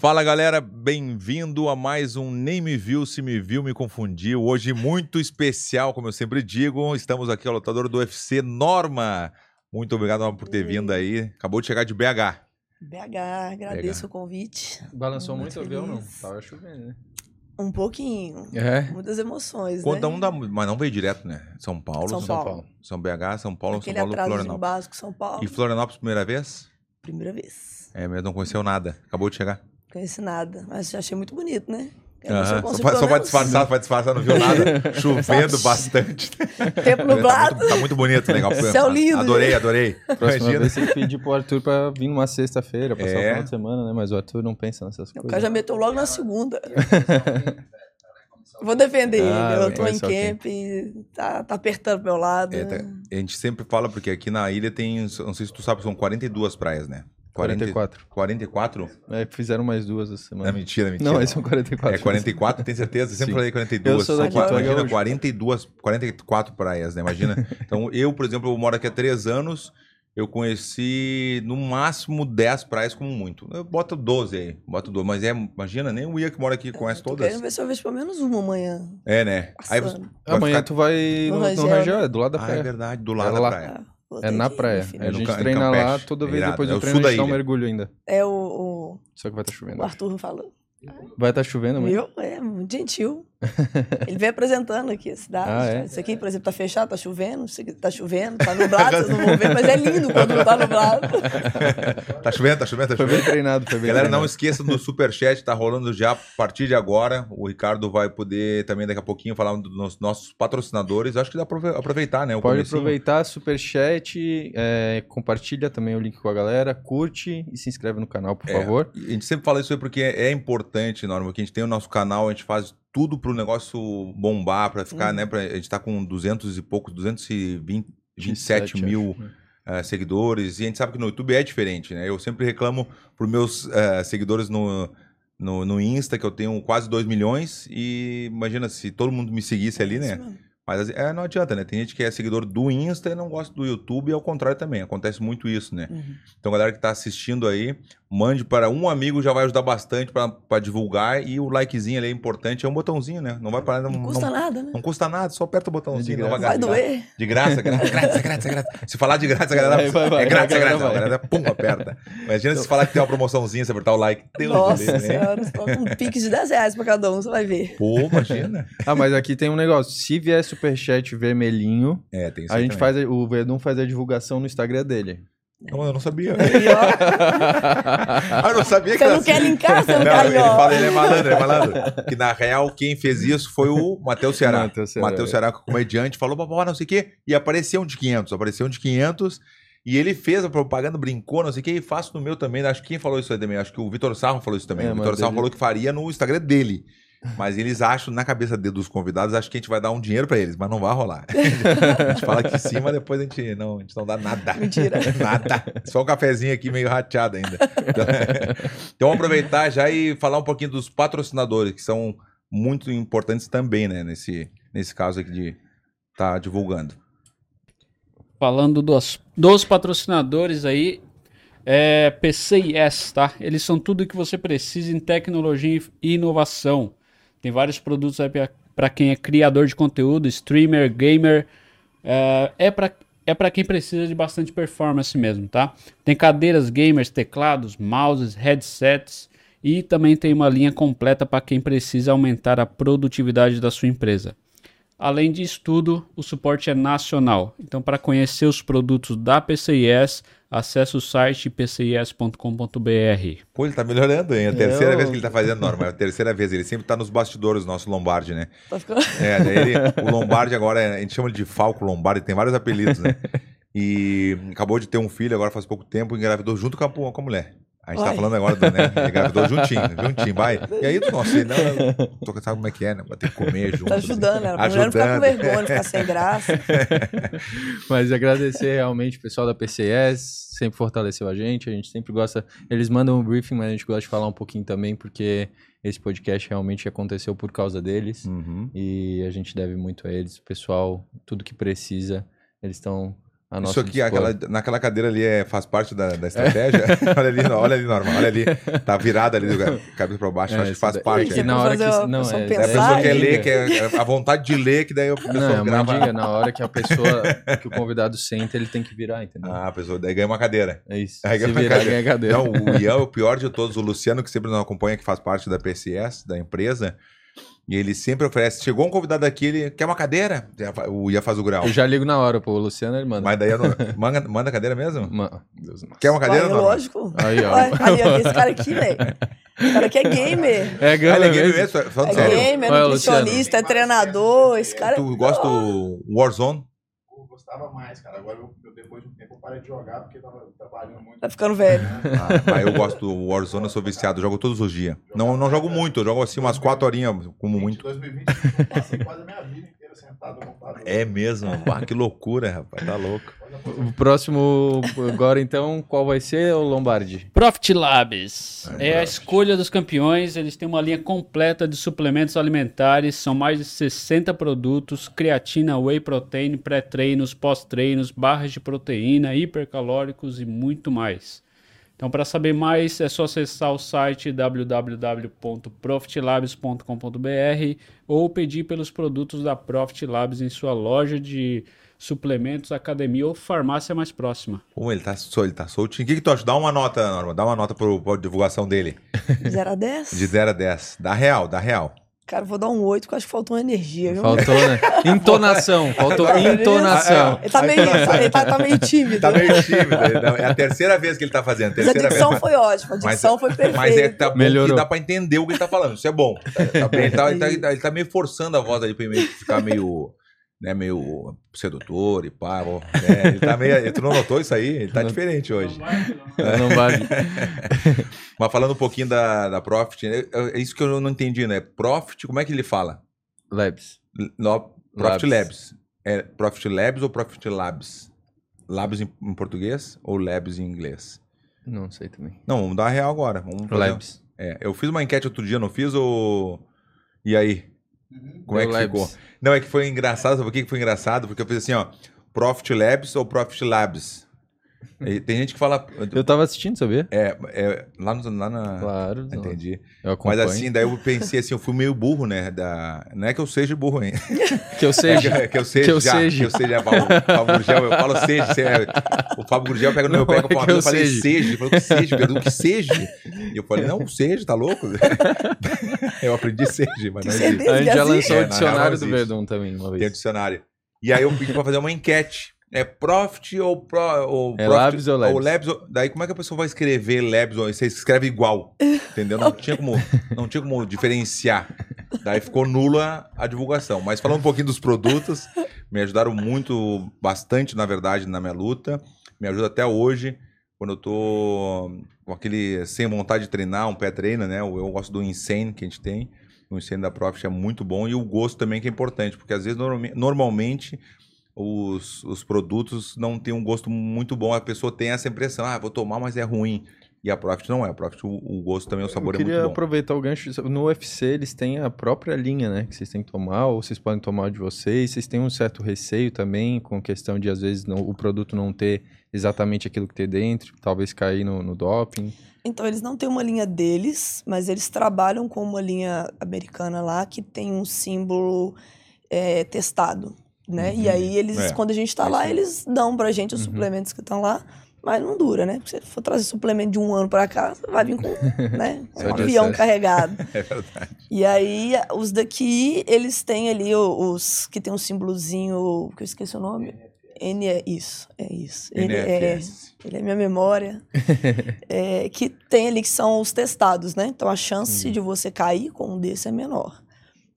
Fala galera, bem-vindo a mais um Nem Me Viu, Se Me Viu, Me Confundiu. Hoje muito especial, como eu sempre digo. Estamos aqui ao lutador do UFC, Norma. Muito obrigado Norma, por ter vindo aí. Acabou de chegar de BH. BH, agradeço o convite. Balançou Muito muito, viu? Não, tava chovendo, né? Um pouquinho. É. Muitas emoções, Conta né? um da, mas não veio direto, né? São Paulo, São São, Paulo. São BH, São Paulo, Aquele São Paulo, Florianópolis. básico, São Paulo. E Florianópolis primeira vez? Primeira vez. É, mas não conheceu nada. Acabou de chegar. Conheci nada, mas achei muito bonito, né? Não Só, só pra menos, disfarçar, pra disfarçar, não viu nada. Chovendo bastante. Tempo Tá nublado. muito, tá muito bonito, legal. Céu lindo. Adorei, adorei. Próxima Imagina. vez que pedir pro Arthur pra vir numa sexta-feira, passar É. o final de semana, né? Mas o Arthur não pensa nessas O cara coisas. já meteu logo na segunda. Vou defender Ah, ele. Eu vai tô em camp, tá, tá apertando pro meu lado. É, tá- a gente sempre fala, porque aqui na ilha tem, não sei se tu sabe, são 42 praias, né? 44. 44? É, fizeram mais duas essa Não, semana. mentira, mentira. Não, esses são 44. É 44, tem certeza? Eu sempre Sim. falei 42. Eu sou daqui, é Imagina, gaúcho. 42, 44 praias, né? Imagina. Então, eu, por exemplo, eu moro aqui há três anos, eu conheci no máximo 10 praias como muito. Eu boto 12 aí, boto 12. Mas é, imagina, nem o Ia que mora aqui conhece todas. querendo ver se eu vejo pelo menos uma amanhã. É, né? Aí você Amanhã ficar- tu vai No no, no Rangel, Rangel, né? é do lado da Ah, é praia. verdade, do lado É da lá. praia. É na praia. meu. A É gente treina lá, toda vez Irado. depois É do o treino a gente dá um mergulho ainda. É o, o, Só que vai estar chovendo. o Arthur falando. Vai estar chovendo amanhã? Viu? É muito gentil. Ele vem apresentando aqui a cidade. Ah, é? Isso aqui, por exemplo, tá fechado, tá chovendo. Tá chovendo, tá nublado, vocês não vão ver, mas é lindo quando não tá nublado. Tá chovendo, tá chovendo, tá Foi chovendo. bem treinado, foi bem Galera, não treinado. esqueça do Superchat, tá rolando já a partir de agora. O Ricardo vai poder também daqui a pouquinho falar dos nossos patrocinadores. Acho que dá pra aprove- aproveitar, né? O Pode comecinho. aproveitar, superchat, é, compartilha também o link com a galera, curte e se inscreve no canal, por É, favor. A gente sempre fala isso aí porque é importante, Norma, que a gente tem o nosso canal, a gente faz tudo pro negócio bombar, pra ficar, Uhum. né? Pra, a gente tá com 200 e poucos, 220, 27 27, mil acho. eh, seguidores. E a gente sabe que no YouTube é diferente, né? Eu sempre reclamo pros meus eh, seguidores no, no, no Insta, que eu tenho quase 2 milhões. E imagina se todo mundo me seguisse ali, né? Isso mesmo. Mas é, não adianta, né? Tem gente que é seguidor do Insta e não gosta do YouTube, e ao contrário também. Acontece muito isso, né? Uhum. Então, galera que tá assistindo aí, mande para um amigo, já vai ajudar bastante para divulgar. E o likezinho ali é importante, é um botãozinho, né? Não vai parar, não, Não custa não, nada, né? não custa nada, só aperta o botãozinho. É não graça. Vai gastar. doer. De graça, gra- grátis, grátis, grátis. Se falar de grátis, a galera. Vai, vai, vai, é grátis, a é galera grátis. A vai. galera, pum, aperta. Imagina se falar que tem uma promoçãozinha, você apertar o like. Deus Nossa senhora, toca um pique de 10 reais pra cada um, você vai ver. Pô, imagina. Ah, mas aqui tem um negócio. Se vier superchat vermelhinho, É, a gente também. faz, o Verdun faz a divulgação no Instagram dele. Não, eu não sabia. Ó, Ah, eu não sabia que você era não assim. quer linkar, você não, Não, quer ele fala, ele é malandro, ele é malandro. Que na real, quem fez isso foi o Matheus Ceará. Matheus Ceará, Matheus é. Ceará, que é comediante, falou, babá, não sei o quê, e apareceu um de 500, apareceu um de 500, e ele fez a propaganda, brincou, não sei o quê, e faço no meu também, acho que quem falou isso aí também, acho que o Vitor Sarro falou isso também, É, o Vitor Sarro falou que faria no Instagram dele. Mas eles acham, na cabeça dos convidados, acho que a gente vai dar um dinheiro pra eles, mas não vai rolar. a gente fala aqui em cima, depois a gente não, a gente não dá nada. Mentira. Nada. Só um cafezinho aqui meio rateado ainda. Então, então vamos aproveitar já e falar um pouquinho dos patrocinadores, que são muito importantes também, né? Nesse, nesse caso aqui de estar divulgando. Falando dos, dos patrocinadores aí, é PCIS, tá? Eles são tudo que você precisa em tecnologia e inovação. Tem vários produtos para quem é criador de conteúdo, streamer, gamer. É, é para é para quem precisa de bastante performance mesmo, tá? Tem cadeiras gamers, teclados, mouses, headsets e também tem uma linha completa para quem precisa aumentar a produtividade da sua empresa. Além disso tudo, o suporte é nacional. Então, para conhecer os produtos da PCIS, acesse o site pcis.com.br. Pô, ele tá melhorando, hein? É a terceira Eu- vez que ele tá fazendo norma. É a terceira vez. Ele sempre tá nos bastidores, nosso Lombardi, né? Tá ficando... É, daí ele, o Lombardi agora, a gente chama ele de Falco Lombardi, tem vários apelidos, né? E acabou de ter um filho agora faz pouco tempo, engravidou junto com a, com a mulher. A gente tá Ai. falando agora do, né? Ele engravidou juntinho, juntinho, vai. E aí, nossa, ele, não, não, tô sabe como é que é, né? Vai ter que comer junto. Tá ajudando, né? Pra mulher não ficar com Ajudando. vergonha, ficar sem graça. Mas agradecer realmente o pessoal da PCS, sempre fortaleceu a gente, a gente sempre gosta, eles mandam um briefing, mas a gente gosta de falar um pouquinho também, porque esse podcast realmente aconteceu por causa deles, Uhum. e a gente deve muito a eles, o pessoal, tudo que precisa, eles estão a nossa Isso aqui, aquela, naquela cadeira ali é, faz parte da, da estratégia. olha ali, olha ali, normal. Olha ali. Tá virada ali, do cabeça pra baixo. É, acho que faz daí- parte. que Você é. na pode hora que- a não, pessoa é- É a pessoa e- quer ler, que é a vontade de ler, que daí a pessoa Não, é grava. mandinga, na hora que a pessoa, que o convidado senta, ele tem que virar, entendeu? Ah, a pessoa daí ganha uma cadeira. é isso. aí Se ganha uma virar, cadeira. ganha cadeira. Não, o Ian é o pior de todos. O Luciano, que sempre nos acompanha, que faz parte da PCS, da empresa. E ele sempre oferece. Chegou um convidado aqui, ele quer uma cadeira? O Ian faz o grau. Eu já ligo na hora, pô. O Luciano, ele manda. Mas daí eu não... manda, manda a cadeira mesmo? Ma- Deus. Quer uma cadeira? Ué, Norma? lógico. Aí, ó. Aí, ó, esse cara aqui, velho. Esse cara aqui é gamer. É Ah, gama ele é game mesmo? É sério. gamer, é nutricionista, é treinador. Esse cara. Tu gosta do Warzone? Eu gostava mais, cara. Agora, eu, depois de um tempo, eu parei de jogar porque tava trabalhando muito. Tá ficando velho. Ah, aí eu gosto do Warzone, eu sou viciado, eu jogo todos os dias. Não, não jogo muito, eu jogo assim umas quatro horinhas, como muito. 2020, eu passei quase a minha vida inteira sentado. É mesmo, ah, que loucura, rapaz, tá louco. O próximo, agora então, qual vai ser, o Lombardi? Profit Labs É, é a Profit. escolha dos campeões. Eles têm uma linha completa de suplementos alimentares. São mais de 60 produtos: creatina, whey protein, pré-treinos, pós-treinos, barras de proteína, hipercalóricos e muito mais. Então, para saber mais, é só acessar o site www.profitlabs.com.br ou pedir pelos produtos da Profit Labs em sua loja de suplementos, academia ou farmácia mais próxima. Pô, ele tá, ele tá soltinho. O que, que tu acha? Dá uma nota, Norma, dá uma nota pro, pra divulgação dele. 0 a 10? De 0 a 10. Dá real, dá real. Cara, eu vou dar um 8, porque eu acho que faltou uma energia, viu? Faltou, né? Entonação, faltou entonação. Ele tá meio, ele tá, tá meio tímido. Tá meio tímido. É a terceira vez que ele tá fazendo. Mas a dicção vez. foi ótima, a Mas- dicção foi perfeita. Mas é tá Melhorou. que dá pra entender o que ele tá falando. Isso é bom. Tá, tá bem, ele, tá, ele tá- ele tá- ele tá meio forçando a voz ali pra ficar meio, né, meio sedutor e pá. ó, né? Ele tá meio. Tu não notou isso aí? Ele tá diferente hoje. Lombardi. Mas falando um pouquinho da, da Profit, é, é isso que eu não entendi, né? Profit, como é que ele fala? Labs. No, Profit Labs. Labs. É Profit Labs ou Profit Labs? Labs em, em português ou Labs em inglês? Não sei também. Não, vamos dar real agora. Vamos fazer- Labs. É, eu fiz uma enquete outro dia, não fiz ou. E aí? Como é que Labs. ficou? Não, é que foi engraçado. Sabe por que que foi engraçado? Porque eu fiz assim, ó. Profit Labs ou Profit Labs? E tem gente que fala. Eu tava assistindo, sabia? É, é, lá, no, lá na. Claro. Entendi. Eu Mas assim, daí eu pensei assim, eu fui meio burro, né? Da... Não é que eu seja burro, hein? que eu É seja. que, que eu seja. Que eu já, seja. Que eu seja. O Fábio Gurgel, eu falo seja. se é- O Fábio Gurgel pega no meu pé é e eu eu falei seja. seja. Ele falou que seja, Pedro, que seja. E eu falei, não, seja, tá louco? eu aprendi seja, mas não existe. A gente já assim? lançou É, o dicionário real do. Verdun também, uma Tem o vez. dicionário. E aí eu pedi pra fazer uma enquete. É profit ou, pro, ou É profit, labs ou labs? labs ou- daí como é que a pessoa vai escrever labs ou você escreve igual? Entendeu? Não tinha como, não tinha como diferenciar. Daí ficou nula a divulgação. Mas falando um pouquinho dos produtos, me ajudaram muito, bastante, na verdade, na minha luta. Me ajuda até hoje, quando eu tô com aquele sem vontade de treinar, um pé treina, né? Eu eu gosto do Insane que a gente tem. O Insane da Profit é muito bom e o gosto também que é importante, porque às vezes normalme- normalmente os, os produtos não têm um gosto muito bom. A pessoa tem essa impressão, ah, vou tomar, mas é ruim. E a Profit não é. A Profit, o, o gosto também, o sabor eu é queria muito bom. aproveitar o gancho. No UFC eles têm a própria linha, né? Que vocês têm que tomar, ou vocês podem tomar de vocês. Vocês têm um certo receio também com questão de, às vezes, não- o produto não ter exatamente aquilo que tem dentro, talvez cair no, no doping. Então, eles não têm uma linha deles, mas eles trabalham com uma linha americana lá que tem um símbolo é, testado, né? E aí, eles, É, quando a gente tá é lá, eles dão pra gente os Uhum. suplementos que estão lá, mas não dura, né? Porque se for trazer suplemento de um ano pra cá, você vai vir com né, um avião carregado. É verdade. E aí, os daqui, eles têm ali os que tem um símbolozinho, que eu esqueci o nome. N é isso, é isso. Ele é, ele é minha memória. É, que tem ali que são os testados, né? Então a chance de você cair com um desse é menor.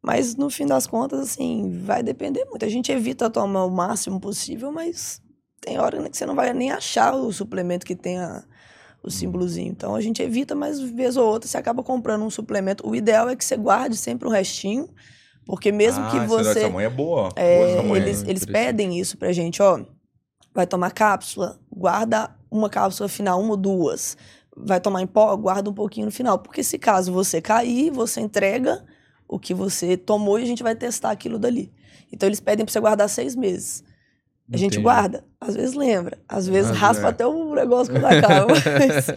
Mas no fim das contas, assim, vai depender muito. A gente evita tomar o máximo possível, mas tem hora né, que você não vai nem achar o suplemento que tenha o símbolozinho. Então a gente evita, mas vez ou outra você acaba comprando um suplemento. O ideal é que você guarde sempre um restinho, porque mesmo ah, que você. Essa manhã é boa. É, Boa eles, eles pedem isso pra gente, ó. Vai tomar cápsula, guarda uma cápsula final, uma ou duas. Vai tomar em pó, guarda um pouquinho no final. Porque se caso você cair, você entrega o que você tomou e a gente vai testar aquilo dali. Então eles pedem pra você guardar seis meses. A gente Entendi. guarda, às vezes lembra, às vezes raspa é. até o negócio quando acaba. Mas,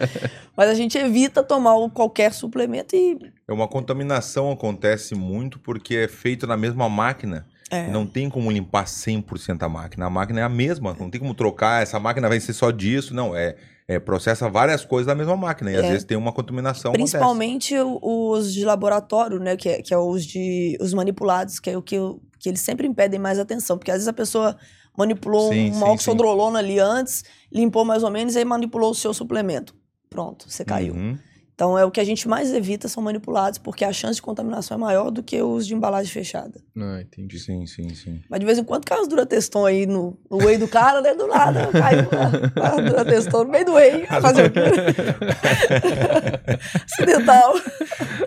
mas a gente evita tomar qualquer suplemento e. É uma contaminação acontece muito porque é feito na mesma máquina. É, Não tem como limpar 100% a máquina. A máquina é a mesma. Não tem como trocar. Essa máquina vai ser só disso. Não, é, é processa várias coisas da mesma máquina. E às É. vezes tem uma contaminação. acontece. principalmente o- os de laboratório, né? Que é, que é os de os manipulados, que é o que, que eles sempre impedem mais atenção. Porque às vezes a pessoa manipulou Sim, uma oxodrolona ali antes, limpou mais ou menos, e aí manipulou o seu suplemento. Pronto, você caiu. Uhum. Então é o que a gente mais evita são manipulados, porque a chance de contaminação é maior do que os de embalagem fechada. Ah, entendi. Sim, sim, sim. Mas de vez em quando cai uns Durateston aí no, no whey do cara, né? Do nada, caiu lá, lá Durateston no meio do whey. Fazer o quê? Acidental.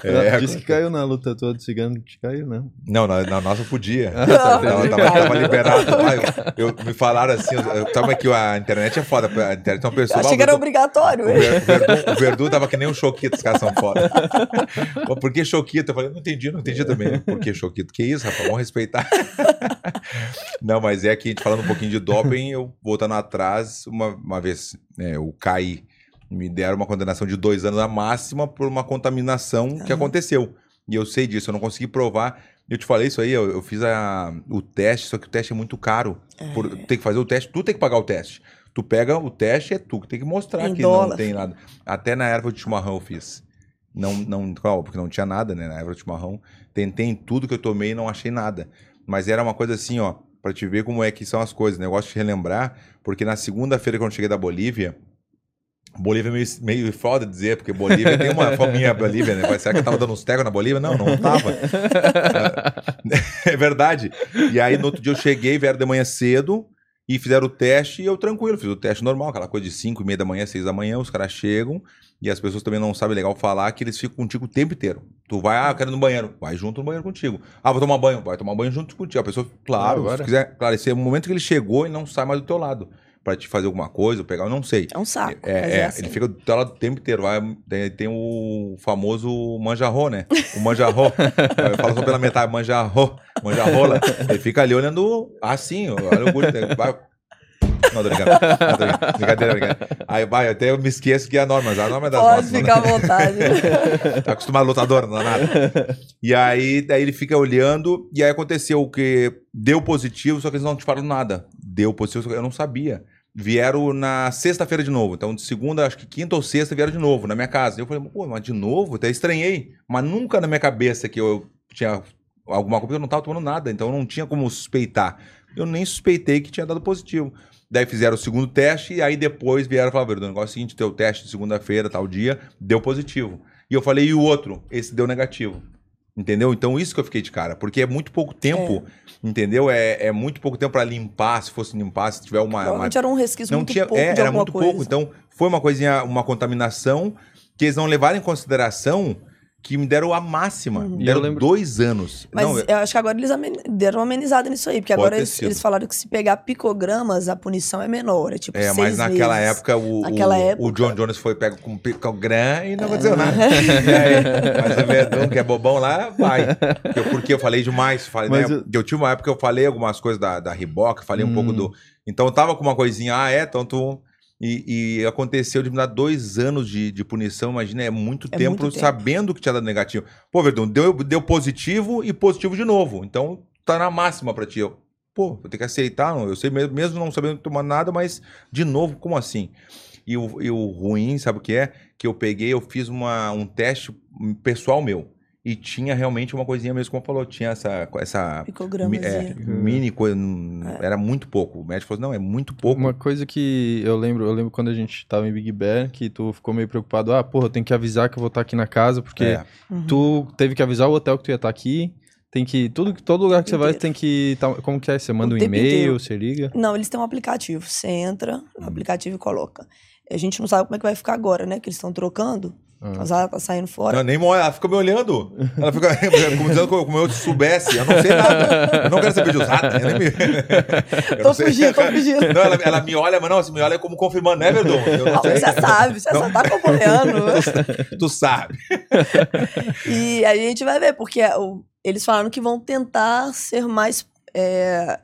É, Disse que caiu na luta toda de cigano, que caiu, não. Não, na, na nossa podia. Não, Tava, não tava- tava liberado. Ah, eu, eu- me falaram assim, eu, eu, sabe que a internet é foda. A internet é uma Eu pessoa. achei que era obrigatório. O, Ver- o Verdun tava que nem um Choquito, os caras são foda. Por que Choquito? Eu falei, não entendi, não entendi também. Por que Choquito? Que isso, rapaz? Vamos respeitar. não, mas é que a gente falando um pouquinho de doping, eu voltando atrás, uma, uma vez né, eu caí, me deram uma condenação de dois anos a máxima por uma contaminação que Aham. aconteceu. E eu sei disso, eu não consegui provar. Eu te falei isso aí, eu, eu fiz a- o teste, só que o teste é muito caro. Por, tem que fazer o teste, tu tem que pagar o teste. Tu pega o teste, é tu que tem que mostrar Em que não dólar. tem nada. Até na erva de chimarrão eu fiz. Não, não, claro, porque não tinha nada, né? Na erva de chimarrão. Tentei em tudo que eu tomei e não achei nada. Mas era uma coisa assim, ó, pra te ver como é que são as coisas. né? Eu gosto de relembrar, porque na segunda-feira, quando eu cheguei da Bolívia, Bolívia é meio, meio foda dizer, porque Bolívia tem uma faminha Bolívia, né? Será que eu tava dando uns tegos na Bolívia? Não, não tava. é verdade. E aí no outro dia eu cheguei, vieram de manhã cedo e fizeram o teste e eu tranquilo, fiz o teste normal, aquela coisa de 5 e meia da manhã, 6 da manhã, os caras chegam e as pessoas também não sabem legal falar que eles ficam contigo o tempo inteiro. Tu vai, ah, eu quero ir no banheiro, vai junto no banheiro contigo. Ah, vou tomar banho, vai tomar banho junto contigo. A pessoa, claro, agora? se quiser, é o momento que ele chegou e não sai mais do teu lado. Pra te fazer alguma coisa, ou pegar, eu não sei. É um saco. mas É, é, assim. ele fica o tempo inteiro. Tem, tem o famoso manjarro, né? O manjarro. Fala só pela metade, manjarro. Manjarrola. Ele fica ali olhando assim, olha o guri. Vai. Não, tô brincando. Não, tô brincando. Brincadeira, brincadeira. Aí vai, eu até me esqueço que é a norma, a norma é das Pode nossas. né? ficar à vontade. Tá acostumado lutador, não dá nada. E aí, daí ele fica olhando, e aí aconteceu o que deu positivo, só que eles não te falaram nada. Deu positivo, só que eu não sabia. Vieram na sexta-feira de novo. Então, de segunda, acho que quinta ou sexta, vieram de novo na minha casa. Eu falei, pô, mas de novo? Até estranhei. Mas nunca na minha cabeça que eu tinha alguma coisa, eu não tava tomando nada, então eu não tinha como suspeitar. Eu nem suspeitei que tinha dado positivo. Daí fizeram o segundo teste e aí depois vieram falar, Verdun, o negócio é o seguinte, teu teste de segunda-feira, tal dia, deu positivo. E eu falei, e o outro? Esse deu negativo. Entendeu? Então isso que eu fiquei de cara, porque é muito pouco tempo, entendeu? É, é muito pouco tempo pra limpar, se fosse limpar, se tiver uma... uma... Provavelmente era um resquício Não muito tinha, pouco é, era muito coisa. pouco. Então foi uma coisinha, uma contaminação que eles não levaram em consideração que me deram a máxima. Uhum. Me deram eu lembro- dois anos. Mas não, eu acho que agora eles amen- deram uma amenizada nisso aí, porque Pode agora eles, eles falaram que se pegar picogramas, a punição é menor. É tipo É, seis mas naquela meses. época o, Naquela o, época- o John Jones foi pego com picogrã e não aconteceu nada. Aí, mas o Verdun, que é bobão lá, vai. Eu- porque eu falei demais. Falei, né? eu- eu... tive uma época que eu falei algumas coisas da, da Reebok, falei um pouco Hum. do. Então eu tava com uma coisinha, ah, é, então tu. E, e aconteceu de me dar dois anos de, de punição, imagina, é muito É tempo muito tempo. sabendo que tinha dado negativo. Pô, Verdun, deu, deu positivo e positivo de novo. Então tá na máxima pra ti. Eu, pô, vou ter que aceitar. Eu sei mesmo, mesmo não sabendo tomar nada, mas de novo, como assim? E o, e o ruim, sabe o que é? Que eu peguei, eu fiz uma, um teste pessoal meu. E tinha realmente uma coisinha mesmo, como falou, tinha essa. essa é, mini coisa. Era muito pouco. O médico falou: não, é muito pouco. Uma coisa que eu lembro, eu lembro quando a gente tava em Big Bear, que tu ficou meio preocupado, ah, porra, eu tenho que avisar que eu vou estar aqui na casa, porque É. Uhum. tu teve que avisar o hotel que tu ia estar aqui, tem que, tudo, todo lugar que você vai tem que, tá- como que é, você manda O um e-mail, inteiro. você liga? Não, eles têm um aplicativo. Você entra no aplicativo e coloca. A gente não sabe como é que vai ficar agora, né? Que eles estão trocando. Ah. Mas ela tá saindo fora. Não, nem mo- ela fica me olhando. Ela fica como dizendo como eu soubesse. Eu não sei nada. Eu não quero saber de usar. Eu nem me... eu Tô não fugindo, tô fugindo. Não, ela, ela me olha, mas não, se me olha é como confirmando, né, não Ah, sei. Você sabe, você só tá acompanhando. Tu sabe. E a gente vai ver, porque eles falaram que vão tentar ser mais, é,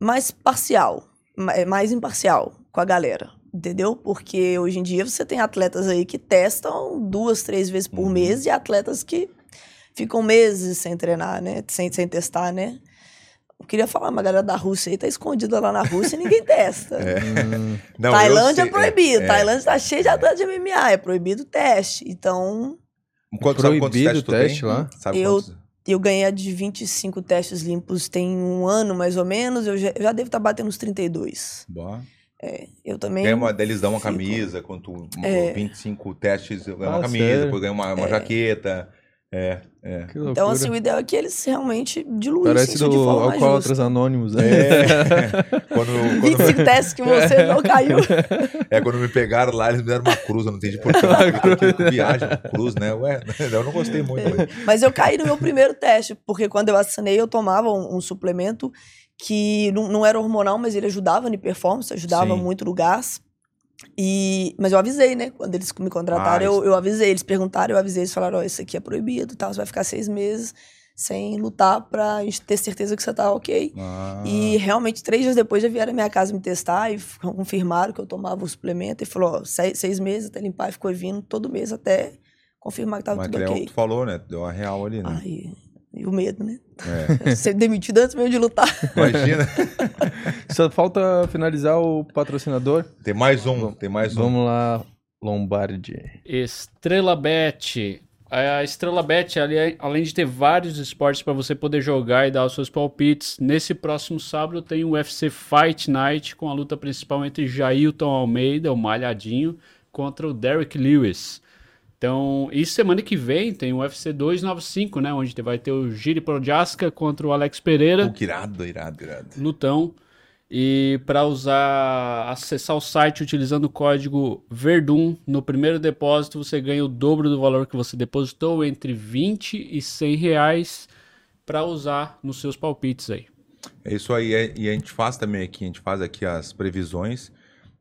mais parcial. é mais imparcial com a galera, entendeu? Porque hoje em dia você tem atletas aí que testam duas, três vezes por Uhum. mês e atletas que ficam meses sem treinar, né? Sem, sem testar, né? Eu queria falar, mas a galera da Rússia aí tá escondida lá na Rússia e ninguém testa. Hum, Não, Tailândia sei- é proibido. é. Tailândia tá cheio de atleta de MMA, é proibido o teste. Então, Quanto, sabe quantos Proibido testes o tu teste tem? lá? Sabe Eu- quantos? eu ganhei de 25 testes limpos tem um ano, mais ou menos. Eu já, eu já devo estar batendo uns 32. Boa. Eu também. Ganha uma, eles dão uma fico- camisa, quando tu, É. 25 testes, ganha uma Ah, camisa, sério? depois ganha uma, uma jaqueta. É, é. Então, assim, o ideal é que eles realmente diluíssem Parece isso do de forma Alcoólatras. Anônimos, né? Quando, quando, 25 testes que você não caiu. é, quando me pegaram lá, eles me deram uma cruz, eu não entendi por quê. Que viagem, cruz, né? Ué, eu não gostei muito. mas- Mas eu caí no meu primeiro teste, porque quando eu assinei, eu tomava um, um suplemento que não, não era hormonal, mas ele ajudava na performance, ajudava Sim. muito no gás. E, mas eu avisei, né? Quando eles me contrataram, Ah, eu, eu avisei. Eles perguntaram, eu avisei. Eles falaram: Ó, isso aqui é proibido, tá? Você vai ficar seis meses sem lutar pra gente ter certeza que você tá ok. Ah, E realmente, três dias depois, já vieram à minha casa me testar e confirmaram que eu tomava o suplemento. E falou: ó, seis, seis meses até limpar. E ficou vindo todo mês até confirmar que tava mas tudo que é o que ok. tu falou, né? Deu a real ali, né? Ai, e o medo, né? É. Ser demitido antes mesmo de lutar. Imagina. Só falta finalizar o patrocinador. Tem mais um, tem mais um. Vamos lá, Lombardi. Estrela Bet. A Estrela Bet, ali, além de ter vários esportes para você poder jogar e dar os seus palpites, nesse próximo sábado tem o UFC Fight Night com a luta principal entre Jailton Almeida, o malhadinho, contra o Derek Lewis. Então, e semana que vem tem o UFC 295, né? Onde vai ter o Giri Projaska contra o Alex Pereira. Pô, que irado, irado, irado. Lutão. E para usar, acessar o site utilizando o código VERDUM, no primeiro depósito você ganha o dobro do valor que você depositou, entre 20 e 100 reais, para usar nos seus palpites aí. É isso aí, é- e a gente faz também aqui, a gente faz aqui as previsões.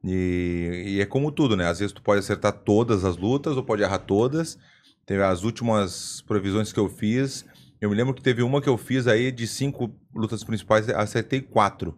E, e é como tudo, né? Às vezes tu pode acertar todas as lutas ou pode errar todas. Teve as últimas previsões que eu fiz. Eu me lembro que teve uma que eu fiz aí de cinco lutas principais, acertei quatro.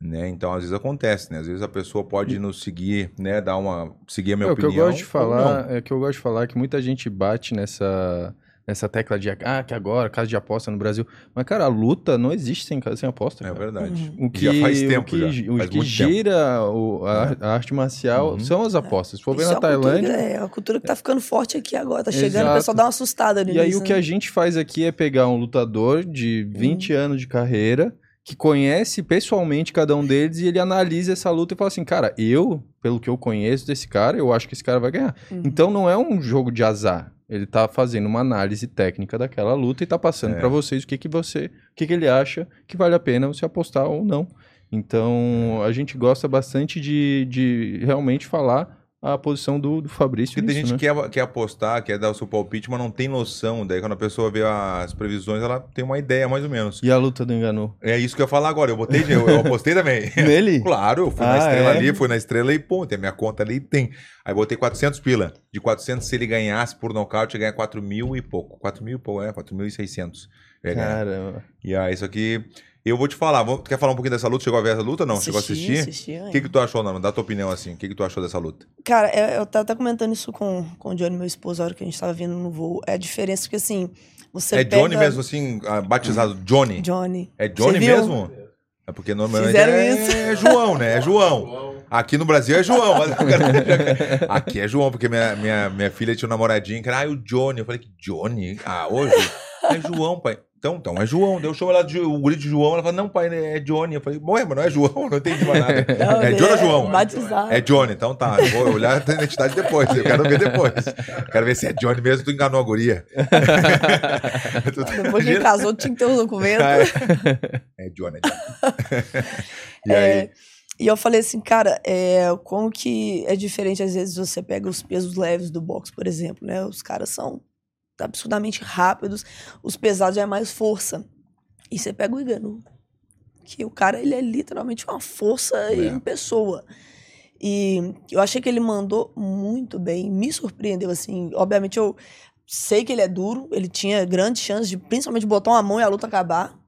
Né? Então, às vezes acontece, né? Às vezes a pessoa pode nos seguir, né? Dar uma. seguir a minha É, o que opinião. eu gosto de falar é que eu gosto de falar que muita gente bate nessa nessa tecla de ah, que agora, casa de aposta no Brasil. Mas, cara, a luta não existe sem, casa- sem aposta. É cara. verdade. Uhum. O que, já faz o tempo, que, já. o Faz que gira o- a, a arte marcial Uhum. são as apostas. Se for ver na é cultura- Tailândia. é uma cultura que tá ficando forte aqui agora. Tá chegando, Exato. o pessoal dá uma assustada E aí o que né? a gente faz aqui é pegar um lutador de 20 Uhum. anos de carreira, que conhece pessoalmente cada um deles e ele analisa essa luta e fala assim, cara, eu, pelo que eu conheço desse cara, eu acho que esse cara vai ganhar. Uhum. Então não é um jogo de azar. Ele tá fazendo uma análise técnica daquela luta e tá passando É. pra vocês o que que você, o que que ele acha que vale a pena você apostar ou não. Então a gente gosta bastante de, de realmente falar a posição do, do Fabrício Porque tem nisso, gente né? que quer, quer apostar, quer dar o seu palpite, mas não tem noção. Daí quando a pessoa vê as previsões, ela tem uma ideia mais ou menos. E a luta do Enganou? É isso que eu ia falar agora. Eu botei, eu, eu apostei também. Nele? Claro, eu fui na Ah, estrela é? ali, fui na estrela e pô, tem a minha conta ali tem. Aí botei 400 pila. De 400, se ele ganhasse por nocaute, ia ganhar 4 mil e pouco. 4 mil e pouco, é, 4.600. Eu ia ganhar. Caramba. E aí, isso aqui... Eu vou te falar, vou- tu quer falar um pouquinho dessa luta? Chegou a ver essa luta? Não, chegou a Assisti, assistir? assisti, O que, que tu achou, Nano? Dá tua opinião assim. O que, que tu achou dessa luta? Cara, eu, eu tava até comentando isso com, com o Johnny, meu esposo, a hora que a gente tava vindo no voo. É a diferença, porque assim, você é pega... Johnny mesmo, assim, ah, batizado Johnny? Johnny. É Johnny mesmo? É porque normalmente Fizeram é, isso. é João, né? É João. Aqui no Brasil é João. mas Aqui é João, porque minha, minha, minha filha tinha um namoradinho que era ah, o Johnny. Eu falei que Johnny? Ah, hoje? É João, pai. Então, então é João. Deu show ela de, o guri de João. Ela falou, não, pai, é Johnny. Eu falei, ué, mas não é João, não entendi mais nada. Não, é Johnny ou João? Batizado. É Johnny, então tá. Eu vou olhar a identidade depois. Eu quero ver depois. Quero ver se é Johnny mesmo, tu enganou a guria. Tu Depois que casou, tinha que ter os documentos. É. É Johnny, é Johnny. E aí? É, e eu falei assim, cara, é, como que é diferente, às vezes, você pega os pesos leves do boxe, por exemplo, né? Os caras são absurdamente rápidos, os pesados já é mais força. E você pega o Iganu, que o cara, ele é literalmente uma força É. em pessoa. E eu achei que ele mandou muito bem, me surpreendeu, assim. Obviamente, eu sei que ele é duro, ele tinha grandes chances de, principalmente, botar uma mão e a luta acabar.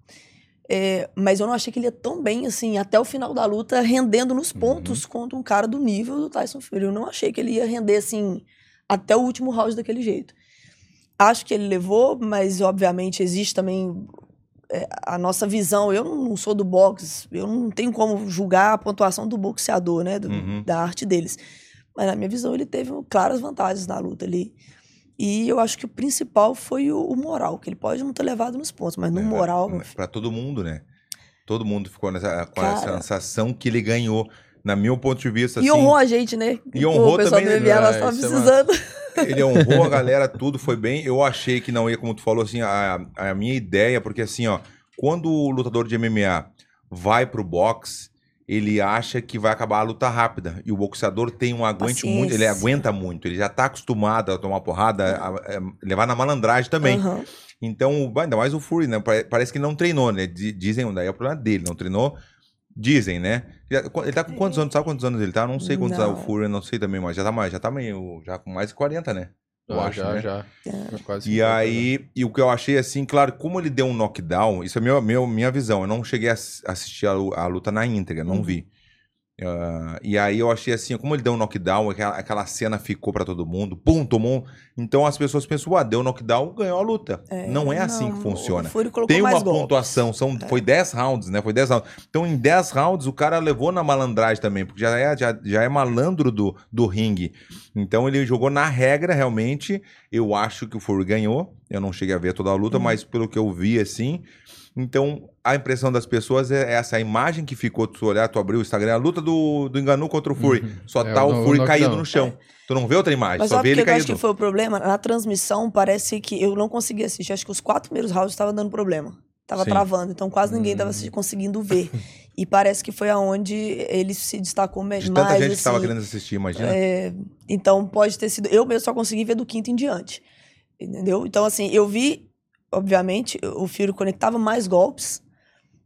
É, mas eu não achei que ele ia tão bem, assim, até o final da luta, rendendo nos pontos contra um cara do nível do Tyson Fury. Eu não achei que ele ia render, assim, até o último round daquele jeito. Acho que ele levou, mas obviamente existe também é, a nossa visão. Eu não sou do boxe, eu não tenho como julgar a pontuação do boxeador, né? do- Uhum. Da arte deles. Mas na minha visão, ele teve claras vantagens na luta ali. E eu acho que o principal foi o, o moral, que ele pode não ter levado nos pontos, mas no moral. meu filho, Pra todo mundo, né? Todo mundo ficou nessa, com Cara. essa sensação que ele ganhou. Na meu ponto de vista, E assim, honrou a gente, né? E Pô, honrou o pessoal também, do MMA, nós né? é precisando. ele honrou a galera, tudo foi bem. Eu achei que não ia, como tu falou, assim, a, a minha ideia, porque assim, ó, quando o lutador de MMA vai pro boxe, ele acha que vai acabar a luta rápida. E o boxeador tem um aguente Paciência. muito, ele aguenta muito, ele já tá acostumado a tomar porrada, a- a levar na malandragem também. Aham. Então, ainda mais o Fury, né? Pare- Parece que não treinou, né? Di- Dizem, daí é o problema dele, não treinou. Dizem, né? Ele tá com quantos anos? Sabe quantos anos ele tá? Não sei quantos Não. anos o Fury, não sei também, mas já tá mais, já tá meio, já com mais de 40, né? Eu Ah, acho, já, né? já. Quase E 50 já. aí, e o que eu achei assim, claro, como ele deu um knockdown, isso é meu, meu, minha visão. Eu não cheguei a ass- assistir a, a luta na íntegra, não Uhum. vi. Ah, e aí eu achei assim, como ele deu um knockdown, aquela, aquela cena ficou pra todo mundo, pum, tomou. um- Então as pessoas pensam, ah, deu um knockdown, ganhou a luta. não é assim que não, funciona. Tem uma golpes. pontuação, são, É. foi 10 rounds, né? Foi 10 rounds. Então, em 10 rounds, o cara levou na malandragem também, porque já é, já, já é malandro do, do ringue. Então, ele jogou na regra, realmente. Eu acho que o Fury ganhou. Eu não cheguei a ver toda a luta, mas pelo que eu vi, assim. Então, a impressão das pessoas é essa. A imagem que ficou, tu olhar, tu abriu o Instagram, a luta do, do Enganu contra o Fury. Só É, tá o o no- Fury knockdown. caído no chão. Tu não vê outra imagem, Mas só sabe vê o que ele eu acho caído. que foi o problema? Na transmissão, parece que eu não consegui assistir. Acho que os quatro primeiros rounds estavam dando problema. Tava Sim. travando, então quase ninguém tava Hum. se- conseguindo ver. E parece que foi aonde ele se destacou me- De mais. tanta gente que tava assim. querendo assistir, imagina. É, então pode ter sido. Eu mesmo só consegui ver do quinto em diante. Entendeu? Então, assim, eu vi, obviamente, o Fury conectava mais golpes,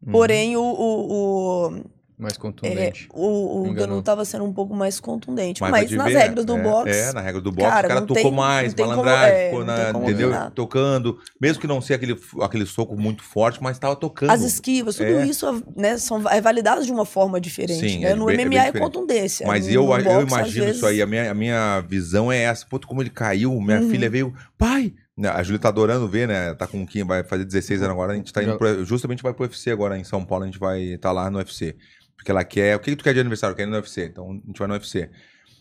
Uhum. porém o, o, o, Mais é, contundente. o, o Enganou. Ganu tava sendo um pouco mais contundente. Mas Mas, nas ver, regras do é, boxe. É, na regra do boxe, cara, o cara não tocou tem- mais, malandragem, é, ficou na, entendeu? Tocando, mesmo que não seja aquele, aquele soco muito forte, mas tava tocando. As esquivas, tudo É. isso né, são, é validado de uma forma diferente. Sim, né? é no bem- é MMA é, contundência. Mas no eu, boxe, eu imagino vezes, isso aí, a minha, a minha visão é essa. Puta, como ele caiu, minha Uhum. filha veio, pai! Né, A Júlia tá adorando ver, né? Tá com quem vai fazer 16 anos agora. A gente tá indo pro, justamente vai pro UFC agora em São Paulo. A gente vai estar tá lá no UFC. Porque ela quer. O que, que tu quer de aniversário? Eu quero ir no UFC. Então a gente vai no UFC.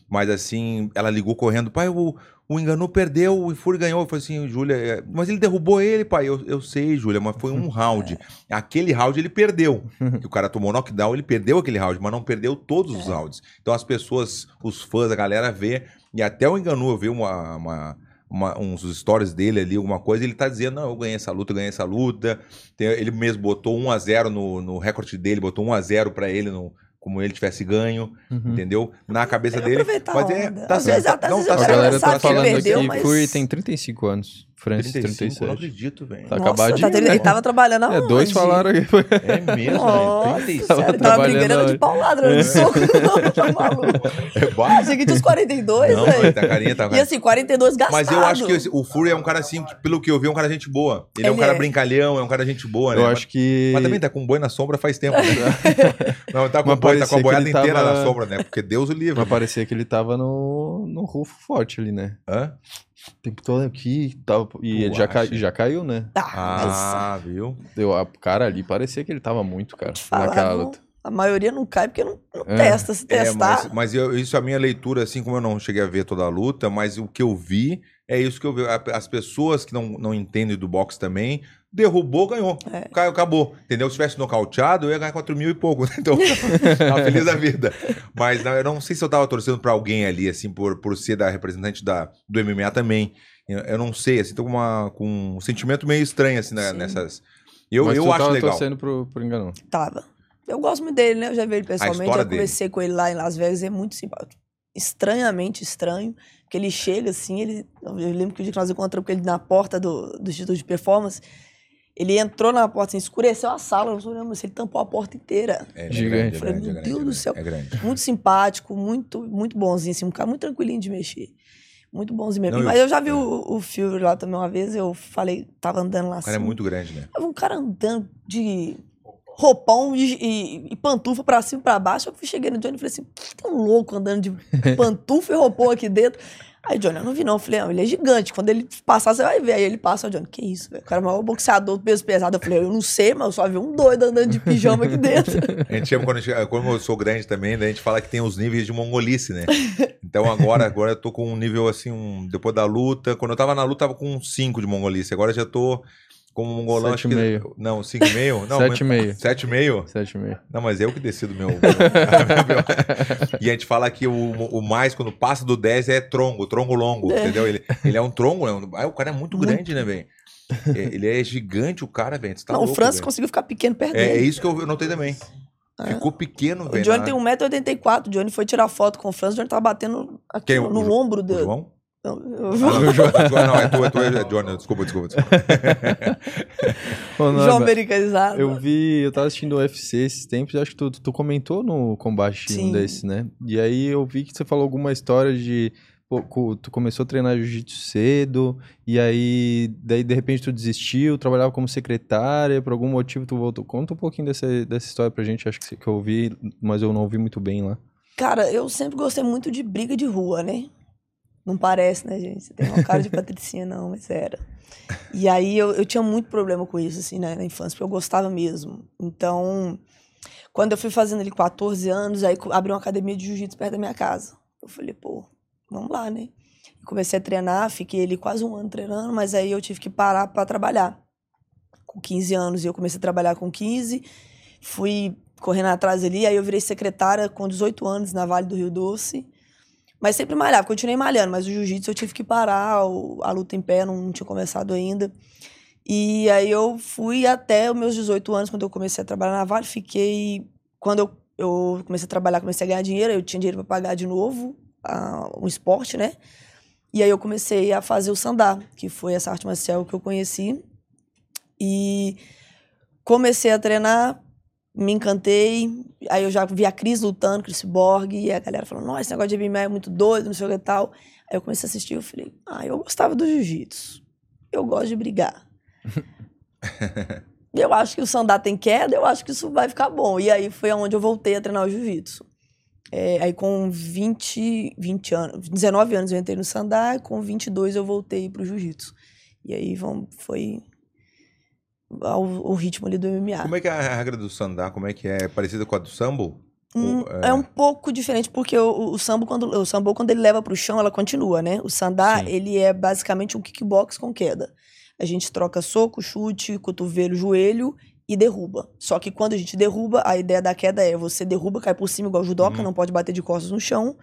Mas assim, ela ligou correndo, pai, o, o Enganu perdeu, o Fury ganhou. Eu falei assim, Júlia, é, mas ele derrubou ele, pai. Eu, eu sei, Júlia, mas foi um round. Aquele round ele perdeu. que o cara tomou knockdown, ele perdeu aquele round, mas não perdeu todos os rounds. Então as pessoas, os fãs, a galera vê, e até o Enganu, eu vi uma, uma- uma- uns stories dele ali, alguma coisa, ele tá dizendo, não, eu ganhei essa luta, eu ganhei essa luta. Tem- ele mesmo botou 1x0 no, no recorde dele, botou 1x0 pra ele, no, como ele tivesse ganho, Uhum. entendeu? Na cabeça Ele dele. a Mas é, tá certo. vezes- às não, tá A certo. galera tá sabe que ele falando perdeu, aqui, mas- Fury tem 35 anos. Francis 35, eu não 37. acredito, velho. Tá Nossa, acabado de- tá tendo- ele tava trabalhando É, dois aonde? falaram aqui. É mesmo, Nossa, velho. 35. sério, ele tava trabalhando brigando de hoje. paulada, não de soco, não, tá maluco. É baixo. Achei que tinha uns 42, Não, velho. ele tá carinha, tá E assim, 42 gastado. Mas eu acho que esse- o Fury é um cara assim, que, pelo que eu vi, é um cara gente boa. Ele, é um Ele cara é. brincalhão, é um cara gente boa, né? Eu acho que. Mas também tá com boi na sombra faz tempo, né? Não, tá com, boi, tá com a boiada ele inteira na sombra, né? Porque Deus o livre. Mas parecia que ele tava no, no rufo forte ali, né? Hã? O tempo todo aqui tava, e Tu ele já, cai- já caiu, né? Ah, Ah, viu? Deu, a cara ali parecia que ele tava muito, cara, falar, naquela não- luta. a maioria não cai porque não, não É. testa. Se É, testar, mas, mas eu- isso é a minha leitura, assim como eu não cheguei a ver toda a luta, mas o que eu vi é isso que eu vi. As pessoas que não, não entendem do boxe também, derrubou, ganhou. É. Caiu, acabou. Entendeu? Se tivesse nocauteado, eu ia ganhar 4 mil e pouco. Então, tava feliz da vida. Mas não, eu não sei se eu tava torcendo pra alguém ali, assim, por, por ser da representante da, do MMA também. Eu, eu não sei, assim, tô com, uma, com um sentimento meio estranho, assim, né, nessas. Eu, Mas eu tu acho tava legal. torcendo pro, pro engano. tava. Eu gosto muito dele, né? Eu já vi ele pessoalmente, já conversei com ele lá em Las Vegas, é muito simpático. Estranhamente estranho, porque ele chega assim, ele. Eu lembro que o dia que nós encontramos com ele na porta do, do Instituto de Performance, ele entrou na porta, assim, escureceu a sala, nós olhamos, ele tampou a porta inteira. É, é Gigante. grande, é Falei, grande, é meu grande, Deus é do céu. É grande. Muito simpático, muito, muito bonzinho, assim, um cara muito tranquilinho de mexer. Muito bonzinho mesmo. Não, eu- Mas eu já vi o, o Fury lá também uma vez, eu falei, tava andando lá O cara é assim. muito grande, né? Tava um cara andando de roupão e, e- e pantufa pra cima e pra baixo. Eu fui- cheguei no Johnny e falei assim: tem um louco andando de pantufa e roupão aqui dentro. Aí, Johnny, eu não vi não. Eu falei, não, ele é gigante. Quando ele passar, você vai ver. Aí ele passa, o Johnny, que isso, velho? O cara é o maior boxeador, peso pesado. Eu falei, eu não sei, mas eu só vi um doido andando de pijama aqui dentro. A gente chama, quando a gente- como eu sou grande também, daí a gente fala que tem os níveis de mongolice, né? Então agora, agora eu tô com um nível assim, um, depois da luta. Quando eu tava na luta, tava com 5 de mongolice. Agora eu já tô com um mongolão. Sete acho que- e meio. Não, 5,5? Não, Sete e meio. 7,5? Sete e meio. Não, mas eu que decido meu. meu- e a gente fala que o, o mais, quando passa do 10, é tronco, tronco longo, É. entendeu? Ele, ele é um tronco, né? Ah, o cara é muito, Muito. grande, né, velho? É, Ele é gigante, o cara, velho. Tá não, o louco, Francis velho. conseguiu ficar pequeno perto É, é dele. isso que eu notei também. Ficou pequeno, O velho. Johnny na- tem 1,84m. O Johnny foi tirar foto com o Francis. O Johnny tava batendo aqui Quem? no, O no Jo- ombro O dele. João? Não, eu- Ah, não, o João, o João, não, é tu, é tu, é Johnny. Desculpa, desculpa, desculpa. Ô, João americanizado. eu vi, eu tava assistindo o UFC esses tempos, acho que tu, tu comentou no combate um Sim. desse, né? E aí eu vi que você falou alguma história de. pô, tu começou a treinar jiu-jitsu cedo, e aí, daí de repente tu desistiu, trabalhava como secretária, por algum motivo tu voltou. Conta um pouquinho dessa, dessa história pra gente, acho que, que eu ouvi, mas eu não ouvi muito bem lá. Cara, eu sempre gostei muito de briga de rua, né? Não parece, né, gente? Você tem uma cara de patricinha, não, mas era. E aí eu, eu tinha muito problema com isso, assim, né, na infância, porque eu gostava mesmo. Então, quando eu fui fazendo ali 14 anos, aí co- abri uma academia de jiu-jitsu perto da minha casa. Eu falei, pô, vamos lá, né? Comecei a treinar, fiquei ali quase um ano treinando, mas aí eu tive que parar para trabalhar. Com 15 anos, e eu comecei a trabalhar com 15, fui correndo atrás ali, aí eu virei secretária com 18 anos na Vale do Rio Doce. Mas sempre malhava, continuei malhando, mas o jiu-jitsu eu tive que parar, o- a luta em pé não tinha começado ainda. E aí eu fui até os meus 18 anos, quando eu comecei a trabalhar na Vale, fiquei. Quando eu, comecei a trabalhar, comecei a ganhar dinheiro, eu tinha dinheiro para pagar de novo ah, um esporte, né? E aí eu comecei a fazer o sandá, que foi essa arte marcial que eu conheci. E comecei a treinar, me encantei. Aí eu já vi a Cris lutando, Chris Borg, e a galera falou: Nossa, esse negócio de MMA é muito doido, não sei o que e tal. Aí eu comecei a assistir eu falei: Ah, eu gostava do jiu-jitsu. Eu gosto de brigar. eu acho que o sandá tem queda, eu acho que isso vai ficar bom. E aí foi onde eu voltei a treinar o jiu-jitsu. É, aí com 20, 20 anos, 19 anos eu entrei no sandá, com 22 eu voltei pro jiu-jitsu. E aí vamos, foi ao, o ritmo ali do MMA. Como é que é a regra do sandá? Como é que é? Parecida com a do sambo? Hum, Ou, é... um pouco diferente, porque o, o sambo, quando, o sambo, quando ele leva pro chão, ela continua, né? O sandá, Sim. ele é basicamente um kickbox com queda. A gente troca soco, chute, cotovelo, joelho e derruba. Só que quando a gente derruba, a ideia da queda é você derruba, cai por cima igual judoca, Uhum. não pode bater de costas no chão.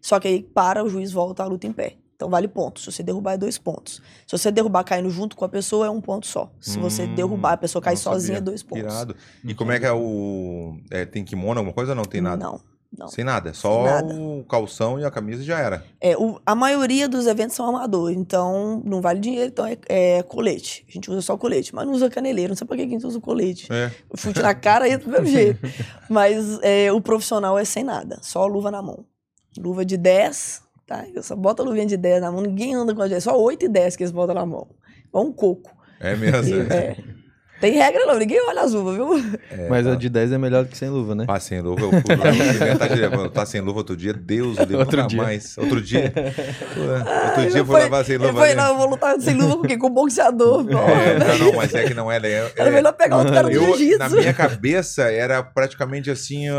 Só que aí para, o juiz volta a luta em pé. Então vale ponto. Se você derrubar, é dois pontos. Se você derrubar caindo junto com a pessoa, é um ponto só. Se você Hum, derrubar, a pessoa cai sozinha, é dois pontos. Irado. E como é que é o. é, tem kimono, alguma coisa ou não tem nada? Não, não. Sem nada. Só nada. o calção e a camisa já era. É, o- a maioria dos eventos são amador, então não vale dinheiro, então é, é colete. A gente usa só colete, mas não usa caneleiro, não sei pra que a gente usa colete. É. O chute na cara entra do mesmo jeito. Mas é, o profissional é sem nada, só luva na mão. Luva de 10, tá? Eu só boto a luvinha de 10 na mão, ninguém anda com a 10, só 8 e 10 que eles botam na mão. Igual um coco. É mesmo. E, é. Tem regra não, ninguém olha as uvas, viu? É, mas tá. a de 10 é melhor do que sem luva, né? Ah, sem luva, eu fui lá, experimentar de- eu tá sem luva outro dia, Deus, o livro Outro nunca dia. mais. Outro dia. Outro Ele dia eu fui foi- levar sem luva. foi, né? não, eu vou lutar sem luva com quem? Com boxeador. É, Porra, não, não, mas é que não é. é, Era melhor pegar outro cara do jiu-jitsu. na minha cabeça era praticamente assim a,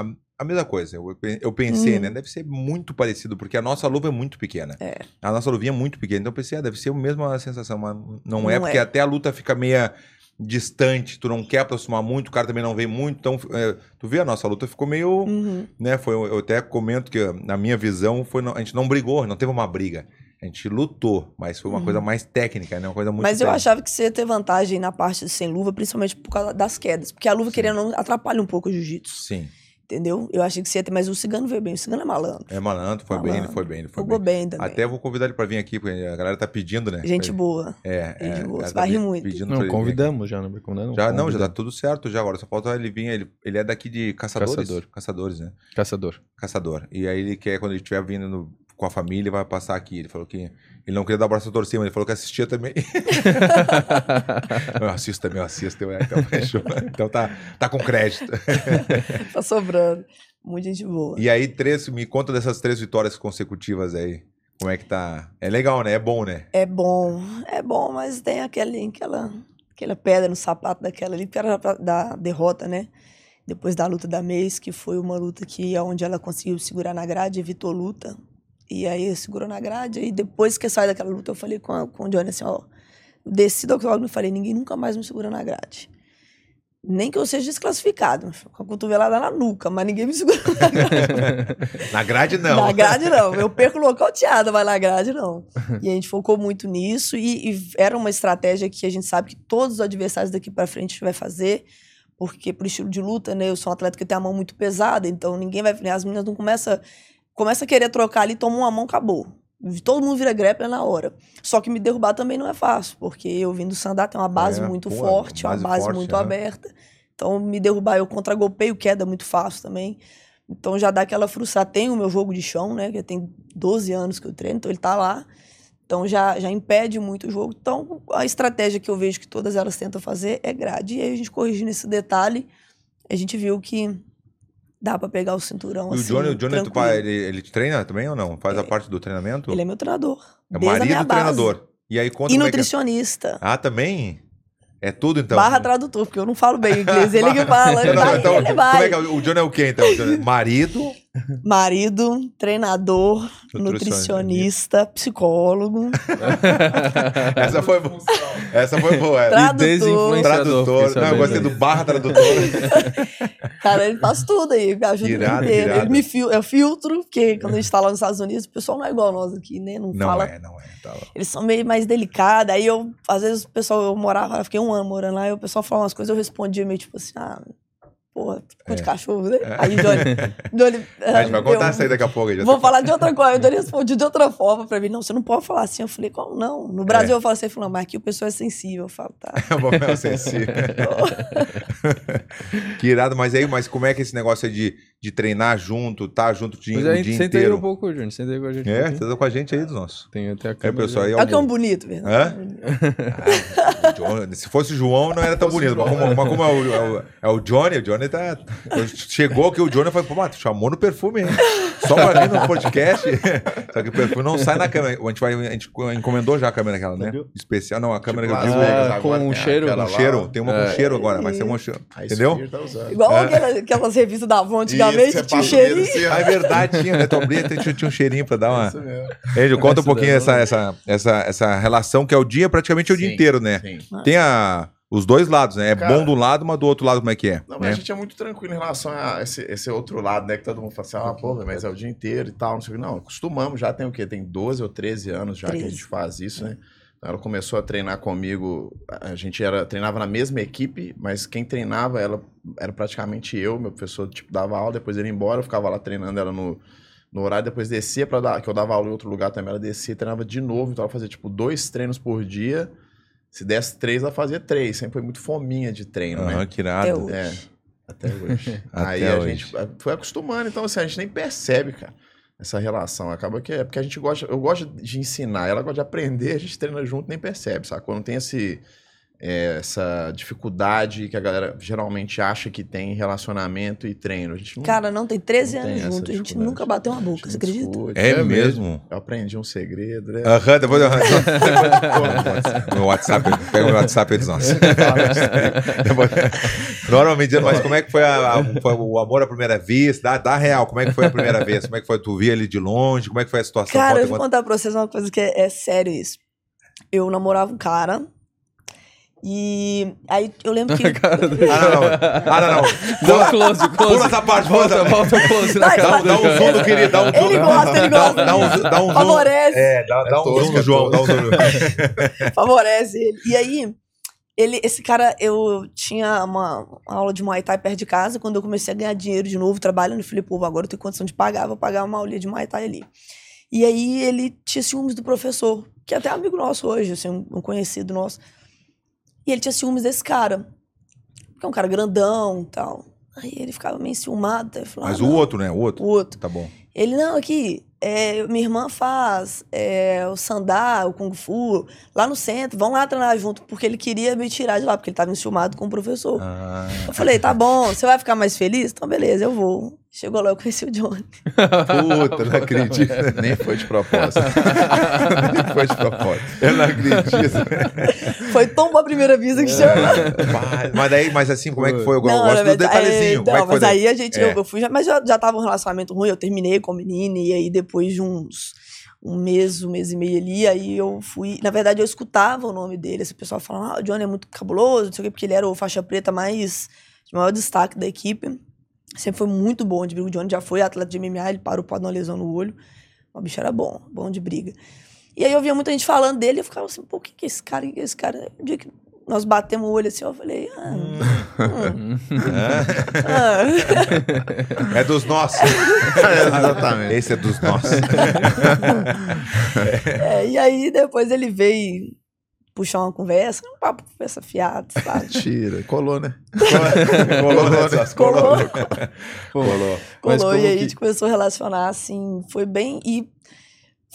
a- a mesma coisa. Eu, eu pensei, Hum. né? Deve ser muito parecido, porque a nossa luva é muito pequena. É. A nossa luvinha é muito pequena. Então eu pensei, ah, deve ser a mesma sensação, mas não, Não é, é. porque até a luta fica meia distante, tu não quer aproximar muito, o cara também não vem muito. Então, é, tu vê, a nossa luta ficou meio. Uhum. né? Foi, eu até comento que na minha visão foi, não- a gente não brigou, não teve uma briga. A gente lutou, mas foi uma Uhum. coisa mais técnica, né? Uma coisa muito Mas eu técnica. achava que você ia ter vantagem na parte de sem luva, principalmente por causa das quedas. Porque a luva, Sim. querendo atrapalha um pouco o jiu-jitsu. Sim. Entendeu? Eu achei que você ia ter, mas o cigano veio bem. O cigano é malandro. É malandro, foi bem, ele Malandro. foi bem, ele foi Jogou bem. bem também. Até vou convidar ele pra vir aqui, porque a galera tá pedindo, né? Gente boa. É, é. gente boa, tá muito. pedindo Não, convidamos já, não convidamos? Já, não, já tá tudo certo já agora. Só falta ele vir. Ele, ele é daqui de Caçadores. Caçador. Caçadores, né? Caçador. Caçador. E aí ele quer, quando ele estiver vindo no. Com a família e vai passar aqui. Ele falou que ele não queria dar o braço a torcer, mas ele falou que assistia também. eu assisto também, eu assisto. Eu, então, fechou. então tá, tá com crédito. tá sobrando. Muita gente boa. E aí, três, me conta dessas três vitórias consecutivas aí. Como é que tá? É legal, né? É bom, né? É bom, é bom, mas tem aquele, aquela, aquela pedra no sapato daquela ali, que era da derrota, né? Depois da luta da mês, que foi uma luta que onde ela conseguiu segurar na grade, evitou luta. E aí segurou na grade. E depois que eu saí daquela luta, eu falei com, a, com o Johnny assim: ó, desci do octógono e falei: ninguém nunca mais me segura na grade. Nem que eu seja desclassificado, com a cotovelada na nuca, mas ninguém me segura na grade. na grade, não. Na grade, não. Eu perco nocauteada, mas na grade, não. E a gente focou muito nisso e, e, era uma estratégia que a gente sabe que todos os adversários daqui para frente vai fazer, porque por estilo de luta, né? Eu sou um atleta que tem a mão muito pesada, então ninguém vai. As meninas não começam. Começa a querer trocar ali, toma uma mão, acabou. Todo mundo vira grappler na hora. Só que me derrubar também não é fácil, porque eu vim do Sandá, tem uma base é, muito pô, forte, base uma base forte, muito né? aberta. Então, me derrubar, eu contra-golpeio, queda muito fácil também. Então, já dá aquela frustração. Tem o meu jogo de chão, né? Que tem 12 anos que eu treino, então ele tá lá. Então, já, já impede muito o jogo. Então, a estratégia que eu vejo que todas elas tentam fazer é grade. E aí, a gente corrigindo esse detalhe, a gente viu que dá para pegar o cinturão. E assim, o Johnny, o Johnny tu, ele, ele te treina também ou não? Faz é, a parte do treinamento? Ele é meu treinador. É o marido do treinador. E aí conta E nutricionista. É que... Ah, também? É tudo então? Barra tradutor, porque eu não falo bem inglês. Ele que fala. Ele, não, vai, então, ele vai. É que é? O Johnny é o quê então? Marido? Marido, treinador, nutricionista, psicólogo. essa foi boa. Essa foi boa. É. Tradutor. Tradutor. Não, eu gostei do barra tradutor. Cara, ele faz tudo aí, me ajuda irado, inteiro. Irado. Ele me fil eu filtro, porque quando a gente tá lá nos Estados Unidos, o pessoal não é igual nós aqui, né? Não, não fala. É, não é, tá Eles são meio mais delicados. Aí eu, às vezes, o pessoal, eu morava, eu fiquei um ano morando lá, e o pessoal falava umas coisas, eu respondia meio tipo assim, ah porra, de é. cachorro, né? É. Aí Johnny, Johnny. A gente vai contar eu, isso aí daqui a pouco. Vou tá falar de outra coisa. O Johnny respondeu de outra forma pra mim. Não, você não pode falar assim. Eu falei, como não? No Brasil é. eu falo assim, falando, mas aqui o pessoal é sensível. Eu falo, tá. Bom, é sensível. que irado, mas aí, mas como é que esse negócio é de, de treinar junto, tá junto o dia, mas o dia senta inteiro? aí um pouco, Johnny. Senta aí com a gente. É, um senta com a gente aí dos nossos. Tem até a câmera. É, pessoal, aí é, que é um bonito, verdade. Ah, se fosse o João, não era tão bonito. Mas como, mas como é, o, é, o, é o Johnny, o Johnny tá chegou que o Johnny falou, pô, mano, chamou no perfume, hein? Só pra vir no podcast. Só que o perfume não sai na câmera. A gente, vai, a gente encomendou já a câmera aquela, né? Especial. Não, a câmera tipo, que eu digo. Ah, com um cheiro. Com cheiro. Tem uma é. com cheiro agora, vai ser uma cheiro. Entendeu? Tá Igual é. aquelas revistas da Avon antigamente, Isso, tinha um cheirinho. Assim, ah, é verdade, tinha, né? Tu abria, tinha, tinha um cheirinho pra dar uma. Isso mesmo. Conta um pouquinho essa, essa, essa, essa relação que é o dia, praticamente é o dia inteiro, né? Tem a os dois lados, né? É Cara, bom do lado, mas do outro lado como é que é? Não, mas né? a gente é muito tranquilo em relação a esse, esse, outro lado, né? Que todo mundo fala assim, ah, pô, mas é o dia inteiro e tal, não sei o que. Não, acostumamos, já tem o quê? Tem 12 ou 13 anos já 13. que a gente faz isso, né? Então, ela começou a treinar comigo, a gente era, treinava na mesma equipe, mas quem treinava ela era praticamente eu, meu professor tipo, dava aula, depois ele ia embora, eu ficava lá treinando ela no, no horário, depois descia para dar, que eu dava aula em outro lugar também, ela descia e treinava de novo, então ela fazia tipo dois treinos por dia, se desse três, ela fazia três. Sempre foi muito fominha de treino, uhum, né? que irado. É, até hoje. Aí a hoje. gente foi acostumando, então assim, a gente nem percebe, cara, essa relação. Acaba que é porque a gente gosta, eu gosto de ensinar, ela gosta de aprender, a gente treina junto nem percebe, sabe? Quando tem esse é, essa dificuldade que a galera geralmente acha que tem em relacionamento e treino. A gente não, Cara, não tem 13 não anos junto, a gente nunca bateu uma boca, você acredita? Discute. É, é mesmo? Eu aprendi um segredo, né? Aham, depois eu... meu WhatsApp, pega o meu WhatsApp eles nossos. Normalmente, mas como é que foi, a, a, foi, o amor à primeira vista? Dá, dá real, como é que foi a primeira vez? Como é que foi? Tu via ele de longe? Como é que foi a situação? Cara, Conta, eu vou contar pra vocês uma coisa que é, é sério isso. Eu namorava um cara e aí eu lembro que. ah, não, não. Ah, não, não. Dá um close, close. Pula essa parte, volta, volta o close na cara. Dá, um zoom do querido, dá um zoom. Ele gosta, ele gosta. Dá, um, dá um Favorece. É, dá, dá um zoom no João. Dá um zoom. Favorece ele. E aí, ele, esse cara, eu tinha uma, uma aula de Muay Thai perto de casa. Quando eu comecei a ganhar dinheiro de novo, trabalhando, eu falei, pô, agora eu tenho condição de pagar, vou pagar uma aula de Muay Thai ali. E aí ele tinha ciúmes do professor, que é até amigo nosso hoje, assim, um conhecido nosso. E ele tinha ciúmes desse cara. Porque é um cara grandão e tal. Aí ele ficava meio ciumado. Falou, Mas ah, o outro, né? O outro. O outro. Tá bom. Ele, não, aqui, é, minha irmã faz é, o sandá, o kung fu, lá no centro, vão lá treinar junto, porque ele queria me tirar de lá, porque ele estava enciumado com o professor. Ah, Eu falei, tá bom, você vai ficar mais feliz? Então, beleza, eu vou. Chegou lá, eu conheci o Johnny. Puta, não acredito. Nem foi de propósito. Nem foi de propósito. eu não acredito. Foi tão boa a primeira vista que chama. Mas- mas daí, mas assim, como é que foi? Eu Não, gosto do detalhezinho. é, é não, foi mas daí? aí a gente, É. eu, eu fui, mas já, já tava um relacionamento ruim, eu terminei com a menina, e aí depois de uns um mês, um mês e meio ali, aí eu fui. Na verdade, eu escutava o nome dele, esse pessoal falando, ah, o Johnny é muito cabuloso, não sei o quê, porque ele era o faixa preta mais de maior destaque da equipe. Sempre foi muito bom de briga. O Johnny já foi atleta de MMA, ele parou por uma lesão no olho. O bicho era bom, bom de briga. E aí eu via muita gente falando dele e eu ficava assim, pô, o que, que é esse cara? O que, é esse cara? O dia que nós batemos o olho assim, eu falei, ah. hum, ah. É dos nossos. Exatamente. Esse é dos nossos. É, e aí depois ele veio puxar uma conversa, um papo, conversa fiada, sabe? Mentira. Colou, né? Colou, né? Essas Colou. Colou. Colou. Colou, e aí a que- gente começou a relacionar, assim, foi bem. E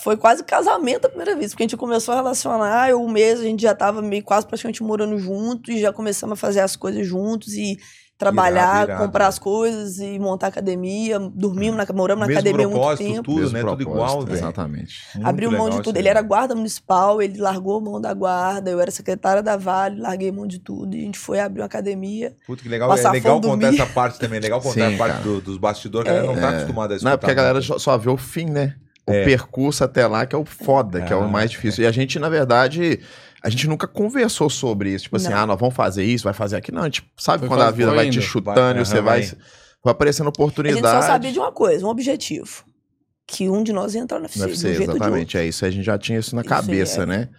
foi quase casamento a primeira vez, porque a gente começou a relacionar, eu um mês a gente já tava meio quase praticamente morando junto, e já começamos a fazer as coisas juntos e trabalhar, Irado, irado. comprar as coisas e montar academia, dormimos, na, moramos na academia há muito tempo. tudo, Mesmo né? Tudo igual, velho. Exatamente. Muito Abriu mão de isso tudo. Ele era guarda municipal, ele largou mão da guarda, eu era secretária da Vale, larguei mão de tudo. E a gente foi abrir uma academia. Puta, que legal. Passar é legal fome, contar dormir. essa parte também. Legal contar Sim, a parte do- dos bastidores, que a galera não tá acostumada a escutar. Não, é porque a galera só, vê o fim, né? O É. percurso até lá, que é o foda, que é Ah, o mais difícil. E a gente, na verdade, a gente nunca conversou sobre isso. Tipo assim, Não. ah, nós vamos fazer isso, vai fazer aquilo. Não, a gente sabe Foi quando a vida vai te chutando Vai, e você vai, vai. vai aparecendo A oportunidade. gente só sabia de uma coisa, um objetivo. Que um de nós ia entrar no UFC, um UFC, exatamente. É isso, a gente já tinha isso na Isso, cabeça, é. né?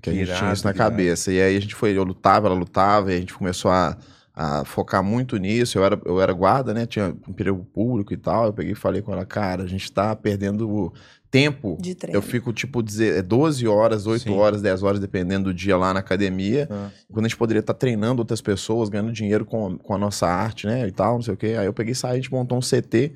Que a gente Irado, tinha isso na irado. cabeça. E aí a gente foi, eu lutava, ela lutava, e a gente começou a, a focar muito nisso. Eu era, eu era guarda, né? Tinha um perigo público e tal. Eu peguei e falei com ela, cara, a gente tá perdendo tempo. De treino. Eu fico, tipo, dizer, 12 horas, 8 Sim. horas, 10 horas, dependendo do dia lá na academia. Ah. Quando a gente poderia estar treinando outras pessoas, ganhando dinheiro com, com a nossa arte, né? E tal, não sei o quê. Aí eu peguei e saí, a gente montou um CT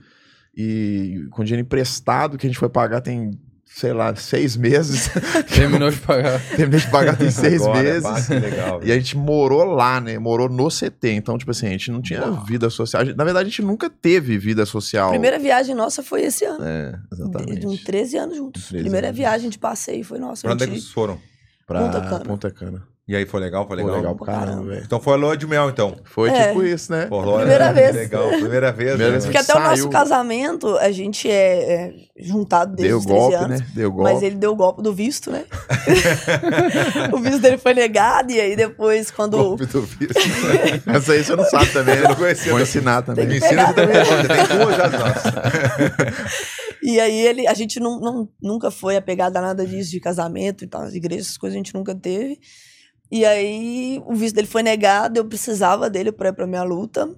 e com dinheiro emprestado que a gente foi pagar tem, sei lá, seis meses. Terminou de pagar. Terminei de pagar tem seis Agora, meses. legal. E a gente morou lá, né? Morou no CT. Então, tipo assim, a gente não tinha vida social. Gente- Na verdade, a gente nunca teve vida social. A primeira viagem nossa foi esse ano. É, De, exatamente. de um 13 anos juntos. 13 primeira anos. viagem de passeio foi nossa. Pra onde é que vocês foram? Pra Punta Cana. Punta Cana. E aí foi legal? Foi legal? legal pra caramba, caramba. velho. Então foi a lua de mel, então. Foi É. tipo isso, né? Lua- Primeira vez. Legal, primeira vez. Primeira né? vez Porque até o nosso Saiu- casamento, a gente é, é juntado desde Deu os 13 golpe, anos. né? Deu golpe. Mas ele deu o golpe do visto, né? o visto dele foi negado, e aí depois, quando. Golpe do visto. Essa aí você não sabe também, né? Eu não conhecia, Vou ensinar também. Me ensina você também. Tem duas já, nossa. E aí ele, a gente não, não- nunca foi apegado a nada disso de casamento e tal, as igrejas, essas coisas a gente nunca teve. E aí o visto dele foi negado, eu precisava dele para ir pra minha luta.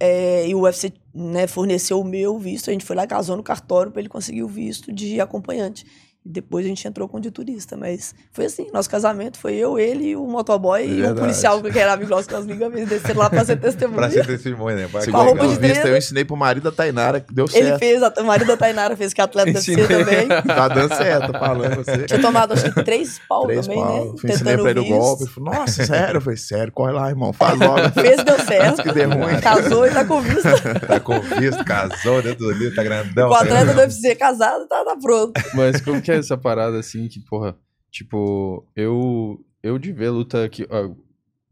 É, e o UFC né, forneceu o meu visto, a gente foi lá, casou no cartório para ele conseguir o visto de acompanhante. E depois a gente entrou com de turista, mas foi assim, nosso casamento foi eu, ele, o motoboy e o policial que era amigo nosso que nós ligamos, eles desceram lá para ser testemunha. Pra ser testemunha, né? Pra- Com a roupa de treino. eu ensinei pro marido da Tainara que deu Ele certo. fez, a- o marido da Tainara fez que é atleta deve ser também. Tá dando certo, falando você. Tinha tomado, acho que, três pau Três também, pau. né? Fui ensinei pra ele o visto. golpe. Ele falou, nossa, sério? Eu falei, sério, corre lá, irmão. Faz logo. Fez, deu certo. que deu ruim. Casou e tá com visto. Tá com visto, casou dentro do livro, tá grandão. Com o tá atleta grandão. UFC casado, tá, tá pronto. Mas como que é essa parada assim que, porra, tipo, eu eu de ver a luta que, ah,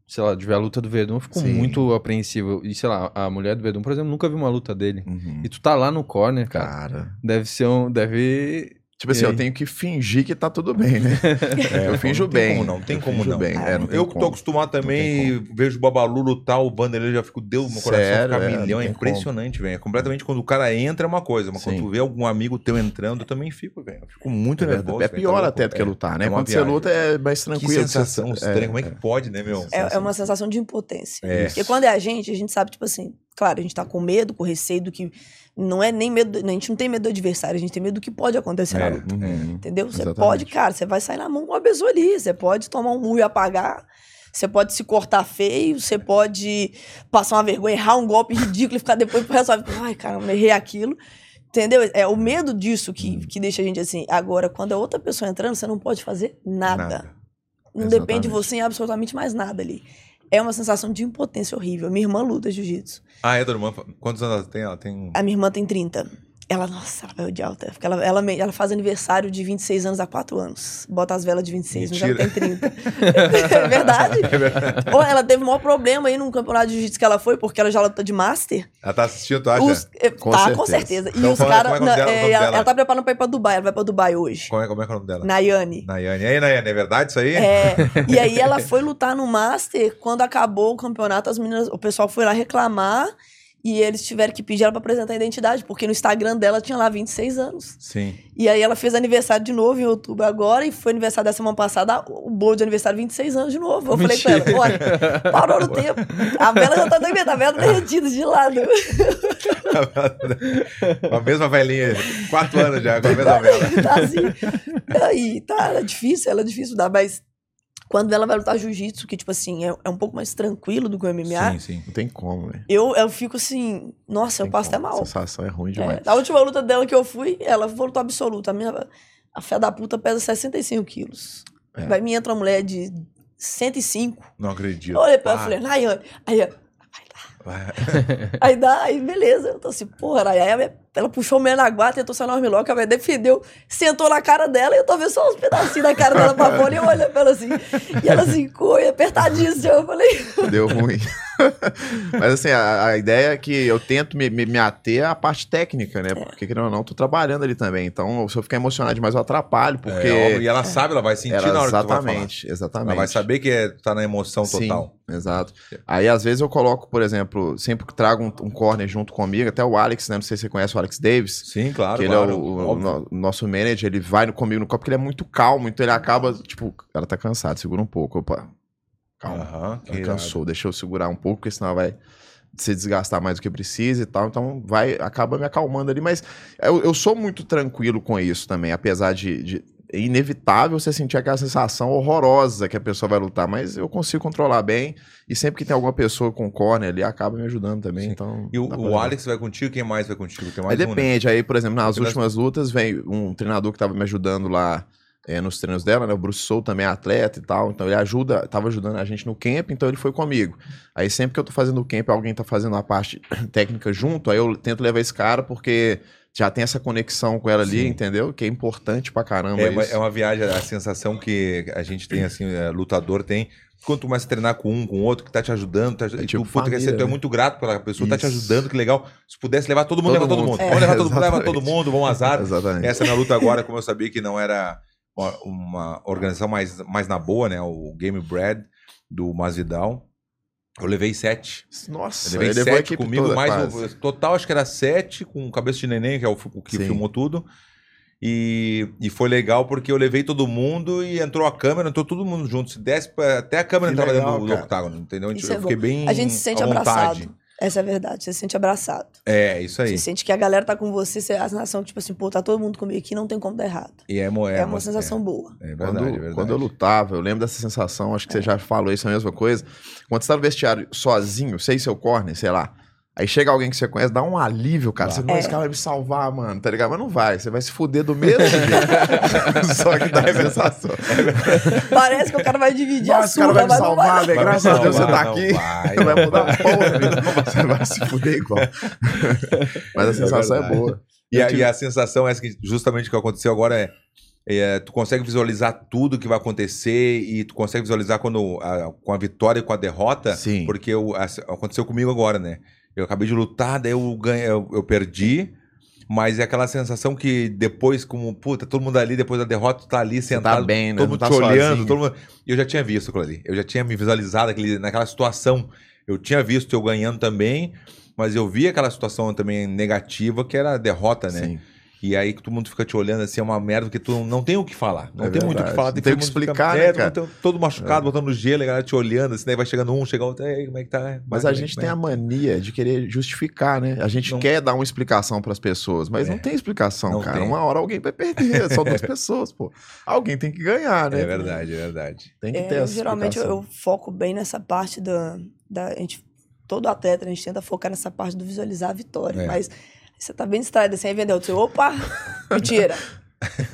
sei lá, de ver a luta do Verdun, eu fico Sim. muito apreensivo. E sei lá, a mulher do Verdun, por exemplo, nunca vi uma luta dele. Uhum. E tu tá lá no corner, cara. Cara. Deve ser um, deve Tipo assim, E eu tenho que fingir que tá tudo bem, né? É, eu finjo não tem bem. como não, tem Eu como não. bem. É, não tem eu que tô como. acostumado também, vejo o Babalu lutar, o Vanderlei já fico, Deus, meu coração Sério? fica É, milhão, é impressionante, velho. É completamente quando o cara entra é uma coisa, mas quando Sim. tu vê algum amigo teu entrando, eu também fico, velho. Eu fico muito É, nervoso. é velho, pior tá louco? até do que É. lutar, né? É Quando você viagem. luta é mais Que tranquilo. sensação você- estranha, como é que pode, né, meu? É, é uma sensação de impotência. É. Porque quando é a gente, a gente sabe, tipo assim, claro, a gente tá com medo, com receio do que. Não é nem medo. A gente não tem medo do adversário, a gente tem medo do que pode acontecer na É. luta. Uhum. Entendeu? Você pode, cara, você vai sair na mão com uma pessoa ali. Você pode tomar um murro e apagar. Você pode se cortar feio, você pode passar uma vergonha, errar um golpe ridículo e ficar depois pro resto da vida, Ai, caramba, errei aquilo. Entendeu? É o medo disso que, que deixa a gente assim. Agora, quando é outra pessoa entrando, você não pode fazer nada. Nada. Não Exatamente. depende de você em absolutamente mais nada ali. É uma sensação de impotência horrível. Minha irmã luta jiu-jitsu. Ah, é, tua irmã. Quantos anos ela tem? Ela tem. A minha irmã tem 30. Ela, nossa, ela vai odiar o porque ela, ela, ela faz aniversário de 26 anos há 4 anos. Bota as velas de 26, mas ela tem 30. é verdade. Ou ela teve o maior problema aí num campeonato de jiu-jitsu que ela foi, porque ela já luta de master. Ela tá assistindo, tu acha? Os- eh, Com tá, certeza. com certeza. E Então, os é- caras. é? O nome ela, ela tá preparando pra ir pra Dubai. Ela vai pra Dubai hoje. Como é, como é que é o nome dela? Nayane. Nayane. E aí, Nayane, é verdade isso aí? É, e aí ela foi lutar no Master, quando acabou o campeonato, as meninas, o pessoal foi lá reclamar e eles tiveram que pedir ela pra apresentar a identidade, porque no Instagram dela tinha lá 26 anos. Sim. E aí ela fez aniversário de novo em outubro agora, e foi aniversário da semana passada, o bolo de aniversário 26 anos de novo. Eu falei com ela, olha, parou no tempo. A vela já tá derretida, a vela tá derretida de lado. A mesma velhinha. Quatro anos já, com a mesma vela. tá assim. Aí, tá, é difícil, ela é difícil dar, mas quando ela vai lutar jiu-jitsu, que, tipo assim, é, é um pouco mais tranquilo do que o MMA, Sim, sim. Não tem como, velho. eu, eu fico assim, nossa, eu passo até como. mal. A sensação é ruim demais. É, na última luta dela que eu fui, ela foi luta absoluta. A, minha, a fé da puta pesa 65 quilos. É. Vai me entra uma mulher de 105. Não acredito. Eu olhei pra ela e falei, Nayane. Aí, eu, vai. aí dá, aí beleza. Eu tô assim, porra, Nayane. Aí ela puxou o Menaguá, tentou sair no armlock, a mulher defendeu, sentou na cara dela e eu tô vendo só uns pedacinhos da cara dela pra fora e eu olhando pra ela assim. E ela assim, coi, apertadíssima. Eu falei, Deu ruim. Mas assim, a, a ideia é que eu tento me, me, me ater à parte técnica, É. né? Porque, querendo ou não, eu tô trabalhando ali também. Então, se eu ficar emocionado demais, eu atrapalho, porque... É, e ela sabe, ela vai sentir Era na hora que tu vai falar. exatamente, exatamente. Ela vai saber que é, tá na emoção Sim, total. exato. Aí, às vezes, eu coloco, por exemplo, sempre que trago um, um corner junto comigo, até o Alex, né? Não sei se você conhece o Alex Davis. Sim, claro, que ele claro. é o, o- o nosso manager, ele vai comigo no copo, porque ele é muito calmo, então ele acaba, tipo, o cara tá cansado, segura um pouco, opa, calma. Ela irado. cansou, deixa eu segurar um pouco, porque senão vai se desgastar mais do que precisa e tal. Então vai, acaba me acalmando ali. Mas eu, eu sou muito tranquilo com isso também, apesar de. de- inevitável você sentir aquela sensação horrorosa que a pessoa vai lutar, mas eu consigo controlar bem. E sempre que tem alguma pessoa com corner ali, acaba me ajudando também. Sim. Então, E o, o. Alex vai contigo? Quem mais vai contigo? Tem Aí mais um, né? depende. Aí, por exemplo, nas últimas lutas, vem um treinador que tava me ajudando lá é, nos treinos dela, né? O Bruce Soul também é atleta e tal. Então ele ajuda, tava ajudando a gente no camp, então ele foi comigo. Aí sempre que eu tô fazendo o camp, alguém tá fazendo a parte técnica junto, aí eu tento levar esse cara porque já tem essa conexão com ela ali, Sim. entendeu? Que é importante pra caramba É uma, isso. é uma viagem, a sensação que a gente tem, assim, é, lutador tem. Começa a treinar com um, com outro, que tá te ajudando, tá, e tipo tu, família, tu é né? muito grato pela pessoa, tá te Isso. ajudando, que legal. Se pudesse levar todo mundo, Todo leva todo mundo. mundo. É, Vamos levar todo mundo, leva todo mundo, bom azar. Exatamente. Essa minha luta agora, como eu sabia que não era uma, uma organização mais, mais na boa, né? O Game Bread do Masvidal. Eu levei sete. Nossa, Eu levei ele levou a sete comigo, mais o total acho que era sete, com cabeça de neném, que é o, o que Sim. filmou tudo. E, e foi legal porque eu levei todo mundo e entrou a câmera, entrou todo mundo junto. Se desse até a câmera Que entrava legal, dentro do, do octágono, entendeu? Isso eu é fiquei bom. bem a gente se sente à vontade. Essa é a verdade, você se sente abraçado. É, isso aí. Você sente que a galera tá com você, você a sensação que, tipo assim, pô, tá todo mundo comigo aqui, não tem como dar errado. E é, mo- É, é uma sensação boa. É, é verdade, Quando, é verdade. quando eu lutava, eu lembro dessa sensação, acho que você já falou isso, é a mesma coisa. Quando você tá no vestiário sozinho, sei seu corner, sei lá. Aí chega alguém que você conhece, dá um alívio, cara. Você, não, É. esse cara vai me salvar, mano, tá ligado? Mas não vai, você vai se fuder do mesmo jeito. Só que dá a sensação. Parece que o cara vai dividir a Nossa, esse cara vai me vai. salvar. Vai me Graças a Deus você tá não aqui. vai, Não vai não mudar vai. porra. Você vai se fuder igual. Mas a sensação é, verdade. boa. E a, tive- e a sensação é que justamente o que aconteceu agora é, é, tu consegue visualizar tudo que vai acontecer e tu consegue visualizar quando a- com a vitória e com a derrota, Sim. porque eu, a- aconteceu comigo agora, né? Eu acabei de lutar, daí eu ganhei, eu, eu perdi, mas é aquela sensação que depois, como, puta, todo mundo ali, depois da derrota, tu tá ali Você sentado, tá bem, né? todo mundo tá te olhando, todo mundo... Eu já tinha visto aquilo ali, eu já tinha me visualizado aquele, naquela situação, eu tinha visto eu ganhando também, mas eu vi aquela situação também negativa, que era a derrota, né? Sim. E aí que todo mundo fica te olhando assim, é uma merda, porque tu não tem o que falar. Não É tem muito o que verdade. falar. Tem o que fica- explicar, é, né, todo cara? todo machucado, botando no gelo, a galera te olhando, assim, daí vai chegando um, chega outro, ei, como é que tá? Mas Vai, a como é gente tem a vai?" mania de querer justificar, né? A gente Não- quer dar uma explicação pras pessoas, mas É. não tem explicação, Não cara. tem. Uma hora alguém vai perder, são duas pessoas, pô. Alguém tem que ganhar, né? É verdade, é verdade. Tem que É, ter essa geralmente eu, explicação. eu foco bem nessa parte da, da. A gente, todo atleta, a gente tenta focar nessa parte do visualizar a vitória. É. Mas Você tá bem distraído assim, aí vendeu. Você, opa, mentira.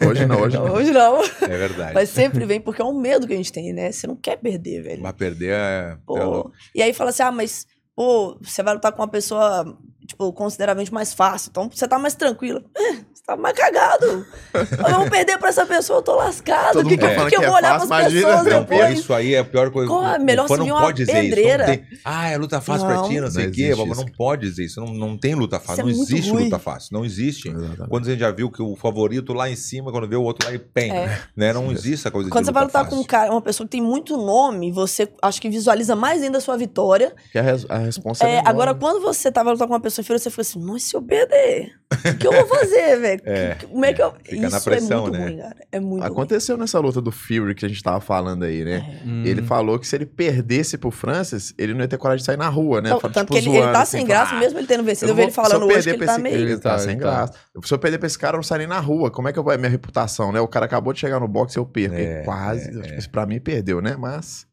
Hoje não, hoje não. Hoje não. É verdade. Mas sempre vem, porque é um medo que a gente tem, né? Você não quer perder, velho. Mas perder é. Pô, é louco. e aí fala assim, ah, mas, pô, você vai lutar com uma pessoa, tipo, consideravelmente mais fácil. Então você tá mais tranquilo. É, você tá mais cagado. eu vou perder pra essa pessoa, eu tô lascado. O que, que, tá eu- falando que eu que é vou olhar fácil, pras imagina, pessoas não, depois? isso aí é a pior coisa. Qual é? O Melhor vir uma pode dizer isso. Pedreira. ah, é luta fácil pra Não. ti, não sei o Não quê. Mas não pode dizer isso. Não, não tem luta fácil. Isso é não muito existe ruim. luta fácil. Não existe. Exatamente. Quando a gente já viu que o favorito lá em cima, quando vê o outro lá e pem. É. Né? Não existe essa coisa Quando de você vai luta lutar com um fácil. cara, uma pessoa que tem muito nome, você acho que visualiza mais ainda a sua vitória. Que a, res, a resposta É, é, agora, quando você tava lutando com uma pessoa inferior, você fica assim, mas se eu perder, o que eu vou fazer, velho? É. Como é que eu... Fica na Isso pressão, é muito né? ruim, cara. É muito ruim. Aconteceu nessa luta do Fury que a gente tava falando aí, né? Hum. Ele falou que se ele perdesse pro Francis, ele não ia ter coragem de sair na rua, né? Então, tanto tipo, que ele, ele zoando, tá assim, sem graça, "Ah, mesmo ele tendo vencido. Eu não vi ele vou- falando eu hoje que ele tá esse- meio... Ele tá Ele sem tá. graça. Se eu perder pra esse cara, eu não saio nem na rua. Como é que eu vou... Minha reputação, né? O cara acabou de chegar no boxe e eu perco. É, E quase, tipo, isso pra mim perdeu, né? Mas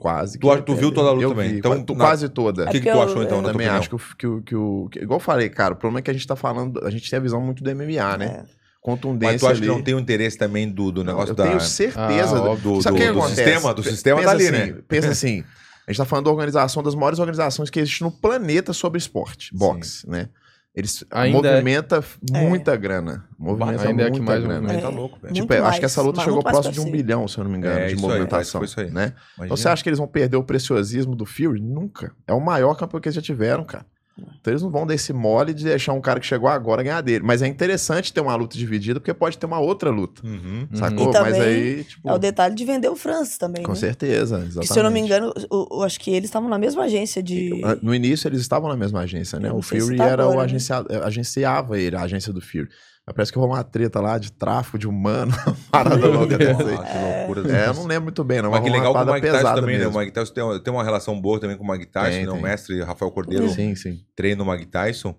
quase. Tu- que tu viu toda a luta Eu também? vi, Então, tu- na- quase toda. O que, que porque tu eu- achou então, eu também opinião? acho que o, que, o, que que- igual eu falei, cara, o problema é que a gente tá falando. A gente tem a visão muito do MMA, né? É. Contundência. Mas tu acha que ali. não tem o interesse também do, do negócio eu da... tenho certeza Ah, do- óbvio, Sabe o do- que do acontece? sistema? Do sistema pensa tá ali, assim, né? Pensa assim, a gente tá falando da organização, das maiores organizações que existem no planeta sobre esporte, boxe, né? Eles Ainda é. movimenta muita grana. Movimenta Ainda é muita que mais grana. movimenta. Tá É. louco, velho. Tipo, eu acho que essa luta chegou próximo de um bilhão, se eu não me engano, É, de aí, movimentação. foi isso aí. Né? Então você acha que eles vão perder o preciosismo do Fury? Nunca. É o maior campeão que eles já tiveram, cara. Então eles não vão dar esse mole de deixar um cara que chegou agora ganhar dele. Mas é interessante ter uma luta dividida, porque pode ter uma outra luta. Uhum. Sacou? E Mas aí, tipo. É o detalhe de vender o Francis também, Com né? certeza. Exatamente. se eu não me engano, eu, eu acho que eles estavam na mesma agência de... No início eles estavam na mesma agência, né? O Fury tá era agora, o né? agencia... agenciava ele, a agência do Fury. Mas parece que rolou uma treta lá de tráfico de humano, uma parada louca dessa aí. Que loucura. É, eu não lembro muito bem, não. Mas que rolou legal com o Mike Tyson também, né? mesmo. O Mike Tyson tem, uma- tem uma relação boa também com o Mike Tyson, Tem, né? O tem. mestre Rafael Cordeiro Sim, sim. treina o Mike Tyson.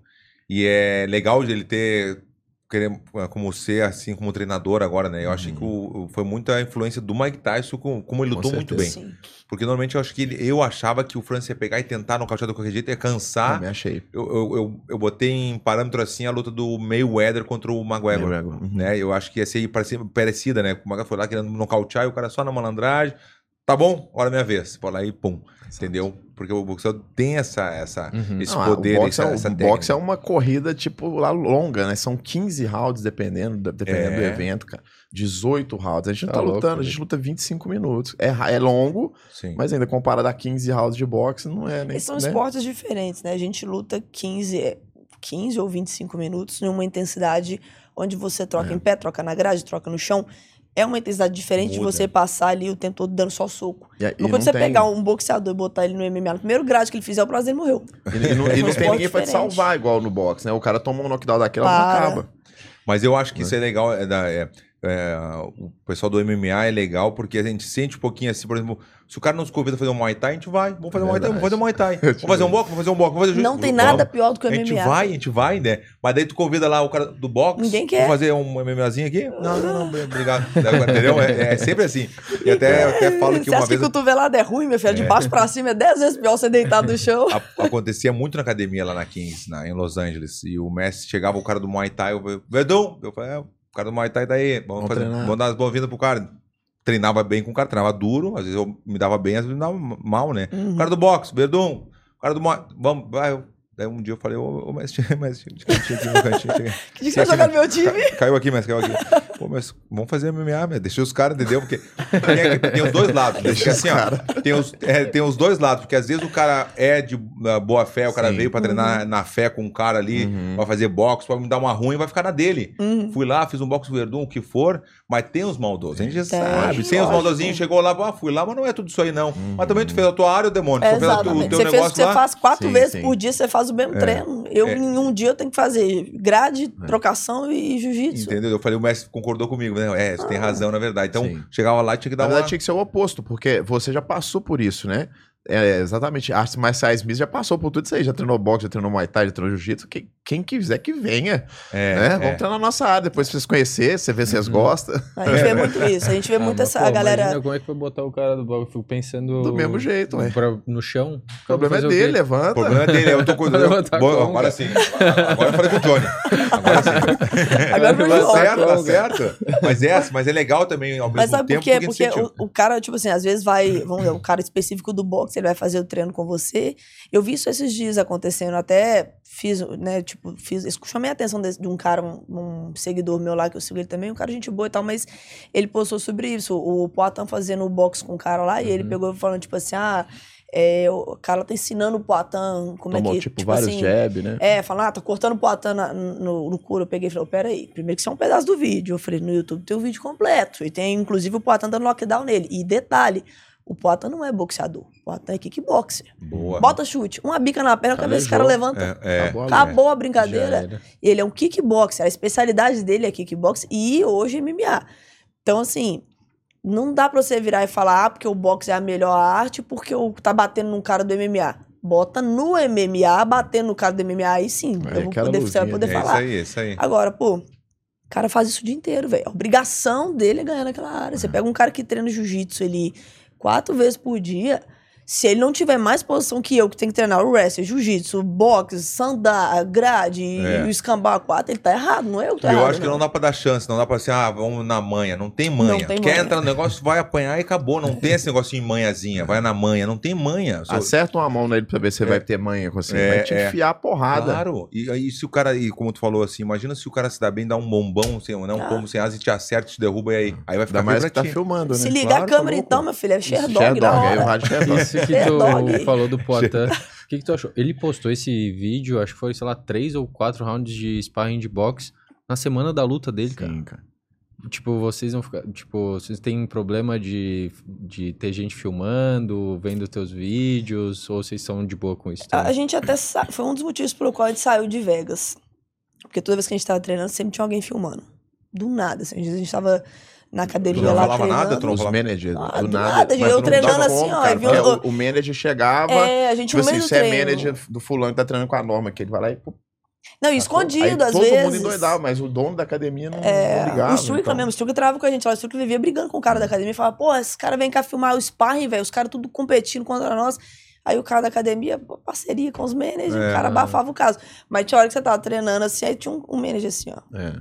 E é legal de ele ter, querer, eh, como ser assim, como treinador agora, né? Eu achei que o- o- foi muita influência do Mike Tyson, com, como ele Com lutou muito bem. Sim. Porque normalmente eu acho que ele- eu achava que o Francis ia pegar e tentar nocautear de qualquer jeito, ia cansar. Também achei. Eu, eu, eu, eu botei em parâmetro assim a luta do Mayweather contra o McGregor. Mayweather, uhum. Né? Eu acho que ia ser parecida, né? O McGregor foi lá querendo nocautear e o cara só na malandragem. Tá bom, hora é minha vez. Foi lá e pum. Entendeu? Porque o boxeador tem essa, essa, Uhum. esse Não, ah, poder, boxe, essa, é, essa o boxe é uma corrida, tipo, lá longa, né? São 15 rounds, dependendo, de- dependendo do É. evento, cara. 18 rounds. A gente não Tá tá louco, lutando, a gente luta 25 minutos. É, é longo, Sim. mas ainda comparado a 15 rounds de boxe, não é nem. Eles são né? esportes diferentes, né? A gente luta 15, é, 15 ou 25 minutos numa intensidade onde você troca É. em pé, troca na grade, troca no chão. É uma intensidade diferente de Muda. você passar ali o tempo todo dando só soco. E, e não quando você tem- pegar um boxeador e botar ele no MMA, no primeiro grade que ele fizer, o prazer ele morreu. E, e não, e É um não tem ninguém pra te salvar igual no boxe, né? O cara toma um knockdown daquela, não Para. acaba. Mas eu acho que isso é legal. É é- é, o pessoal do MMA é legal porque a gente sente um pouquinho assim, por exemplo, se o cara nos convida a fazer um Muay Thai, a gente vai. Vamos fazer um Muay Thai, vamos fazer um Muay Thai. Vamos fazer um boxe, vamos fazer um boxe, vamos fazer Não tem vamos. nada pior do que o A gente MMA. vai, a gente vai, né? Mas daí tu convida lá o cara do boxe. Ninguém quer. Vamos fazer um MMAzinho aqui? Não, não, não, obrigado. Entendeu? É, é sempre assim. E até, eu até falo que Você uma acha vez que cotovelada é ruim, meu filho? De baixo pra cima é 10 vezes pior você deitado no chão. a- acontecia muito na academia lá na Kings, na, em Los Angeles. E o mestre chegava, o cara do Muay Thai, eu falei, Verdun! Eu falei, é, o cara do Muay Thai tá aí, vamos, Vamos fazer, treinar. vamos dar as boas-vindas pro cara. Treinava bem com o cara, treinava duro, às vezes eu me dava bem, às vezes me dava mal, né? Uhum. O cara do boxe, Verdun, o cara do vamos, vai. Daí um dia eu falei, ô, ô mestre, mestre, chega aqui no cantinho, chega. Que dia que vai jogar no meu time? Ca- Caiu aqui, mas caiu aqui. Pô, mas vamos fazer MMA, meu. Deixa os caras, entendeu? Porque tem, tem os dois lados. né? Porque assim, ó, tem os, é, tem os dois lados. Porque às vezes o cara é de uh, boa fé, o cara Sim. veio pra treinar na fé com um cara ali, Uhum. vai fazer boxe, vai me dar uma ruim, vai ficar na dele. Uhum. Fui lá, fiz um boxe verdun, o que for, mas tem os maldosos. A gente já Tem, sabe. Sem os maldosinhos, chegou lá, ah, fui lá, mas não é tudo isso aí, não. Mas também tu fez a tua área, o demônio. É, tu fez o teu Você fez negócio você lá. faz quatro Sim, vezes sim. por dia, você faz o mesmo treino. Eu, É. em um dia, eu tenho que fazer grade, trocação e jiu-jitsu. Entendeu? Eu falei, o mestre concordou comigo. né? É, você tem razão, na verdade. Então, Sim. chegava lá e tinha que dar Na uma... verdade, tinha que ser o oposto, porque você já passou por isso, né? É, exatamente. Artes marciais Smith já passou por tudo isso aí. Já treinou boxe, já treinou Muay Thai, já treinou Jiu-Jitsu. Quem, quem quiser que venha. É, né? é. Vamos treinar na nossa área. Depois pra vocês conhecerem, você vê se vocês Uhum. gostam. A gente vê muito isso. A gente vê Ah, muito mas, essa pô, a galera. Como é que foi botar o cara do bloco. Eu fico pensando. Do mesmo jeito, ué. pra- no chão. O problema é o dele, O levanta. problema é dele, eu tô com. Vai levantar Bom, agora sim. Agora eu falei com o Johnny. Agora sim. Agora foi o Tá certo, tá certo. Mas é, mas é legal também ao mesmo Mas sabe tempo. por quê? porque Porque incentiva. o, o cara, tipo assim, às vezes vai, vamos ver, o cara específico do boxe, ele vai fazer o treino com você. Eu vi isso esses dias acontecendo, até fiz, né, tipo, fiz, chamei a atenção de, de um cara, um, um seguidor meu lá, que eu sigo ele também, um cara gente boa e tal, mas ele postou sobre isso, o Poatan fazendo o boxe com o cara lá, e ele Uhum. pegou falando, tipo assim, ah, é, o cara tá ensinando o Poatan como Tomou, é que, tipo, tipo vários assim, jab, né? é, falar, ah, tá cortando o Poatan na- no, no couro. Eu peguei e falei, peraí, primeiro que isso é um pedaço do vídeo. Eu falei, no YouTube tem o vídeo completo. E tem, inclusive, o Poatan dando lockdown nele. E detalhe, o Poatan não é boxeador. O Poatan é kickboxer. Boa. Bota chute, uma bica na perna, Calejou. esse cara levanta. É, é. Acabou ali. Acabou a brincadeira. Ele é um kickboxer. A especialidade dele é kickboxer e hoje MMA. Então, assim, não dá pra você virar e falar, ah, porque o boxe é a melhor arte, porque o tá batendo num cara do MMA. Bota no MMA, batendo no cara do MMA, aí sim. É, eu vou poder, você vai poder É isso falar. aí, é isso aí. Agora, pô, o cara faz isso o dia inteiro, velho. A obrigação dele é ganhar naquela área. Você pega um cara que treina jiu-jitsu ali quatro vezes por dia. Se ele não tiver mais posição que eu, que tem que treinar o wrestling, jiu-jitsu, boxe, sandar, grade É. e o escambar quatro, ele tá errado, não é eu que tô eu errado. acho que não dá pra dar chance, não dá pra ser, ah, vamos na manha. Não tem manha. Não tem Quer manha. entrar no negócio, vai apanhar e acabou. Não tem esse negocinho em manhãzinha, vai na manha. Não tem manha. Só- Acerta uma mão nele pra ver se você vai ter manha com você. É, vai te é. enfiar a porrada. Claro. E aí, se o cara, e como tu falou assim, imagina se o cara se dá bem, dá um bombão, assim, né, um Ah. pombo sem asa e te acerta, te derruba e aí. Aí vai ficar Ainda mais que tá filmando, né? Se ligar Claro, a tá câmera, louco. então, meu filho, é Sherdog Sherdog, na aí o rádio Sherdog. Isso que É tu falou do Poitin. O que, que tu achou? Ele postou esse vídeo, acho que foi, sei lá, três ou quatro rounds de sparring de boxe na semana da luta dele, cara. Sim, cara. Tipo, vocês vão ficar. Tipo, vocês têm problema de, de ter gente filmando, vendo teus vídeos, ou vocês são de boa com isso? A, a também? gente até sa... foi um dos motivos pelo qual a gente saiu de Vegas. Porque toda vez que a gente tava treinando, sempre tinha alguém filmando. Do nada, assim, a gente tava na academia não lá falava treinando. nada, tu não falava. managers, Ah, do nada. nada, mas eu não treinando assim, ó, cara, viu o- o, manager chegava. É, a gente Tipo assim, você é manager do fulano que tá treinando com a norma, que ele vai lá e. Não, e aí escondido, às todo vezes. mundo endoidava, mas o dono da academia não, É, não ligava. o Strickland então. mesmo, o Strickland trava com a gente lá. O Strickland vivia brigando com o cara da academia e falava, pô, esse cara vem cá filmar o sparring, velho. Os caras tudo competindo contra nós. Aí o cara da academia, parceria com os managers, É. o cara abafava o caso. Mas tinha hora que você tava treinando assim, aí tinha um, um manager assim, ó. É.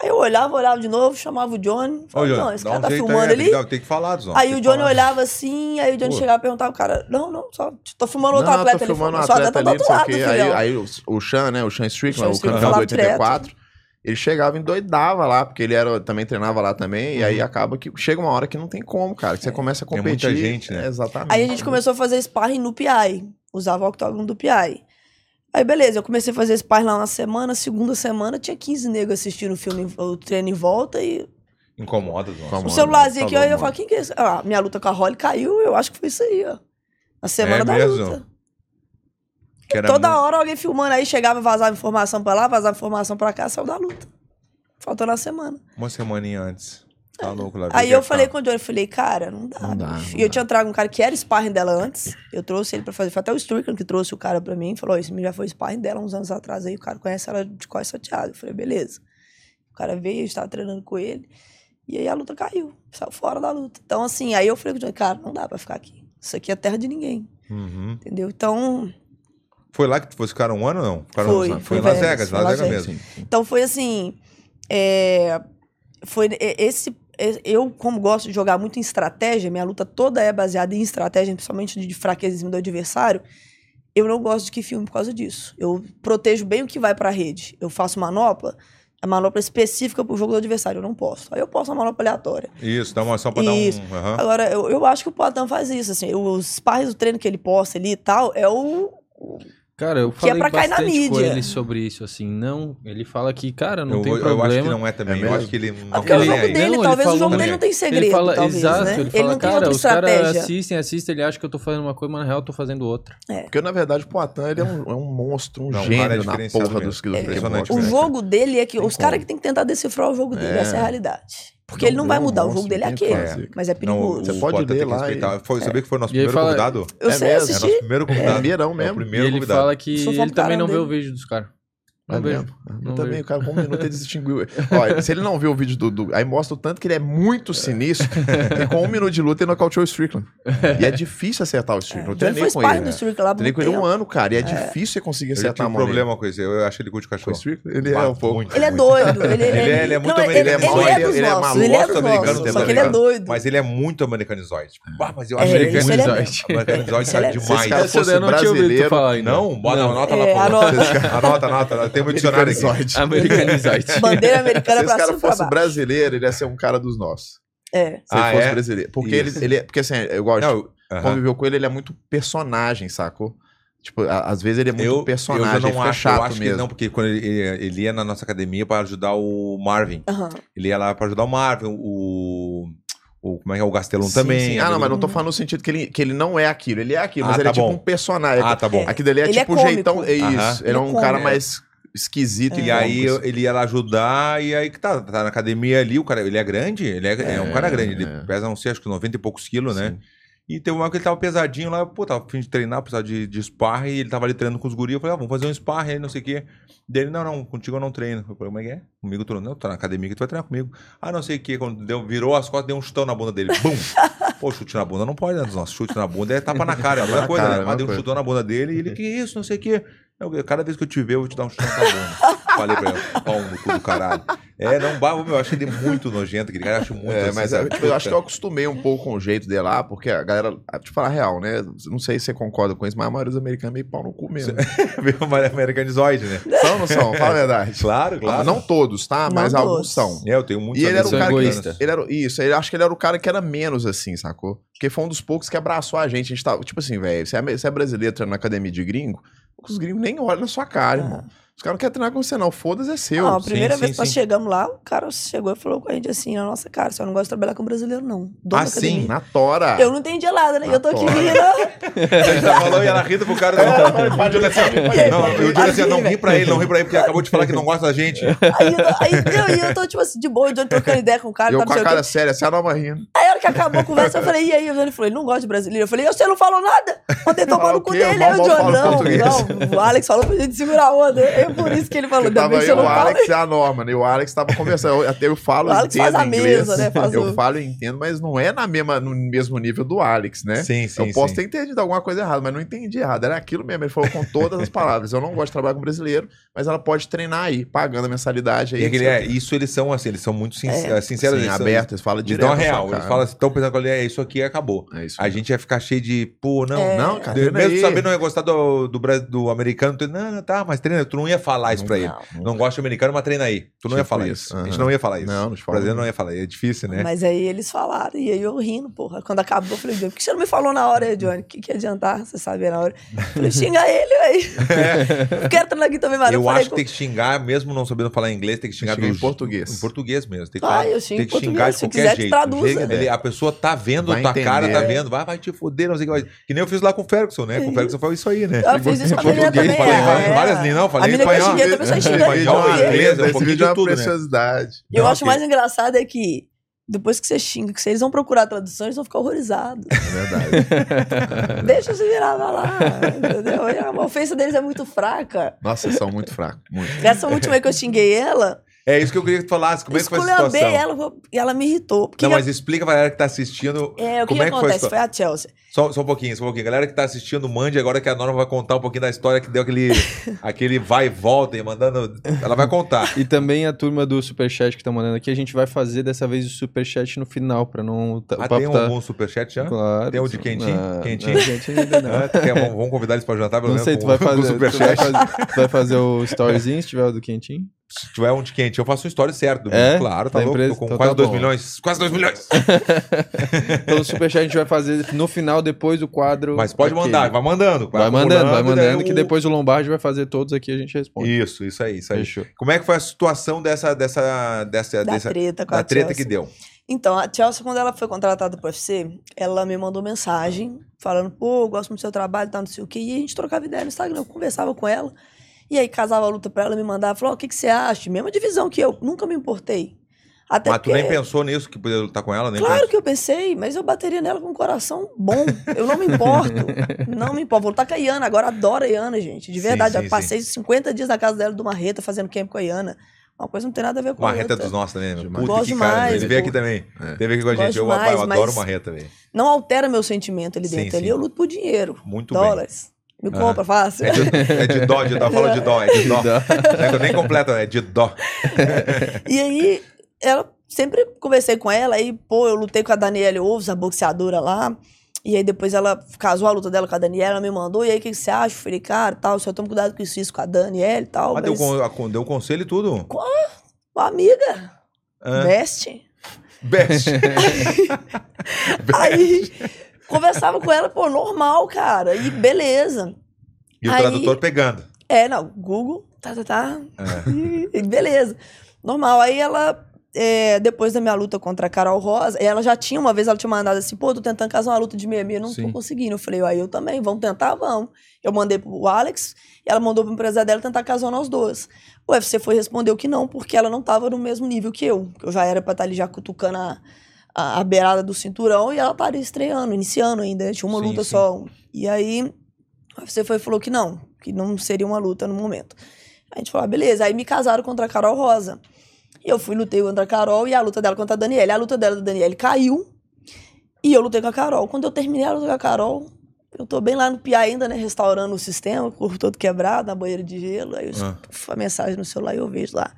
Aí eu olhava, olhava de novo, chamava o Johnny. Ô, Falava, Johnny, Johnny, esse cara um tá filmando aí, ali. Tem, que- tem que falar, Zon. Aí tem o que Johnny falar. olhava assim, aí o Johnny Pô. chegava e perguntava o cara, não, não, só tô filmando outro não, atleta tô ali. filmando um Só atleta tá do ali, não outro o lado, quê. filhão. Aí, aí o, o Sean, né? O Sean Strickland, Sean o Strickland campeão do falava 84, ele chegava e endoidava lá, porque ele era, também treinava lá também, e aí acaba que chega uma hora que não tem como, cara, que você começa a Tem competir. muita gente, né? É, exatamente. Aí a gente começou a fazer sparring no PI. Usava o octógono do PI. Aí beleza, eu comecei a fazer sparring lá na semana, segunda semana tinha 15 negros assistindo o filme, o treino em volta e Incomoda. Incomoda. o celularzinho aqui, Falou, aí eu falo, quem que é esse? Ah, minha luta com a Holly caiu, eu acho que foi isso aí, ó. Na semana É da mesmo? luta. Que era Toda muito- hora alguém filmando aí, chegava, vazava informação pra lá, vazava informação pra cá, saiu da luta. Faltando a semana. Uma semaninha antes. Tá louco lá. Aí eu falei tá. com o Johnny, eu falei, cara, não dá. Não dá, não e eu dá. tinha trago um cara que era sparring dela antes. Eu trouxe ele pra fazer. Foi até o Strickland que trouxe o cara pra mim. Falou, esse menino já foi sparring dela uns anos atrás aí. O cara conhece ela de quase chateado. Eu falei, beleza. O cara veio, eu estava treinando com ele. E aí a luta caiu. Saiu fora da luta. Então, assim, aí eu falei com o Johnny, cara, não dá pra ficar aqui. Isso aqui é terra de ninguém. Uhum. Entendeu? Então, Foi lá que vocês ficaram um ano ou não? Ficaram Foi, foi, foi em Las Vegas, Las Vegas mesmo. Então foi assim. é, foi e- esse. E- Eu, como gosto de jogar muito em estratégia, minha luta toda é baseada em estratégia, principalmente de fraqueza do adversário. Eu não gosto de que filme por causa disso. Eu protejo bem o que vai pra rede. Eu faço manopla, a manopla específica pro jogo do adversário. Eu não posso. Aí eu posso uma manopla aleatória. Isso, dá uma só pra Isso. dar um. aham. Agora, eu, eu acho que o Poitin faz isso. Assim, os pais do treino que ele posta ali e tal é o. Cara, eu Que é falei pra cair na bastante com mídia. ele sobre isso, assim, não, ele fala que, cara, não Eu, tem eu problema. acho que não é também. É eu acho que ele Ah, não porque é o tá jogo aí. dele, Não, ele talvez o jogo dele não tem segredo, ele fala, talvez, exato, né? ele Ele, fala, não tem cara, outra os caras estratégia. assistem, assistem, ele acha que eu tô fazendo uma coisa, mas na real eu tô fazendo outra. Porque, na verdade, o Poitin, ele é um, é um monstro, um Não, é gênio na porra mesmo. dos do É O né, jogo dele é que Tem os caras que tem que tentar decifrar o jogo dele, É. essa é a realidade. Porque ele não vai é mudar, o monstro, jogo dele é não o aquele. fazer. Mas é Não, perigoso. Você o pode ler tem que lá respeitar. Foi, sabia que foi o nosso E primeiro fala- convidado? Eu É sei mesmo? É assistir. nosso primeiro convidado. Primeirão É o mesmo. E primeiro ele convidado. fala que ele também não vê o vídeo dos caras. É Não vejo. mesmo? Eu Não também, vejo. o cara, com um minuto ele distinguiu. Olha, se ele não viu o vídeo do, do- Aí mostra o tanto que ele é muito sinistro. que com um minuto de luta ele nocauteou o Strickland. E é difícil acertar o Strickland. Eu Já treinei com ele. do Strickland lá Treinei um com ele um ano, cara. E é difícil você conseguir Eu acertar a um mão nele. problema com isso. Eu acho ele curte Foi o cachorro. Strickland? Ele é um pouco. muito, Ele é doido. Ele, Ele é- ele é muito. Ele, é é ele é maluco, Ele é dos americano Só que ele é doido. Mas ele é muito americanizoide. Ah, mas eu É, acho ele- é Isso tá ele é- Se esse demais. cara fosse eu brasileiro. Não, bota, Não. anota lá, É. Anota, anota. Tem um dicionário aqui. Americanizante. Bandeira americana Se esse pra cara cima e pra fosse brasileiro, ele ia ser um cara dos nossos. É. Se Ah, ele fosse é? brasileiro. Porque ele, Isso. ele é. Porque assim, eu gosto. Não, aham. conviveu com ele, ele é muito personagem, sacou? Tipo, a- às vezes ele é muito eu, personagem, eu já não fica acho, chato eu acho que mesmo. não, porque quando ele, ele, ele ia na nossa academia para ajudar o Marvin. Ele ia lá para ajudar o Marvin, o, o como é que é o Gastelum Sim, também. sim. Ah, não, mas não tô falando no sentido que ele, que ele não é aquilo. Ele é aquilo, Ah, mas ele tá é tipo bom. um personagem. Ah, tá bom. É. Aquilo dele é Ele é tipo o cômico. jeitão. É isso. Ele é Ele é um cara cômico. mais esquisito E e aí eu- ele ia lá ajudar, e aí que tá, tá na academia ali, o cara, ele é grande, ele é, é um É, cara grande, ele é. pesa, não sei, acho que 90 e poucos quilos, né? Sim. E teve uma hora que ele tava pesadinho lá, pô, tava a fim de treinar, precisava de, de sparring, e ele tava ali treinando com os guris, eu falei, ah, vamos fazer um sparring aí, não sei o quê. Dele, não, não, contigo eu não treino. Eu falei, como é que é? Comigo tu não, não, tá na academia que tu vai treinar comigo. Ah, não sei o quê, quando deu, virou as costas, deu um chutão na bunda dele, bum! Pô, chute na bunda não pode, né, nossos chute na bunda é tapa na cara, é a mesma coisa, cara, né? é a Mas deu um chutão na bunda dele, e ele, que isso, não sei o quê. Eu, cada vez que eu te ver, eu vou te dar um chutão na bunda. Falei pra ele, pau no cu do caralho. É, não, babo, meu, eu achei ele muito nojento, aquele cara, eu acho muito É, assim, mas eu, tipo, eu acho que eu acostumei um pouco com o jeito dele lá, porque a galera, ah, te falar a real, né? Não sei se você concorda com isso, mas a maioria dos americanos é meio pau no cu mesmo. Veio uma americanizoide, né? São ou não são? Fala a verdade. Claro, claro. Não todos, tá? Não Mas todos. alguns são. É, eu tenho muitos E ele era um amigos cara egoísta. que. Ele era, isso, ele acho que ele era o cara que era menos assim, sacou? Porque foi um dos poucos que abraçou a gente. A gente tava, tipo assim, velho, você, é, você é brasileiro treinando na academia de gringo, os gringos nem olham na sua cara, irmão. Os caras não querem treinar com você, não. Foda-se, é seu. Não, a primeira sim, vez sim, que nós sim. chegamos lá, o cara chegou e falou com a gente assim, na nossa cara, você não gosta de trabalhar com brasileiro, não. Dono Ah, sim? Na tora. Eu não entendi nada, né? E eu tô aqui Na rindo. Ele já falou e ela rindo pro cara. Não, não, o Júlio assim, não, o Júlio assim, não ri pra ele, não ri pra ele, porque ele acabou de falar que não gosta da gente. Aí, eu, aí eu, eu tô, tipo assim, de boa, o Johnny trocando ideia com o cara, eu tá, com a cara séria, assim, a nova rindo. Aí a hora que acabou a conversa, eu falei, e aí? O Johnny falou, ele não gosta de brasileiro. Eu falei, você não falou nada? Ontem tomou Fala no o cu dele. Aí o não, não. O Alex falou pra gente segurar a onda. É por isso que ele falou, ainda bem que eu, não o. Alex e a Norma, né? O Alex tava conversando. Eu, até eu falo e Alex entendo faz a inglês. mesa, né? Faz eu o- falo e entendo, mas não é na mesma, no mesmo nível do Alex, né? Sim, sim, eu posso sim. ter entendido alguma coisa errada, mas não entendi errado. Era aquilo mesmo. Ele falou com todas as palavras. Eu não gosto de trabalhar com brasileiro, mas ela pode treinar aí, pagando a mensalidade aí. E aquele, é, quê. isso eles são assim, eles são muito sinceros, É. sinceros Sim, eles são- aberto, eles falam direto. na sua real, cara. eles falam assim, estão pensando que é isso aqui e acabou. É isso A gente ia ficar cheio de, pô, não, É. Não, cara, de- mesmo aí. sabendo não ia gostar do, do, do americano, tu, não, não, tá, mas treina, tu não ia falar isso Não, pra ele. não. Não gosta de americano, mas treina aí. Tu não ia Tipo falar isso, isso. A gente não ia falar isso. Não, falo. brasileiro não ia falar, é difícil, né? Mas aí eles falaram, e aí eu rindo, porra. Quando acabou, eu falei, por que você não me falou na hora aí, Johnny? O que, que ia adiantar você saber na hora? Eu falei, xinga ele, velho. Eu quero treinar aqui também, mas eu falei acho que com- tem que xingar, mesmo não sabendo falar inglês, tem que xingar Xinga em português. Em português mesmo. Tem que, Ah, eu xingo tem que em xingar português. de Se qualquer jeito. traduza. Dele, a pessoa tá vendo Vai tua cara, tá entender. vendo. Vai, vai te foder, não sei o que. vai- Que nem eu fiz lá com o Ferguson, né? Com o Ferguson foi isso aí, né? Eu fiz isso com a menina também. falei é, várias- é. não, falei Espanhol. xinguei xingando inglês, um pouquinho de é uma tudo, preciosidade. Eu Não, acho mais engraçado é que depois que você xinga, que se eles vão procurar a tradução, eles vão ficar horrorizados. É verdade. Deixa eu se virar pra lá, entendeu? E a ofensa deles é muito fraca. Nossa, vocês são muito fracos. Muito. Essa última aí que eu xinguei ela, É isso que eu queria que tu falasse. Como é que foi a situação? ela e ela me irritou. Porque Não, mas explica pra galera que tá assistindo. é, o que, como que é que foi a acontece? Foi a Chelsea. Só, só um pouquinho, só um pouquinho. Galera que tá assistindo, mande agora que a Norma vai contar um pouquinho da história que deu aquele, aquele vai e volta e mandando. Ela vai contar. E também a turma do Superchat que tá mandando aqui, a gente vai fazer dessa vez o Superchat no final, pra não... o Ah, tem tá- algum superchat já? Claro. Tem um de quentinho? Não, Quentinho? não, quentinho ainda não. Ah, quer- vamos, vamos convidar eles pra jantar, pelo Não menos. sei, com- tu vai fazer, tu vai fazer, tu vai fazer o storyzinho se tiver o do quentinho? Se tiver um de quente, eu faço uma história certa. É? Claro, tá Da louco. com Então quase tá 2 bom. milhões. Quase 2 milhões. Então o Superchat a gente vai fazer no final, depois do quadro. Mas pode aquele. mandar, vai mandando. Vai mandando, vai mandando, que o- depois o Lombardi vai fazer todos aqui e a gente responde. Isso, isso aí, isso aí. Fechou. Como é que foi a situação dessa. dessa, dessa, Da dessa treta com da a treta Chelsea. que deu? Então, a Chelsea, quando ela foi contratada pro UFC, ela me mandou mensagem falando, pô, gosto muito do seu trabalho, tá, não sei o quê. E a gente trocava ideia no Instagram, eu conversava com ela. E aí, casava a luta pra ela, me mandava, falou, o que, que você acha? Mesma divisão que eu, nunca me importei. Até Mas tu nem pensou nisso, que poderia lutar com ela? Nem Claro pensou? que eu pensei, mas eu bateria nela com um coração bom. Eu não me importo. não me importo. Vou lutar com a Iana, agora adoro a Iana, gente. De Sim, verdade. sim, eu passei 50 dias na casa dela do Marreta fazendo camp com a Iana. Uma coisa não tem nada a ver com a Marreta é outra. dos nossos também, né? Demais. Puta Gosto que cara. demais, Ele veio aqui também. É. Teve aqui com a gente. Eu, demais, eu adoro mas- Marreta, velho. Não altera meu sentimento ali Sim, dentro. sim. Ali eu luto por dinheiro. Muito bem. dólares. Me Aham. compra, fácil. É de, é de dó, de dó. Fala de dó, é de dó. Não é nem completo, é de dó. E aí, ela sempre conversei com ela, aí, pô, eu lutei com a Daniela Ovos, a boxeadora lá. E aí depois ela casou a luta dela com a Daniela, ela me mandou, e aí o que, que você acha? Eu falei, cara, tal, só toma cuidado com isso, isso com a Daniela e tal. Ah, deu, mas... con- a con- deu conselho e tudo. Uma amiga, Ah, best. best. Aí conversava com ela, pô, normal, cara. E beleza. E o Aí- tradutor pegando. É, não, Google, tá, tá, tá. É. E, beleza. Normal. Aí ela, é, depois da minha luta contra a Carol Rosa, ela já tinha, uma vez ela tinha mandado assim, pô, tô tentando casar uma luta de meia-meia, não Sim. tô conseguindo. Eu falei, aí eu também, vamos tentar, vamos. Eu mandei pro Alex, e ela mandou pro empresário dela tentar casar nós dois. O UFC foi respondeu que não, porque ela não tava no mesmo nível que eu. Que eu já era pra estar ali já cutucando a, a, a beirada do cinturão, e ela estaria estreando, iniciando ainda, tinha uma Sim, luta sim. só. E aí, UFC foi falou que não, que não seria uma luta no momento. A gente falou, ah, beleza. Aí me casaram contra a Carol Rosa. E eu fui, lutei contra a Carol e a luta dela contra a Daniela. A luta dela da Daniela caiu e eu lutei com a Carol. Quando eu terminei a luta com a Carol, eu tô bem lá no Pia ainda, né? Restaurando o sistema, o corpo todo quebrado, na banheira de gelo. Aí eu Ah. a mensagem no celular e eu vejo lá.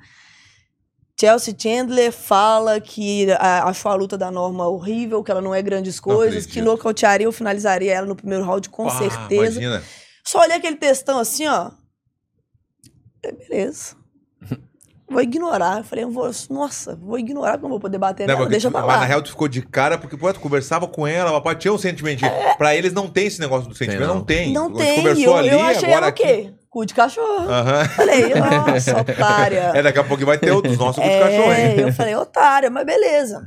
Chelsea Chandler fala que a- achou a luta da Norma horrível, que ela não é grandes coisas, que nocautearia ou finalizaria ela no primeiro round com Ah, certeza. Imagina. Só olhei aquele textão assim, ó. Falei, beleza. Vou ignorar. Eu falei, eu vou, nossa, vou ignorar, porque eu não vou poder bater Não, nela, deixa pra mas lá. na real tu ficou de cara porque pô, tu conversava com ela, papai tinha um sentimento. Pra eles não tem esse negócio do sentimento, não. não. tem. Não tem, conversou eu, ali, eu achei agora ela o aqui- quê? Cu de cachorro. Aham. Falei, nossa, otária. É, daqui a pouco vai ter o dos nossos é, de cachorro, hein? É, eu falei, otária, mas beleza.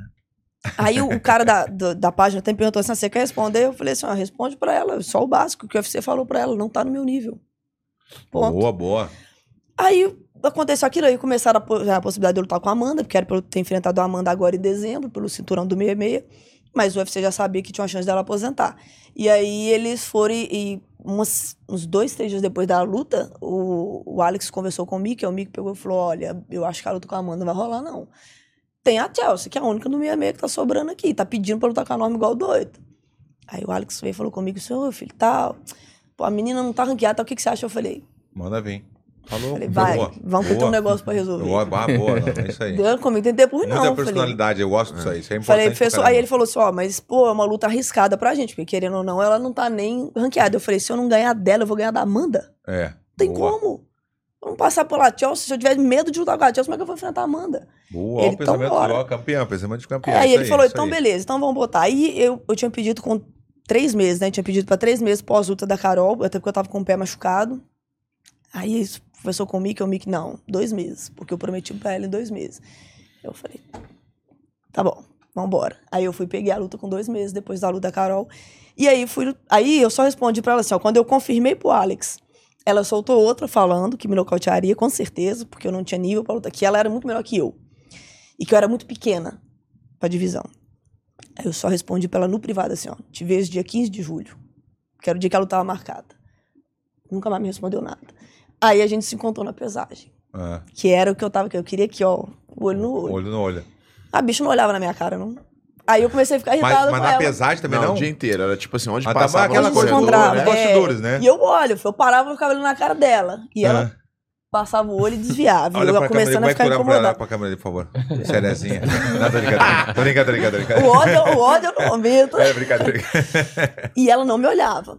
Aí o, o cara da, do- da página até me perguntou assim, você quer responder? Eu falei assim, ó, responde pra ela, só o básico que o UFC falou pra ela, não tá no meu nível. Ponto. Boa, boa. Aí aconteceu aquilo aí, começaram a, a possibilidade de eu lutar com a Amanda, porque era pra eu ter enfrentado a Amanda agora em dezembro, pelo cinturão do 66, mas o UFC já sabia que tinha uma chance dela aposentar. E aí eles foram e, e umas- uns dois, três dias depois da luta, o, o Alex conversou com o Mick, o Mick pegou e falou, olha, eu acho que a luta com a Amanda não vai rolar, não. Tem a Chelsea, que é a única do 66 que tá sobrando aqui, tá pedindo pra lutar com a Norma igual doido. Aí o Alex veio e falou comigo, senhor, filho, tal, pô, a menina não tá ranqueada, tal, o que, que você acha? Eu falei, Manda vir. Falou. Falei, vai, boa. vamos ter um negócio pra resolver. Boa, boa, boa. Não, é isso aí. Deu comigo, tem tempo ruim, Muita não. Falei, personalidade, eu gosto disso aí. Isso é importante. falei professor, aí ele falou assim, ó, mas, pô, é uma luta arriscada pra gente, porque querendo ou não, ela não tá nem ranqueada. Eu falei, se eu não ganhar dela, eu vou ganhar da Amanda. É. Tem boa. como. Eu não passar pela Chelsea, se eu tiver medo de lutar com a Chelsea, como é que eu vou enfrentar a Amanda? Boa, Ele, o pensamento, então, bora. ó, campeão, pensamento de campeão. aí isso ele falou, então aí. beleza, então vamos botar. Aí eu, eu tinha pedido com três meses, né? Tinha pedido pra três meses pós-luta da Carol, até porque eu tava com o pé machucado. Aí isso conversou com o Mick, o Mick, não, dois meses, porque eu prometi pra ela em dois meses. Eu falei, tá bom, vambora. Aí eu fui peguei a luta com dois meses depois da luta da Carol. E aí fui. Aí eu só respondi pra ela assim, ó, quando eu confirmei pro Alex, ela soltou outra falando que me nocautearia, com certeza, porque eu não tinha nível pra luta, que ela era muito melhor que eu. E que eu era muito pequena pra divisão. Aí eu só respondi pra ela no privado assim, ó, te vejo dia 15 de julho, que era o dia que ela tava marcada. Nunca mais me respondeu nada. Aí a gente se encontrou na pesagem, Ah, que era o que eu tava, que eu queria aqui, ó, o olho no olho. olho no olho. A bicha não olhava na minha cara, não. Aí eu comecei a ficar Mas, irritada mas com na ela. pesagem também Não, não? o dia inteiro. Era tipo assim, onde Ah, tá, passava aquela coisa do- encontrava. né? bastidores, né? E eu olho, eu parava e ficava olhando na cara dela. E ela Ah. passava o olho e desviava. Olha e eu pra câmera, começando a é ficar olha pra, lá, incomodada. pra câmera ali, por favor? Sériezinha. Não, tô brincando. Tô brincando, tô brincando, tô brincando. O ódio, o ódio eu não aumento. É brincadeira. E ela não me olhava.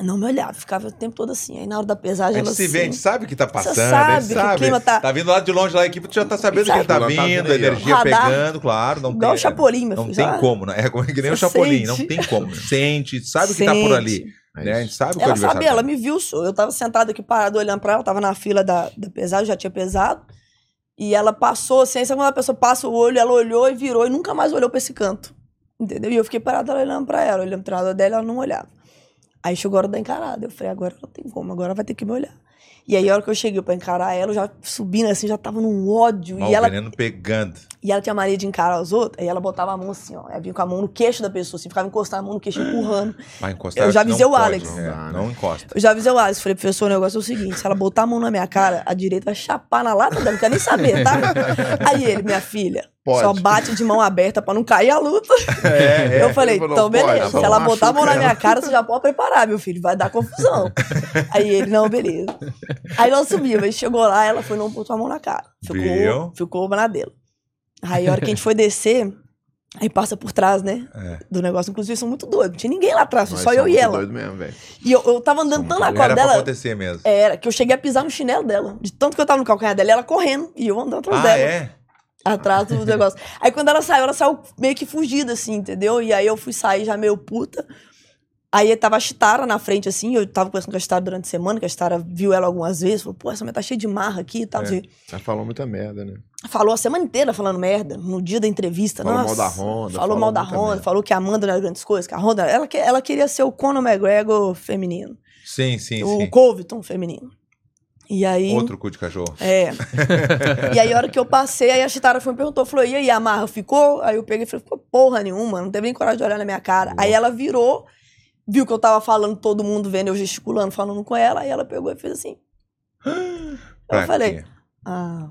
Não me olhava, ficava o tempo todo assim. Aí na hora da A pesagem, gente ela se assim, vê, a gente sabe o que tá passando. Você a sabe gente que o sabe. clima tá- vindo lá de longe lá, a equipe tu já tá sabendo que ele tá Sabe, vindo, tá vindo ó. energia Radar. pegando, claro. Não igual tem, o Chapolin, meu Não filho. tem sabe? como, né? É como que nem o Chapolin, não sente. tem como. Sente, sabe o que tá por ali. É Né? A gente sabe o que o Ela adversário sabia, ela tá. me viu, só. Eu tava sentado aqui parado olhando pra ela, tava na fila da, da pesagem, já tinha pesado. E ela passou assim, aí sabe quando a pessoa passa o olho, ela olhou e virou e nunca mais olhou pra esse canto. Entendeu? E eu fiquei parado olhando pra ela, olhando pro treinador dela, ela não olhava. Aí chegou a hora da encarada. Eu falei, agora não tem como, agora vai ter que me olhar. E aí, a hora que eu cheguei pra encarar ela, eu já subindo assim, já tava num ódio. Ó, e ela veneno pegando. E ela tinha mania de encarar os outros, aí ela botava a mão assim, ó. Ela vinha com a mão no queixo da pessoa, assim, ficava encostando a mão no queixo, empurrando. Vai encostar. Eu já avisei o pode, Alex. é, Não dá, né? não encosta. Eu já avisei o Alex, falei, professor, o negócio é o seguinte: se ela botar a mão na minha cara, a direita vai chapar na lata dela, não quer nem saber, tá? Aí ele, minha filha, Pode. só bate de mão aberta pra não cair a luta. É, é. eu falei, falou, então beleza, pode, se ela botar a mão na minha cara, você já pode preparar, meu filho, vai dar confusão. Aí ele, não, beleza. Aí nós subimos, aí chegou lá, ela foi, não botou a mão na cara. Viu? Ficou, ficou na dela. Aí a hora que a gente foi descer, aí passa por trás, né? É. Do negócio, inclusive, são muito doidos. Não tinha ninguém lá atrás, Nós só eu e ela. doido mesmo, velho. E eu, eu tava andando tão na Era cola pra dela. acontecer mesmo. Era, que eu cheguei a pisar no chinelo dela. De tanto que eu tava no calcanhar dela, ela correndo. E eu andando atrás Ah, dela. é? Atrás do negócio. Aí quando ela saiu, ela saiu meio que fugida, assim, entendeu? E aí eu fui sair já meio puta. Aí tava a Chitara na frente, assim, eu tava conversando com a Chitara durante a semana, que a Chitara viu ela algumas vezes, falou, pô, essa mulher tá cheia de marra aqui e tal. É. o. Ela falou muita merda, né? Falou a semana inteira falando merda, no dia da entrevista. Falou nossa, mal da Honda, Falou, falou mal da Honda, merda. falou que a Amanda não era grandes coisas, que a Honda, ela, ela queria ser o Conor McGregor feminino, Sim, sim, o sim. Colviton feminino. E aí... Outro cu de cachorro. É. e aí, a hora que eu passei, aí a Chitara foi me perguntou, falou, e aí, a Marra ficou? Aí eu peguei e falei, ficou porra nenhuma, não teve nem coragem de olhar na minha cara. Aí ela virou, viu que eu tava falando, todo mundo vendo, eu gesticulando, falando com ela, aí ela pegou e fez assim. Pra eu falei, quê? ah,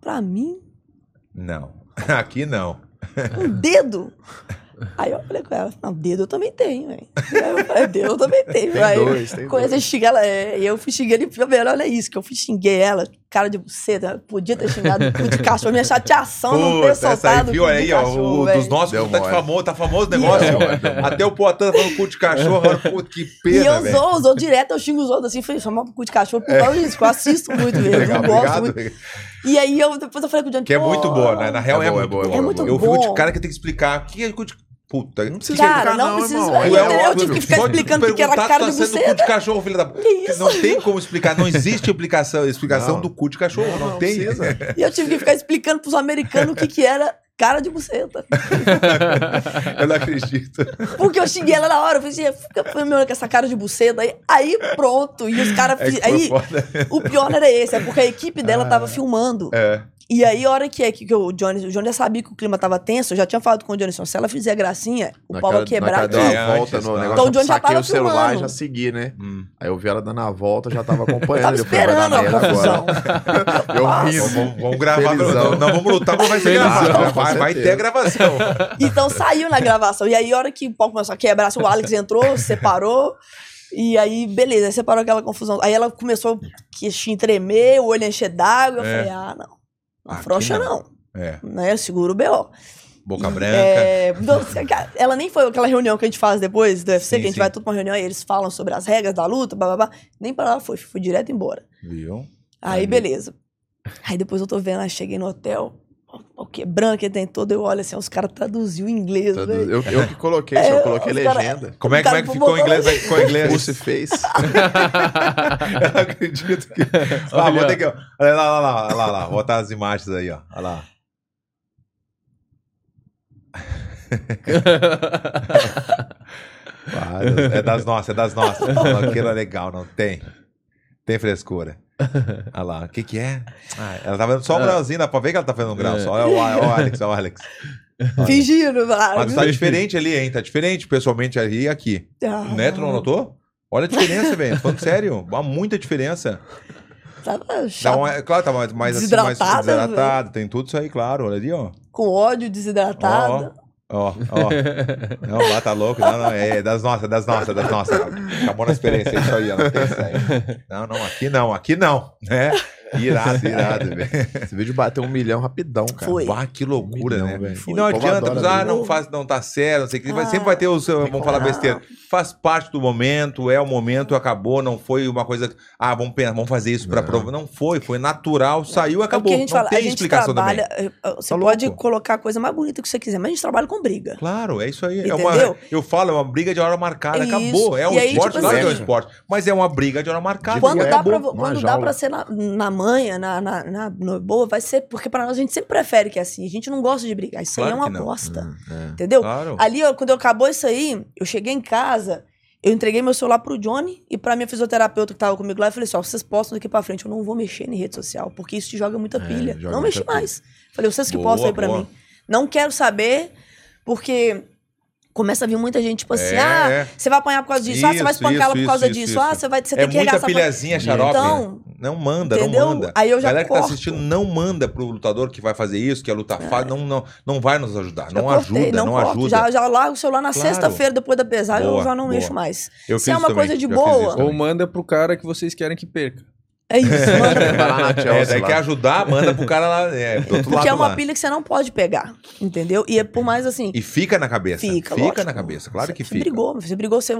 pra mim, Não. Aqui não. um dedo? Aí eu falei com ela, não, dedo eu também tenho, velho. Aí eu falei, dedo eu também tenho. Tem aí, dois, tem Comecei a dois. xingar ela, é, e eu fui xinguei ele, velho, olha isso, que eu fui xinguei ela, cara de buceta, podia ter xingado o cu de cachorro, minha chateação não ter Puta, essa aí, soltado o viu aí, ó, cachorro, o, dos nossos Deu tá, de famoso, tá famoso o negócio. Mole. Até o Poatan tá falando cu de cachorro, puta, que E pena, eu velho. usou, usou direto, eu xingo os outros assim, falei, chamar pro cu de cachorro, por causa disso, que eu assisto muito mesmo, Legal, eu gosto obrigado. E aí eu, depois eu falei com o Johnny, Que é muito boa, né? Na real é, É boa, é muito boa, boa. é muito Eu fico de cara que tem que explicar. O que é cu de... Puta, não precisa Cara, explicar, não, não, precisa. irmão. Eu, É eu, eu tive que ficar explicando o que era cara tu de tá sendo cu buceta. de cachorro, filho da... Que isso? Não tem como explicar, não existe explicação, explicação Não. do cu de cachorro, não, Não, tem. precisa. E eu tive que ficar explicando pros americanos o que que era cara de buceta. Eu não acredito. Porque eu xinguei ela na hora, eu falei assim, fica me olhando com essa cara de buceta. Aí, aí pronto, e os caras... É aí, o pior era esse, é porque a equipe dela tava filmando. É. E aí, a hora que, é que, que o Johnny, o Johnny já sabia que o clima tava tenso, eu já tinha falado com o Johnny, se ela fizer gracinha, o Na pau vai quebrar aqui. É, volta no não. negócio. Então o Johnny já tava o celular e já segui, né? Hum. Aí eu vi ela dando a volta, já tava acompanhando. Tava Eu falei, vai dar esperando a confusão. Eu rindo. Vamos, vamos gravar. Não, não vamos lutar, mas vai ser gravado. Vai, vai ter a gravação. Então saiu na gravação. E aí, a hora que o pau começou a quebrar, assim, o Alex entrou, separou. E aí, beleza, aí separou aquela confusão. Aí ela começou a tremer, o olho encher d'água. Eu É. falei, ah, não. Não Aqui afrouxa, não. não. É. Né? Segura o B.O. Boca branca. É, não, ela nem foi aquela reunião que a gente faz depois do UFC, Sim, que a gente sim. vai tudo pra uma reunião e eles falam sobre as regras da luta, blá, blá, blá. Nem pra ela foi, fui direto embora. Viu? Aí, Aí. beleza. Aí depois eu tô vendo, aí cheguei no hotel, o que branco tem todo, eu olho assim, os caras traduziu em inglês. Eu, eu que coloquei, É, eu coloquei os cara- legenda. Como é, como é que ficou em botou- inglês? Vai- Ficou em inglês? Pussy face. Eu não acredito que. Ah, Olha. vou ter que. Olha lá, lá, lá, lá, lá, botar as imagens aí, ó. Olha lá. É das nossas, é das nossas. Não, Aquilo é legal, não tem. Tem frescura. Olha lá, o que que é? Ah, ela tá vendo só um grauzinho, dá pra ver que ela tá fazendo um grau. Só olha o, olha o Alex, olha o Alex. Fingindo, claro. Mas tá diferente ali, hein? Tá diferente pessoalmente ali e aqui. Ah, Né? Tu não notou? Olha a diferença, velho. Tô Falando sério. Há muita diferença. Tava Dá chato, uma, claro, tá mais, mais assim, mais desidratado. Tem tudo isso aí, claro. Olha ali, ó. com ódio, desidratada. Ó, ó. Não, lá tá louco. Não, não. É das nossas, das nossas, das nossas. Acabou na experiência. É isso aí, ó. Não, não. Aqui não, aqui não. Né? Irado, irado, velho. Esse vídeo bateu um milhão rapidão, cara. Foi. Bah, que loucura, Milhão, né? velho. E Foi. não O povo adianta, adora ah, não faz, não tá certo, não sei o que. Vai- Ah. sempre vai ter os. Vamos falar como. besteira. Faz parte do momento, é o momento, acabou, não foi uma coisa. Ah, vamos, pensar, vamos fazer isso pra Não. prova. Não foi, foi natural, saiu, É o acabou. que a gente não fala, tem a gente explicação trabalha. também. eh, Você Tá pode louco. colocar a coisa mais bonita que você quiser, mas a gente trabalha com briga. Claro, é isso aí. É uma, Entendeu? eu falo, é uma briga de hora marcada, Isso. acabou. É um E aí, esporte, tipo claro que é um assim, esporte. Mas é uma briga de hora marcada. Quando é dá, bom, pra, numa quando dá jaula. pra ser na, na manha, na, na, na, boa, vai ser. Porque pra nós a gente sempre prefere que é assim. A gente não gosta de brigar. Isso aí Claro é uma bosta. Hum, é. Entendeu? Claro. Ali, ó, quando acabou isso aí, eu cheguei em casa, Eu entreguei meu celular pro Johnny e pra minha fisioterapeuta que tava comigo lá. Eu falei assim: ó, vocês postam daqui pra frente. Eu não vou mexer em rede social, porque isso te joga muita pilha. joga não mexi pilha. mais. Falei, vocês que Boa, postam aí pra boa. mim. Não quero saber, porque começa a vir muita gente, tipo assim, É, ah, é. você vai apanhar por causa disso, ah, você vai Isso, espancar ela por isso, causa isso, disso, isso. ah, você vai você É tem que regar essa pilhazinha xarope. Então, não manda, entendeu? não manda. Aí eu já Galera que tá corto. assistindo, não manda pro lutador que vai fazer isso, que é lutar fácil. Não, não, não vai nos ajudar. Não cortei, ajuda, não, corto. ajuda. Já, já largo o celular na Claro. sexta-feira, depois da pesagem, Boa, eu já não boa. mexo mais. Eu Se é uma também, coisa de boa, isso. Ou manda pro cara que vocês querem que perca. É isso, manda. Vai lá na É, daí lá. quer ajudar, manda pro cara lá. É, do outro Porque é lado uma lá. pilha que você não pode pegar, entendeu? E é por mais assim, E fica na cabeça. fica, Fica lógico. na cabeça, claro você, que você fica. brigou, você brigou, você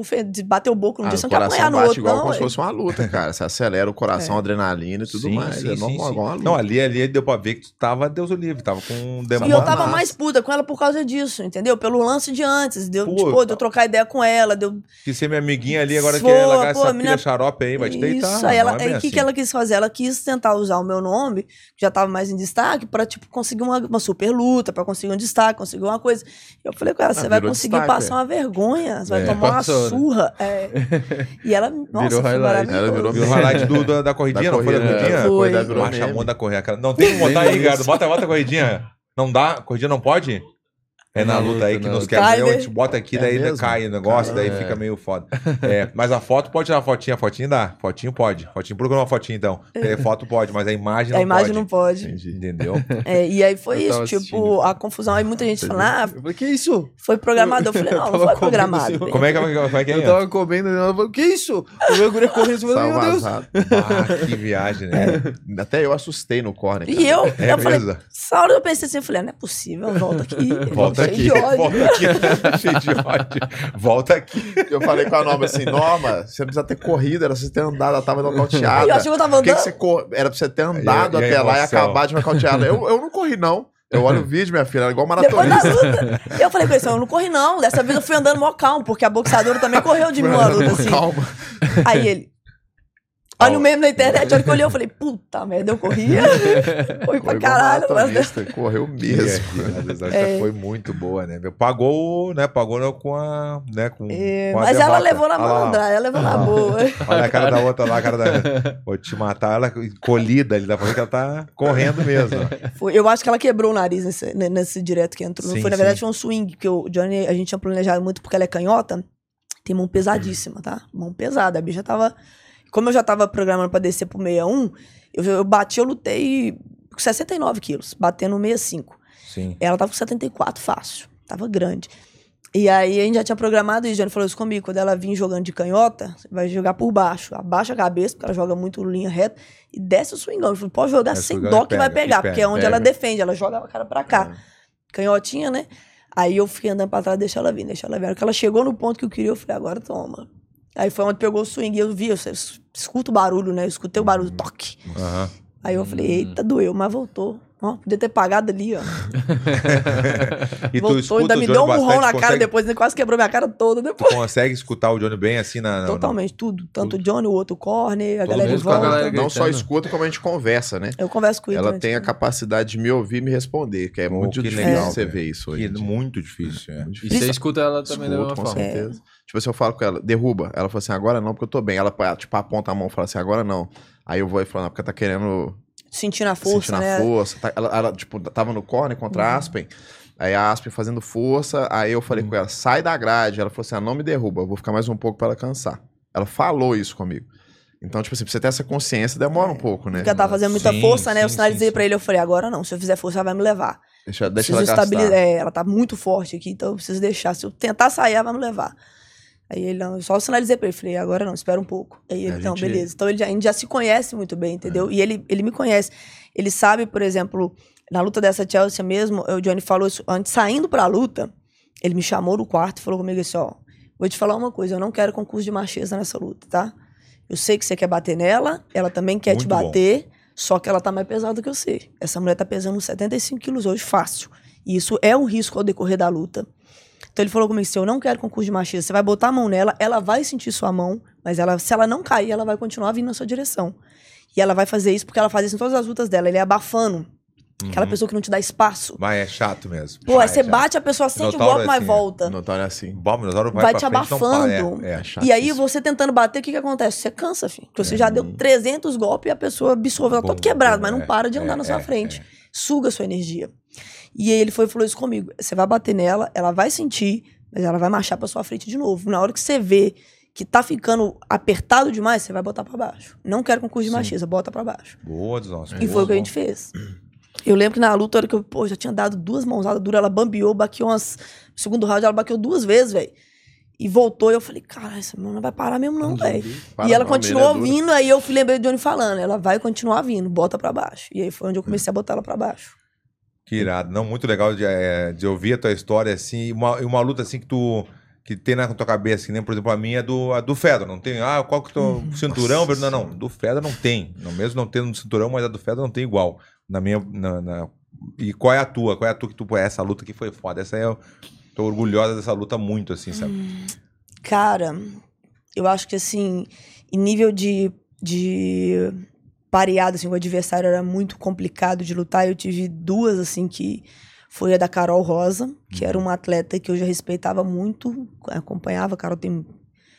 bateu o boco no Ah, dia, o você não quer coração apanhar no bate outro, igual não. como se fosse uma luta, cara. Você acelera o coração, adrenalina e tudo Sim, mais. sim, é sim, normal, sim. igual uma luta. Não, ali, ali deu pra ver que tu tava, Deus o livre, tava com um E demônio. eu tava mais puta com ela por causa disso, entendeu? Pelo lance de antes, deu, Pô, tipo, de eu trocar ideia com ela, deu... Que ser minha amiguinha ali, agora Pô, largar pô, essa a menina- pilha xarope aí, vai te deitar. Isso, aí não ela, é aí o que, assim. que ela quis fazer? Ela quis tentar usar o meu nome, que já tava mais em destaque, pra, tipo, conseguir uma, uma super luta, pra conseguir um destaque, conseguir uma coisa. Eu falei com ela, você vai Ah, virou conseguir destaque, passar é. uma vergonha, você vai É, tomar passou, né? uma surra. é. E ela, nossa, Virou foi highlight. Ela virou Viu o highlight do, da, da corridinha, Da não foi da corrida, corridinha? é, Foi. da virou Ah, meme. chamou da correr. aquela- Não, tem como botar aí, cara. Bota, bota a corridinha. Não dá? Corridinha não pode? É na luta aí que nos quer ver, a né? gente bota aqui, É daí mesmo? cai o negócio, daí Caramba. fica meio foda. É, mas a foto pode tirar a fotinha, a fotinha dá. Fotinho pode. Fotinho, procura uma fotinha então. É, foto pode, mas a imagem não A imagem pode. não pode. Entendi. Entendeu? É, e aí foi Eu isso, tipo, assistindo. a confusão. Aí muita gente falando, ah, Eu falei, que isso? foi programado. Eu falei, não, não foi programado. Como é que, como é, que é? Eu tava comendo e falou, que isso? Eu vi a guria correndo, eu meu Deus. Ah, que viagem, né? Até eu assustei no corner. E eu, É eu falei, essa hora eu pensei assim, eu falei, não é possível, volta aqui. Volta cheio aqui, de ódio. volta aqui. Cheio de ódio. Volta aqui. Eu falei com a Norma assim, Norma, você não precisa ter corrido, era pra você ter andado, ela tava nocauteada. Eu achei que eu tava Por que, que andando. você cor... Era pra você ter andado E a- e até lá e acabar de nocautear ela. Eu, eu não corri, não. Eu olho o vídeo, minha filha, era igual da maratonista. luta. Eu falei com ele, eu não corri não. Dessa vez eu fui andando mó calmo, porque a boxeadora também correu de mim uma luta, assim. Calma. Aí ele. Olha o meme na internet, a hora que eu olhei, eu falei, puta merda, eu corria. Foi pra caralho. mas- correu mesmo. Essa É. foi muito boa, né? meu? Pagou, né? Pagou com a. Né, com, É, com a mas ela levou na Olha malandragem, ela levou na boa. Olha a cara da outra lá, a cara da. Vou te matar, ela colhida ali, dá pra ver que ela tá correndo mesmo. Foi- eu acho que ela quebrou o nariz nesse, ne- nesse direto que entrou. Sim, foi, na verdade, sim. foi um swing, porque o Johnny, a gente tinha planejado muito porque ela é canhota. Tem mão pesadíssima, tá? Mão pesada. A bicha tava. Como eu já tava programando pra descer pro 61, eu, eu bati, eu lutei com 69 quilos, batendo 65. Sim. Ela tava com 74 fácil. Tava grande. E aí a gente já tinha programado isso. O Johnny falou isso comigo. Quando ela vir jogando de canhota, vai jogar por baixo. Abaixa a cabeça, porque ela joga muito linha reta. E desce o swingão. Eu falei, pode jogar É, sem dó e que vai pega, e pegar. Porque é onde pega. ela defende. Ela joga a cara pra cá. Canhotinha, né? Aí eu fiquei andando pra trás, deixa ela vir, deixa ela vir. A hora que ela chegou no ponto que eu queria, eu falei, agora toma. Aí foi onde pegou o swing e eu vi, eu escuto o barulho, né? Eu escutei o barulho, toque. Aham. Aí eu falei, eita, doeu, mas voltou. Ó, podia ter pagado ali, ó. E tu voltou, escuta ainda o me Johnny deu um murrão na cara consegue- depois, ainda quase quebrou minha cara toda Tu depois. consegue escutar o Johnny bem assim na. na- Totalmente, tudo. Tanto o Johnny, o outro corner, a Todo galera a volta. galera Não só escuta, como a gente conversa, né? Eu converso com ele. Ela tem a capacidade de me ouvir e me responder, que é Oh, muito que difícil legal, você cara. ver isso hoje. é dia. muito difícil, é. Muito E difícil. você escuta ela também da Escuto, mesma com forma. certeza. Tipo assim, eu falo com ela, derruba. Ela fala assim, agora não, porque eu tô bem. Ela, tipo, aponta a mão e fala assim, agora não. Aí eu vou e falo, não, porque tá querendo Sentindo a força, sentindo né? a força. Tá- ela, ela, tipo, tava no corner contra a Aspen. Aí a Aspen fazendo força. Aí eu falei com ela, sai da grade. Ela falou assim, ah, não me derruba, eu vou ficar mais um pouco pra ela cansar. Ela falou isso comigo. Então, tipo assim, pra você ter essa consciência, demora um pouco, né? Porque ela tava fazendo muita Sim, força, né? Eu sinalizei sim, pra ele, eu falei, agora não. Se eu fizer força, ela vai me levar. Deixa, deixa preciso ela gastar. estabilizar. É, ela tá muito forte aqui, então eu preciso deixar. Se eu tentar sair, ela vai me levar. Aí ele, não, eu só sinalizei pra ele. Falei, agora não, espera um pouco. Aí ele, A não, gente- beleza. Então ele já, a gente já se conhece muito bem, entendeu? E ele, ele me conhece. Ele sabe, por exemplo, na luta dessa Chelsea mesmo, o Johnny falou isso antes, saindo pra luta, ele me chamou no quarto e falou comigo assim: ó, vou te falar uma coisa, eu não quero concurso de macheza nessa luta, tá? Eu sei que você quer bater nela, ela também quer te Muito bom. bater, só que ela tá mais pesada que eu sei. Essa mulher tá pesando uns 75 quilos hoje, fácil. E isso é um risco ao decorrer da luta. Então ele falou comigo assim: eu não quero concurso de machismo. Você vai botar a mão nela, ela vai sentir sua mão, mas ela, se ela não cair, ela vai continuar vindo na sua direção. E ela vai fazer isso porque ela faz isso em todas as lutas dela. Ele é abafando. Aquela Uhum. pessoa que não te dá espaço. Mas é chato mesmo. Pô, aí Ah, você é chato. bate, a pessoa sente o golpe, é mas assim, volta. O Notório é assim. Bom, o Minotauro vai, Vai te frente, não para. abafando. É, é. chato E aí isso. você tentando bater, o que que acontece? Você cansa, filho. Porque você já Uhum. deu 300 golpes e a pessoa absorveu, ela tá todo quebrado, boa, mas não é, para de andar é, na sua é, frente. é. Suga a sua energia. E aí ele foi e falou isso comigo. Você vai bater nela, ela vai sentir, mas ela vai marchar pra sua frente de novo. Na hora que você vê que tá ficando apertado demais, você vai botar pra baixo. Não quero concurso de Sim. machista, bota pra baixo. Boa nossos. E foi o que a gente fez. Eu lembro que na luta, a hora que eu pô, já tinha dado duas mãozadas duras, ela bambeou, baqueou umas. No segundo round, ela baqueou duas vezes, velho. E voltou, e eu falei, cara, essa não vai parar mesmo, não, velho. Para E ela continuou vindo, aí eu fui lembrei de Johnny falando, ela vai continuar vindo, bota pra baixo. E aí foi onde eu comecei a botar ela pra baixo. Que irado. Não, muito legal de, é, de ouvir a tua história, assim, e uma, uma luta assim que tu. Que tem na tua cabeça, assim, né? Por exemplo, a minha é do, a do Fedor. Não tem. Ah, qual que é o teu Uhum. cinturão? Não, não. Do Fedor não tem. Não, mesmo não tendo cinturão, mas a do Fedor não tem igual. Na minha. Na, na- E qual é a tua? Qual é a tua que tu. Essa luta aqui foi foda. Essa é. eu Tô orgulhosa dessa luta muito, assim, sabe? Cara, eu acho que assim, em nível de, de pareado, assim, o adversário era muito complicado de lutar. Eu tive duas, assim, que foi a da Carol Rosa, que era uma atleta que eu já respeitava muito, acompanhava. A Carol tem,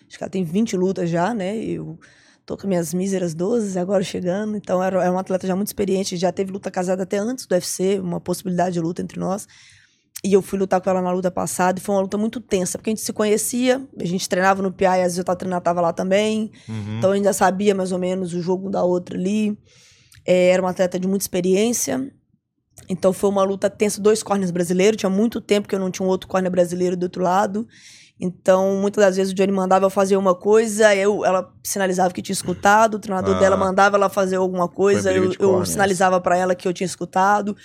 acho que ela tem 20 lutas já, né? Eu tô com minhas míseras 12 agora chegando. Então era, era uma atleta já muito experiente, já teve luta casada até antes do UFC, uma possibilidade de luta entre nós. E eu fui lutar com ela na luta passada e foi uma luta muito tensa, porque a gente se conhecia, a gente treinava no PI, às vezes eu tava treinando, tava lá também. Uhum. Então eu ainda sabia mais ou menos o jogo da outra ali. É, era uma atleta de muita experiência. Então foi uma luta tensa, dois corners brasileiros. Tinha muito tempo que eu não tinha um outro corner brasileiro do outro lado. Então, muitas das vezes o Johnny mandava eu fazer uma coisa, eu, ela sinalizava que tinha escutado, o treinador Ah. dela mandava ela fazer alguma coisa, eu, eu sinalizava pra ela que eu tinha escutado.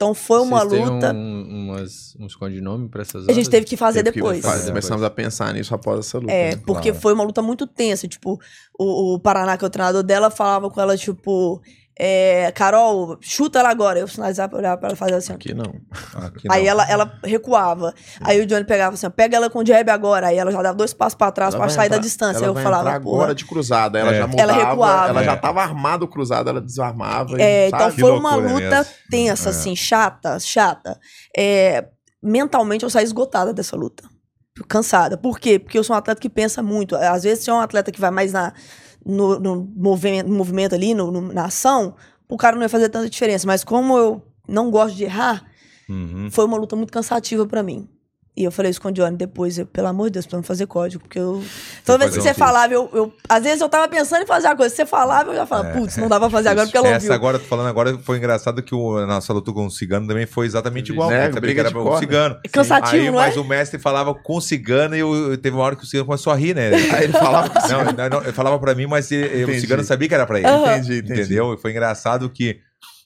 Então foi uma Vocês luta. Um, umas, uns codinomes pra essas A gente horas? teve que fazer Teve que depois. fazer. Depois. Começamos a pensar nisso após essa luta. É, né? porque Claro. foi uma luta muito tensa. Tipo, o, o Paraná, que é o treinador dela, falava com ela, tipo, é, Carol, chuta ela agora. Eu sinalizava pra ela, pra ela fazer assim. Aqui não. Aqui Aí não. ela, ela recuava. Aí o Johnny pegava assim, pega ela com o jab agora. Aí ela já dava dois passos pra trás Ela pra sair da entrar- distância. ela Aí eu vai falava, agora de cruzada. Ela É. já Ela mudava, recuava. ela já É. tava armado cruzada, ela desarmava. e, É, então sabe? Que foi uma luta tensa, É. assim, chata, chata. É, mentalmente eu saí esgotada dessa luta. Cansada. Por quê? Porque eu sou um atleta que pensa muito. Às vezes, se é um atleta que vai mais na, no, no movimento, movimento ali, no- no- na ação, o cara não ia fazer tanta diferença. Mas como eu não gosto de errar, Uhum. foi uma luta muito cansativa pra mim. E eu falei isso com o Johnny depois, eu, pelo amor de Deus, precisamos fazer código, porque eu. Toda vez que você um- falava, eu, eu. Às vezes eu tava pensando em fazer a coisa. Se você falava, eu já falava, putz, não dá pra fazer agora porque ela É. Essa ouviu. agora, tô falando agora, foi engraçado que o, a nossa luta com o cigano também foi exatamente igual. Né, sabia que era o cigano. É cansativo, Aí, não é? mas o mestre falava com o cigano e eu, teve uma hora que o cigano começou a rir, né? Aí ele falava Não, não, não, ele falava pra mim, mas ele- o cigano sabia que era pra ele. Aham. entendi, entendi. Entendeu? E foi engraçado que,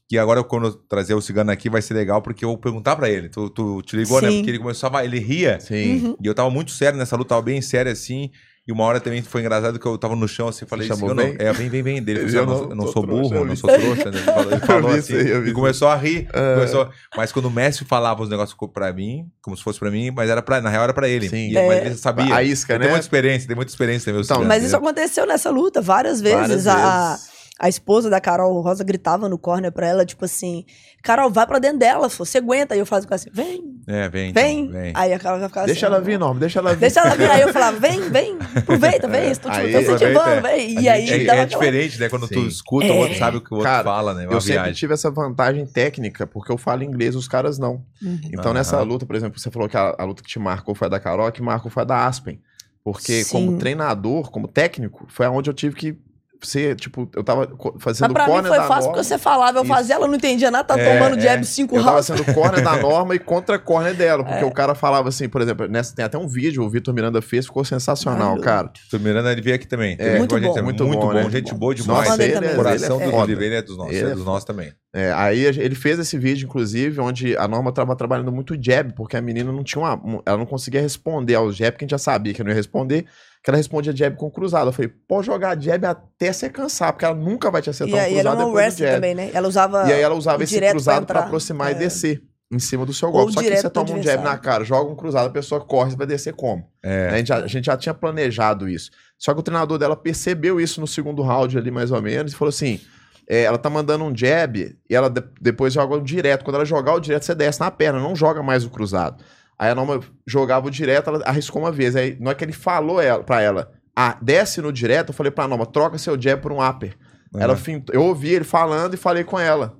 que agora, quando eu trazer o cigano aqui, vai ser legal, porque eu vou perguntar pra ele. Tu, tu te ligou, né? Sim. Porque ele começou a. Ele ria. Sim. Uhum. E eu tava muito sério nessa luta, tava bem sério assim. E uma hora também foi engraçado que eu tava no chão assim, falei, chamou Cigano, bem? é, vem, vem, vem. Dele, Ele falou, já assim, não- eu não sou trouxa, burro, eu eu não sou trouxa. né? Ele falou, ele falou vi assim, isso eu e começou a rir. É. começou- mas quando o Messi falava os negócios pra mim, como se fosse pra mim, mas era pra, na real era pra ele. Sim. E, Mas É. ele sabia. A isca, né? Tem muita experiência, tem muita experiência também. o Então, Cigano, Mas isso aconteceu nessa luta várias vezes. Várias a, vezes. A esposa da Carol Rosa gritava no corner pra ela, tipo assim: Carol, vai pra dentro dela, você aguenta. Aí eu fazia assim: vem, É, vem. então, vem. vem. Aí a Carol já ficava Deixa assim: ela vir, Norma, deixa ela vir. Deixa ela vir. Aí eu falava: vem, vem, aproveita, vem. Estou te, Aí- tô incentivando, vem. A E aí é, é diferente, né? Quando tu Sim. escuta, o É. outro sabe o que o outro Cara, fala, né? É Uma Eu sempre viagem. tive essa vantagem técnica, porque eu falo inglês, os caras não. Uhum. Então, Aham. nessa luta, por exemplo, você falou que a, a luta que te marcou foi a da Carol, a que marcou foi a da Aspen. Porque, Sim. como treinador, como técnico, foi aonde eu tive que ser, tipo, eu tava co- Mas fazendo pra mim foi fácil norma. porque você falava, eu Isso. fazia, ela não entendia nada, tá É, tomando é. jab cinco Eu tava rounds. sendo corner da norma e contra corner dela, É. porque o cara falava assim, por exemplo, nessa, tem até um vídeo, o Vitor Miranda fez, ficou sensacional, Maravilhoso. cara. O Miranda ele veio aqui também. Muito com a gente bom. também. Muito Muito, bom, bom, né? gente Bom. boa demais. Nossa, ele O é- coração ele é do foda. Oliveira é dos nossos, Ele é é dos nossos também. É, aí ele fez esse vídeo, inclusive, onde a Norma tava trabalhando muito jab, porque a menina não tinha uma. um- Ela não conseguia responder aos jab, que a gente já sabia que não ia responder, que ela respondia jab com cruzado. Eu falei, pode jogar jab até você cansar, porque ela nunca vai te acertar E um ela é cruzado uma depois do jab. também, né? Ela usava. E aí ela usava esse cruzado pra entrar. aproximar e É. descer em cima do seu Ou golpe. Só que você toma um jab na cara, joga um cruzado, a pessoa corre, você vai descer como? É. A, gente já, a gente já tinha planejado isso. Só que o treinador dela percebeu isso no segundo round ali, mais ou menos, e falou assim: é, ela tá mandando um jab e ela de- depois joga o direto. Quando ela jogar o direto, você desce na perna, não joga mais o cruzado. Aí a Norma jogava o direto, ela arriscou uma vez. Aí, na hora que ele falou ela, pra ela, ah, desce no direto, eu falei pra Norma, troca seu jab por um upper. Ela fintou, eu ouvi ele falando e falei com ela.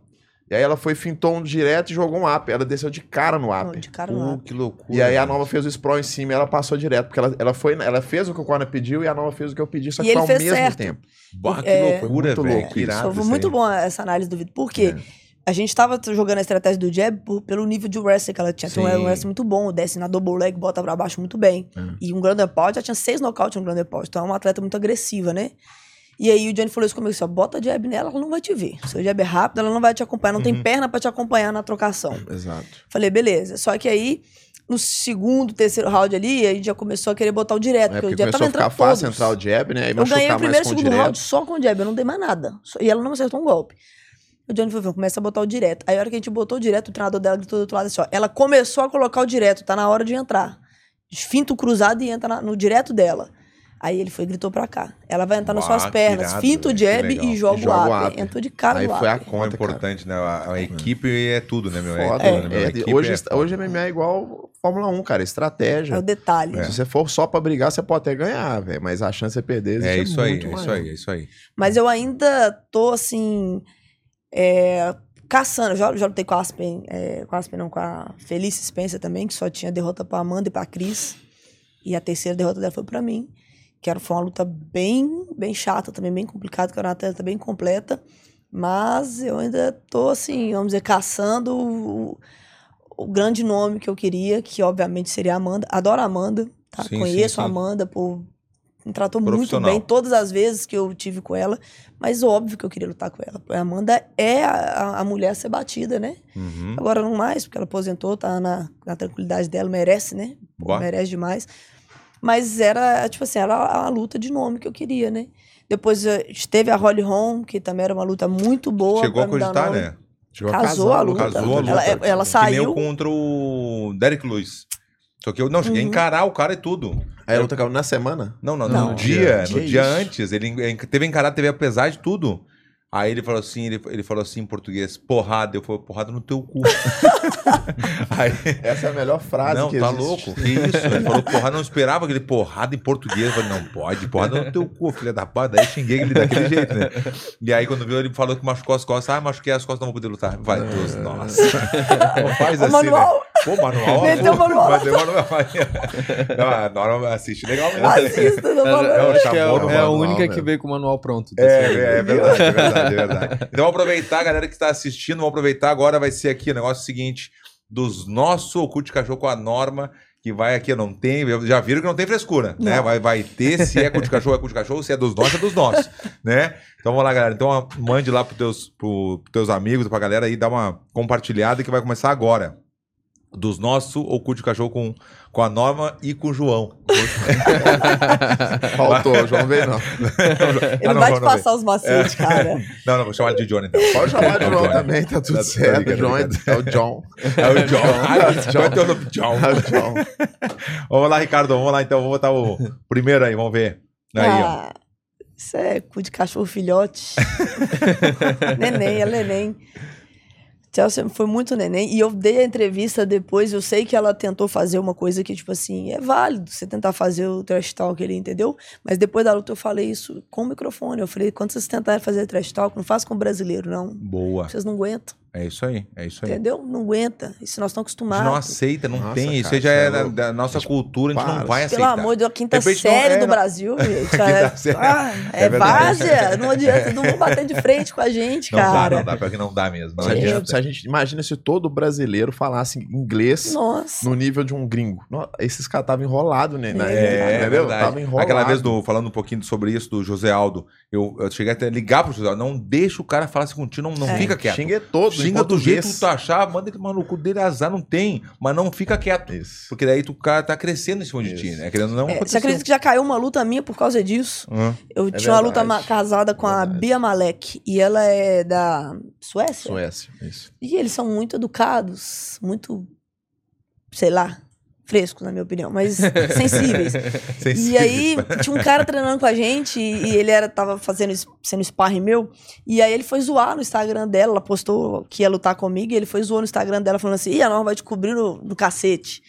E aí ela foi, fintou um direto e jogou um upper. Ela desceu de cara no upper. De cara no Uh, ar. que loucura. E aí a. Nova fez o sprawl em cima e ela passou direto, porque ela, ela, foi, ela fez o que o Corner pediu e a Nova fez o que eu pedi, só que foi ao mesmo certo. tempo. Bah, que É, loucura, muito velho. louco irado Foi muito bom essa análise do Vitor. Por quê? A gente tava jogando a estratégia do jab por- pelo nível de wrestling que ela tinha. Então Sim. era um wrestling muito bom, desce na double leg, bota pra baixo muito bem. Hum. E um grande pound, já tinha seis nocautes no grande pound. Então é uma atleta muito agressiva, né? E aí o Johnny falou isso comigo, assim, ó, bota jab nela, ela não vai te ver. Seu jab é rápido, ela não vai te acompanhar, não Uhum. tem perna pra te acompanhar na trocação. Exato. Falei, beleza. Só que aí, no segundo, terceiro round ali, a gente já começou a querer botar o direto, É porque porque o jab tava entrando fácil todos. entrar o jab, né? Eu ganhei o primeiro e segundo round só com o jab, eu não dei mais nada. E ela não acertou um golpe. O Johnny falou, começa a botar o direto. Aí a hora que a gente botou o direto, o treinador dela gritou do outro lado assim, ó. Ela começou a colocar o direto, tá na hora de entrar. Finta o cruzado e entra na- no direto dela. Aí ele foi e gritou pra cá. Ela vai entrar nas suas pernas, irado, finta o jab e joga E joga o upper. Entrou de cara Aí no foi a é conta, cara. importante, né? A, a equipe é tudo, né, meu? Foda, é tudo, né, meu? é, hoje, é foda. hoje MMA é igual Fórmula 1, cara, É estratégia. o detalhe. Se você for só pra brigar, você pode até ganhar, velho. Mas a chance de perder É existe isso aí, é isso aí, é isso aí. Mas eu ainda tô, assim, é, caçando. Já, já lutei com a Aspen, é, com a Aspen não, com a Felice Spencer também, que só tinha derrota pra Amanda e pra Cris. E a terceira derrota dela foi pra mim. Que era, foi uma luta bem, bem chata também, bem complicada, que era uma atleta bem completa. Mas eu ainda tô, assim, vamos dizer, caçando o, o grande nome que eu queria, que obviamente seria a Amanda. Adoro a Amanda, tá? Sim, sim, Conheço a sim. Amanda, por me tratou muito bem todas as vezes que eu tive com ela, mas óbvio que eu queria lutar com ela. A Amanda é a, a mulher a ser batida, né? Uhum. Agora não mais, porque ela aposentou, tá na, na tranquilidade dela, merece, né? Boa. merece demais. Mas era, tipo assim, era a, a luta de nome que eu queria, né? Depois eh, teve a Holly Holm, que também era uma luta muito boa. Chegou a cogitar, né? Chegou Casou a luta. Casou a luta. Ela, ela saiu. contra o Derek Lewis. Só que eu não cheguei a Uhum. encarar o cara e tudo. Aí a luta caiu na semana? Não, não, Não. no dia, Que no dia isso? antes, ele en- teve encarado, teve apesar de tudo. Aí ele falou assim, ele, ele falou assim em português, porrada, eu falei, porrada no teu cu. Aí, Essa é a melhor frase não, que tá existe. louco, que isso? Ele falou porrada, não esperava aquele porrada em português. Eu falei, não pode, porrada no teu cu, filha da puta. Daí xinguei ele daquele jeito, né? E aí quando viu, ele falou que machucou as costas. Ah, machuquei as costas, não vou poder lutar. Vai, Deus, nossa. Não faz O assim, manual. Né? Pô, manual. Meteu o manual. Mas deu manual. Não, a Norma assiste legal mesmo. Assista, não eu acho que é, é a manual, única que velho. veio com o manual pronto. É, é, é verdade, é verdade, é verdade. Então vamos aproveitar, galera que está assistindo, vamos aproveitar agora, vai ser aqui o negócio seguinte, dos nossos Oculto de Cachorro com a Norma, que vai aqui, não tem, já viram que não tem frescura, né? Não. Vai, vai ter, se é cu de cachorro, é cu de cachorro, se é dos nossos, é dos nossos, né? Então vamos lá, galera. Então mande lá pros teus, pro, pros teus amigos, pra galera aí, dar uma compartilhada que vai começar agora. Dos nossos Oculto de Cachorro com, com a Norma e com o João. Faltou, o João veio não. Ele Ah, não vai João te passar os macetes, cara. Não, não, vou chamar de Johnny então. Pode chamar de É o João também, tá tudo Tá- tá certo. O João é, é o John. É o John. John. É teu nome? John. É o John. Vamos lá, Ricardo. Vamos lá, então. Vamos botar o primeiro aí, vamos ver. Aí, ó. Ah, isso é cu de cachorro filhote. neném, é neném. Chelsea foi muito neném. E eu dei a entrevista depois, eu sei que ela tentou fazer uma coisa que, tipo assim, é válido você tentar fazer o trash talk ali, entendeu? Mas depois da luta eu falei isso com o microfone. Eu falei, quando vocês tentarem fazer trash talk, não faça com brasileiro, não. Boa. Vocês não aguentam, É isso aí, é isso aí. entendeu? Não aguenta. Isso nós estamos A gente acostumados. não aceita, não Nossa, tem. Isso cara, aí já isso é é da, da nossa Gente, cultura, a gente para. não vai Pelo aceitar. amor de Deus, a quinta De repente não- série é, do Brasil, gente. É, série. ah, É é, várzea. Não adianta, não vão bater de frente com a gente, Não dá, cara. não dá, pior que não dá mesmo. Não Se a, Gente, adianta. se a gente- imagina se todo brasileiro falasse inglês Nossa. no nível de um gringo. No- Esses caras estavam enrolados, né? na- É, entendeu? verdade. Tava enrolado. Aquela vez, do, falando um pouquinho sobre isso, do José Aldo, eu, eu cheguei até a ligar pro José Aldo, não deixa o cara falar assim contigo, não, não É. fica quieto. Xinga todo, Xinga do jeito que tu achar, manda ele tomar no cu dele, azar não tem, mas não fica quieto. Isso. Porque daí tu, cara tá crescendo em cima de ti, né? Querendo não, É, você acredita que já caiu uma luta minha por causa disso? Hã? Eu É tinha uma luta verdade. ma- casada com a Verdade. Bia Malek e ela é da Suécia. Suécia, isso. E eles são muito educados, muito, sei lá. Frescos, na minha opinião, mas sensíveis. Sensíveis. E aí, tinha um cara treinando com a gente e, ele era, tava fazendo, sendo sparring meu. E aí ele foi zoar no Instagram dela, ela postou que ia lutar comigo, e ele foi zoar no Instagram dela, falando assim, ih, a Norma vai te cobrir no, no cacete.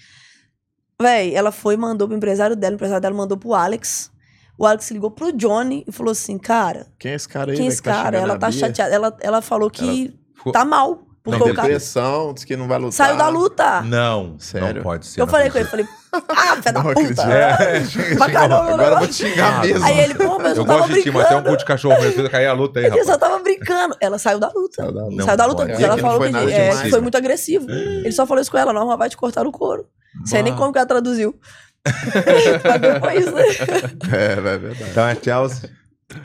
Véi, ela foi e mandou pro empresário dela, o empresário dela mandou pro Alex. O Alex ligou pro Johnny e falou assim, cara, Quem é esse cara aí? quem é esse tá cara? xingando Ela tá chateada. Ela, ela falou que Ficou- tá mal. Porque Não, o depressão, diz que não vai lutar. saiu da luta. Não, Sério? não pode ser. Eu falei com ele, falei, ah, fé da Não puta. acredito. Pra caramba, Agora eu vou te xingar mesmo. Aí ele, pô, mas eu, Eu tava gosto de ti, mas tem um cu de cachorro mesmo. Fez cair a luta aí, Ele rapaz. só tava brincando. Ela saiu da luta. Saiu da luta. Não saiu da luta. Ela Que não falou foi que, é, demais, que foi né? muito agressivo. Ele só falou isso com ela, não, vai te cortar no couro. Sei nem como que ela traduziu. Mas foi isso, né? É, é verdade. Então é Chelsea.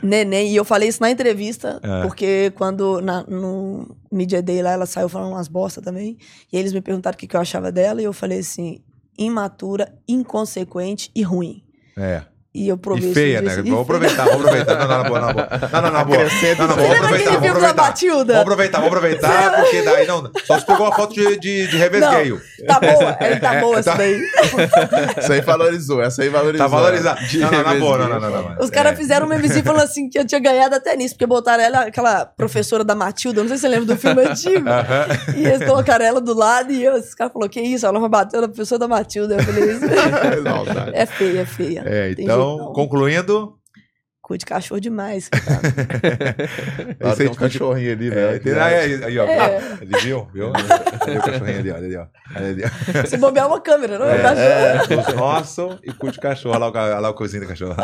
Neném, e eu falei isso na entrevista, É. porque quando na- no Media Day lá ela saiu falando umas bosta também, e eles me perguntaram o que, que eu achava dela, e eu falei assim: imatura, inconsequente e ruim. É. E eu provei E isso feia, né? Vamos aproveitar, vamos aproveitar. Não, não, na boa, na boa. Não, não, na boa. Acrescenta Não, não, isso vamos aí. Você lembra aproveitar, aquele vamos filme da aproveitar. Matilda? Vamos aproveitar, vamos aproveitar, porque daí não. Só se pegou a foto de, de, de revesgueio. Tá boa, ele tá boa essa tá- daí. Essa aí valorizou, essa aí valorizou. Tá valorizado. Não, não, na boa, não, não, não. não, não. Os caras É. fizeram um memezinho falando assim que eu tinha ganhado até nisso, porque botaram ela, aquela professora da Matilda, não sei se você lembra do filme antigo. E eles colocaram ela do lado e eu, esses caras falaram, que isso? Ela vai bater na professora da Matilda. Eu falei, isso é feia, é feia. É, Tem então, não. concluindo. Cu de cachorro demais. Esse tem aí um cachorrinho ali, É, velho. tem- é, aí, ó. É. Ele viu? Viu? Olha o cachorrinho ali, olha ali, ó. Ali, ó. Se bobear uma câmera, não é, cachorro. É, os nossos e cu de cachorro. Olha lá, o olha lá o cozinho do cachorro.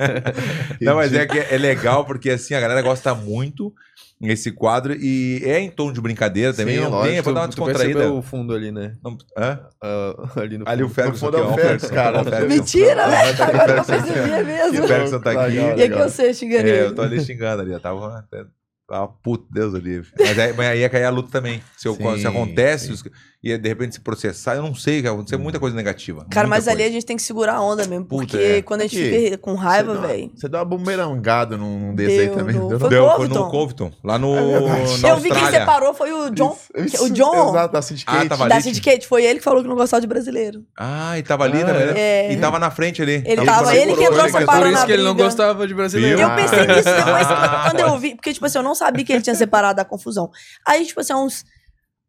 Não, mas é que é legal porque assim, a galera gosta muito nesse quadro e é em tom de brincadeira também. Sim, não lógico. tem, é pra dar uma descontraída. o fundo ali, né? Não- hã? Ah, ali no Ali o fundo. Ferguson. fundo é o aqui, ó, Ferguson, cara. o Ferguson. Mentira, velho. tá o Agora eu Ferguson. percebi E mesmo. o Ferguson tá aqui. E aqui você xingando É, ele. eu tô ali xingando ali, eu tava até. Tava puto, Deus do livre. Mas aí, mas aí ia cair a luta também. Se, eu- Sim, se acontece, sim. os- e de repente se processar, eu não sei, cara, acontecer muita coisa negativa. Cara, mas ali a coisa. gente tem que segurar a onda mesmo. Puta, Porque é. quando a gente fica com raiva, velho. Você deu uma bumerangada num, desse aí Deu, também. no- deu foi? Deu, foi no Covington. Lá no, na Eu vi quem separou foi o John. Isso, o John Exato, da Syndicate. Ah, tava da ali, Syndicate. Foi ele que falou que não gostava de brasileiro. Ah, e tava ali, Ah, né? é. E tava na frente ali. Ele Tava tava, ele que entrou Por isso na que ele não gostava de brasileiro. Eu pensei nisso depois, quando eu vi, porque, tipo assim, eu não sabia que ele tinha separado da confusão. Aí, tipo assim, uns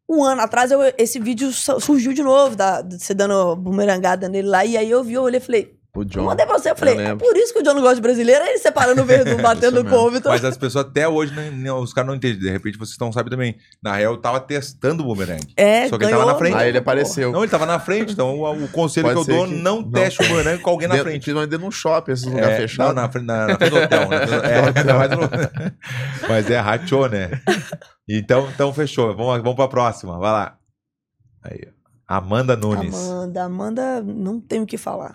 um ano atrás, eu- esse vídeo su- surgiu de novo, da, você dando bumerangada nele lá, e aí eu vi, eu olhei e falei, O eu John. mandei pra você, eu falei, eu é por isso que o John não gosta de brasileiro, aí ele separando o Verdun, batendo no mesmo. Covington. Mas as pessoas até hoje, não- não- os caras não entendem. De repente vocês não sabem também. Na real, eu tava testando o boomerang. É, Só que ele ganhou, tava na frente. ganhou, Aí ele apareceu. Não, ele tava na frente, então o, o conselho Pode que eu dou, que- não, não. teste o boomerang com alguém na frente. Principalmente dentro de um shopping, esses É, lugares não, fechados. na frente, na, na frente do hotel. Né? É, mas, não- mas é rachou, né? Então, então fechou. Vamos, vamos pra próxima. Vai lá. Aí, ó. Amanda Nunes. Amanda, Amanda, não tenho o que falar.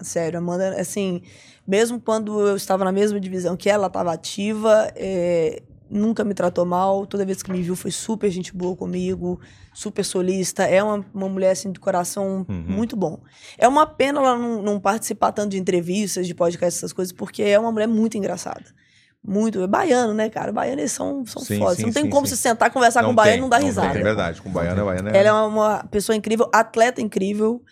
Sério, Amanda, assim, mesmo quando eu estava na mesma divisão que ela, estava ativa, é, nunca me tratou mal. Toda vez que me viu foi super gente boa comigo, super solista. É uma, uma mulher, assim, de coração Uhum. muito bom. É uma pena ela não, não participar tanto de entrevistas, de podcast, essas coisas, porque é uma mulher muito engraçada. Muito. É baiano, né, cara? Baiano, eles são, são Sim, fodas. sim, não tem sim, como sim. se sentar, conversar com um baiano e não dar risada. Tem, é verdade. Com baiana, baiana é... Ela é uma pessoa incrível, atleta incrível.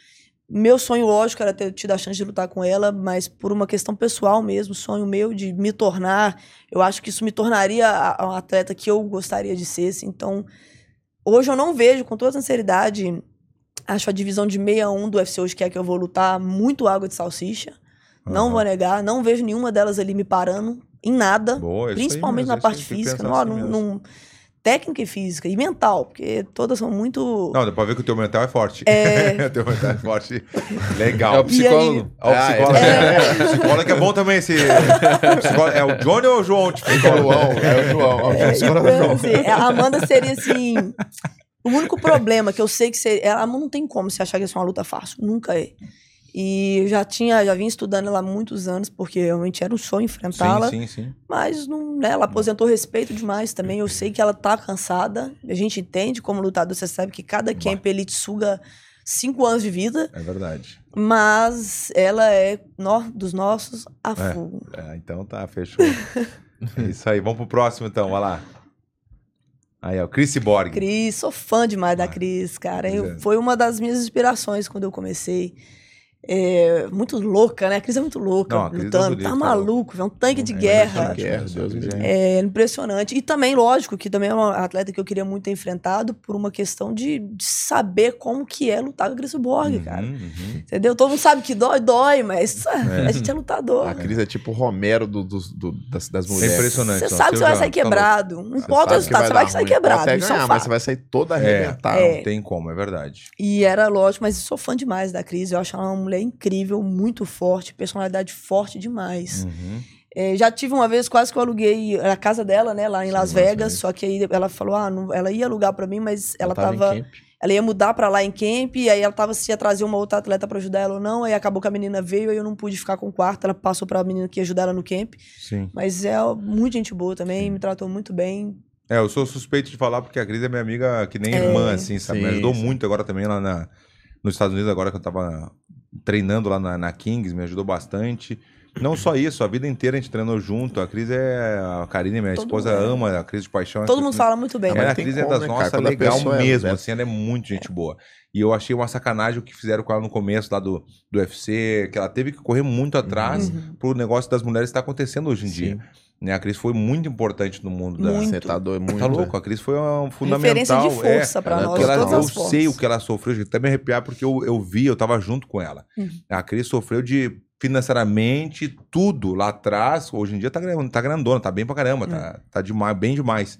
Meu sonho, lógico, era ter tido a chance de lutar com ela, mas por uma questão pessoal mesmo, sonho meu de me tornar, eu acho que isso me tornaria a, a uma atleta que eu gostaria de ser. assim. Então, hoje eu não vejo, com toda sinceridade, acho a divisão de 61 do UFC hoje, que é que eu vou lutar, muito água de salsicha. Não Aham. vou negar, não vejo nenhuma delas ali me parando em nada. Boa, aí, principalmente mas na parte física. Não, assim não, não- técnica e física. E mental, porque todas são muito. Não, dá pra ver que o teu mental é forte. É. o teu mental é forte. Legal. É o psicólogo. Ó, o Ah, psicólogo. é. É. O psicólogo é bom também esse. o psicólogo- É o Johnny ou o João? É o João, é o João. É, o João, é o então, João. assim, a Amanda seria assim. O único problema que eu sei que seria. Ela não tem como se achar que isso é uma luta fácil. Nunca é. E eu já tinha, já vim estudando ela há muitos anos, porque realmente era um sonho enfrentá-la. Sim, sim, sim. Mas não, né, ela aposentou respeito demais também. Eu sei que ela tá cansada. A gente entende como lutador, você sabe que cada camp elite suga cinco anos de vida. É verdade. Mas ela é nó, dos nossos a É. fogo. É, então tá, fechou. É isso aí. Vamos pro próximo então, vai lá. Aí, ó, Chris Borg. Cris, sou fã demais da Ah, Cris, cara. Eu- é. foi uma das minhas inspirações quando eu comecei. É, muito louca, né? A Cris é muito louca, Não, é lutando. tá tá maluco, é um tanque de É guerra. Guerra, Deus é-. É impressionante. E também, lógico, que também é uma atleta que eu queria muito ter enfrentado por uma questão de, de saber como que é lutar com a Cris Borg, Uhum, cara. uhum. Entendeu? Todo mundo sabe que dói, dói, mas a gente é lutador. A Cris é tipo o Romero do, dos- do- das, das É mulheres. impressionante. Você sabe que você vai sair tá quebrado. Não importa o resultado, você vai sair quebrado. Isso é um ganhar, mas fato. você vai sair toda É, arrebentada. É. não tem como, é verdade. E era lógico, mas sou fã demais da Cris. Eu acho ela uma mulher incrível, muito forte, personalidade forte demais. Uhum. É, já tive uma vez quase que eu aluguei a casa dela, né, lá em Sim, Las Vegas. Só que aí ela falou, ah, não- ela ia alugar pra mim, mas ela, tava em tava. camp. ela ia mudar pra lá em camp, e aí ela tava se ia trazer uma outra atleta pra ajudar ela ou não. Aí acabou que a menina veio, aí eu não pude ficar com o quarto. Ela passou pra menina que ia ajudar ela no camp. Sim. Mas é muito gente boa também, me tratou muito bem. É, eu sou suspeito de falar porque a Cris é minha amiga que nem É. irmã, assim, sabe? Me Sim, ajudou sim. muito agora também lá na, nos Estados Unidos, agora que eu tava treinando lá na, na Kings, me ajudou bastante. Não só isso, a vida inteira a gente treinou junto. A Cris é. A Karine, minha Todo esposa, mundo é. ama a Cris de paixão. Todo mundo fala muito bem. Ah, É, mas a Cris é das né, cara? nossas, Quando a legal é- mesmo, é- assim, ela é muito gente boa. E eu achei uma sacanagem o que fizeram com ela no começo lá do, do UFC, que ela teve que correr muito atrás Uhum. pro negócio das mulheres que tá acontecendo hoje em Sim. dia. Né? A Cris foi muito importante no mundo da. Muito. Você tá doido muito. Tá louco, a Cris foi um fundamental. Referência de força é, pra ela- nós, ela- todas eu as sei o que ela sofreu, eu até me arrepiar porque eu, eu vi, eu tava junto com ela. Uhum. A Cris sofreu de financeiramente tudo lá atrás. Hoje em dia tá, tá grandona, tá bem pra caramba, tá, Hum. tá demais, bem demais.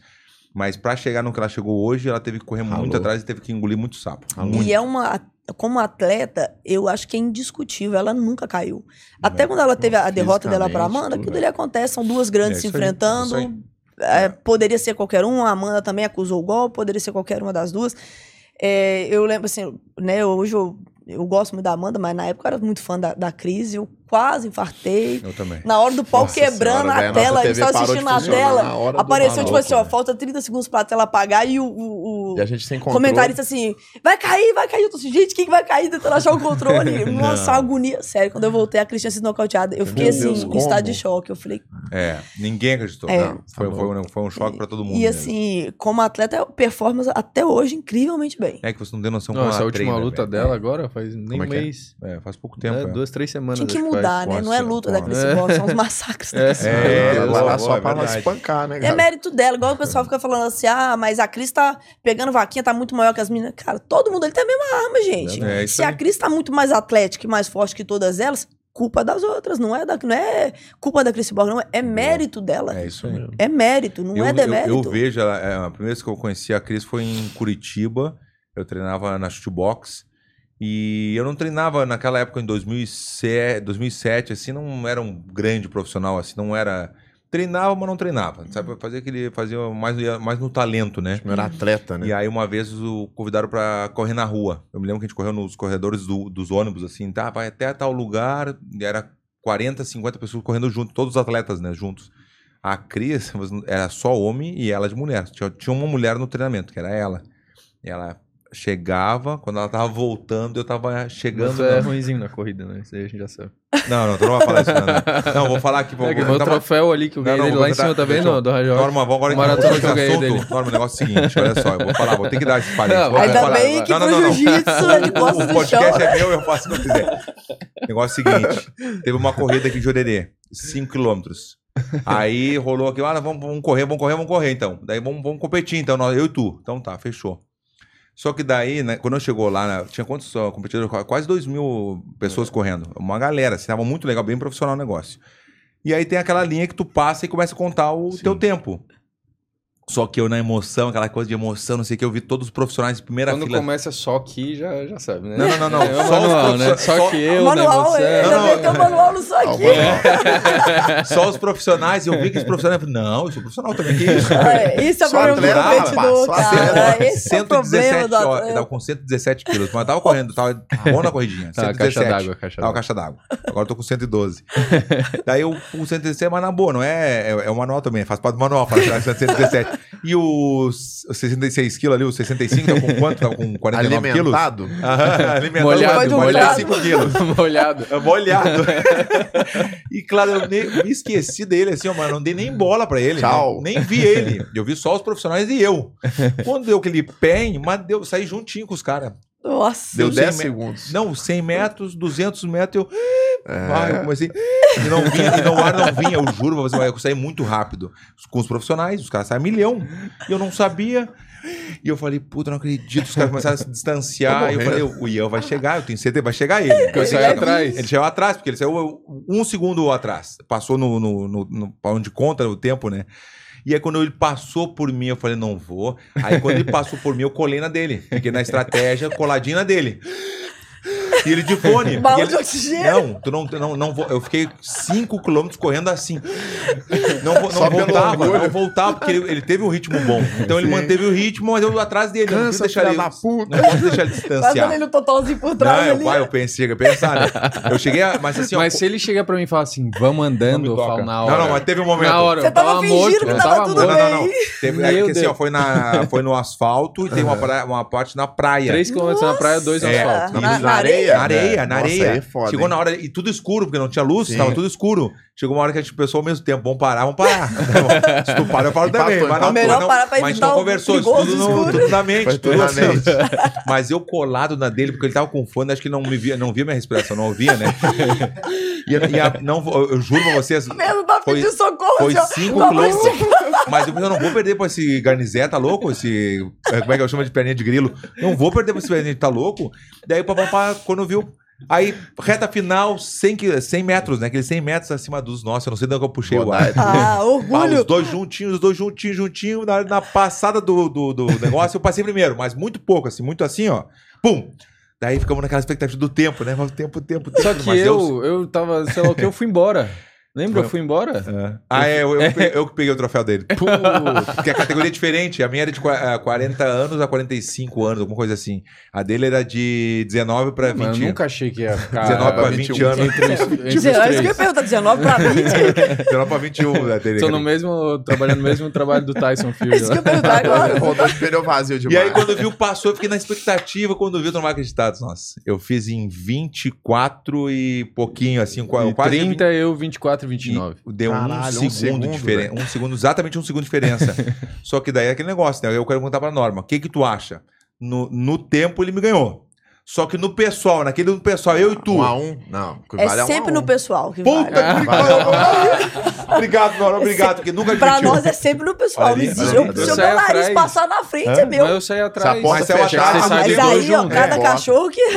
Mas pra chegar no que ela chegou hoje, ela teve que correr Ralou. muito atrás e teve que engolir muito sapo. Ralou. E é uma. Como atleta, eu acho que é indiscutível. Ela nunca caiu. Até É. quando ela teve a derrota dela Fisicamente, Amanda, tudo, aquilo ali acontece. São duas grandes É se isso aí, enfrentando. isso É, poderia ser qualquer um. A Amanda também acusou o golpe, poderia ser qualquer uma das duas. É, eu lembro assim, né? Hoje eu, eu gosto muito da Amanda, mas na época eu era muito fã da, da Cris. Eu quase infartei. Eu também. Na hora do pau Nossa quebrando senhora, a nossa tela, eu estava assistindo na tela. na Apareceu, tipo assim, ó, falta 30 segundos pra tela apagar e o- o, o, E a gente sem controle. comentarista assim, vai cair, vai cair. Eu tô assim, gente, quem que vai cair tentando achar o controle? Nossa, agonia. Sério, quando eu voltei, a Cris tinha sido nocauteada. Eu fiquei Meu assim, Deus, em estado de choque. Eu falei, É, ninguém acreditou. É. Foi, foi, um, foi um choque pra todo mundo. e mesmo. assim, como atleta, eu performo até hoje incrivelmente bem. É que você não tem noção como Não, essa última treina, luta velho. dela agora faz nem é um é? mês. É, faz pouco tempo. né? é. Duas, três semanas. Tinha que acho mudar, né? Não é luta da. Cris Borg, são os massacres da É, Cris sim. Borg. É, ela vai lá boa, só pra é espancar, né, É mérito dela, igual o pessoal fica falando assim, ah, mas a Cris tá pegando vaquinha, tá muito maior que as meninas. Cara, todo mundo ele tem a mesma arma, gente. É, Se a. Cris tá muito mais atlética e mais forte que todas elas, culpa das outras, não é, da, não é culpa da Cris Borg, não, é mérito dela. É isso aí. É mérito, não eu, é eu- demérito. Eu, vejo, ela, é, a primeira vez que eu conheci a Cris foi em Curitiba. Eu treinava na shootbox. E eu não treinava naquela época, em 2007, 2007 assim, não era um grande profissional, assim, não era... Treinava, mas não treinava, sabe? Fazia aquele, fazia mais, mais no talento, né? Não era atleta, né? E aí, uma vez, o convidaram pra correr na rua. Eu me lembro que a gente correu nos corredores do- dos ônibus, assim, tá? Vai até tal lugar. E era 40, 50 pessoas correndo junto, todos os atletas, né? Juntos. A Cris era só homem e ela de mulher. Tinha, tinha uma mulher no treinamento, que era ela. E ela chegava, quando ela tava voltando, eu tava chegando. Você é ruimzinho na corrida, né? Isso aí a gente já sabe. Não, não, tu não vai falar isso, não. Não, não vou falar que vou. É que meu troféu ali que eu Não, ganhei não, dele vou lá em cima, tá vendo? eu- Do Rajol. Norma, vamos agora Maratona que eu ganhei assunto. dele. Norma, o negócio é o seguinte, olha só, eu vou falar, vou ter que dar esse parênteses. Não, Ainda falar. bem que Não, não, não, não. jiu-jitsu de costas O podcast é meu, eu faço o que eu quiser. Negócio é o seguinte: teve uma corrida aqui de Jurerê, 5 quilômetros. Aí rolou aqui, ah, vamos, vamos correr, vamos correr, vamos correr então. Daí vamos, vamos competir, então, nós- eu e tu. Então tá, fechou. Só que daí, né, quando eu chegou lá, né, tinha quantos competidores? Quase 2 mil pessoas correndo. Uma galera, assim, tava muito legal, bem profissional o negócio. E aí tem aquela linha que tu passa e começa a contar o Sim. teu tempo. Só que eu, na emoção, aquela coisa de emoção, não sei o que, eu vi todos os profissionais de primeira Quando fila. começa só aqui, já, já sabe, né? Não, não, não, não. É o Só os manual, né? Só só- que eu, manual, né? ele Você... Não, não, meteu o manual no o aqui. manual. Só os profissionais, eu vi que os profissionais. Não, eu sou profissional também, que isso? É, Esse é o Só problema do atleta, competidor, só cara. atleta. Esse é o problema 117 atleta. tava com 117 quilos, mas tava correndo, tava bom na corridinha. Tá, 117. caixa d'água, caixa Tava d'água. caixa d'água. Agora eu tô com 112. Daí eu com 117, mas na boa, não é. É, é o manual também, faz parte do manual, faz 117. E os 66 quilos ali, os 65, tava com quanto? Tava com 49 quilos? Alimentado? Aham, alimentado. Molhado, molhado. 45 quilos. Molhado. É molhado. e claro, eu me esqueci dele, assim, ó. Não dei nem bola pra ele. Tchau. Nem, nem vi ele. Eu vi só os profissionais e eu. Quando deu aquele pé, mas deu, saí juntinho com os caras. Nossa. Deu Deu 100 10 me- segundos. Não, 100 metros, 200 metros, eu. É. Ai, eu comecei. E não vinha, e não, o ar não vinha, eu juro pra você, eu saí muito rápido. Com os profissionais, os caras saem milhão. E eu não sabia. E eu falei, puta, não acredito. Os caras começaram a se distanciar. E eu falei, o Ian vai chegar, eu tenho certeza, vai chegar ele. Porque eu saí atrás. Ele saiu atrás, porque ele saiu um segundo atrás. Passou no, no, no, no- onde conta o tempo, né? E aí, quando ele passou por mim, eu falei, não vou. Aí, quando ele passou por mim, eu colei na dele. Fiquei na estratégia, coladinha dele. E ele de fone. Balão ele- de oxigênio. Não, tu não, não, não vou. Eu fiquei 5 km correndo assim. Não, Só não voltava, não voltava, porque ele, ele teve um ritmo bom. Então ele Sim. manteve o ritmo, mas eu atrás dele. eu não Cansa, posso deixar ele. puta. Não posso deixar ele Fazendo distanciar. ele o totalzinho por Não, trás eu, ali. pai, eu pensei, eu né? Eu cheguei a. Mas assim, ó, Mas se ele chegar pra mim e falar assim, vamos não andando, eu falo na hora. Não, não, mas teve um momento. Na hora, Você eu tava tava fingindo morto, que eu tava tudo morto. Não, não, não. bem. Teve, é que assim, ó, foi, na, foi no asfalto e tem uma, praia- uma parte na praia. 3 km na praia, 2 É. asfalto. Na, Na na areia? Na areia, na Nossa, areia. aí é Chegou na hora, e tudo escuro, porque não tinha luz, Sim. tava tudo escuro. Chegou uma hora que a gente pensou ao mesmo tempo, vamos parar, vamos parar. Se tu para, eu falo Empatou, também. Mas não, empatou. Melhor não, parar pra mas a gente evitar não o conversou, isso tudo, no, tudo na mente. Tudo na mente. Mas eu colado na dele, porque ele tava com fone, acho que não me via, não via minha respiração, não ouvia, né? E, e a- não, eu juro pra vocês, Mesmo pra Foi- pedir socorro. foi ó. 5 Não, quilômetros. mas- eu eu não vou perder pra esse garnizé, tá louco? Esse. é, Como é que eu chamo de perninha de grilo? Não vou perder pra esse perninha, tá louco? Daí, papapá, quando viu. Aí, reta final, 100, qui- 100 metros, né? Aqueles 100 metros acima dos nossos. Eu não sei de onde eu puxei o ar. Ah, Ah, orgulho. os dois juntinhos, os dois juntinhos, juntinhos. Na, na passada do, do, do negócio, eu passei primeiro, mas muito pouco, assim, muito assim, ó. Pum! Daí ficamos naquela expectativa do tempo, né? Mas Tempo, tempo, tempo. Só que mas eu, eu tava, sei lá o que, eu fui embora. Lembra? Eu fui embora. Ah, é, eu, eu, pe- eu que peguei o troféu dele. Puh, porque a categoria é diferente. A minha era de qua- ah, 40 anos a 45 anos, alguma coisa assim. A dele era de 19 pra 20. Mas eu nunca achei que ia ficar... 19 pra 20 anos. Entre os, entre os Dezenove, isso que eu ia três. perguntar, 19 pra 20? 19 pra 21 a dele. Tô no mesmo, trabalhando no mesmo trabalho do Tyson Fury. Isso que eu ia lá. perguntar agora. Rodou de pneu vazio E demais. aí, quando viu, passou, eu fiquei na expectativa. Quando viu, tu não vai acreditar. Nossa, eu fiz em 24 e pouquinho, assim, E quase 30, eu 24 e 20. 29. E deu Caralho, um um segundo, segundo, de diferença. Um segundo, exatamente um segundo de diferença. Só que daí é aquele negócio, né? Eu quero perguntar pra Norma. O que que tu acha? No, no tempo, ele me ganhou. Só que no pessoal, naquele no pessoal, eu e tu. Um a um? Não. É vale um sempre a um. no pessoal que Puta vale. que pariu! Obrigado, Norma, obrigado, porque nunca Pra admitiu. nós é sempre no pessoal. Olha Se o saio meu nariz passar na frente, Hã? é meu. Mas eu saí atrás. Se a porta Mas saiu atrás, você mas de aí, ó, cada É, cachorro que.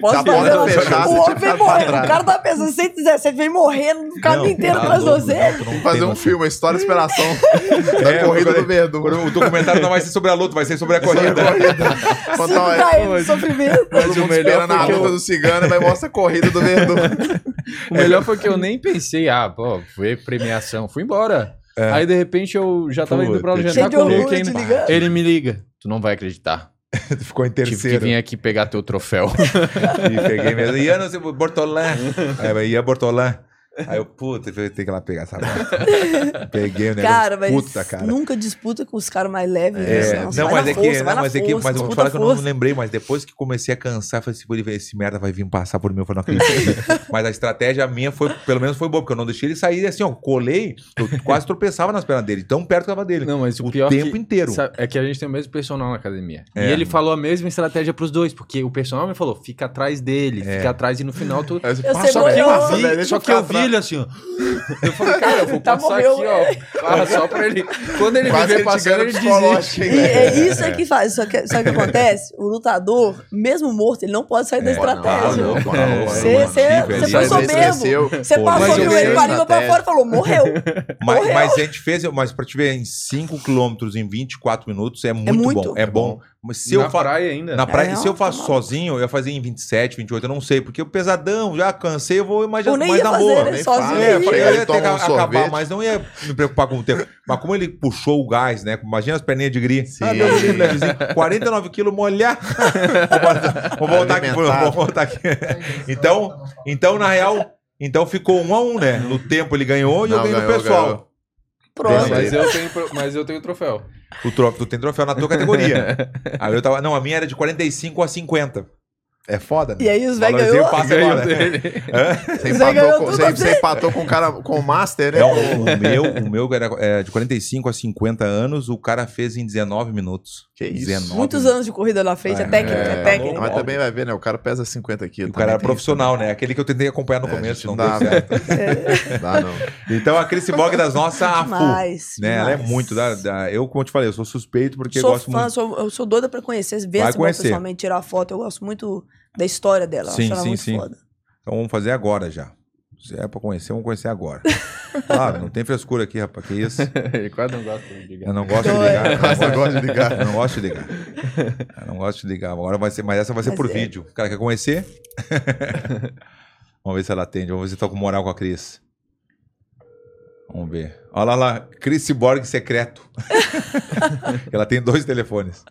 Posso Se a porta fazer uma- fechar, O você homem tinha vem pra morrendo. O cara tá pensando 117, vem morrendo no caminho inteiro tá atrás de você. Vamos fazer um filme, a história e inspiração da É, corrida do Verdun. O documentário não vai ser sobre a luta, vai ser sobre a corrida. Contar pra ele, sofrimento. Todo o melhor espera na luta eu- do cigano e vai mostrar a corrida do Verdun. O melhor foi que eu nem pensei, ah, pô, foi premiação, fui embora. Aí de repente eu já tava indo pra Puta, jantar com o Luke ainda. Ele me liga. Tu não vai acreditar. Ficou em Tive que terceiro. vir aqui pegar teu troféu. E peguei mesmo. Ia no Bortolã. Aí ia Bortolã. Aí eu, puta, eu tenho que ir lá pegar essa moto. Peguei o negócio. Cara, mas puta, cara. nunca disputa com os caras mais leves. É, né? não, vai mas é que, mas é que, mas eu vou falar que eu não lembrei, mas depois que comecei a cansar, eu falei assim, pô, esse merda vai vir passar por mim, eu falei, não acredito. mas a estratégia minha foi, pelo menos foi boa, porque eu não deixei ele sair assim, ó, colei, eu quase tropeçava nas pernas dele, tão perto que tava dele. Não, mas o, o pior tempo que, inteiro. sabe, é que a gente tem o mesmo personal na academia. É. E ele falou a mesma estratégia pros dois, porque o personal me falou, fica atrás dele, É. fica atrás e no final tu... Eu passa sei, aqui, eu- Vi- só que eu vi ele assim, ó. Eu falei, cara, eu vou Tá, passar morreu, aqui, ó. Cara, só pra ele. Quando ele Quase me te passando, ele desiste. E é isso é que faz. Só que, sabe o que acontece? O lutador, mesmo morto, ele não pode sair da estratégia. não, não, não, Você- não, você- você foi soberbo. Você passou eu ele com a língua pra fora e falou: morreu. Mas, Morreu. mas a gente fez, mas pra te ver, em 5 km em 24 minutos é muito, muito. bom. É bom. Mas se Na eu fa- praia ainda. Na praia, É, se eu tá faço maluco. sozinho, eu ia fazer em 27, 28, eu não sei, porque o pesadão, já cansei, eu vou nem mais ia na fazer, boa. né? nem Sozinho. É, eu falei, eu ia ter que um acabar, mas não ia me preocupar com o tempo. Mas como ele puxou o gás, né? Imagina as perninhas de gri. Sim. Ah, Deus, levezinho. 49 quilos molhar. Vou voltar aqui, vou voltar aqui. Então, então, na real, então ficou um a um, né? No tempo ele ganhou e eu Não, ganhei no pessoal. ganhou. Pronto. Mas eu tenho, mas eu tenho troféu. O troféu, tu tem troféu na tua categoria. aí eu tava. Não, a minha era de 45 a 50. É foda, né? E aí os velhos ganhou. o passe Ganhou agora. dele. Você empatou, com, você. você empatou com o cara, com o Master, né? Não, o meu, o meu era é, de 45 a 50 anos, o cara fez em 19 minutos. Que isso. 19 Muitos anos de corrida na frente, é, É, técnica, é, É, técnica. Mas também vai ver, né? O cara pesa 50 quilos. O cara também era profissional, isso, né? Aquele que eu tentei acompanhar no É, começo, não deu dá, né? Dá, não. Então a Chris Bog das nossas, a. Demais, Né? Ela é muito da, da- Eu, como eu te falei, eu sou suspeito porque sou gosto fã, muito. sou- eu sou doida pra conhecer, ver Vai essa mulher conhecer. pessoalmente, tirar foto. Eu gosto muito da história dela. eu Sim, acho ela sim, muito sim. foda. Então vamos fazer agora já. Se é pra conhecer, vamos conhecer agora. Claro, não tem frescura aqui, rapaz. Que isso? Ele quase não gosta de ligar. Eu não gosto de ligar. Eu não gosto- de ligar. Eu não gosto de ligar. Eu não gosto de ligar. Agora vai ser, mas essa vai ser Mas por é. vídeo. O cara quer conhecer? Vamos ver se ela atende. Vamos ver se tá com moral com a Cris. Vamos ver. Olha lá, lá. Cris Borg secreto. ela tem dois telefones.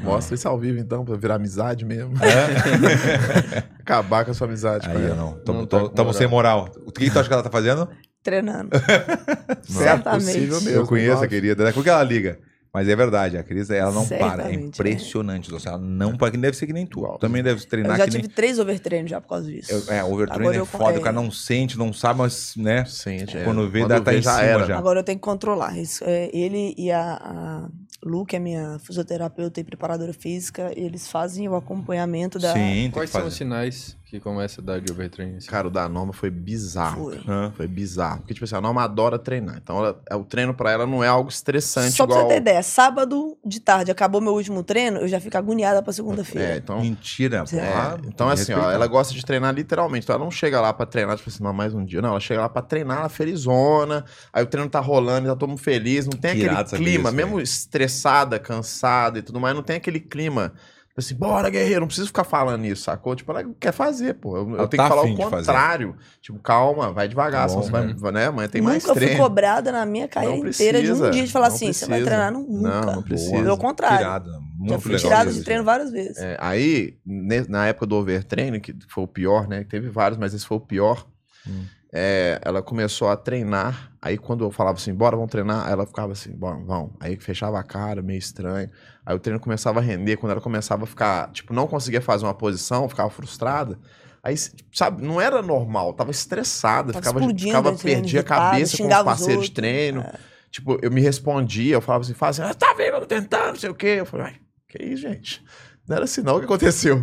Mostra isso ao vivo, então, pra virar amizade mesmo. Acabar com a sua amizade. com Aí eu ela. não. Tamo, Não tá tô- com tamo moral. sem moral. O que, que tu acha que ela tá fazendo? Treinando. Não é Certamente. possível mesmo. eu conheço a querida. Daqui a pouco ela liga. Mas é verdade, a Cris, ela não para. É Certamente, impressionante. Nossa, Ela não para. Que deve ser que nem tu. Também deve Eu treinar já que tive nem. três overtreinos já por causa disso. Eu- é, overtraining Agora é eu- foda. é. O cara não sente, não sabe, mas, né? Sente, é. Quando vê, dá- tá em já cima era. já. Agora eu tenho que controlar. Isso, é, ele e a, a Lu, que é minha fisioterapeuta e preparadora física, eles fazem o acompanhamento da. Sim, Quais são os sinais que começa a dar de overtraining? assim? Cara, o da Norma foi bizarro. Foi. cara. Foi bizarro. Porque, tipo assim, a Norma adora treinar. Então, ela- é, o treino pra ela não é algo estressante Só pra igual... você ter ideia, sábado de tarde acabou meu último treino, eu já fico agoniada pra É, segunda-feira. então... Mentira. É. Ah, Então, assim, ó, ela gosta de treinar literalmente. Então, ela não chega lá pra treinar, tipo assim, não, mais um dia. Não, ela chega lá pra treinar na felizona. Aí o treino tá rolando, tá todo mundo feliz. Não tem Que aquele irado clima, isso, mesmo estressada, cansada e tudo mais, não tem aquele clima. Assim, bora, guerreiro, não preciso ficar falando isso, sacou? Tipo, ela quer fazer, pô. Eu, eu tenho tá que falar o contrário. Tipo, calma, vai devagar, Tá senão bom, você vai, né? Amanhã tem mais nunca fui treino. cobrada na minha carreira Não inteira de um precisa, dia de falar não assim, você vai precisa. treinar nunca. Não, não precisa. Pelo contrário. Já muito fui legal tirada de treino várias vezes. É, aí, na época do overtraining, que foi o pior, né? Teve vários, mas esse foi o pior. Hum. É, ela começou a treinar. Aí, quando eu falava assim, bora, vamos treinar, ela ficava assim, bora, vamos. Aí fechava a cara, meio estranho. Aí o treino começava a render. Quando ela começava a ficar, tipo, não conseguia fazer uma posição, ficava frustrada. Aí, sabe, não era normal, tava estressada, Tava ficava, ficava perdia a cabeça com os parceiros de treino. é. Tipo, eu me respondia, eu falava assim, fala assim, ah, tá vendo, eu tô tentando, não sei o quê. Eu falei, ai, que isso, gente? Não era assim não o que aconteceu.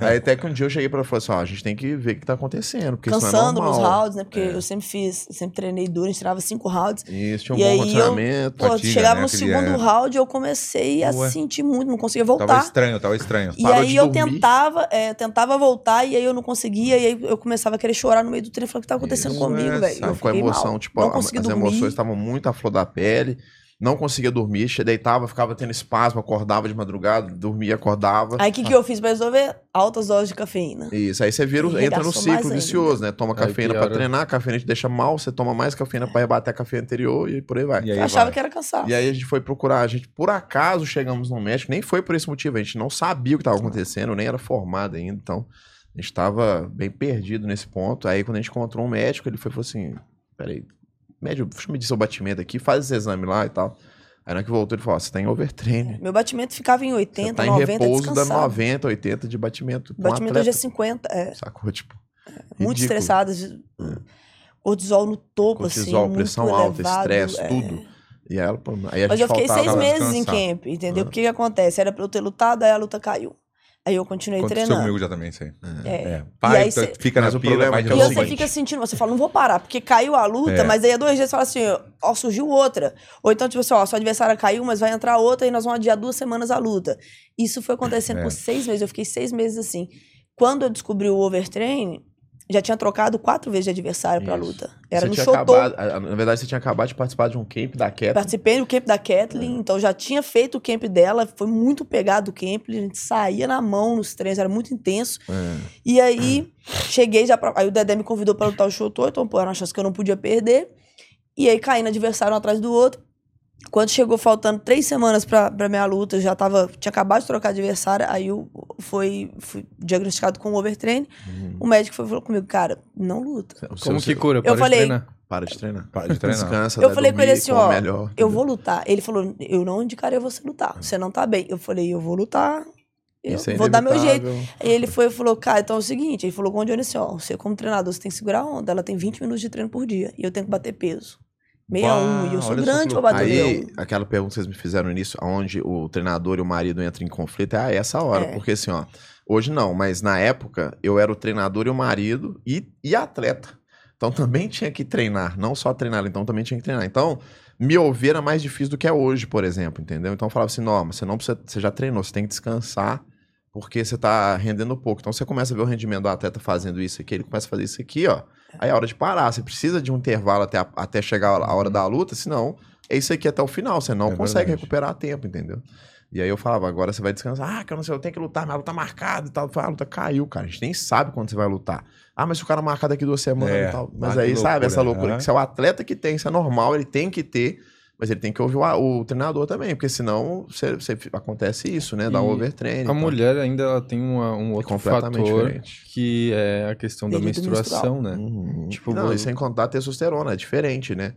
Aí até que um dia eu cheguei pra ela e falei assim, ó, a gente tem que ver o que tá acontecendo, porque Cansando isso não é nos normal. rounds, né? Porque É. eu sempre fiz, sempre treinei duro, a gente treinava cinco rounds. Isso, tinha um E bom aí eu- condicionamento. Pô, Fatiga, chegava né? no Aquele, segundo é. round, eu comecei a Ué. sentir muito, não conseguia Tava voltar. estranho, tava estranho. E Parou aí de eu dormir. tentava, é, tentava voltar e aí eu não conseguia, e aí eu começava a querer chorar no meio do treino, falando o que tá acontecendo Isso, comigo, é, velho. com a emoção, mal. tipo, não a- as dormir. emoções estavam muito à flor da pele. Não conseguia dormir, deitava, ficava tendo espasmo, acordava de madrugada, dormia, acordava. Aí o que, que eu fiz pra resolver? Altas doses de cafeína. Isso, aí você vira, entra no ciclo ainda. vicioso, né? Toma Aí cafeína pra piora. treinar, a cafeína te deixa mal, você toma mais cafeína pra rebater a cafeína anterior e por aí vai. E aí achava vai. que era cansaço. E aí a gente foi procurar, a gente por acaso chegamos no médico, nem foi por esse motivo, a gente não sabia o que estava acontecendo, nem era formado ainda, então a gente estava bem perdido nesse ponto. Aí quando a gente encontrou um médico, ele foi falou assim: peraí, médico, deixa eu medir seu batimento aqui, faz esse exame lá e tal. Aí na hora que voltou, ele falou: ó, você tá em overtraining. Meu batimento ficava em Você 80, tá em 90, repouso dando descansado. 90, 80 de batimento. Batimento hoje é atleta. 50, é. Sacou? Tipo. Muito ridículo. estressada. Cortisol no topo, Cortisol, assim. pressão muito alta, estresse, é. tudo. E ela, pô, aí a Mas gente eu fiquei seis meses em descansar. camp, entendeu? Ah. Porque o que acontece? Era pra eu ter lutado, aí a luta caiu. Aí eu continuei Aconteceu treinando. comigo já também, isso aí. É. É. Pai, aí tu- cê- fica Mas na é de que E é você fica sentindo, você fala, não vou parar, porque caiu a luta, É. mas aí há dois dias você fala assim, ó, surgiu outra. Ou então, tipo assim, ó, sua adversária caiu, mas vai entrar outra e nós vamos adiar duas semanas a luta. Isso foi acontecendo É. por seis meses, eu fiquei seis meses assim. Quando eu descobri o overtrain, já tinha trocado quatro vezes de adversário pra Isso. luta. Era Você no tinha acabado, na verdade, você tinha acabado de participar de um camp da Cat. Participei do camp da Kathleen, É. então já tinha feito o camp dela, foi muito pegado o camp, a gente saía na mão nos treinos, era muito intenso. É. E aí, cheguei já pra. Aí o Dedé me convidou pra lutar o Shotô, então, pô, era uma chance que eu não podia perder. E aí, caí no adversário um atrás do outro. Quando chegou faltando três semanas pra, pra minha luta, eu já tava. Tinha acabado de trocar de adversário, aí eu foi, fui diagnosticado com overtraining. Uhum. O médico foi, falou comigo, cara, não luta. O Como seu- que cura? Eu Para de falei, treinar. Para de treinar. Para de treinar. Descansa, Eu falei com dormir, ele assim, ó, melhor, Eu vou lutar. Ele falou, eu não indicaria você lutar. Você não tá bem. Eu falei, eu vou lutar. Eu é vou dar meu jeito. Aí ele foi e falou, cara, então é o seguinte, ele falou com o Johnny assim, ó, você como treinador, você tem que segurar a onda, ela tem 20 minutos de treino por dia, e eu tenho que bater peso. 61, e eu sou grande pra bater Aí, meu. aquela pergunta que vocês me fizeram no início, onde o treinador e o marido entram em conflito, é a essa hora. É. Porque assim, ó, hoje não, mas na época eu era o treinador e o marido e, e atleta. Então também tinha que treinar, não só treinar, então também tinha que treinar. Então, me ouvir era mais difícil do que é hoje, por exemplo, entendeu? Então eu falava assim, não, mas você não precisa, você já treinou, você tem que descansar, porque você tá rendendo pouco. Então você começa a ver o rendimento do atleta fazendo isso aqui, ele começa a fazer isso aqui, ó. Aí é hora de parar. Você precisa de um intervalo até, a- até chegar a hora da luta, senão é isso aqui até o final. Você não É consegue verdade. recuperar tempo, entendeu? E aí eu falava, agora você vai descansar. Ah, que eu não sei, eu tenho que lutar, minha luta marcada e tal. Eu falei, ah, a luta caiu, cara. A gente nem sabe quando você vai lutar. Ah, mas se o cara marcar daqui duas semanas É. e tal. Mas aí, que sabe, loucura. essa loucura. Aham. Que se é o atleta que tem, isso é normal, ele tem que ter. Mas ele tem que ouvir o, o treinador também, porque senão você, você- acontece isso, né? Dá um overtraining. A mulher ainda ela tem uma- um É outro completamente fator diferente. que é a questão da menstruação, né? Uhum. Tipo, não, e sem contar a testosterona, é diferente, né?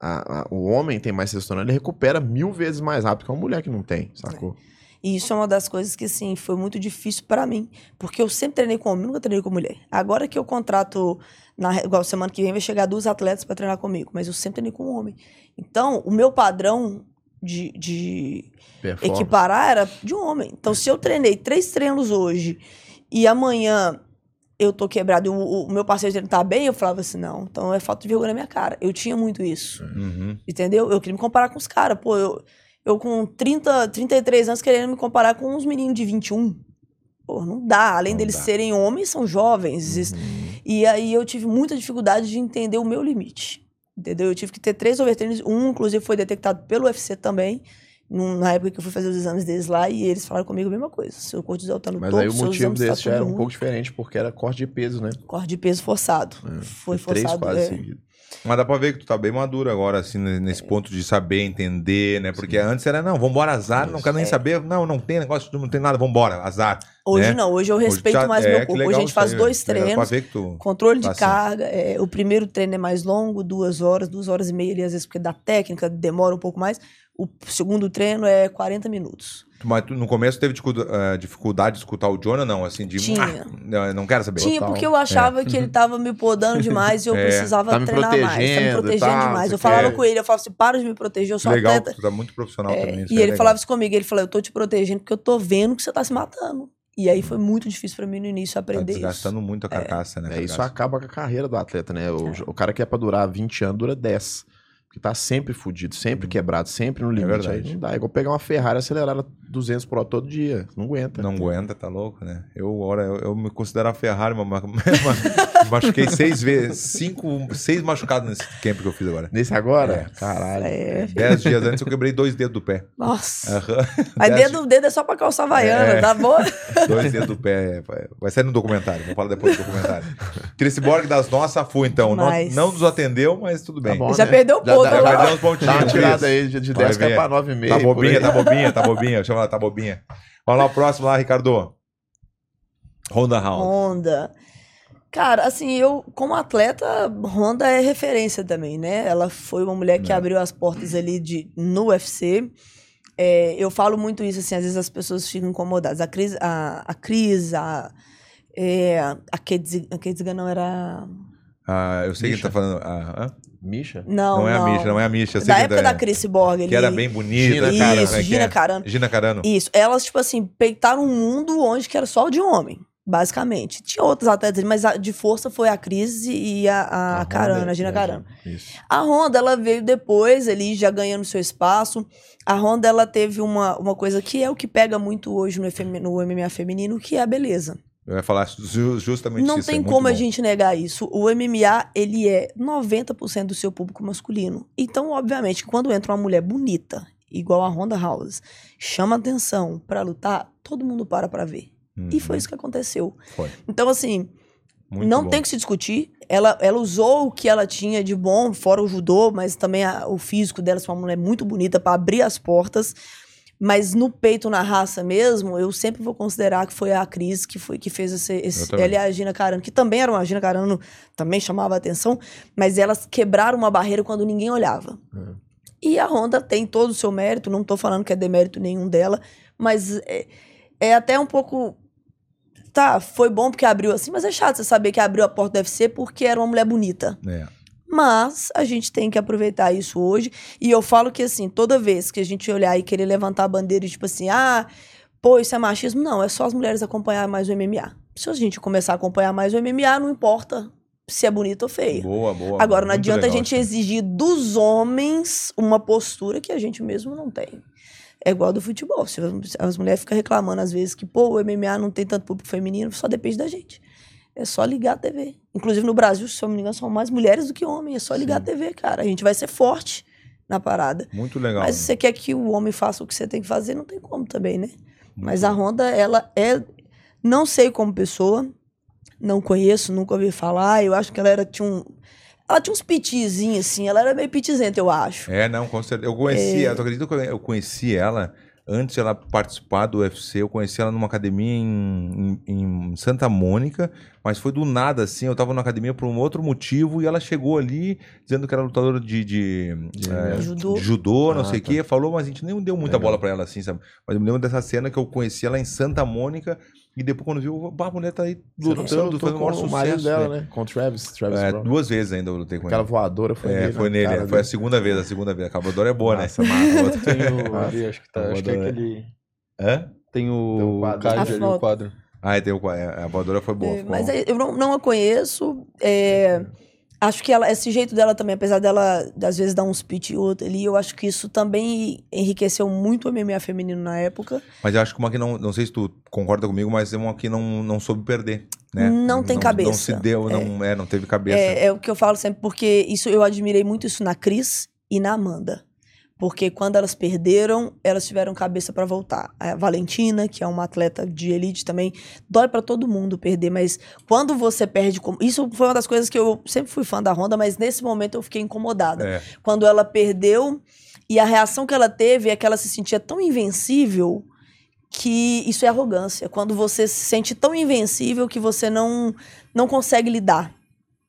A- a- o homem tem mais testosterona, ele recupera mil vezes mais rápido que uma mulher que não tem, sacou? E isso é uma das coisas que, assim, foi muito difícil pra mim. Porque eu sempre treinei com homem, nunca treinei com mulher. Agora que eu contrato, na, igual semana que vem vai chegar duas atletas pra treinar comigo, mas eu sempre treinei com homem. Então, o meu padrão de, de equiparar era de homem. Então, se eu treinei três treinos hoje e amanhã eu tô quebrado e o, o meu parceiro de treino tá bem, eu falava assim, não, então é falta de vergonha na minha cara. Eu tinha muito isso. Uhum. Entendeu? Eu queria me comparar com os caras. Pô, eu, eu com 30, 33 anos querendo me comparar com uns meninos de 21. Pô, não dá. Além Não deles dá. Uhum. serem homens, são jovens. Isso- E aí eu tive muita dificuldade de entender o meu limite. Entendeu? Eu tive que ter três overtrains. Um, inclusive, foi detectado pelo UFC também. Na época que eu fui fazer os exames deles lá, e eles falaram comigo a mesma coisa. Seu cortisol tá no Mas topo, aí o motivo tá desse tudo era um ruim. pouco diferente, porque era corte de peso, né? Corte de peso forçado. Foi Foi três forçado. quase é. seguidos. Mas dá pra ver que tu tá bem maduro agora, assim, ne- nesse ponto de saber, entender, né? Porque antes era, não, vambora, azar, não quero nem saber. Não, não tem negócio, não tem nada, vambora, azar. Hoje né? não, hoje eu respeito já- mais é, meu corpo. legal Hoje a gente isso faz aí, dois Dá treinos. tu... Controle de Tá, sim. carga. é, o primeiro treino é mais longo, duas horas, duas horas e meia ali, às vezes, porque da técnica demora um pouco mais. O segundo treino é 40 minutos. Mas no começo teve eh, dificuldade de escutar o John ou não? Assim, de... Tinha. "Ah, não, quero saber. Tinha, Total. porque eu achava que ele tava me podando demais e eu É. precisava Tá me treinar mais. Tá me protegendo tal, demais. Eu falava quer- com ele, eu falava assim, para de me proteger, eu sou legal, atleta. tu tá muito profissional É, também. e é ele legal. falava isso comigo, ele falou, eu tô te protegendo porque eu tô vendo que você tá se matando. E aí foi muito difícil pra mim no início Tá aprender desgastando isso. muito a carcaça, né? É, isso acaba com a carreira do atleta, né? O, o cara que é pra durar 20 anos dura 10. Porque tá sempre fudido, sempre quebrado, sempre no limite. Uhum. verdade. Aí não dá. É igual pegar uma Ferrari acelerada 200 por hora todo dia. Não aguenta. Não aguenta, tá louco, né? Eu, ora, eu, eu me considero a Ferrari, mas ma- ma- machuquei seis vezes, cinco, seis machucados nesse camp que eu fiz agora. Nesse agora? É. Caralho. É. Dez dias antes eu quebrei dois dedos do pé. Nossa. Aham. Mas dedo, dedo é só pra calçar havaiana, É. tá bom? Dois dedos do pé. vai- Vai sair no documentário. Vamos falar depois do documentário. Chris Borg das nossas foi, então. Não, não nos atendeu, mas tudo bem. Tá bom, Já né? perdeu o dá- Já lá. perdeu uns pontinhos. Dá uma tirada aí de, de Vai 10 cai pra 9,5. Tá por bobinha, tá bobinha, tá bobinha. Chama ela, tá bobinha. Vamos lá, o próximo lá, Ricardo. Honda House. Honda. Cara, assim, eu, como atleta, Honda é referência também, né? Ela foi uma mulher que É. abriu as portas ali de, no UFC. É, eu falo muito isso, assim, às vezes as pessoas ficam incomodadas. A Cris, a, a, Cris, a, é, a Kedziga, a Kedziga não era... Ah, eu sei que ele tá falando. ah, hã? Misha? Não, não, é a Misha, não é a Misha. Da que época é- da Chris Borg ali. Que era bem bonita. Gina cara, Carano. Isso, é que Gina é? Carano. Gina Carano. Isso, elas, tipo assim, peitaram um mundo onde que era só de homem, basicamente. Tinha outros atletas, ali, mas a de força foi a Cris e a, a, Honda Carana, a e Gina Carano. Isso. A Honda, ela veio depois ali, já ganhando seu espaço. A Honda, ela teve uma, uma coisa que é o que pega muito hoje no, FM, no MMA feminino, que é a beleza. Eu ia falar ju- justamente Não isso. é tem muito como a bom. gente negar isso. O MMA, ele é 90% do seu público masculino. Então, obviamente, quando entra uma mulher bonita, igual a Honda House, chama atenção pra lutar, todo mundo para pra ver. E foi Uhum, isso que aconteceu. Foi. Então, assim, Muito não bom. tem que se discutir. Ela, ela usou o que ela tinha de bom, fora o judô, mas também a- o físico dela, foi uma mulher muito bonita, pra abrir as portas. Mas no peito, na raça mesmo, eu sempre vou considerar que foi a Cris que foi que fez esse, esse ela e a Gina Carano, que também era uma Gina Carano, também chamava atenção, mas elas quebraram uma barreira quando ninguém olhava. E a Honda tem todo o seu mérito, não tô falando que é demérito nenhum dela, mas é, é até um pouco. Tá, foi bom porque abriu assim, mas é chato você saber que abriu a porta do UFC porque era uma mulher bonita. É. Mas a gente tem que aproveitar isso hoje. E eu falo que, assim, toda vez que a gente olhar e querer levantar a bandeira, tipo assim, ah, pô, isso é machismo. Não, é só as mulheres acompanhar mais o MMA. Se a gente começar a acompanhar mais o MMA, não importa se é bonito ou feio. Boa, boa. Agora, não adianta legal a gente exigir dos homens uma postura que a gente mesmo não tem. É igual do futebol. Se as mulheres ficam reclamando às vezes que, pô, o MMA não tem tanto público feminino, só depende da gente. É só ligar a TV. Inclusive no Brasil, se eu não me engano, são mais mulheres do que homens. É só ligar a TV, cara. A gente vai ser forte na parada. Muito legal. Mas se né? você quer que o homem faça o que você tem que fazer, não tem como também, né? Mas a Honda, ela é. Não sei como pessoa, não conheço, nunca ouvi falar. Eu acho que ela era, tinha um. Ela tinha uns pitizinhos, assim, ela era meio pitizenta, eu acho. É, não, com certeza. Eu conheci, É. tu acredita que eu- eu conheci ela antes de ela participar do UFC? Eu conheci ela numa academia em, em- em Santa Mônica, mas foi do nada, assim. Eu tava na academia por um outro motivo e ela chegou ali dizendo que era lutadora de, de, é, Judô. de judô, não Ah, sei o tá. quê. Falou, mas a gente nem deu muita Legal. bola pra ela, assim, sabe? Mas eu me lembro dessa cena que eu conheci ela em Santa Mônica e depois, quando viu, "Bah, a mulher tá aí lutando, fazendo o com maior o sucesso. marido dela, né? né? Com o Travis, Travis É, Brown. duas vezes ainda eu lutei com Aquela ele. voadora foi É, nele. foi na nele. é, Foi a segunda vez, a segunda vez. A cavadora é boa, né? Massa, massa. Tem o, ali, acho que tá, acho que é voadora. aquele... Hã? Tem Tem o um quadro. ali, foto. o quadro. Ah, tem o, qua- é, a voadora foi boa. É, mas aí eu não, não a conheço. é, acho que ela, esse jeito dela também, apesar dela, às vezes, dar uns pitch e outro ali, eu acho que isso também enriqueceu muito o MMA feminino na época. Mas eu acho que uma que não. Não sei se tu concorda comigo, mas é uma que não, não soube perder. Né? Não tem Não cabeça. se deu, não, é, não teve cabeça. É, é o que eu falo sempre, porque isso eu admirei muito isso na Cris e na Amanda. Porque quando elas perderam, elas tiveram cabeça pra voltar. A Valentina, que é uma atleta de elite também, dói pra todo mundo perder, mas quando você perde, como- isso foi uma das coisas que eu sempre fui fã da Honda, mas nesse momento eu fiquei incomodada. É. Quando ela perdeu e a reação que ela teve é que ela se sentia tão invencível que isso é arrogância. Quando você se sente tão invencível que você não não consegue lidar.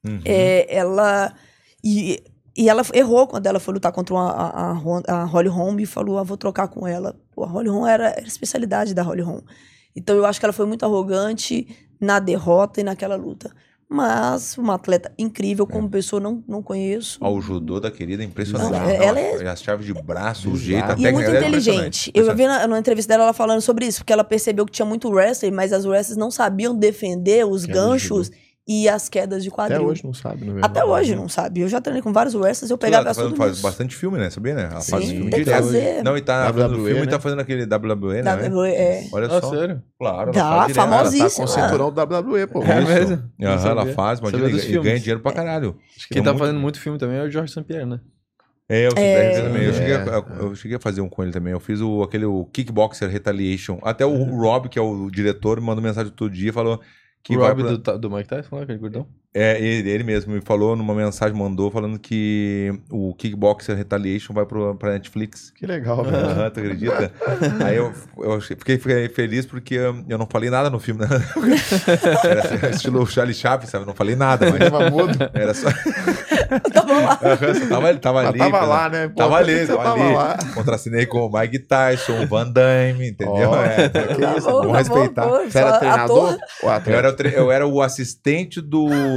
Uhum. É, ela. E, e ela errou quando ela foi lutar contra uma, a, a, Holly Holm e falou: ah, vou trocar com ela. Pô, a Holly Holm era, era a especialidade da Holly Holm. Então eu acho que ela foi muito arrogante na derrota e naquela luta. Mas uma atleta incrível, como pessoa, não, não conheço. Ó, o judô da querida é impressionante. Não, ela é- A chave de braço, o jeito, a E é técnica muito é inteligente. impressionante. Eu vi na, numa entrevista dela ela falando sobre isso, porque ela percebeu que tinha muito wrestler, mas as wrestlers não sabiam defender os de ganchos e as quedas de Até quadril. hoje não sabe, né? Até hoje não sabe. Eu já treinei com vários wrestlers, eu pegava tá tudo fazendo, faz bastante filme, né? Sabia, né? Ela faz filme tem que direto. fazer. Não, e tá fazendo WWE, filme e né? tá fazendo aquele WWE, né? WWE, é. Olha Ah, só. sério? Claro, ela faz direto. famosa. Ela tá com o Famosíssima. cinturão do WWE, pô. É mesmo? Não Aham, ela faz, imagina, e, e ganha filmes. dinheiro pra caralho. Quem tá muito- fazendo muito filme também é o George St. Pierre, né? É, eu, É. também. Eu, cheguei a, É. eu cheguei a fazer um com ele também. Eu fiz o, aquele o Kickboxer Retaliation. Até o Rob, que é o diretor, me mandou mensagem todo dia e falou que o Rob do, do Mike Tyson, lá, aquele gordão? É, ele, ele mesmo me falou numa mensagem, mandou falando que o Kickboxer Retaliation vai pro, pra Netflix. Que legal, velho. Aham, tu acredita? Aí eu, eu fiquei, fiquei feliz porque eu não falei nada no filme, né? Era estilo Charlie Chaplin, sabe? Eu não falei nada, mas Tava mudo. era só. Tava lá. Só tava, tava ali. tava lá, né? Pô, Tava ali, tava, tava ali. lá. Contracenei com o Mike Tyson, o Van Damme, entendeu? Ó, É, que Tá isso, bom, tá respeitar. bom, pô, Você era treinador? ator. Eu, era o tre- eu era o assistente do.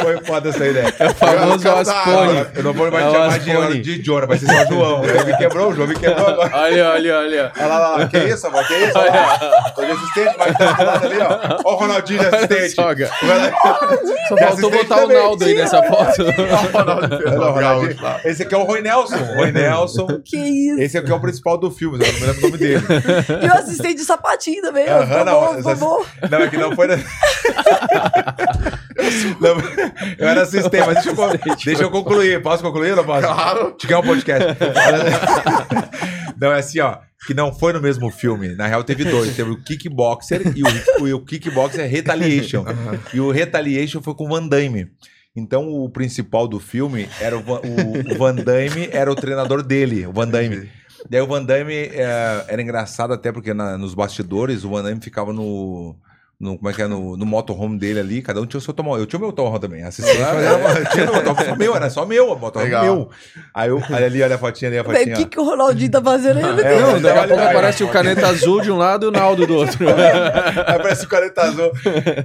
Foi foda essa ideia. É o famoso Cara, Aspone. Eu não vou mais É chamar de, de Jonah, vai ser só João. Ele me quebrou, o João me quebrou agora. Olha, olha, olha. Olha lá, olha lá, que isso, amor? Que isso? Olha lá. Tô de assistente, mas tá do lado ali, ó. Ó o Ronaldinho de assistente. Soga. Olha Só faltou botar o. Naldo aí nessa foto. lá, o Ronaldinho. Esse aqui é o Roy Nelson. Roy Nelson. Que isso. Esse aqui é o principal do filme, eu não me lembro o nome dele. E o assistente de sapatinho também. ó, Aham, ficou não. Não, é que não foi. Não, eu era assistente, mas deixa eu, deixa eu concluir. Posso concluir ou não posso? Claro. Te quer um podcast. Não, é assim, ó. que não foi no mesmo filme. Na real, teve dois. Teve o Kickboxer e o, o, o Kickboxer Retaliation. E o Retaliation foi com o Van Damme. Então, o principal do filme era o, Van- o, o Van Damme, era o treinador dele, o Van Damme. Daí o Van Damme é, era engraçado até porque na- nos bastidores o Van Damme ficava no. No como é que é? No, no motorhome dele ali, cada um tinha o seu automóvel. Eu tinha o meu motorhome também. Assistente, mas era, uma- tinha meu motorhome só meu, era só meu, o motorhome Legal. meu. Aí eu, olha ali, olha a fotinha ali, a fotinha. o que, que o Ronaldinho tá fazendo aí? É? Não, daqui a pouco aparece o caneta azul de um lado e o Naldo do outro. Aí parece o caneta azul.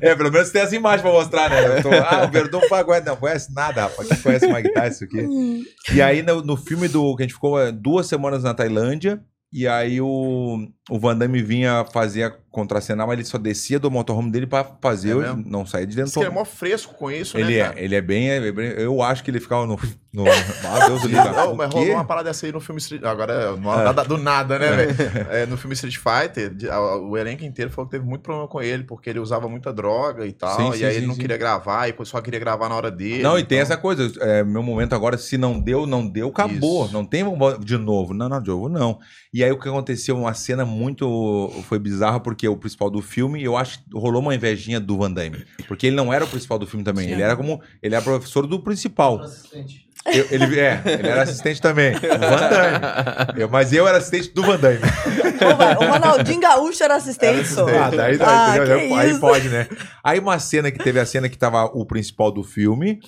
É, pelo menos tem as imagens pra mostrar, né? Eu tô, ah, o Verdun não conhece nada, rapaz. Quem conhece o Mike Tyson aqui? E aí, no, no filme do. que a gente ficou é, duas semanas na Tailândia. E aí o, o Van Damme vinha fazer contracenar, mas ele só descia do motorhome dele pra fazer, É eu não sair de dentro ele é mó fresco com isso, Ele né, é, cara? ele é bem, é bem- Eu acho que ele ficava no. no ah, Deus do livre. Não, mas rolou uma parada dessa aí no filme Street... Agora, é nada do nada, né, velho? É, no filme Street Fighter, o elenco inteiro falou que teve muito problema com ele, porque ele usava muita droga e tal, Sim, e sim, aí sim, ele não queria gravar, e só queria gravar na hora dele. Não, e tem então- essa coisa, é, meu momento agora, se não deu, não deu, acabou. Isso. Não tem de novo. Não, não, de novo, não. E aí o que aconteceu, uma cena muito. Foi bizarra, porque o principal do filme, eu acho que rolou uma invejinha do Van Damme. Porque ele não era o principal do filme também. Ele era como. Ele era professor do principal. Eu- ele, é, ele era assistente também. O Van Damme. Eu- mas eu era assistente do Van Damme. O Ronaldinho Gaúcho era assistente, só. Ah, daí, daí, Ah, entendeu? que aí isso. pode, né? Aí uma cena que teve a cena que tava o principal do filme,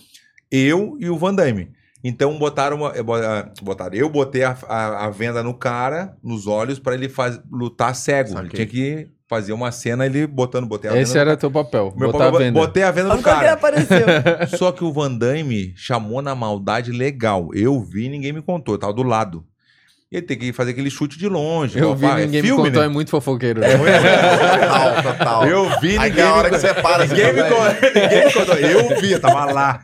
eu e o Van Damme. Então botaram uma, ah, botaram, eu botei a, a, a venda no cara, nos olhos, pra ele faz, lutar cego. Ele tinha que fazer uma cena, ele botando, botei a Esse venda. era teu papel. meu botar a papel, venda. Botei a venda no ele cara. apareceu. Só que o Van Damme chamou na maldade legal. Eu vi, ninguém me contou, eu tava do lado. E ele tem que fazer aquele chute de longe. Eu vi, é ninguém filme, me contou, né? é muito fofoqueiro. né? Total, total. Eu vi, Aí ninguém que é a hora me que você para, Ninguém me, contou, ninguém me contou. Eu vi, eu tava lá.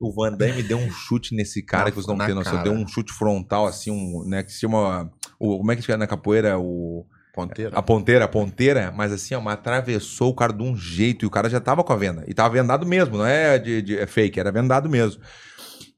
O Van Damme deu um chute nesse cara Na- que vocês não têm noção. Deu um chute frontal, assim, um, né? Que se chama. O, como é que chama na capoeira? O, Ponteiro. a ponteira, a ponteira, mas assim, ó, mas atravessou o cara de um jeito e o cara já tava com a venda. E tava vendado mesmo, não é, de, de- é fake, era vendado mesmo.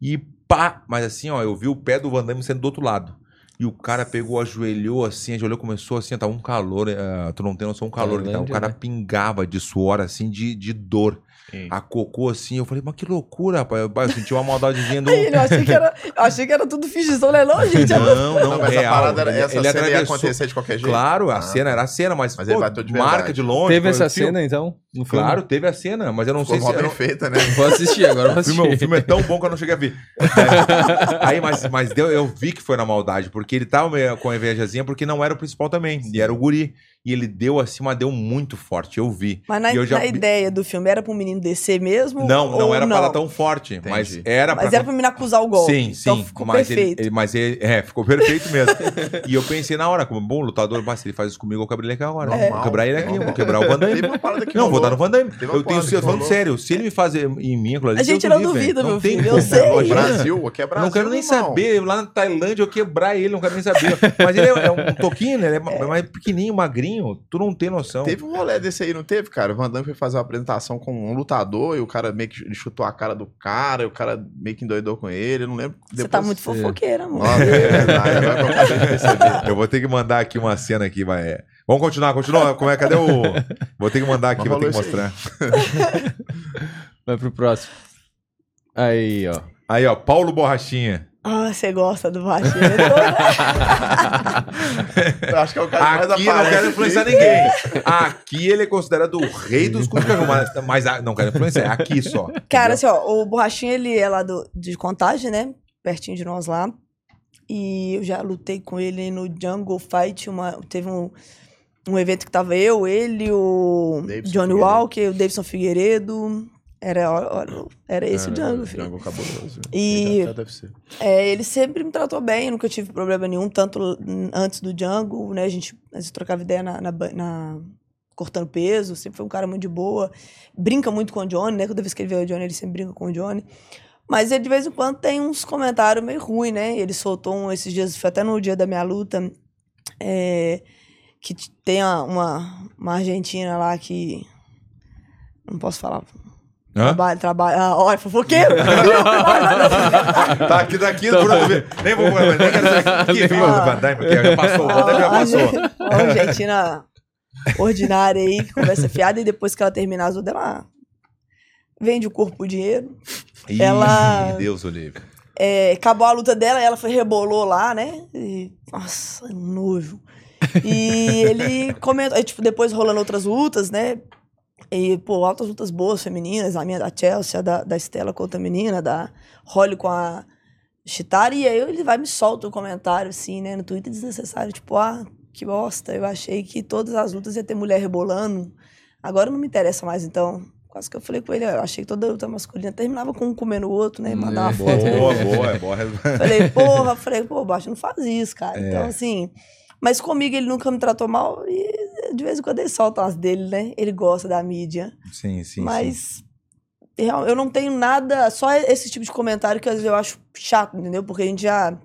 E pá, mas assim, ó, eu vi o pé do Van Damme sendo do outro lado. E o cara pegou, ajoelhou assim, ajoelhou, começou assim, tava um calor, eh, tu não tem noção, um calor. Então, o Tailândia, cara né? pingava de suor, assim, de, de dor. Sim. A cocô assim, eu falei, mas que loucura, rapaz. Eu, senti uma maldadezinha do. Aí, eu achei que era, eu achei que era tudo fingição, né? Não, gente. Não, não, Não, mas real. a parada era Ele- essa ele cena ia atravessou- acontecer de qualquer jeito. Claro, a Ah, cena era a cena, mas, Mas pô, ele bateu de marca de longe. Teve foi essa o filme. cena, então? No filme? Claro, teve a cena, mas eu não Ficou sei se. eu bem não- feita, né? Vou assistir, agora vou O assistir. filme, o filme é tão bom que eu não cheguei a ver. É. Aí, mas, mas deu, eu vi que foi na maldade, porque ele tava meio com a invejazinha, porque não era o principal também, e era o guri. E ele deu assim, mas deu muito forte, eu vi. Mas na, E eu já na ideia do filme, era pro menino descer mesmo? Não, não era pra dar tão forte, Entendi. mas era Mas pra era pro menino acusar o golpe. Sim, sim. Então ficou mas perfeito. Ele, ele- mas ele, é, ficou perfeito mesmo. e eu pensei na hora, como bom lutador, mas se ele faz isso comigo, eu quebrar ele aqui agora. Normal. Vou quebrar ele aqui, vou quebrar o Van Damme. Uma que Não, vou dar no Van Damme. Uma Eu tenho que eu falando sério, se ele me fazer em mim aquilo ali, A gente não duvida, meu Não filho, eu sei. Imagina. Brasil, aqui é Eu Brasil. não quero nem saber. Lá na Tailândia eu quebrar ele, não quero nem saber. Mas ele é, é um toquinho, né? Ele é, ma- mais pequenininho, magrinho. Tu não tem noção. Teve um rolê desse aí, não teve, cara? O Van Damme foi fazer uma apresentação com um lutador e o cara meio que chutou a cara do cara e o cara meio que endoidou com ele. Eu não lembro. Você tá muito fofoqueira, amor. Nossa, é verdade. Eu vou ter que mandar aqui uma cena aqui, vai. é. Vamos continuar, continua. Como é? Cadê o. Vou ter que mandar aqui, Mas vou ter que mostrar. Vai pro próximo. Aí, ó. Aí, ó, Paulo Borrachinha. Ah, você gosta do. Eu acho que é o cara que mais Aqui não quero influenciar ninguém. Aqui ele é considerado o rei dos cuscuz, mas, mas ah, não quero influenciar, é aqui só. Cara, entendeu? assim, ó, o Borrachinho, ele é lá do, de Contagem, né? Pertinho de nós lá. E eu já lutei com ele no Jungle Fight. Uma, teve um, um evento que tava eu, ele, o Davidson Johnny Figueiredo. Walker, o Davidson Figueiredo. Era, era esse o Jungle, filho. Jungle cabuloso. E-. É, ele sempre me tratou bem, nunca tive problema nenhum, tanto antes do Django, né? A gente, a gente trocava ideia na, na, na- cortando peso, sempre foi um cara muito de boa. Brinca muito com o Johnny, né? Toda vez que ele vê o Johnny, ele sempre brinca com o Johnny. Mas ele de vez em quando tem uns comentários meio ruins, né? Ele soltou um esses dias, foi até no dia da minha luta, é, que tem uma, uma argentina lá que. Não posso falar. Hã? Trabalha, trabalha. Ah, olha, fofoqueiro. Tá aqui daqui, ver. Nem vou nem quero saber que viu o Van Damme, porque já passou, o Van Damme já a passou. a Argentina ordinária aí, que conversa fiada, e depois que ela terminar as outras, ela vende o corpo por dinheiro. Ih, Ela- Deus o livre. É, acabou a luta dela, ela foi rebolou lá, né? E, nossa, nojo. E ele comentou, aí, tipo, depois rolando outras lutas, né? E, pô, altas lutas boas femininas, a minha da Chelsea, a da, da Estela com outra menina, da Holly com a Chitari, e aí ele vai me solta um comentário, assim, né, no Twitter desnecessário, tipo, ah, que bosta, eu achei que todas as lutas ia ter mulher rebolando, agora não me interessa mais, então. Quase que eu falei com ele, eu achei que toda luta masculina terminava com um comendo o outro, né? E mandar uma foto. Boa, boa, é boa. Falei, porra, falei, pô, baixo, não faz isso, cara. É. Então, assim. Mas comigo ele nunca me tratou mal e de vez em quando ele solta as dele, né? Ele gosta da mídia. Sim, sim, sim. mas real- eu não tenho nada, só esse tipo de comentário que às vezes eu acho chato, entendeu? Porque a gente já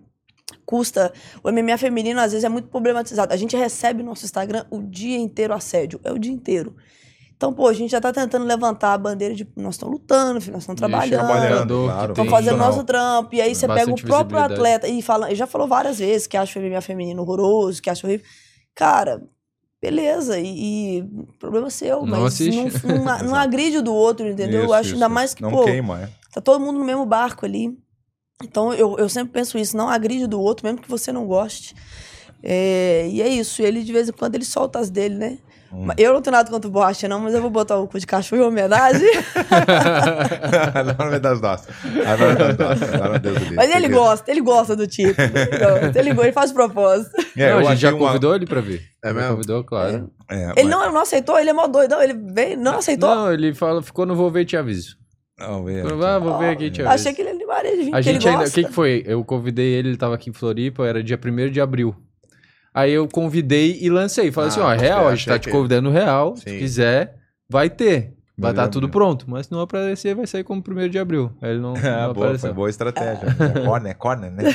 custa. O MMA feminino às vezes é muito problematizado. A gente recebe no nosso Instagram o dia inteiro assédio. É o dia inteiro. Então, pô, a gente já tá tentando levantar a bandeira de nós estamos lutando, nós estamos trabalhando. trabalhando, claro. Estão fazendo nosso trampo. E aí você pega o próprio atleta e fala, e já falou várias vezes que acha o MMA feminino horroroso, que acha horrível. Cara, beleza. E, e problema seu, Não mas assiste. não, não, não agride o do outro, entendeu? eu Isso, acho ainda isso. mais que, Não pô, queima, é. tá todo mundo no mesmo barco ali. Então eu, eu sempre penso isso, não agride o do outro, mesmo que você não goste. É, e é isso, ele de vez em quando ele solta as dele, né? Hum. Eu não tenho nada contra o borracha, não, mas eu vou botar o cu de cachorro em homenagem. Não é das nossas. Ah, não é das nossas. Deus do. Mas ele gosta, ele gosta do tipo. Ele, gosta, ele, ele faz propósito. É, não, a gente já uma- convidou ele pra vir. É Já mesmo? Convidou, claro. É, Ele mas- não, não aceitou, ele é mó doidão, ele veio, não aceitou. Não, ele fala, ficou no vou ver e te aviso. Não, é. Falou, ah, vou ver aqui e te aviso. Achei que ele animaria de vir, A gente ainda. O que, que foi? Eu convidei ele, ele tava aqui em Floripa, era dia 1 de abril. Aí eu convidei e lancei. Falei Ah, assim: ó, real, a gente tá te convidando real. Se Sim. quiser, vai ter. Vai estar Beleza, tudo pronto. Mas se não aparecer, vai sair como 1 de abril. Aí ele não, Ah, não boa, apareceu. foi boa estratégia. É corner, corner, né?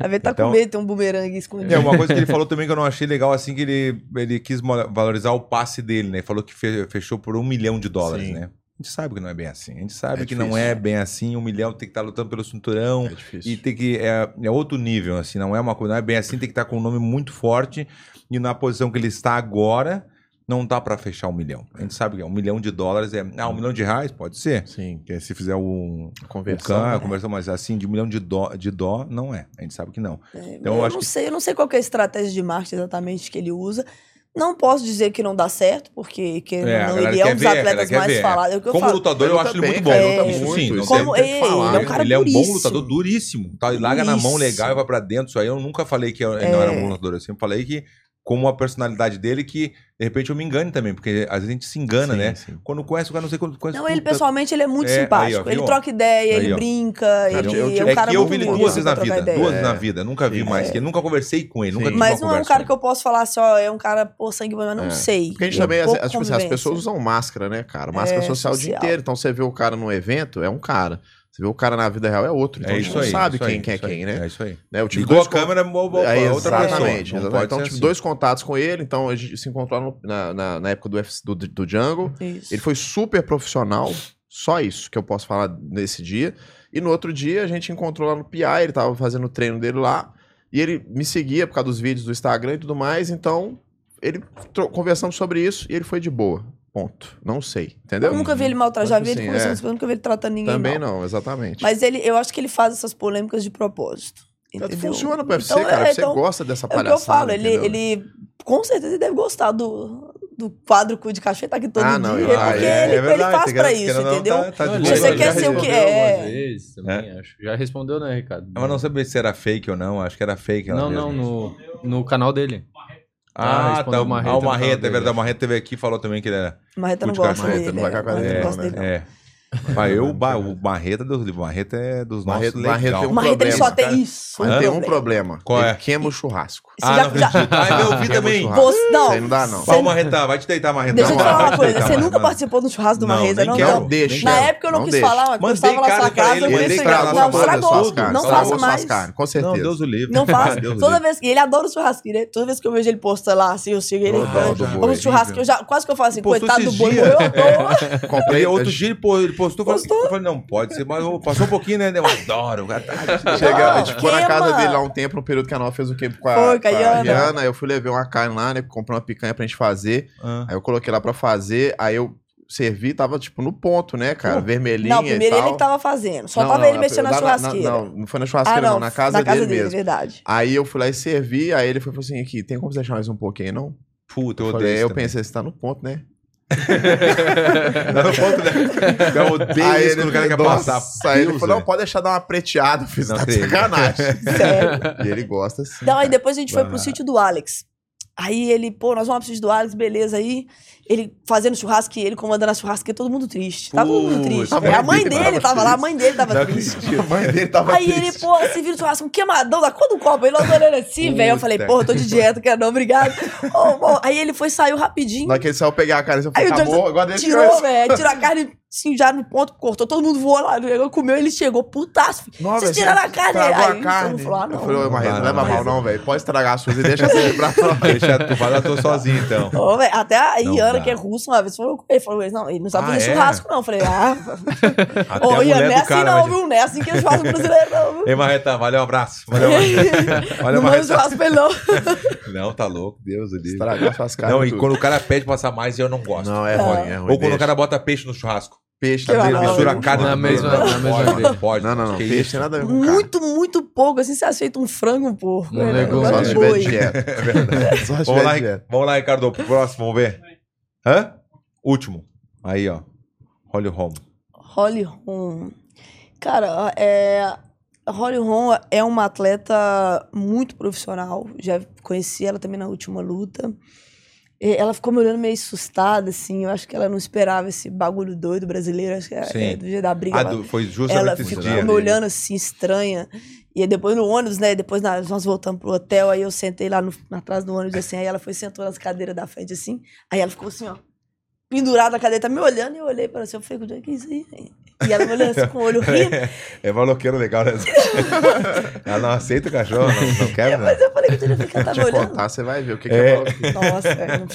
Às vezes tá Então- com medo, tem um bumerangue escondido. É, uma coisa que ele falou também que eu não achei legal, assim, que ele, ele quis valorizar o passe dele, né? Falou que fe- fechou por um milhão de dólares, Sim. né? A gente sabe que não é bem assim. A gente sabe É que não é bem assim. Um milhão tem que estar lutando pelo cinturão. É difícil. E tem que. É, é outro nível, assim, não é uma coisa, não é bem assim, tem que estar com um nome muito forte. E na posição que ele está agora, não dá pra fechar um milhão. A gente sabe que é um milhão de dólares, é. Ah, um milhão de reais? Pode ser. Sim. Porque se fizer um. Conversão. o can, né? conversão, mas assim, de um milhão de dó, de dó, não é. A gente sabe que não. É, Então, eu, eu acho não que- sei, eu não sei qual que é a estratégia de marketing exatamente que ele usa. Não posso dizer que não dá certo, porque que É, não, ele é um dos ver, atletas mais ver. falados. É o que eu Como falo. lutador, eu Ele acho ele muito bom. Isso muito, sim. não Como tem ele, falar. ele é um cara ele é um bom duríssimo. lutador duríssimo. Tá? Ele larga na mão legal e vai pra dentro. Isso aí eu nunca falei que eu ele não era um bom lutador. Eu sempre falei que, como a personalidade dele, que de repente eu me engane também, porque às vezes a gente se engana, Sim, né? sim. Quando conhece o cara, não sei quando conhece. Não, ele pessoalmente ele é muito É, aí, simpático. ó, ele troca ideia, Aí, ele brinca, ele eu- é um É cara que eu vi ele duas vezes na vida. ideia. Duas É. na vida. Nunca vi mais. que Nunca conversei com ele. Nunca Sim. tive Mas uma não é um cara que eu posso falar assim, ó, é um cara, pô, sangue bom, mas não É. sei. Porque a gente É também, as, pouco as- tipo assim, as pessoas usam máscara, né, cara? Máscara É, social o dia inteiro. Então você vê o cara num evento, é um cara. Você vê o cara na vida real, é outro. Então É a gente não aí. sabe isso quem, aí, quem é quem, né? É isso aí. né? Eu tive Ligou dois a câmera, bo- É, outra pessoa. exatamente, Não exatamente. Então tive assim. dois contatos com ele, então a gente se encontrou no- na, na, na época do, UFC, do, do Jungle. Isso. Ele foi super profissional, só isso que eu posso falar nesse dia. E no outro dia a gente encontrou lá no PI, ele tava fazendo o treino dele lá, e ele me seguia por causa dos vídeos do Instagram e tudo mais, então ele conversamos sobre isso e ele foi de boa. Ponto. Não sei, entendeu? Eu nunca vi ele maltratar, já vi ele assim, conversando, é. mas eu nunca vi ele tratando ninguém Também mal. não, exatamente. Mas ele, eu acho que ele faz essas polêmicas de propósito. Entendeu? Funciona pro UFC, Então, cara. é, Você então, gosta dessa É o que palhaçada. eu falo, ele, entendeu? ele com certeza ele deve gostar do, do quadro cu de cachorro, tá aqui todo Ah, não, dia, eu- ah, porque é, ele, é ele verdade, faz pra isso, não, entendeu? tá- tá Não, ele você quer ser o que é. vezes também, acho. Já respondeu, né, Ricardo? Mas não sabia se era fake ou não. Acho que era fake. Não, não, no, no canal dele. Ah, Ah, tá. O Marreta, ah, o Marreta, é verdade. O. Marreta teve aqui e falou também que ele era. Marreta não Cu de gosta dele, não vai com a é, cara Marreta não dele, não. É. Mas eu, o Marreta, Deus livre, o Marreta é dos nossos Marreta- legal. Tem O Marreta ele só tem cara. isso. Mas um tem um problema. Qual ele é? queima o churrasco. Você Ah, já- não já- acredito. Ah, eu vi Queima o também. churrasco. Você- não, Isso aí não dá, não. Vai, Marreta, vai te deitar, Marreta. Deixa eu te falar uma coisa, você nunca participou do churrasco do Não, Marreta, nem não? quero. não. Deixa. Na época eu não, Não quis deixa. falar, mas eu Mandei estava na carne sua pra casa, ele, eu ele assim, cara, não, não, estragou. carnes, Não faça suas mais. carnes, com Não, certeza. Deus o livre. Não faça. Deus o Toda livre. vez que ele adora o churrasquinho, né? Toda vez que eu vejo ele posta lá, assim, eu sigo ele. Vamos boi. churrasco, eu já quase que eu falo assim, Postou coitado do esses boi, dias. morreu à toa. Comprei outro dia ele pô- ele postou, eu falei, eu falei, não, pode ser, mas passou um pouquinho, né? Eu adoro. o cara tá- Chega, a gente ficou na casa dele lá um tempo, no período que a Nova fez o quê com a, Foi, com a. Rihanna. Eu fui levar uma carne lá, né? Comprei uma picanha pra gente fazer. Ah. Aí eu coloquei lá pra fazer, aí eu servi, tava tipo no ponto, né, cara? Vermelhinha Não, primeiro e tal. ele que tava fazendo. Só Não, tava não, ele mexendo na churrasqueira. Não, não foi na churrasqueira, ah, não, na casa, na casa dele, dele, mesmo. verdade. Aí eu fui lá e servi, aí ele foi falou assim: aqui, tem como você deixar mais um pouquinho, não? Puta, eu Eu, odeio falei, isso eu também. pensei, você tá no ponto, né? No ponto, né? Eu odeio isso quando o cara quer passar. Aí ele falou, não, pode deixar dar uma preteada, fiz Não tá de sacanagem. Sério. e ele gosta assim. Então, aí depois a gente foi pro sítio do Alex. Aí ele, pô, nós vamos pro sítio do Alex, beleza. Aí ele fazendo churrasco e ele comandando a churrasqueira, todo mundo triste. Tava todo mundo triste. a mãe dele tava lá, a mãe dele tava triste. A mãe dele tava Aí ele, pô, você vira o churrasco, um queimadão da cor do copo. Aí nós olhando assim, velho. Eu falei, eu tô de dieta, quero não, obrigado. Ô, Aí ele foi, saiu rapidinho. Na que ele saiu pegar a Aí falei, o acabou, agora deixa tirou, velho, tirou a carne assim, já no ponto, cortou, todo mundo voou lá, ele comeu, ele chegou, putaço. filho. Não, Vocês tiraram você a carne aí. a Aí carne. falou, ah, não. Eu falei, ô, Marreta, Não, não leva não, mal não, velho. Pode estragar a sua e deixa você pra. Deixa tu falar, eu tô sozinho então. Ô, velho, até a Não dá. que é russa, uma vez falou com ele, falou, não, ele não sabe Ah, fazer é? churrasco, não. Eu falei, ah, Até ô, a Iana, mulher não é assim cara não, viu? Não é assim que é churrasco brasileiro, não? Ei, Marreta, valeu, um abraço. Valeu, Marreta. Valeu, não manda churrasco pra ele, não. Não, tá louco, Deus livro. Estragar suas caras. Não, e tudo. quando o cara pede pra passar mais, eu não gosto. Não, é Não. ruim, é ruim. Ou quando o deixa. cara bota peixe no churrasco. Peixe tá não, Mistura não. a carne Na mesma- na mesma Pode, vez. pode. Não, não, não. Peixe isso? nada a ver com carne. Muito, muito pouco, assim, você aceita um frango, um porco. Um né? Só gosto se de tiver dieta. É verdade. Só se Vamos tiver lá, dieta. vamos lá, Ricardo, pro próximo, vamos ver. Hã? Último. Aí, ó. Holly Holm. Holly Holm. Cara, é, Holly Holm é uma atleta muito profissional. Já conheci ela também na última luta. Ela ficou me olhando meio assustada, assim. Eu acho que ela não esperava esse bagulho doido brasileiro. Acho que é, Sim. é do dia da briga. Ah, ela- do- foi ela justamente esse ficou dia. me olhando assim, estranha. E aí depois no ônibus, né? Depois nós, nós voltamos pro hotel, aí eu sentei lá no, atrás do ônibus, assim, aí ela foi sentou nas cadeiras da frente, assim. Aí ela ficou assim, ó, pendurada na cadeira, tá me olhando, e eu olhei para ela assim, eu falei, o que é isso aí? E ela me olhando assim com o olho rindo. É maloqueiro legal, né? Ela não aceita o cachorro, não, não quer, né? Mas eu falei que eu ficar tá Te me olhando. contar, você vai ver o que, que É. é. Nossa, velho.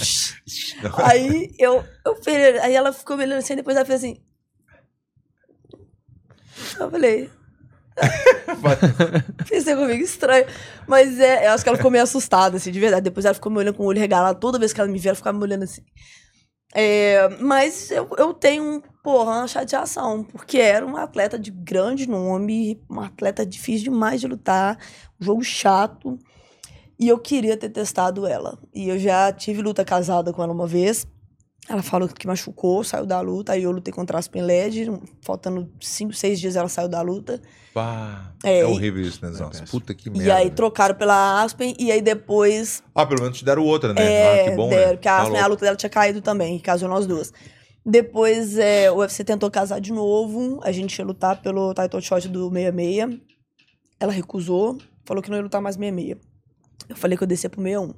Aí eu, eu falei, aí ela ficou me olhando assim, depois ela fez assim. Eu falei. Pensei comigo, estranho. Mas é, eu acho que ela ficou meio assustada, assim, de verdade. Depois ela ficou me olhando com o olho regalado. Toda vez que ela me via, ela ficava me olhando assim. É, mas eu, eu tenho, porra, uma chateação, porque era uma atleta de grande nome, uma atleta difícil demais de lutar, um jogo chato. E eu queria ter testado ela. E eu já tive luta casada com ela uma vez. Ela falou que machucou, saiu da luta. Aí eu lutei contra a Aspen Led. Faltando 5, 6 dias ela saiu da luta. Pá, É, é, horrível isso, né? Nossa, puta que merda. e aí trocaram pela Aspen. E aí depois Ah, pelo menos te deram outra, né? É, ah, que bom, deram, né? porque a, Tá Aspen, a luta dela tinha caído também, casou nós duas. Depois é, o UFC tentou casar de novo, a gente ia lutar pelo title shot do 66. Ela recusou, falou que não ia lutar mais 66. Eu falei que eu descia pro 61.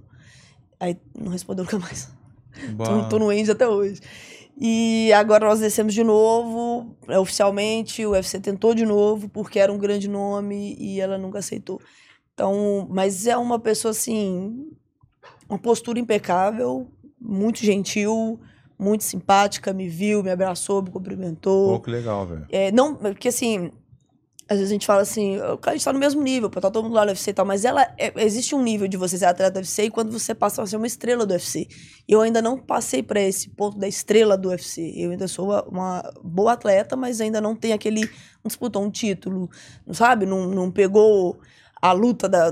Aí não respondeu nunca mais. Tô, tô no End até hoje. E agora nós descemos de novo, é, oficialmente, o UFC tentou de novo, porque era um grande nome e ela nunca aceitou. Então, mas é uma pessoa assim, uma postura impecável, muito gentil, muito simpática, me viu, me abraçou, me cumprimentou. Pô, que legal, velho. É, não, porque assim, às vezes a gente fala assim, o cara está no mesmo nível, tá todo mundo lá no UFC e tal, mas ela, é- existe um nível de você ser atleta do UFC e quando você passa a ser uma estrela do UFC. Eu ainda não passei para esse ponto da estrela do UFC. Eu ainda sou uma, uma boa atleta, mas ainda não tem aquele, não disputou um título, não sabe? Não, não pegou a luta da,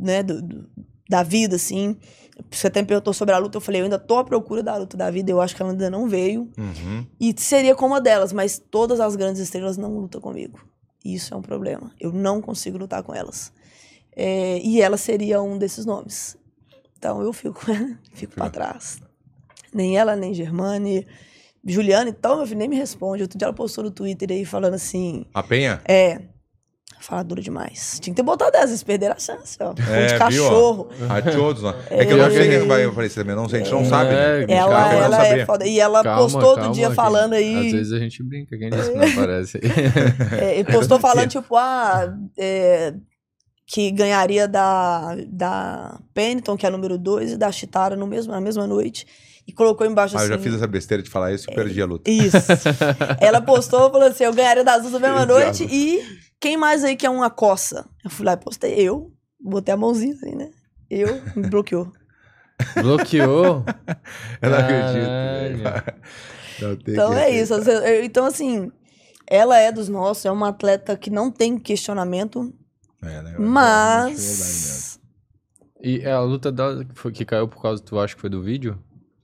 né, do- do- da vida, assim. Você até me perguntou sobre a luta, eu falei, eu ainda tô à procura da luta da vida, eu acho que ela ainda não veio. Uhum. E seria como uma delas, mas todas as grandes estrelas não lutam comigo. Isso é um problema. Eu não consigo lutar com elas. É, e ela seria um desses nomes. Então eu fico, fico para trás. Nem ela, nem Germane. Juliana, então, meu filho, nem me responde. Outro dia ela postou no Twitter aí falando assim: A Penha? é. Fala dura demais. Tinha que ter botado essa, eles perderam a chance, ó. É, de viu, ó? cachorro. A todos, né? É que eu não sei quem vai aparecer também, não sei, a gente não sabe. né? É, Ela, não ela é foda. E ela Calma, postou outro calma, dia que falando aí. Às vezes a gente brinca, quem disse que não aparece. É, ele postou falando, tipo, ah, é, que ganharia da, da Pennington, que é a número 2, e da Chitara no mesmo, na mesma noite. E colocou embaixo Ah, assim. eu já fiz essa besteira de falar isso e perdi a luta. Isso. Ela postou, falou assim: eu ganharia das duas na mesma noite. E quem mais aí que é uma coça? Eu fui lá e postei eu. Botei a mãozinha assim, né? Eu, me bloqueou. Bloqueou? Eu não acredito. Não tem Então é isso. Eu- Então, assim, ela é dos nossos, é uma atleta que não tem questionamento, É, né? Mesmo. mas. E a luta dela que caiu por causa, tu acha que foi do vídeo?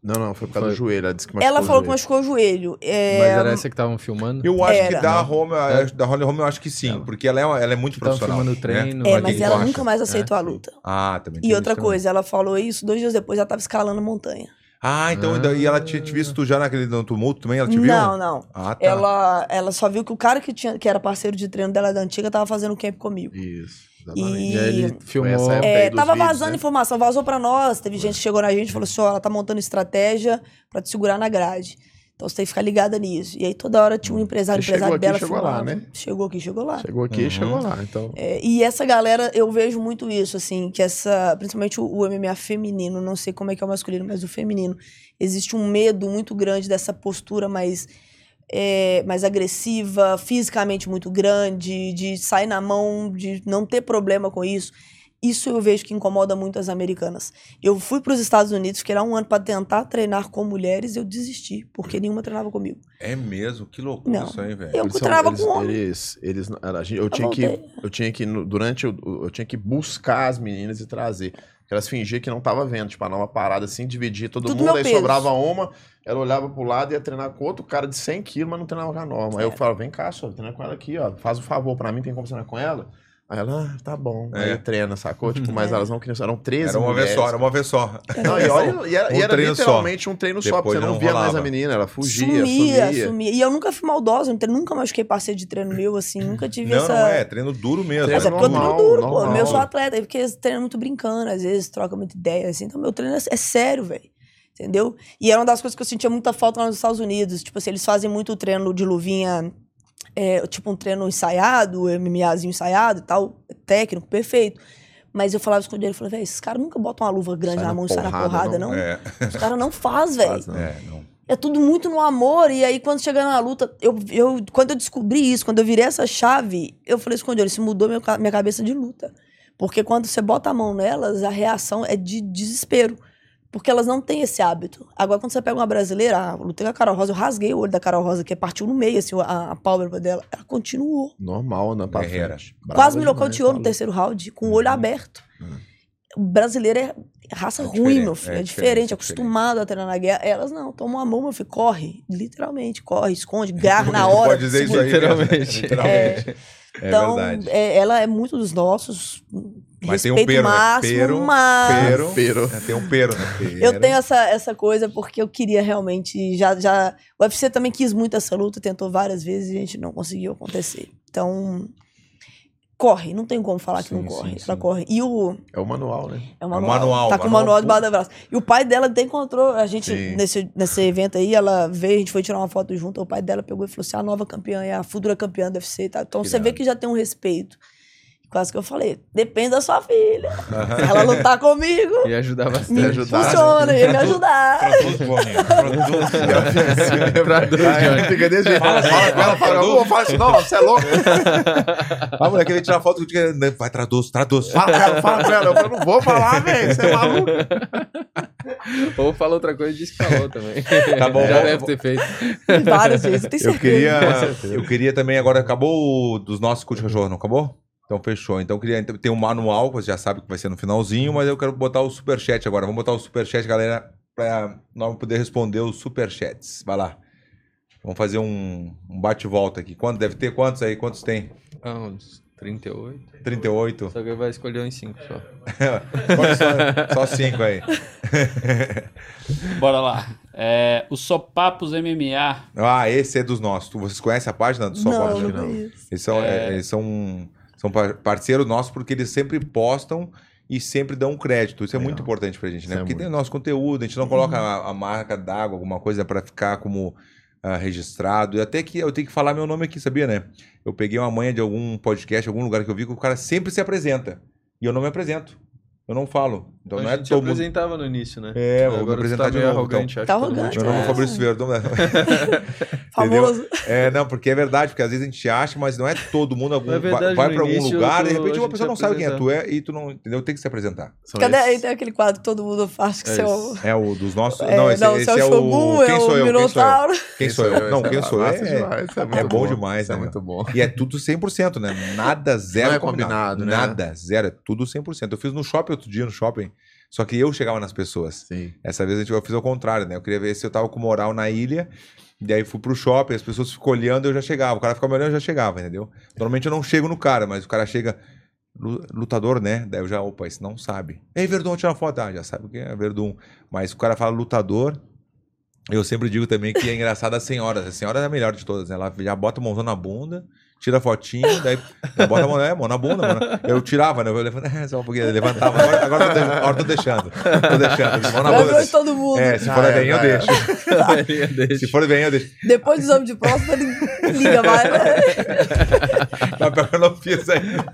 Não, não, foi por causa Foi. do joelho. Ela disse que machucou Ela o falou que machucou o joelho. É, Mas era essa que estavam filmando? Eu acho Era. que da Roma, É. da Holly Holm, eu acho que sim, porque ela é, uma- ela é muito profissional. filmando o treino. né? É, mas ela nunca mais aceitou É, a luta. Ah, também tem E outra isso também. coisa, ela falou isso, dois dias depois ela tava escalando a montanha. Ah, então Ah. e ela tinha te visto tu já naquele no tumulto também? Ela te viu? Não, não. Ah, tá. Ela, ela só viu que o cara que, tinha, que era parceiro de treino dela da antiga tava fazendo camp comigo. Isso, exatamente. E aí ele E- filmou. essa época. É, aí dos tava vídeos, vazando né? informação, vazou pra nós. Teve gente que chegou na gente e falou assim: ó, ela tá montando estratégia pra te segurar na grade. Então você tem que ficar ligada nisso. E aí toda hora tinha um empresário, Você empresário chegou aqui, dela chegou falava, lá, né? Chegou aqui, chegou lá. Chegou aqui Uhum. e chegou lá, então... É, e essa galera, eu vejo muito isso, assim, que essa, principalmente o, o MMA feminino, não sei como é que é o masculino, mas o feminino, existe um medo muito grande dessa postura mais, é, mais agressiva, fisicamente muito grande, de sair na mão, de não ter problema com isso. Isso eu vejo que incomoda muito as americanas. Eu fui para os Estados Unidos, fiquei lá um ano para tentar treinar com mulheres, eu desisti, porque nenhuma treinava comigo. É mesmo? Que loucura Não. isso aí, velho. Eu Eles são- treinava eles, com homem. eles, eles, eu, tinha que, eu tinha que, durante, o- eu tinha que buscar as meninas e trazer. Elas fingiam que não tava vendo, tipo, dar uma parada assim, dividir todo Tudo mundo, aí peso. sobrava uma, ela olhava pro lado e ia treinar com outro cara de 100 quilos, mas não treinava com a norma. Aí É. eu falava, vem cá, só, treina com ela aqui, ó, faz o favor pra mim, tem como treinar com ela? Aí ela, ah, tá bom. É. Aí treina, sacou? Tipo, mas É. elas não queriam, eram 13 Era uma vez mulheres, só, era uma vez só. Não, e, olha, e era, e Um era treino só. literalmente um treino só, porque você não, não via mais rolava. a menina, ela fugia, sumia, sumia. sumia. E eu nunca fui maldosa, nunca machuquei parceiro de treino meu, assim, nunca tive Não, essa. não é, treino duro mesmo. Mas É é porque eu treino normal, duro, pô. normal. Eu sou atleta, é porque eles treinam muito brincando, às vezes troca muita ideia, assim. Então, meu treino é, é sério, velho. Entendeu? E era uma das coisas que eu sentia muita falta lá nos Estados Unidos. Tipo assim, eles fazem muito treino de luvinha, é, tipo um treino ensaiado, MMAzinho ensaiado e tal, técnico, perfeito. Mas eu falava isso com ele, eu falei, velho, esses caras nunca botam uma luva grande Sai na mão e sai na porrada, não. não. É, Os caras não faz, velho. É, não. É tudo muito no amor. E aí, quando chega na luta, eu, eu, quando eu descobri isso, quando eu virei essa chave, eu falei escondido, isso mudou meu, ca- minha cabeça de luta. Porque quando você bota a mão nelas, a reação é de desespero. Porque elas não têm esse hábito. Agora, quando você pega uma brasileira, a lutei com a Carol Rosa, eu rasguei o olho da Carol Rosa, que partiu no meio, assim, a, a pálpebra dela. Ela continuou. Normal pra Guerreira. Quase me nocauteou no terceiro round, com o olho Uhum. aberto. Uhum. O brasileiro é raça É ruim, diferente, meu filho. é É, diferente, diferente, é acostumado a treinar na guerra. Elas não, tomam a mão, meu filho, corre. Literalmente, corre, esconde, garra na hora. Pode dizer isso aí. Literalmente. Literalmente. É, Então, é, ela é muito dos nossos. Mas tem um respeito pero, né? máximo, Pero, mas Pero. Pero. É, tem um pero, né? Pero. eu tenho essa, essa coisa porque eu queria realmente. Já, já, o UFC também quis muito essa luta, tentou várias vezes e a gente não conseguiu acontecer. Então, corre, não tem como falar que não Sim, corre. sim, Ela sim. corre. E o. É o manual, né? É o o manual. manual, Tá com o manual manual debaixo do braço. E o pai dela até encontrou a gente Sim. nesse, nesse evento aí. Ela veio, a gente foi tirar uma foto junto. O pai dela pegou e falou assim: a nova campeã é a futura campeã do UFC e tal. Então Que você vê que já tem um respeito. Quase que eu falei: depende da sua filha. Se ela lutar comigo, E ajudar me bastante. ajudar, funciona, ia me ajudar. Produz, Boninho, produz. Fica desse jeito. Fala, Fala com ela, fala. "Ô, fala isso não, você é louco. Ah, moleque, ele tirar foto contigo. Vai, traduz, traduz. Fala com ela, fala com ela. Eu falei, não vou falar, velho, você é maluco. Ou fala outra coisa e diz que falou também. Tá bom, Já deve ter feito. Várias vezes, eu tenho Eu certeza. queria, eu queria também, agora acabou o dos nossos cursos de cachorro, não acabou? Então fechou. Então eu queria ter um manual, você já sabe que vai ser no finalzinho, mas eu quero botar o superchat agora. Vamos botar o superchat, galera, pra nós poder responder os superchats. Vai lá. Vamos fazer um, um bate-volta aqui. Quanto deve ter? Quantos aí? Quantos tem? Ah, uns 38. 38? Só que vai escolher uns 5 só. Só, só cinco aí. Bora lá. É, o Sopapos MMA. Ah, esse é dos nossos. Vocês conhecem a página do Só Não, não. Eles são, é, eles são, são par- parceiros nossos porque eles sempre postam e sempre dão crédito. Isso é muito importante pra gente, né? Isso é porque tem o nosso conteúdo, a gente não coloca a, a marca d'água, alguma coisa pra ficar como ah, registrado. E até que eu tenho que falar meu nome aqui, sabia, né? Eu peguei uma manha de algum podcast, algum lugar que eu vi que o cara sempre se apresenta. E eu não me apresento. Eu não falo. Então não é todo mundo. apresentava no início, né? É, eu vou me tu apresentar tá de novo. então. arrogante, acho Tá arrogante, te Meu nome é É. Fabrício Verdão. né? Famoso. É, não, porque é verdade, porque às vezes a gente acha, mas não é todo mundo. Algum, É verdade, vai pra algum lugar, de tu- repente uma pessoa não sabe quem é tu é e tu não, entendeu? Tem que se apresentar. São Cadê? esses- Aí tem aquele quadro que todo mundo faz que É, você é o. É o dos nossos. É, não, esse, não, esse é o é o. Shogun, é Quem o sou eu? Quem sou eu? Minotauro. Quem sou eu? Não, Esse quem é sou eu? É, é é bom demais, Isso é né, muito bom. E é tudo 100%, né? Nada, zero Não é combinado, né? Nada, zero. É tudo 100%. Eu fiz no shopping outro dia, no shopping. Só que eu chegava nas pessoas. Sim. Essa vez a gente- eu fiz ao contrário, né? Eu queria ver se eu tava com moral na ilha. E aí fui pro shopping, as pessoas ficam olhando, eu já chegava. O cara ficava me olhando, eu já chegava, entendeu? Normalmente eu não chego no cara, mas o cara chega. lu- Lutador, né? Daí eu já, opa, esse não sabe. Ei, Verdun, tira uma foto. Ah, já sabe o que é Verdun. Mas o cara fala lutador. Eu sempre digo também que é engraçado as senhoras. A senhora é a melhor de todas, né? Ela já bota a mãozão na bunda, tira a fotinho, daí bota a mão, é, mão na bunda. Na... Eu tirava, né? Eu levantava, só um pouquinho, eu levantava. Agora, agora, tô, de- agora tô deixando. Tô deixando. Mão na bunda. todo mundo. É, se for é, bem, eu já é. deixo. Deixa. Se for bem, eu deixo. Depois do exame de próstata, ele liga mais. né? Mas pior que eu não fiz ainda.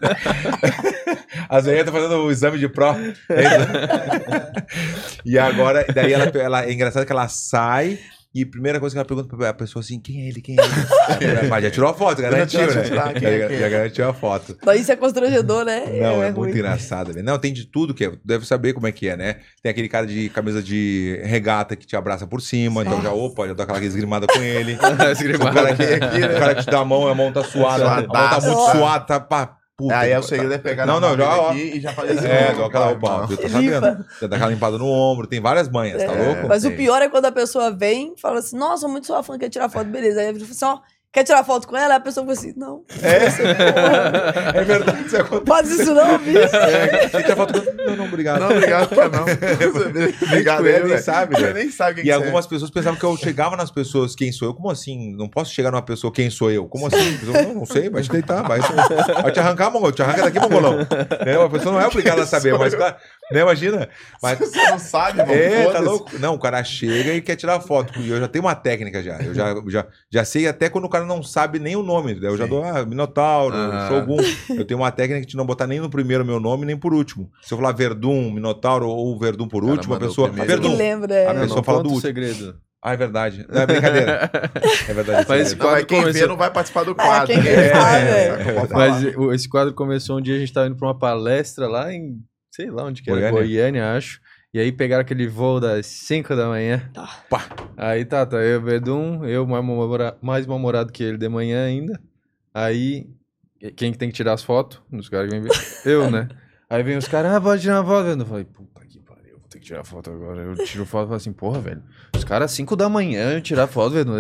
A Zéia tá fazendo o exame de pró. e agora, daí ela, ela, é engraçado que ela sai e a primeira coisa que ela pergunta pra pessoa assim, quem é ele, quem é ele? Mas já tirou a foto, garantiu, Já né? quem é, quem é? já garantiu a foto. Daí isso é constrangedor, né? Não, é, ruim. muito engraçado. velho. Não, tem de tudo que é. Tu deve saber como é que é, né? Tem aquele cara de camisa de regata que te abraça por cima, então já, opa, já dá aquela esgrimada com ele. O cara, que, o cara que te dá a mão, a mão tá suada, a mão tá muito Suadaço. suada, tá pá, puta. Aí é o segredo é pegar Não, na não, já, ó. aqui e já fazer isso. É, Não, dá aquela vai, opa, não. viu? Tá sabendo? Já dá aquela limpada no ombro, tem várias manhas, tá É. louco? Mas o Sim. pior é quando a pessoa vem e fala assim, nossa, muito sua fã, quer tirar foto, beleza. Aí a pessoa fala assim, ó, quer tirar foto com ela? A pessoa fala assim, não. É, é verdade, isso acontece. Faz isso não, bicho. É, quer tirar foto com- Não, não, obrigado. Não, obrigado, cara, não. obrigado, ele nem velho. sabe, Ele velho. nem sabe quem E que algumas pessoas pensavam que eu chegava nas pessoas, quem sou eu? Como assim? Não posso chegar numa pessoa, quem sou eu? Como assim? Pessoa, não, não sei, vai te deitar, vai, vai te arrancar, mongol, te arranca daqui, mongolão. Né? A pessoa não é obrigada a saber, mas, cara, né, imagina. Mas, você é. Não sabe, mano. é, tá louco? Não, o cara chega e quer tirar foto. E eu já tenho uma técnica já. Eu já, já, já sei até quando o cara não sabe nem o nome. Eu já Sim. dou, ah, Minotauro, Ah. Shogun. Eu tenho uma técnica de não botar nem no primeiro meu nome, nem por último. Se eu falar Verdun, Minotauro ou Verdun por Cara, último, a mandou pessoa. Que Verdun. lembra, é. A pessoa não fala do último. segredo. Ah, é verdade. Não, é brincadeira. É verdade. Mas é esse verdade. Não, mas quem vê começou- não vai participar do quadro. quem vê É, é, é. é. Mas esse quadro começou um dia, a gente tava indo pra uma palestra lá em, sei lá onde que era, Goiânia? Goiânia, acho. E aí pegaram aquele voo das 5 da manhã. Tá. Pá. Aí tá, tá, eu, Verdun, eu mais mal-humorado mais mal-humorado que ele de manhã ainda. Aí, quem que tem que tirar as fotos? Os caras que vêm ver. Eu, né? Aí vem os caras, ah, pode tirar uma foto. Eu falei, puta que pariu, vou ter que tirar foto agora. Eu tiro foto e falo assim, porra, velho. Os caras 5 da manhã tirar foto, velho.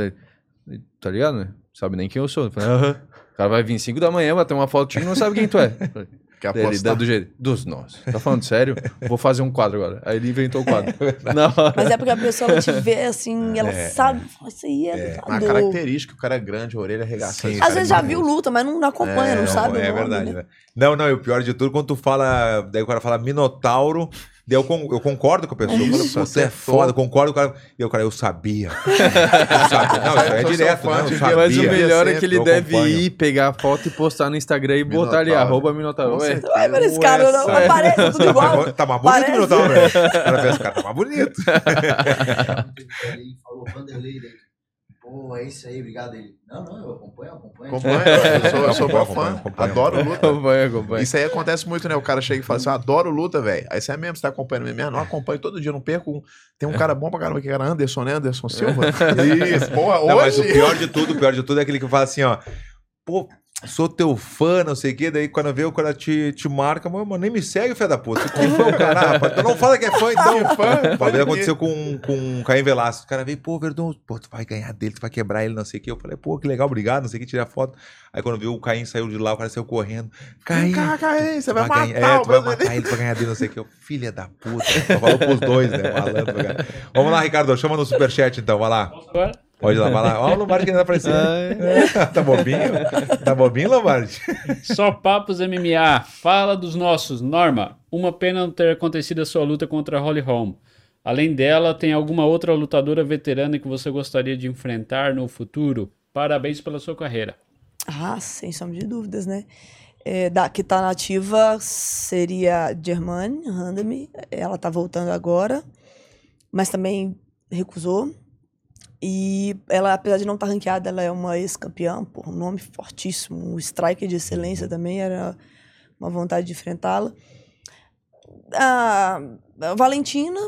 Ele, Tá ligado, né? Sabe nem quem eu sou. Eu falei, aham. O cara vai vir 5 da manhã, bater uma foto e não sabe quem tu é. Eu falei, Quer Ele, apostar? do jeito. Dos nós. Tá falando sério? Vou fazer um quadro agora. Aí ele inventou o quadro. Na hora. Mas é porque a pessoa ela te vê assim, ela sabe, fala, isso aí é, Uma lutador. característica, o cara é grande, a orelha arregaçada. Às vezes já viu luta, mas não acompanha, É, não não, sabe o é nome, verdade, né? né? Não, não, e o pior de tudo, quando tu fala, daí o cara fala Minotauro, daí eu, con- eu concordo com a pessoa. Falo, Isso, "Pô, você é acertou. foda, eu concordo com o cara. E o cara, eu sabia. Eu sabia. Não, isso aí é direto, né? Eu ver- Mas o sabia. melhor é que ele deve ir, pegar a foto e postar no Instagram e botar ali, arroba Minotauro. Com Ué, ver esse cara, não, aparece tudo Tá igual. mais, tá mais bonito Parece. o Minotauro, né? O cara pensa, cara, tá mais bonito. Ele falou Vanderlei daí. Pô, é isso aí, obrigado. Ele. Não, não, eu acompanho, eu acompanho. Acompanha, eu sou, eu sou bom fã. acompanha, Adoro luta. Acompanha, acompanha. Isso aí acontece muito, né? O cara chega e fala assim: eu adoro luta, velho. Aí você é mesmo, você tá acompanhando mesmo. Não, acompanho todo dia, não perco um. Tem um cara bom pra caramba que era Anderson, né? Anderson Silva. Isso, porra, Não, mas o hoje. pior de tudo, o pior de tudo é aquele que fala assim, ó. Pô, sou teu fã, não sei o quê. Daí quando vê, o cara te, te marca, mano, mano, nem me segue, filho da puta. Quem foi o cara? rapaz? Tu não fala que é fã, então. fã, Uma pode vez aconteceu com, com o Caim Velasco. O cara veio, pô, Verdão, pô, tu vai ganhar dele, tu vai quebrar ele, não sei o quê. Eu falei, pô, que legal, obrigado, não sei o que, tirar foto. Aí quando viu o Caim saiu de lá, o cara saiu correndo. Caim. Caraca, aí, você tu vai matar ganhar, é, o tu vai matar ele, tu vai ganhar dele, não sei o que. Eu, filha da puta. Só falou pros dois, né? Malandro, cara. Vamos lá, Ricardo, chama no superchat então, vai lá. Agora, Pode ir lá, vai lá. Ó, o Lombardi querendo aparecer. tá bobinho? Tá bobinho, Lombardi? Só Papos MMA. Fala dos nossos. Norma, uma pena não ter acontecido a sua luta contra a Holly Holm. Além dela, tem alguma outra lutadora veterana que você gostaria de enfrentar no futuro? Parabéns pela sua carreira. Ah, sem sombra de dúvidas, né? É, da, que tá nativa seria Germane Randami. Ela tá voltando agora, mas também recusou. E ela, apesar de não estar tá ranqueada, ela é uma ex-campeã, por um nome fortíssimo, um striker de excelência também, era uma vontade de enfrentá-la. A Valentina,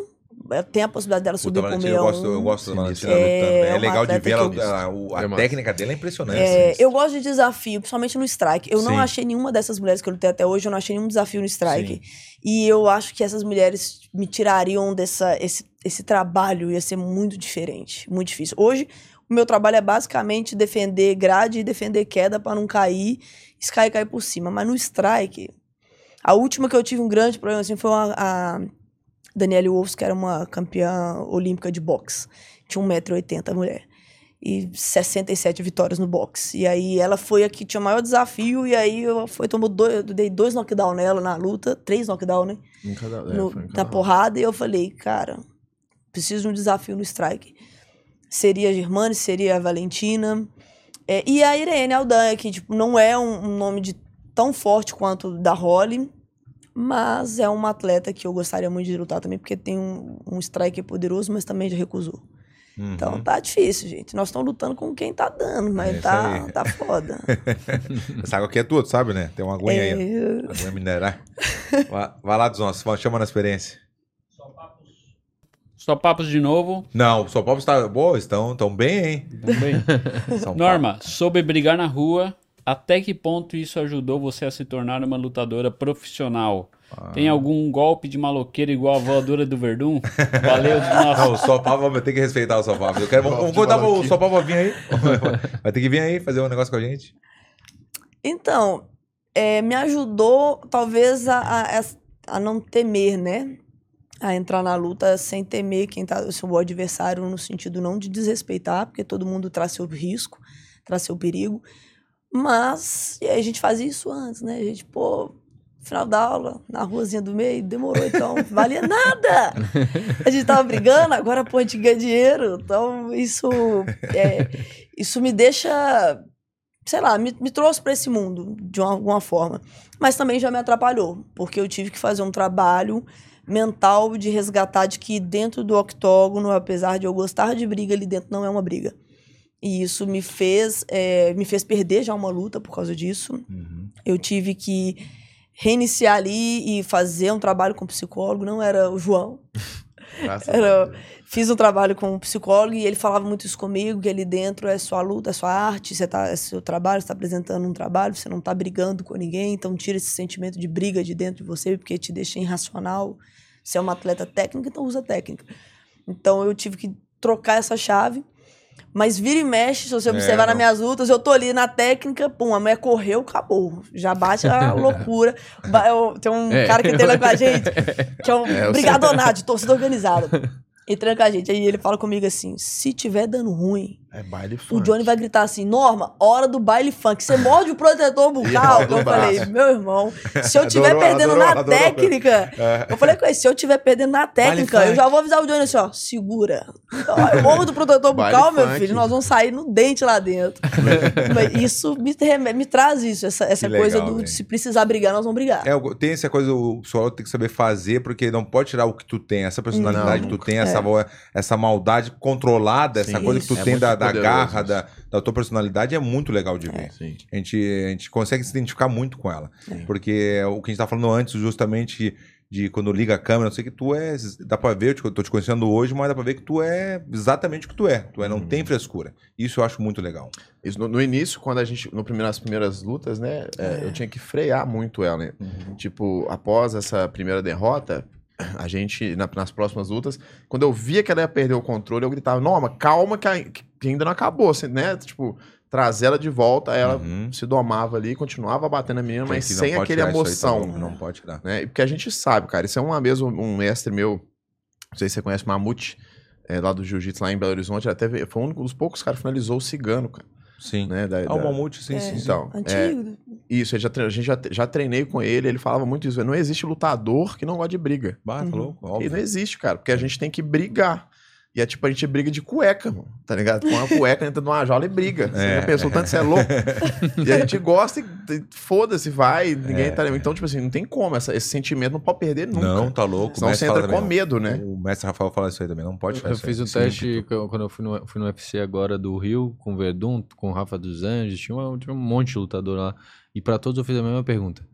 é, tem a possibilidade dela subir Puta, com o Valentina, eu meio gosto, eu gosto da Valentina É, lutando. É, é legal de ver ela, a, a- a É massa. técnica dela é impressionante. É, eu gosto de desafio, principalmente no strike. Eu Sim. não achei nenhuma dessas mulheres que eu lutei até hoje, eu não achei nenhum desafio no strike. E eu acho que essas mulheres me tirariam dessa esse, esse trabalho, ia ser muito diferente, muito difícil. Hoje, o meu trabalho é basicamente defender grade e defender queda para não cair, Sky cair por cima. Mas no strike, a última que eu tive um grande problema assim foi uma- a Danielle Wolfs, que era uma campeã olímpica de boxe. Tinha 1,80m a mulher. E 67 vitórias no boxe. E aí ela foi a que tinha o maior desafio. E aí eu foi, tomou dois, eu dei dois knockdown nela na luta, três knockdown, né? Em cada- é, No- em na cada- porrada. E eu falei, cara, preciso de um desafio no strike. Seria a Germane, seria a Valentina. É, e a Irene Aldanha, que tipo, não é um, um nome de tão forte quanto o da Holly, mas é uma atleta que eu gostaria muito de lutar também, porque tem um, um striker poderoso, mas também já recusou. Uhum. Então tá difícil, gente. Nós estamos lutando com quem tá dando, mas É tá, aí. tá foda. Essa água aqui é tua, tu sabe, né? Tem uma aguinha aí. É, Aguinha minerar. Vai, vai lá dos nossos, vai, chama na experiência. Só papos de novo. Não, o São Paulo está. Boa, estão, estão bem, hein? Vamos bem. Norma, sobre brigar na rua, até que ponto isso ajudou você a se tornar uma lutadora profissional? Ah. Tem algum golpe de maloqueiro igual a voadora do Verdun? Valeu, Não, nossa. o Paulo vai ter que respeitar o São Paulo. Eu quero, vamos, contar São Paulo vir aí. Vai ter que vir aí fazer um negócio com a gente. Então, é, me ajudou talvez a, a, a não temer, né? A entrar na luta sem temer quem tá, o seu adversário, no sentido não de desrespeitar, porque todo mundo traz seu risco, traz seu perigo. Mas a gente fazia isso antes, né? A gente, pô, final da aula, na ruazinha do meio, demorou então, valia nada. A gente tava brigando, agora pô, a gente ganha dinheiro. Então, isso, é, isso me deixa sei lá, me, me trouxe para esse mundo de uma- alguma forma. Mas também já me atrapalhou, porque eu tive que fazer um trabalho mental de resgatar de que dentro do octógono, apesar de eu gostar de briga, ali dentro não é uma briga. E isso me fez, é, me fez perder já uma luta por causa disso. Uhum. Eu tive que reiniciar ali e fazer um trabalho com psicólogo. Não era o João, era, fiz um trabalho com um psicólogo e ele falava muito isso comigo, que ali dentro é sua luta, é sua arte, você tá, é seu trabalho, você tá apresentando um trabalho, você não tá brigando com ninguém, então tira esse sentimento de briga de dentro de você, porque te deixa irracional. Você é uma atleta técnica, então usa técnica. Então eu tive que trocar essa chave. Mas vira e mexe, se você É, observar nas não. minhas lutas, eu tô ali na técnica, pum, a mulher correu, acabou. Já bate a loucura. Tem um É. cara que treina com a gente, que é um É, brigadonato de torcida organizada. Ele treina com a gente. Aí ele fala comigo assim: se tiver dando ruim, É baile o funk. Johnny vai gritar assim: Norma, hora do baile funk. Você morde o protetor bucal. o Eu falei, meu irmão, se eu estiver perdendo adorou, na adorou. técnica. É. Eu falei com ele: se eu estiver perdendo na técnica, Baile eu já vou avisar o Johnny assim: ó, segura. Ó, Eu morro do protetor bucal, meu funk. filho, nós vamos sair no dente lá dentro. Isso me, me traz isso, essa, essa Que coisa legal, do velho. se precisar brigar, nós vamos brigar. É, o- tem essa coisa, o pessoal tem que saber fazer, porque não pode tirar o que tu tem, essa personalidade Não, que tu tem, essa, vo- essa maldade controlada, essa Sim, coisa que tu isso. É tem da, da garra, da, da tua personalidade, é muito legal de ver. Sim. A gente, a gente consegue se identificar muito com ela. É. Porque o que a gente tá falando antes, justamente, de quando liga a câmera, não sei que tu é. Dá pra ver, eu te- tô te conhecendo hoje, mas dá pra ver que tu é exatamente o que tu é. Tu é, não Uhum. tem frescura. Isso eu acho muito legal. Isso, no, no início, quando a gente, no primeiro, nas primeiras lutas, né, é, eu tinha que frear muito ela, né? Tipo, após essa primeira derrota, a gente, na- nas próximas lutas, quando eu via que ela ia perder o controle, eu gritava, Norma, calma que, a- que ainda não acabou, assim, né? Tipo, trazer ela de volta, aí ela Uhum. se domava ali, continuava batendo a menina, mas sem aquele aí emoção. também, Não pode tirar. né? E Porque a gente sabe, cara, isso é uma vez um, um mestre meu, não sei se você conhece o Mamute, é, lá do Jiu-Jitsu, lá em Belo Horizonte, ele até veio- foi um dos poucos caras que finalizou o cigano, cara. Sim. Né? Da, Ah, o Mamute, sim, É. sim. Então, é, Antigo. Isso, ele já, a gente já, já treinei com ele, ele falava muito isso. Não existe lutador que não gosta de briga. Bah, tá Uhum. louco? E Óbvio. não existe, cara, porque a gente tem que brigar. E é tipo, a gente briga de cueca, mano, tá ligado? Com uma cueca entra numa jaula e briga. Você É. já pensou tanto que você é louco? e a gente gosta e e foda-se, vai, ninguém É, tá... Então, tipo assim, não tem como, essa- esse sentimento não pode perder nunca. Não, tá louco. Senão você entra com também, medo, né? O mestre Rafael fala isso aí também. Não pode Eu, fazer eu isso fiz aí. um Sim, teste quando quando eu fui no, fui no UFC agora do Rio, com o Verdun, com o Rafa dos Anjos, tinha, uma- tinha um monte de lutador lá. E pra todos eu fiz a mesma pergunta.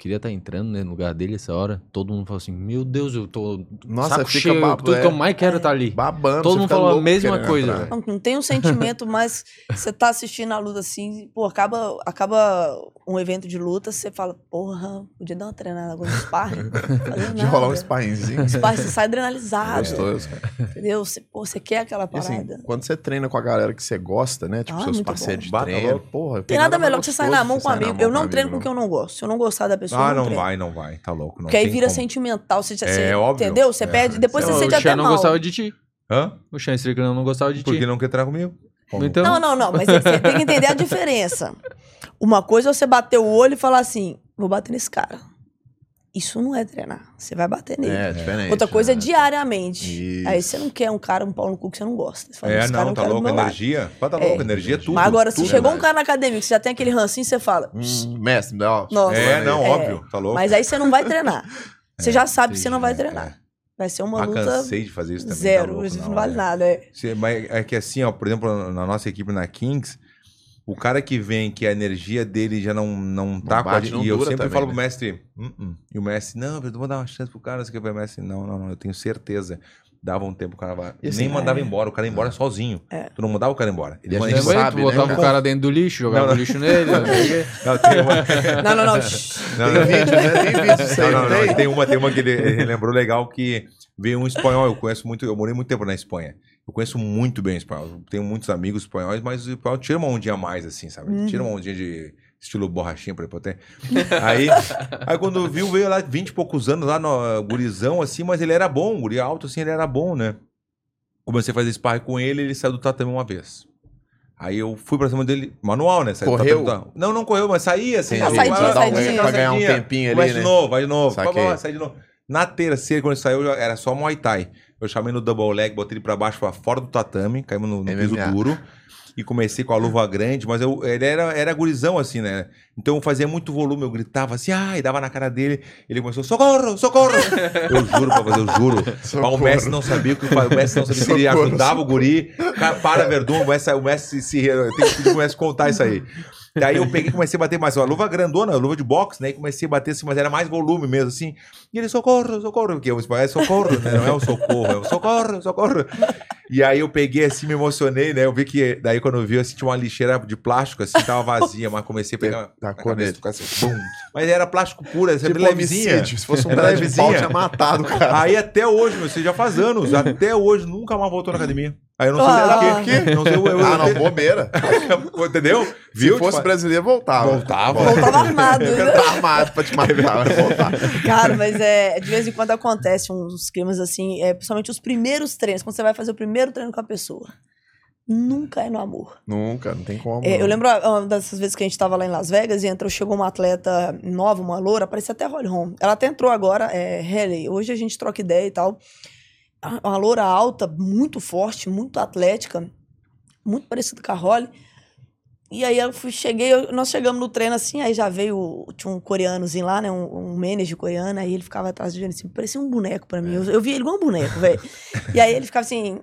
Queria estar entrando né, no lugar dele essa hora? Todo mundo falou assim: Meu Deus, eu tô. Nossa, saco fica cheio, babo, tudo é. que eu mais quero estar ali. Babando. Todo mundo falou a mesma coisa. Não, não tem um sentimento, mas você tá assistindo a luta assim, pô, acaba, acaba um evento de luta, você fala, porra, podia dar uma treinada agora no sparring. De rolar um sparringzinho. Sparring, você sai adrenalizado, Gostoso, cara. entendeu? Você, pô, você quer aquela assim, parada. quando você treina com a galera que você gosta, né? Tipo, Ah, seus parceiros bom. de treino, porra. Tem nada melhor que você sair na mão com um amigo. Eu não treino com que quem eu não gosto. Se eu não gostar da pessoa, Ah, eu não, não vai, não vai. Tá louco. Não Porque aí vira como. sentimental. Você, já- É, você- óbvio. Entendeu? Você É. perde. Depois você Não, sente o até Xan não mal. gostava de ti. Hã? O Xan Strickland não gostava de ti. Porque não quer treinar comigo? Como? Então, Não, não, não. Mas você você tem que entender a diferença. Uma coisa é você bater o olho e falar assim: vou bater nesse cara. Isso não é treinar. Você vai bater nele. É, diferente. Outra coisa é né? diariamente. Isso. Aí você não quer um cara, um pau no cu que você não gosta. Você fala, É, cara não, eu tá louco. Energia. Tá, tá louco. Energia é tudo. Mas agora, se tudo. chegou um cara na academia que você já tem aquele rancinho, você fala. Hum, mestre, ó. Nossa. É, não, É. óbvio. Tá louco. Mas aí você não vai treinar. Você já sabe que você não vai treinar. é. Vai ser uma Ah, luta cansei de fazer isso também. zero. tá louco, isso não, não, vale é. nada. É. Mas é que assim, ó, por exemplo, na nossa equipe na Kings, o cara que vem que a energia dele já não, não tá com a gente. não E eu sempre também, falo né? pro mestre, "Hum, hum." e o mestre, não, eu vou dar uma chance pro cara, não sei o que, o mestre, não, não, não, eu tenho certeza. Dava um tempo, o cara vai. E assim, nem mandava é. embora, o cara ia embora sozinho. É. Tu não mandava o cara embora. Ele E a gente sabe, tu né, botava o cara dentro do lixo, jogava Não, o lixo nele. não. Não, Não, não, não. não, Tem não. vídeo, né? Tem vídeo disso aí, Não, não, não. Tem uma, tem uma que ele, ele lembrou legal que veio um espanhol. Eu conheço muito, eu morei muito tempo na Espanha. Eu conheço muito bem o espanhol. Tenho muitos amigos espanhóis, mas o espanhol tira uma ondinha a mais, assim, sabe? Uhum. Tira uma ondinha de estilo borrachinha prepotente. Aí, aí quando viu, veio lá 20 e poucos anos, lá no gurizão, assim, mas ele era bom, guri alto, assim, ele era bom, né? Comecei a fazer sparring com ele, ele saiu do tatame uma vez. Aí eu fui pra cima dele, manual, né? Saiu do Correu? do- Não, não correu, mas saía, assim. Entendi. vai saidinha, dá um- saidinha. Pra ganhar um tempinho ali, né? de novo, vai de novo. Vai, vai, sai de novo. Na terceira, quando ele saiu, já era só Muay Thai. Eu chamei no double leg, botei ele pra baixo, pra fora do tatame, caímos no, no piso MMA. duro. E comecei com a luva grande, mas eu, ele era, era gurizão, assim, né? Então eu fazia muito volume, eu gritava assim, ai, dava na cara dele. Ele começou, socorro, socorro! eu juro pra você, eu juro. Mas o mestre não sabia o que o mestre não sabia se ele Socorro, ajudava o guri. Cara, para, Verdun, o mestre, o mestre se. Tem que pro mestre contar isso aí. Daí eu peguei e comecei a bater mais. Uma luva grandona, luva de boxe, né? E comecei a bater assim, mas era mais volume mesmo, assim. E ele, socorro, socorro. Porque o espanhol é socorro, né? Não é o socorro, é o socorro, socorro. E aí eu peguei assim, me emocionei, né? Eu vi que. Daí quando eu vi, assim, tinha uma lixeira de plástico, assim, tava vazia, mas comecei a pegar. Tacou nele. assim, bum. Mas era plástico puro, sempre Tipo levezinha. homicídio. Se fosse um Era levezinha. tinha matado cara. Aí até hoje, meu, você já faz anos, até hoje nunca mais voltou na academia. Aí eu não sei Ah. por quê. Não sei, eu, eu, Ah, não, bobeira. entendeu? Se fosse Tipo, brasileiro, voltava. Voltava. Voltava armado. né? Tá armado pra te matar, voltar. Cara, mas é, de vez em quando acontece uns climas assim, é, principalmente os primeiros treinos, quando você vai fazer o primeiro treino com a pessoa. Nunca é no amor. Nunca, não tem como. É, eu lembro ah, uma dessas vezes que a gente tava lá em Las Vegas e entrou, chegou uma atleta nova, uma loura, parecia até Holly Holm. Ela até entrou agora, é Haley. Hoje a gente troca ideia e tal. Uma loura alta, muito forte, muito atlética, muito parecida com a Holly. E aí eu fui, cheguei, eu- nós chegamos no treino assim, aí já veio, tinha um coreanozinho lá, né, um, um manager coreano, aí ele ficava atrás de mim assim, parecia um boneco pra mim. Eu, eu vi ele igual um boneco, velho. E aí ele ficava assim,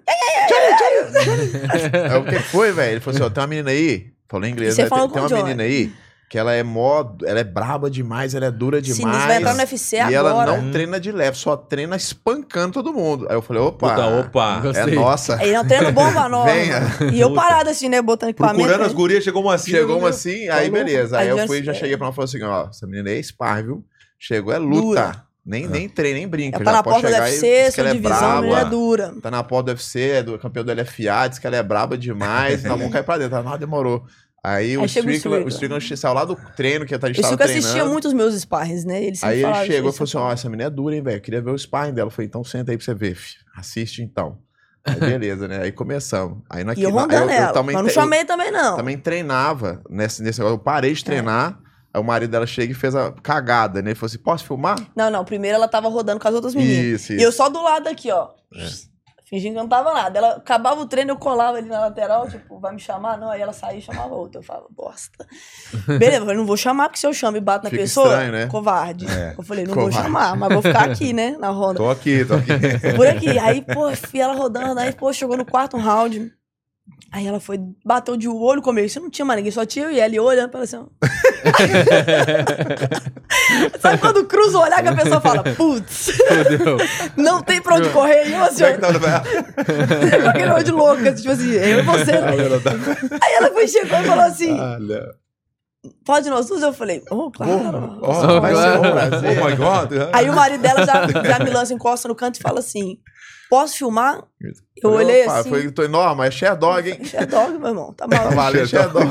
É o que foi, velho? Ele falou assim: ó, tem uma menina aí. Falou em inglês, né? Tem, tem uma menina aí que ela é mó. Ela é braba demais, ela é dura demais. Sinistro, vai entrar no UFC e agora. ela não treina de leve, só treina espancando todo mundo. Aí eu falei, opa, Puta, opa. é Gostei. nossa. Aí não treino bomba nova. Venha. E eu parado assim, né, botando equipamento. Procurando as né? gurias, chegou uma assim. Chegou eu- uma assim, aí Falou. beleza. Aí eu já fui, já cheguei pra ela e falei assim: ó, essa menina é spar, viu? Chegou, é luta. Dura. Nem, nem treina, nem brinca. Ela já tá na pode porta do e UFC, diz que ela sua é divisão, é braba. dura. Tá na porta do UFC, é do campeão do LFA, diz que ela é braba demais, nós vamos cair pra dentro. Ela, Ah, demorou. Aí, o Strickland, o Strickland. Saiu lá do treino que a gente Eu tava Chico assistia treinando. muito os meus sparrings, né? Ele Aí ele chegou e falou assim: Ó, essa menina é dura, hein, velho? Queria ver o sparring dela. Eu falei: então senta aí pra você ver, fi. Assiste então. Aí beleza, né? Aí começamos. Aí E eu rondando ela. Mas não tre- chamei também, não. também treinava nesse, nesse negócio. Eu parei de treinar Aí o marido dela chega e fez a cagada, né? Ele falou assim: posso filmar? Não, não. Primeiro ela tava rodando com as outras meninas. Isso, E isso. eu só do lado aqui, ó. Fingindo que não tava nada. Ela acabava o treino, eu colava ali na lateral, tipo, vai me chamar? Não. Aí ela saía e chamava outra. Eu falava, bosta. Beleza, eu falei, não vou chamar, porque se eu chamo e bato na Fica pessoa, estranho, né? covarde. É. Eu falei, não vou Covarde. chamar, mas vou ficar aqui, né? Na roda. Tô aqui, tô aqui. Por aqui. Aí, pô, fui ela rodando. Aí, pô, chegou no quarto round. Aí ela foi, bateu de olho comigo. Você não tinha mais ninguém, só tinha eu e ela. E olhando pra ela assim, ó. Sabe quando cruza o olhar que a pessoa fala, putz, não tem pra onde correr. E eu assim, é ó, tá? com aquele olho de louca, tipo assim, eu e você. né? Aí ela foi, chegou e falou assim, Olha. pode nós duas? Eu falei, oh, claro. Oh, vai claro. ser um prazer. Oh my God. Aí o marido dela já, já me lança, encosta no canto e fala assim, posso filmar? Eu Falei, olhei opa, assim, Foi, tô enorme, é Sherdog, hein? é dog, meu irmão, tá Tá maluco. Sherdog.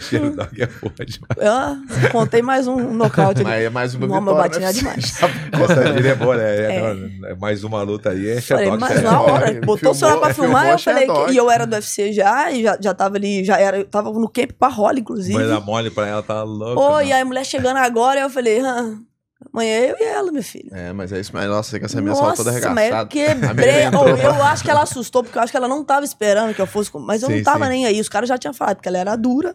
Cheiro dog é boa demais. Ah, contei mais um nocaute ali. Mas é mais uma Não, mas vitória. bati né? nada demais. Essa gíria é boa, né? É, É. não, é mais uma luta aí. É Falei, Sherdog. mas Sherdog. na hora, Filmou, botou o celular pra filmar, eu falei que, Sherdog. e eu era do UFC já, e já, já tava ali, já era, eu tava no camp pra rola, inclusive. Vai dar mole pra ela, tá louca. Oi, não. e aí a mulher chegando agora, eu falei, ah, amanhã é eu e ela, meu filho. É, mas é isso, mas nossa, que essa minha sala toda Nossa, mas eu arregaçada. A quebrei. entrou. eu acho que ela assustou, porque eu acho que ela não tava esperando que eu fosse. com- Mas eu Sim, não tava sim. nem aí. Os caras já tinham falado, porque ela era dura.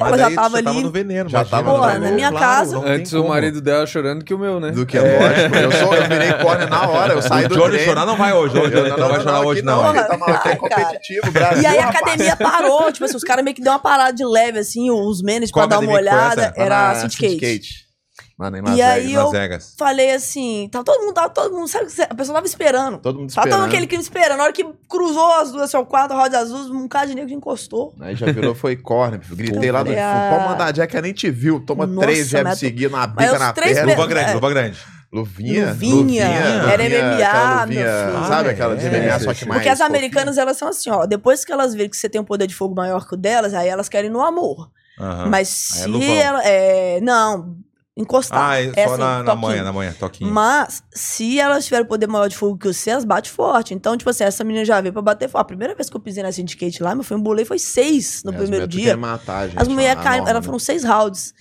Mas ela já tava ali. tava no veneno. Já tava veneno. na minha Claro, casa. não Antes o marido dela chorando que o meu, né? Do que é lógico. Eu, sou, eu virei corner na hora, eu saí O do Johnny treino. chorar não vai hoje. O Johnny não, vai chorar hoje, não. Aqui tá maluco, é competitivo, Brasil, E aí a academia parou, tipo assim, os caras meio que deu uma parada de leve, assim, os managers pra dar uma olhada. Lá Era Syndicate. Lá em Las E aí Vegas. eu- Las Vegas. Falei assim, tava todo mundo, tava todo mundo, sabe, que a pessoa tava esperando. Todo mundo Só tava esperando. aquele clima esperando. Na hora que cruzou as duas, seu quatro rodas azuis, um cara de negro encostou. Aí já virou, foi corner. Gritei Eu lá do fundo. ah. Pode mandar a Jack, nem te viu. Toma Nossa, três jabs mas tu- seguidos, uma bica na três perna. Luva É. grande, luva grande. Luvinha? Luvinha. Era MMA, aquela meu luvinha, filho. Sabe Ah, aquela de é, MMA, só que mais Porque as americanas, elas são assim, ó. Depois que elas viram que você tem um poder de fogo maior que o delas, aí elas querem no amor. Aham. Mas Aí é se luvão. ela. É, não, encostar. Ah, é só assim, na, na manhã, na manhã, toquinho. Mas, se elas tiverem poder maior de fogo que você, elas batem forte. Então, tipo assim, essa menina já veio pra bater forte. A primeira vez que eu pisei na Syndicate lá, meu foi um bolei, foi seis no É, as primeiro mulheres dia. matar, gente, As mulheres caem, norma, elas né? foram seis rounds.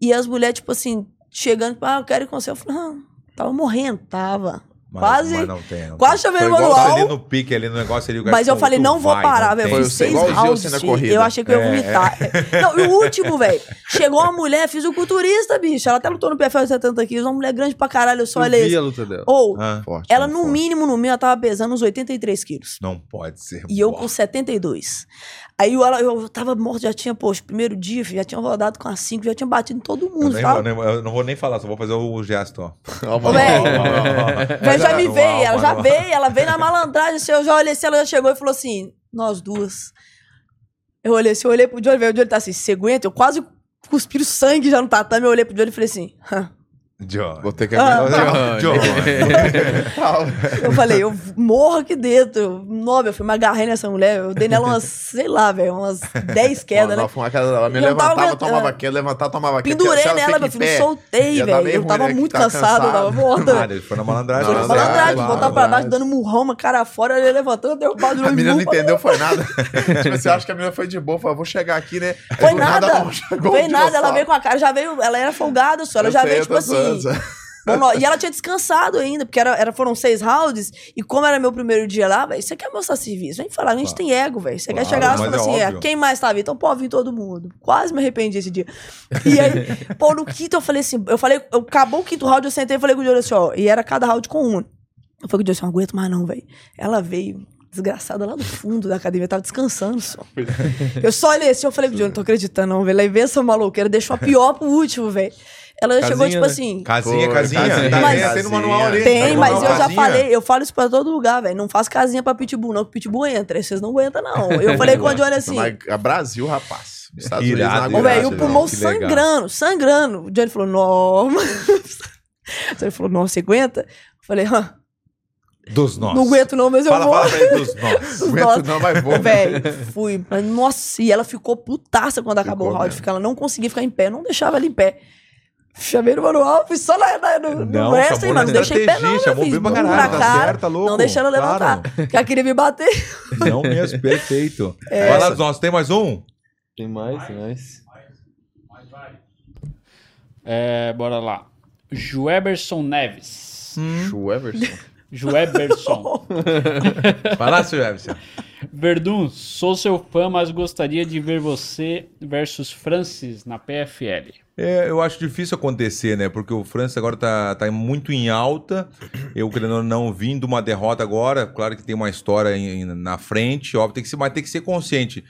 E as mulheres, tipo assim, chegando, ah, eu quero ir com você. Eu falei, não, tava morrendo, tava. Mas- quase- mas não tem, não Quase tem. igual Tá manual. ali no pique, ali no negócio ali. o Mas eu falei, não vou vai, parar, não velho. Eu Foi seis rounds. Eu achei que eu ia É, vomitar. Não, e o último, velho. Chegou uma mulher, fisiculturista, bicho. Ela até lutou no PFL 70 quilos. Uma mulher grande pra caralho. Eu só Eu olhei. vi a luta dela. Ou, Ah, Forte, ela muito no forte. mínimo, no mínimo, ela tava pesando uns 83 quilos. não pode ser. E eu Uau. com 72. Aí eu, eu tava morto, já tinha, poxa, primeiro dia, filho, já tinha rodado com as 5, já tinha batido em todo Eu, mundo. nem- tava- eu nem- eu não vou nem falar, só vou fazer o gesto, ó. Ela já me Manual, veio, ela já veio, ela veio na malandragem. assim, Eu já olhei assim, ela já chegou e falou assim: nós duas. Eu olhei assim, eu olhei pro Johnny, velho, o Johnny tá assim, você aguenta? Eu quase cuspi o sangue já no tatame, eu olhei pro Johnny e falei assim, "Hã." John. Vou ter que Ah. aguentar. John. eu falei, eu morro aqui dentro. Nobre, eu fui me agarrei nessa mulher, eu dei nela umas, sei lá, velho, umas 10 quedas, né? Ela, fumava aquela- ela me tava levantava, aguentando. tomava aquela, levantava, tomava aquela. Pendurei nela, meu filho, pé, soltei, velho. Eu tava né, muito tá cansado, eu tava morta. Ah, ele foi na malandragem. Não, né? não, Malandragem, voltar pra claro. baixo, dando murrão, uma cara fora, ele levantando, derrubado de A menina não entendeu, foi nada. tipo, você acha que a menina foi de boa? Falou, vou chegar aqui, né? Foi nada. Foi um nada, ela veio com a cara, já veio, ela era folgada só, ela já veio tipo assim. Monó- E ela tinha descansado ainda, porque era, era- foram seis rounds, e como era meu primeiro dia lá, velho, você quer mostrar serviço? Vem falar, a gente Claro. tem ego, velho. Você quer Claro, chegar lá e falar é assim, é, quem mais tá vindo? Então pode vir todo mundo. Quase me arrependi esse dia. E aí, pô, no quinto eu falei assim, eu falei, eu, acabou o quinto round, eu sentei e falei com o Júlio assim, ó, e era cada round com um. Eu falei com o Júlio assim, não aguento mais não, velho. Ela veio. Desgraçada lá do fundo da academia, tava descansando só. Eu só olhei assim, eu falei pro Júlio, não tô acreditando, não, velho. Aí veio essa maluqueira, deixou a pior pro último, velho. Ela chegou, Casinha, tipo né? assim. Casinha, Foi, casinha. casinha. Tá Mas- tem no manual ali. Tem, Tá mas manual, eu já casinha. falei, eu falo isso pra todo lugar, velho. Não faz casinha pra pitbull, não, que pitbull entra. Vocês não aguentam, não. Eu falei com o Johnny assim. Mas a Brasil, rapaz. Os Estados Irado, Unidos Ô, na irado, velho, o Brasil, pulmão sangrando, sangrando. O Johnny falou, não. Ele falou, não, você aguenta? Eu falei, hã, Dos nossos. não aguento não, mas eu Fala, vou. fala pra ele dos nossos. Dos Aguento não, mas vou. Velho, fui. Mas, nossa, e ela ficou putaça quando acabou o Ficou round. ela não conseguia ficar em pé, não deixava ela em pé. Chamei no manual, fui só na, na, no, Não, no wrestling, mas não deixei em pé, não. Meu filho. pra caralho, tá cara, certo, tá louco, Não deixando ela levantar. claro. Porque ela queria me bater. Não mesmo, perfeito. É. Vai lá nossos. Tem mais um? Tem mais, tem mais. É, bora lá. Joeberson Neves. Chu Everson. Joeberson. Vai lá, seu Everson. Verdun, sou seu fã, mas gostaria de ver você versus Francis na PFL. É, eu acho difícil acontecer, né? Porque o França agora tá, tá muito em alta. Eu, querendo não, vim de uma derrota agora. Claro que tem uma história em- na frente, óbvio, tem que ser, mas tem que ser consciente.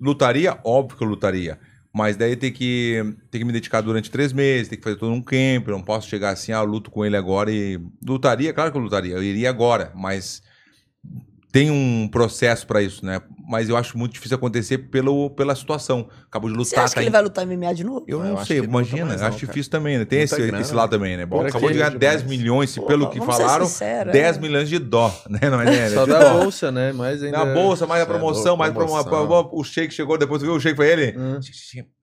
Lutaria? Óbvio que eu lutaria. Mas daí tem que, tem que me dedicar durante três meses, tem que fazer todo um camp. Eu não posso chegar assim, ah, luto com ele agora e. Lutaria? Claro que eu lutaria. Eu iria agora, mas tem um processo pra isso, né? Mas eu acho muito difícil acontecer pelo, pela situação. Acabou de lutar, Você acha tá que ele em- vai lutar MMA de novo? eu Ah, não eu acho sei, ele imagina. mais não, acho cara. difícil também, né? Tem esse, grana, esse lado também, né? Bom, Pra acabou de ganhar Demais. 10 milhões, se Pô, pelo que falaram, sincero, 10 é. milhões de dó, né? Não é, né? Só da dó. bolsa, né? Mas ainda... Na bolsa, mais a é promoção, louco, mais promo- promoção. o shake chegou, depois viu o shake foi ele? Hum.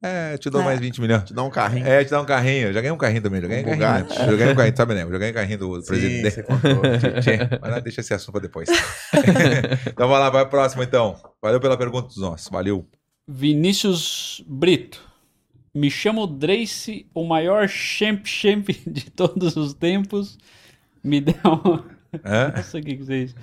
É, te dou É. mais 20 milhões. Te dá um carrinho. É, te dá um carrinho. Eu já ganhei um carrinho também, já ganhei um Um carrinho. Bugatti. Já ganhei um carrinho, sabe, né? Eu já ganhei um carrinho do Sim, presidente. você contou. Mas não, deixa esse assunto pra depois. então vai lá, vai pro próximo então. Valeu pela pergunta dos nossos. Valeu. Vinícius Brito. Me chamo Drace, o maior champ champ de todos os tempos. Me dá um... Hã? Nossa, o que que é isso?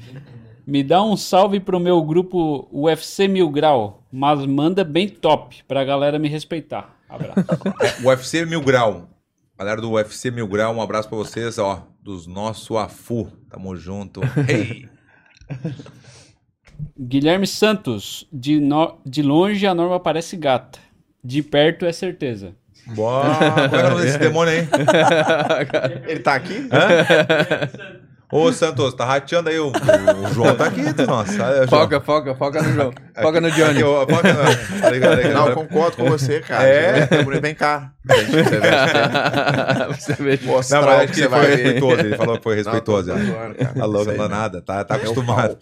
Me dá um salve pro meu grupo UFC Mil Grau, mas manda bem top pra galera me respeitar. Abraço. UFC Mil Grau. Galera do UFC Mil Grau, um abraço pra vocês, ó, dos nosso AFU. Tamo junto. Hey! Guilherme Santos. De, no- de longe a norma parece gata. De perto é certeza. Boa! Qual é o nome desse demônio aí? Ele tá aqui? Ô, Santos, tá rateando aí. O, o João tá aqui, nossa. Aí, João. Foca, foca, foca no João. Foca no Johnny. Aqui, ó, foca no- tá ligado, tá ligado? Não, eu concordo com você, cara. É? É? Vem cá. Você vê. mostrar Não, mas acho que ele foi respeitoso. Ele falou que foi Não, respeitoso. né? zoando, cara. Tá louco, não não. nada. Tá, tá Meu acostumado.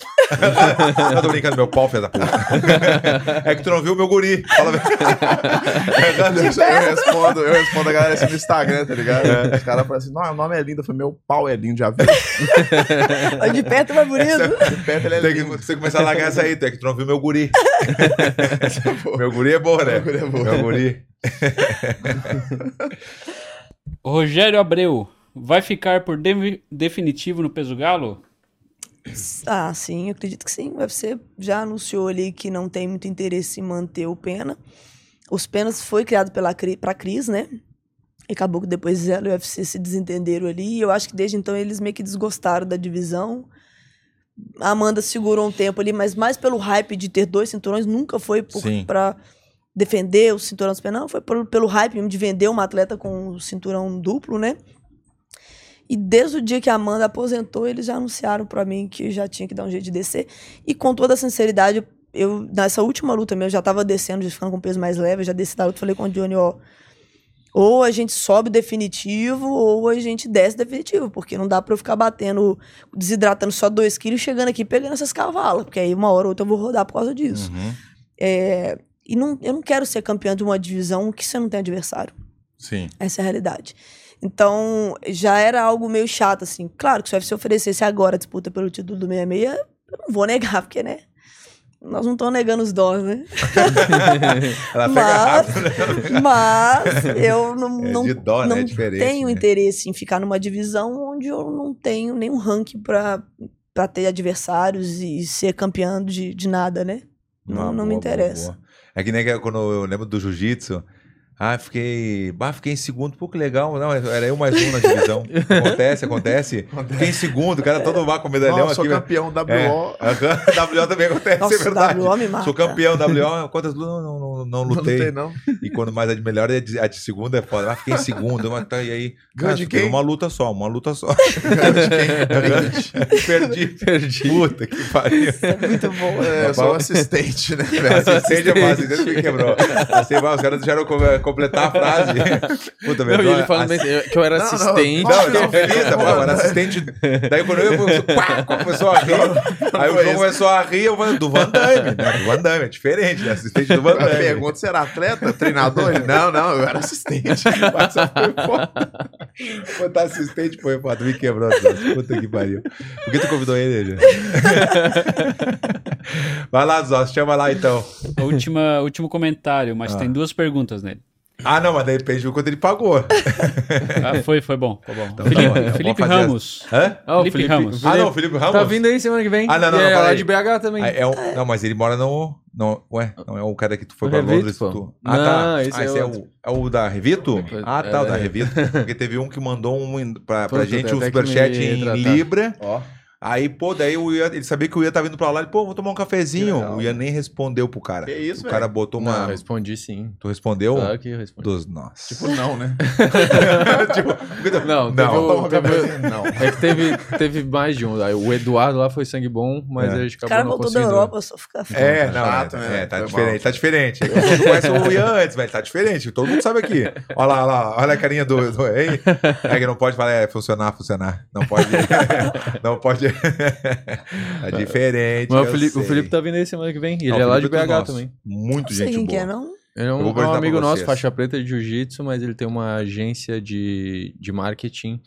Não, tô brincando, meu pau, filho da puta. É que tu não viu o meu guri. Fala Eu respondo, eu respondo a galera assim no Instagram, tá ligado? Os caras falam assim, não, o nome é lindo. Eu falei, meu pau é lindo, já viu? De perto é mais bonito. De perto ele é Tem que lindo. você começar a largar essa aí, é que tu não viu meu guri. meu guri é bom, né? Meu guri é bom. Meu guri. Rogério Abreu. Vai ficar por de- definitivo no peso galo? Ah, sim, eu acredito que sim. O UFC já anunciou ali que não tem muito interesse em manter o Pena. Os Penas foi criado pela Cri- pra Cris, né? E acabou que depois ela e o UFC se desentenderam ali. E eu acho que desde então eles meio que desgostaram da divisão. A Amanda segurou um tempo ali, mas mais pelo hype de ter dois cinturões, nunca foi pra defender o cinturão Penas, não, foi pelo, pelo hype de vender uma atleta com o cinturão duplo, né? E desde o dia que a Amanda aposentou, eles já anunciaram pra mim que já tinha que dar um jeito de descer. E com toda a sinceridade, eu nessa última luta mesmo, eu já tava descendo, já ficando com peso mais leve, eu já desci da luta, falei com o Johnny, ó, ou a gente sobe definitivo, ou a gente desce definitivo, porque não dá pra eu ficar batendo, desidratando só 2 quilos e chegando aqui pegando essas cavalas, porque aí uma hora ou outra eu vou rodar por causa disso. Uhum. É, e não, eu não quero ser campeão de uma divisão que você não tem adversário. Sim. Essa é a realidade. Então, já era algo meio chato, assim. Claro que se o UFC oferecesse agora a disputa pelo título do 66, eu não vou negar, porque, né? Nós não estamos negando os dons, né? Ela pega Mas, rápido, né? mas eu não, É não, dó, né? não É diferente, tenho né? interesse em ficar numa divisão onde eu não tenho nenhum ranking pra ter adversários e ser campeão de, de nada, né? Não, não me Boa, boa, interessa. boa. É que nem que quando eu lembro do jiu-jitsu. Ah, fiquei. Bah, fiquei em segundo, pô, que legal. Não, era eu mais um na divisão. Acontece, acontece. Fiquei em segundo, o cara todo vá com medalhão Não, eu sou aqui. campeão WO. É, WO também acontece, é Nossa, verdade. WO me mata. Sou campeão WO, quantas lutas? Não, não, não, não Não lutei. tem, não. E quando mais a de melhor é de, a de segunda é foda. Ah, fiquei em segundo, mas tá, e aí? Ganhou de quem? Uma luta só, uma luta só. Ganhou de Perdi. Perdi. Puta que pariu. É muito bom. É, eu sou um assistente, né? Assistente é fácil, assistente me quebrou. Assim, vai, os caras deixaram completar a frase. Puta, Não, meu e ele falando bem, que eu era Não, não, assistente. Não, eu Não, não, pô, não. era assistente. Daí quando eu começou, pá, começou a rir. Aí o João começou a rir, eu falei, do Van Damme, né? Do Van Damme, é diferente, né? Assistente do Van Damme. pergunta, você era atleta, treinador? Ele, não, não, eu era assistente. Mas só foi foda. Botar assistente foi foda, me quebrou. Zé. Puta que pariu. Por que tu convidou ele, gente? Vai lá, Zó, chama lá então. Última, último comentário, mas Ah. tem duas perguntas nele. Ah, não, mas daí depende do quanto ele pagou. Ah, foi, foi bom. Foi bom. Então, Felipe, tá bom, Felipe vamos fazer Ramos. Hã? Ah, o Felipe Ramos. Ah, não, o Felipe Ramos? Tá vindo aí semana que vem. Ah, não, não, não, é lá de BH também. Ah, é um- não, mas ele mora no. Não, ué, não é o cara que tu foi No pra Revito, Londres. Tu... Ah, Não, tá. esse ah, é esse é, outro. o, é o da Revito? Ah, tá, o da É. Revito. Porque teve um que mandou um pra, pra gente um superchat em. Libra. Ó. Aí, pô, daí o Ian, ele sabia que o Ian tava indo pra lá. Ele, pô, vou tomar um cafezinho. O Ian nem respondeu pro cara. Que isso, O velho? cara botou Não, uma. eu respondi sim. Tu respondeu? Claro que eu respondi. Dos. Nossa. Tipo, não, né? tipo, Não, não. teve o- teve- não. É que teve, teve mais de um. Aí O Eduardo lá foi sangue bom, mas É. a gente O acabou cara não voltou da conseguindo. Europa, só fica É, não, chato, é, né? é, tá Foi diferente, mal. tá diferente. É que Você não conhece o Ian antes, velho, tá diferente. Todo mundo sabe aqui. Olha lá, olha lá, olha a carinha do. do hein? É que não pode falar, é, funcionar, funcionar. Não pode. não pode. Tá diferente. Mas o eu Felipe, o. Felipe tá vindo aí semana que vem. E Não, ele é o lá de é BH nosso. também. Muito Não sei gente boa. que é, não. Ele é Eu um, é um amigo nosso, faixa preta de jiu-jitsu, mas ele tem uma agência de, de marketing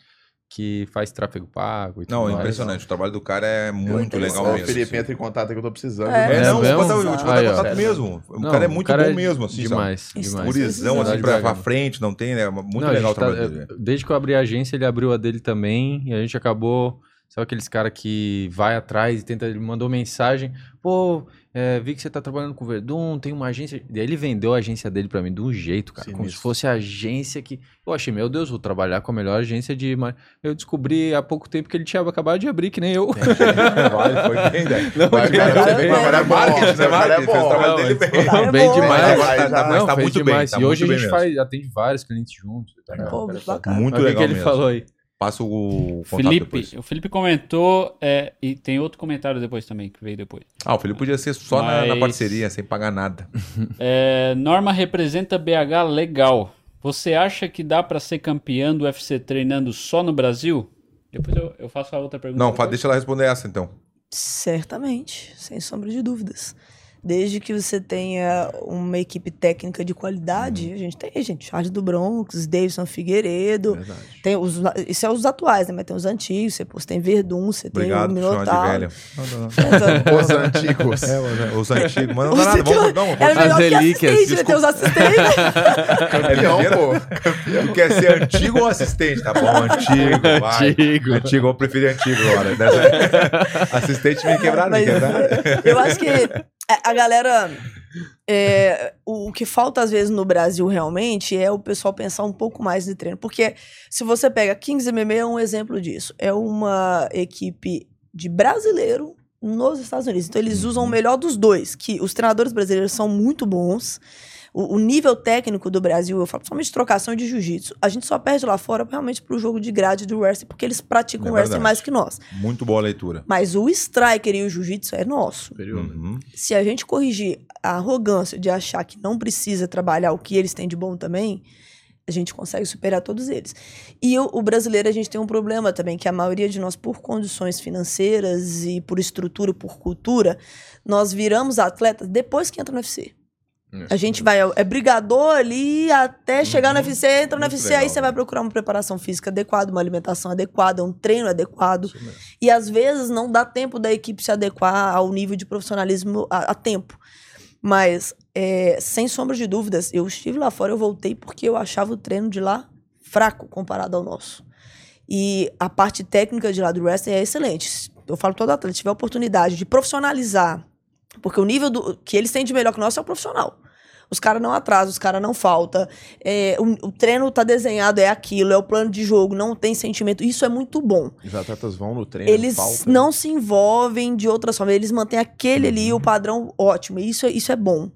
que faz tráfego pago e tudo Não, é mais. impressionante. O trabalho do cara é muito legal mesmo. Felipe, entra em contato que eu tô precisando. É. É, É não, mesmo? vou botar, eu vou te ó. contato mesmo. O Não, cara é muito cara bom é mesmo, assim, sabe? Demais, Isso, demais. Gurizão, assim, de pra, pra frente, não tem, né? Muito Não, legal o gente tá- trabalho dele. Desde que eu abri a agência, ele abriu a dele também. E a gente acabou. Sabe aqueles caras que vai atrás e tenta. Ele mandou mensagem. Pô, é, vi que você tá trabalhando com o Verdun, tem uma agência. Daí ele vendeu a agência dele pra mim de um jeito, cara. Como se Sinistro. fosse a agência que. Eu achei, meu Deus, vou trabalhar com a melhor agência de. Eu descobri há pouco tempo que ele tinha acabado de abrir, que nem eu. Vale, foi bem, né? Não, Vai, cara, cara, é bem, bom, mas é é bom, marketing, né? cara é Marketing, fez o trabalho Não, dele mas- bem. Cara, é bem demais. Mas agora tá- Não, mas tá muito bem, tá e hoje a muito gente atende vários clientes juntos. Tá legal, Pô, cara. bacana. Muito Mas o que legal ele falou aí? Passa o contato Felipe, depois. o Felipe comentou, é, e tem outro comentário depois também, que veio depois. Ah, o Felipe podia ser só na, na Mas- parceria, sem pagar nada. É, Norma representa BH legal. Você acha que dá pra ser campeã do UFC treinando só no Brasil? Depois eu, eu faço a outra pergunta. Não, depois. fa- deixa ela responder essa, então. Certamente, sem sombra de dúvidas. Desde que você tenha uma equipe técnica de qualidade, a gente tem, gente, Charles do Bronx, Davidson Figueiredo, Verdade. tem os, isso é os atuais, né? Mas tem os antigos, você, pô, você tem Verdun, você Obrigado tem o Minotauro. Então, Os antigos. É, os, os antigos. Mas não dá Os nada. Vamos, Era vamos. melhor que relíquias, assistente, né? Tem os assistentes. Campeão, pô. Tu quer ser antigo ou assistente? Tá bom, antigo, vai. Antigo. Antigo, eu prefiro antigo agora. Assistente me quebraram, me eu acho que a a galera. é, o o que falta às vezes no Brasil realmente é o pessoal pensar um pouco mais de treino. Porque se você pega Kings MMA é um exemplo disso. É uma equipe de brasileiro nos Estados Unidos. Então eles usam o melhor dos dois. Que os treinadores brasileiros são muito bons. O, o nível técnico do Brasil, eu falo principalmente de trocação de jiu-jitsu, a gente só perde lá fora realmente pro jogo de grade do wrestling, porque eles praticam É wrestling mais que nós. Muito boa a leitura. Mas o striker e o jiu-jitsu é nosso. Uhum. Se a gente corrigir a arrogância de achar que não precisa trabalhar o que eles têm de bom também, a gente consegue superar todos eles. E o, o brasileiro, a gente tem um problema também, que a maioria de nós, por condições financeiras e por estrutura, por cultura, nós viramos atletas depois que entra no UFC. A gente vai, é brigador ali até chegar no UFC, entra no Muito UFC, legal, aí você vai né? procurar uma preparação física adequada, uma alimentação adequada, um treino adequado. E às vezes não dá tempo da equipe se adequar ao nível de profissionalismo a, a tempo. Mas, é, sem sombra de dúvidas, eu estive lá fora, eu voltei porque eu achava o treino de lá fraco comparado ao nosso. E a parte técnica de lá do wrestling é excelente. Eu falo todo atleta, se tiver a oportunidade de profissionalizar, porque o nível do, que eles têm de melhor que o nosso é o profissional. Os caras não atrasam, os caras não faltam. É, o, o treino tá desenhado, é aquilo, é o plano de jogo, não tem sentimento. Isso é muito bom. Os atletas vão no treino, Eles falta. não se envolvem de outras formas, eles mantêm aquele ali, o padrão ótimo. E isso, é- isso é bom.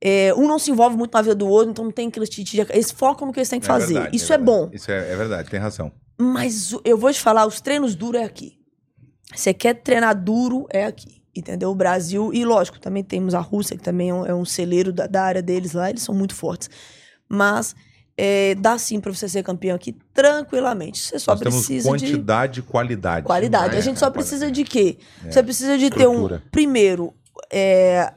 É, um não se envolve muito na vida do outro, então não tem aquele tite de... Eles focam no que eles têm que fazer. verdade, isso é, verdade. bom. Isso é, é verdade, tem razão. Mas eu vou te falar, os treinos duros é aqui. Você quer treinar duro, é aqui. Entendeu? O Brasil, e lógico, também temos a Rússia, que também é um, é um celeiro da, da área deles lá, eles são muito fortes. Mas é, dá sim pra você ser campeão aqui tranquilamente. Você só Nós temos precisa de quantidade e qualidade. qualidade. É, a gente só é, precisa de quê? Você precisa de ter um. Primeiro, é,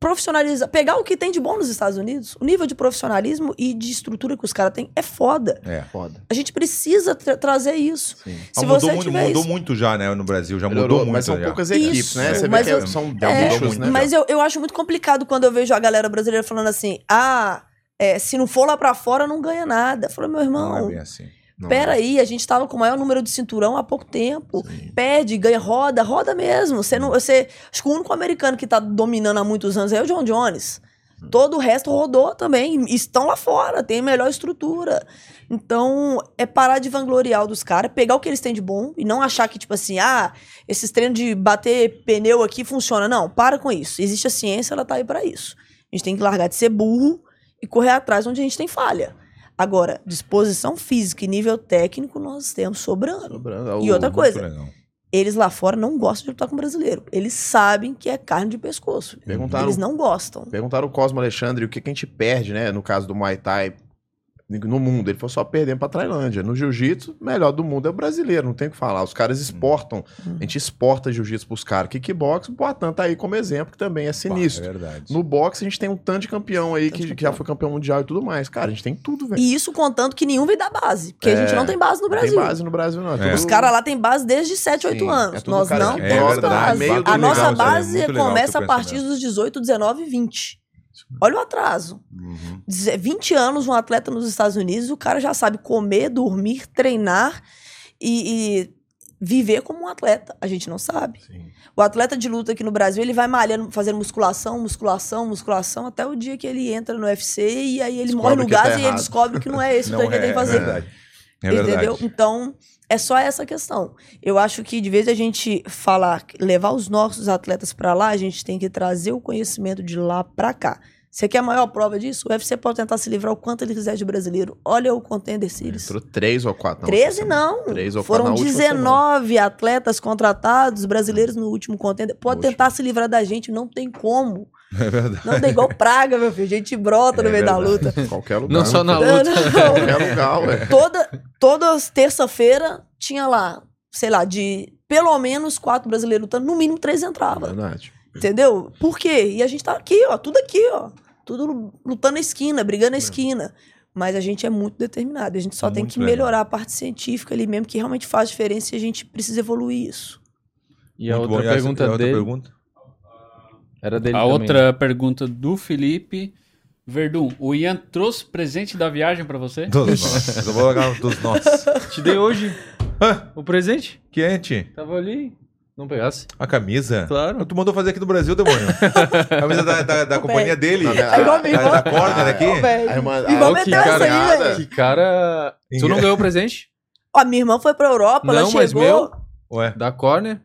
profissionalizar. Pegar o que tem de bom nos Estados Unidos. O nível de profissionalismo e de estrutura que os caras têm é foda. É. Foda. A gente precisa tra- trazer isso. Sim. Ah, Se mudou você muito, tiver mudou isso- muito já, né, no Brasil. Já Melhorou, mudou muito. mas são já. poucas equipes, Isso, né? Você vê que eu- são É, muito, né? Mas eu, eu acho muito complicado quando eu vejo a galera brasileira falando assim: ah, é, se não for lá pra fora, não ganha nada. Eu falei, meu Não é irmão, bem assim. Não, pera aí, a gente tava com o maior número de cinturão há pouco tempo. Perde, ganha, roda, roda mesmo. Você não, você, acho que o único americano que tá dominando há muitos anos é o John Jones. Todo o resto rodou também. Estão lá fora, tem melhor estrutura. Então, é parar de vangloriar dos caras, pegar o que eles têm de bom e não achar que, tipo assim, ah, esses treinos de bater pneu aqui funciona. Não, para com isso. Existe a ciência, ela tá aí pra isso. A gente tem que largar de ser burro e correr atrás onde a gente tem falha. Agora, disposição física e nível técnico nós temos sobrando. Sobrando. E outra coisa, eles lá fora não gostam de lutar com brasileiro. Eles sabem que é carne de pescoço. Perguntaram, Eles não gostam. perguntaram o Cosmo Alexandre o que, que a gente perde, né? No caso do Muay Thai no mundo. Ele falou só perdendo pra Tailândia. No jiu-jitsu, o melhor do mundo é o brasileiro, não tem o que falar. Os caras exportam. A gente exporta jiu-jitsu pros caras. Kickbox, o Poitin tá aí como exemplo, que também é sinistro. É verdade. No boxe, a gente tem um tanto de campeão aí que, de que já foi campeão mundial e tudo mais. Cara, a gente tem tudo, velho. E isso contando que nenhum vem da base. Porque a gente É, não tem base no Não Brasil. Tem base no Brasil, não. É. tudo- Os caras lá têm base desde 7, 8 Sim, anos. é tudo Nós não temos base. A nossa base começa a partir dos 18, 19 e 20. Olha o atraso. Uhum. Deze- 20 anos, um atleta nos Estados Unidos, o cara já sabe comer, dormir, treinar e, e viver como um atleta. A gente não sabe. Sim. O atleta de luta aqui no Brasil, ele vai malhando, fazendo musculação, musculação, musculação, até o dia que ele entra no UFC e aí ele Descobre morre no tá gás e ele descobre que não é esse Não que ele tem é, que é fazer. verdade. É verdade. Entendeu? Então, é só essa questão. Eu acho que de vez a gente falar, levar os nossos atletas pra lá, a gente tem que trazer o conhecimento de lá pra cá. Você quer a maior prova disso? O UFC pode tentar se livrar o quanto ele quiser de brasileiro. Olha o Contender Series. Entrou três ou quatro. 13 não. Três ou Foram quatro 19 atletas contratados brasileiros no último contender. Pode Último. tentar se livrar da gente, não tem como. É verdade. Não tem igual praga, meu filho. A gente brota É no meio da verdade. luta. semana. Qualquer lugar. Não só na luta. Não, não. Qualquer lugar, ué. Toda, toda terça-feira tinha lá, sei lá, de pelo menos quatro brasileiros lutando, no mínimo três entrava. Verdade. Entendeu? Por quê? E a gente tá aqui, ó, tudo aqui, ó. Tudo lutando na esquina, brigando na esquina. Mas a gente é muito determinado. A gente só tem Muito que legal. melhorar a parte científica ali mesmo, que realmente faz diferença e a gente precisa evoluir isso. E a Muito outra bom. essa- pergunta e a outra dele pergunta? era dele A também. outra pergunta do Felipe. Verdun, o Ian trouxe presente da viagem pra você? Dos nossos. Eu vou largar dos nossos. Te dei hoje o presente. Quente. Tava ali. Não pegasse? A camisa? Claro. Tu mandou fazer aqui no Brasil, demônio. A camisa da, da, da companhia dele. Não, né? É igual a minha Da, irmã. da corner aqui. Ô, velho. A irmã- Irmã a- Ô, que aí, cara-. Que cara. Tu não ganhou o presente? Ó, minha irmã foi pra Europa, ela Não, mas chegou. meu? Ué, Da Corner?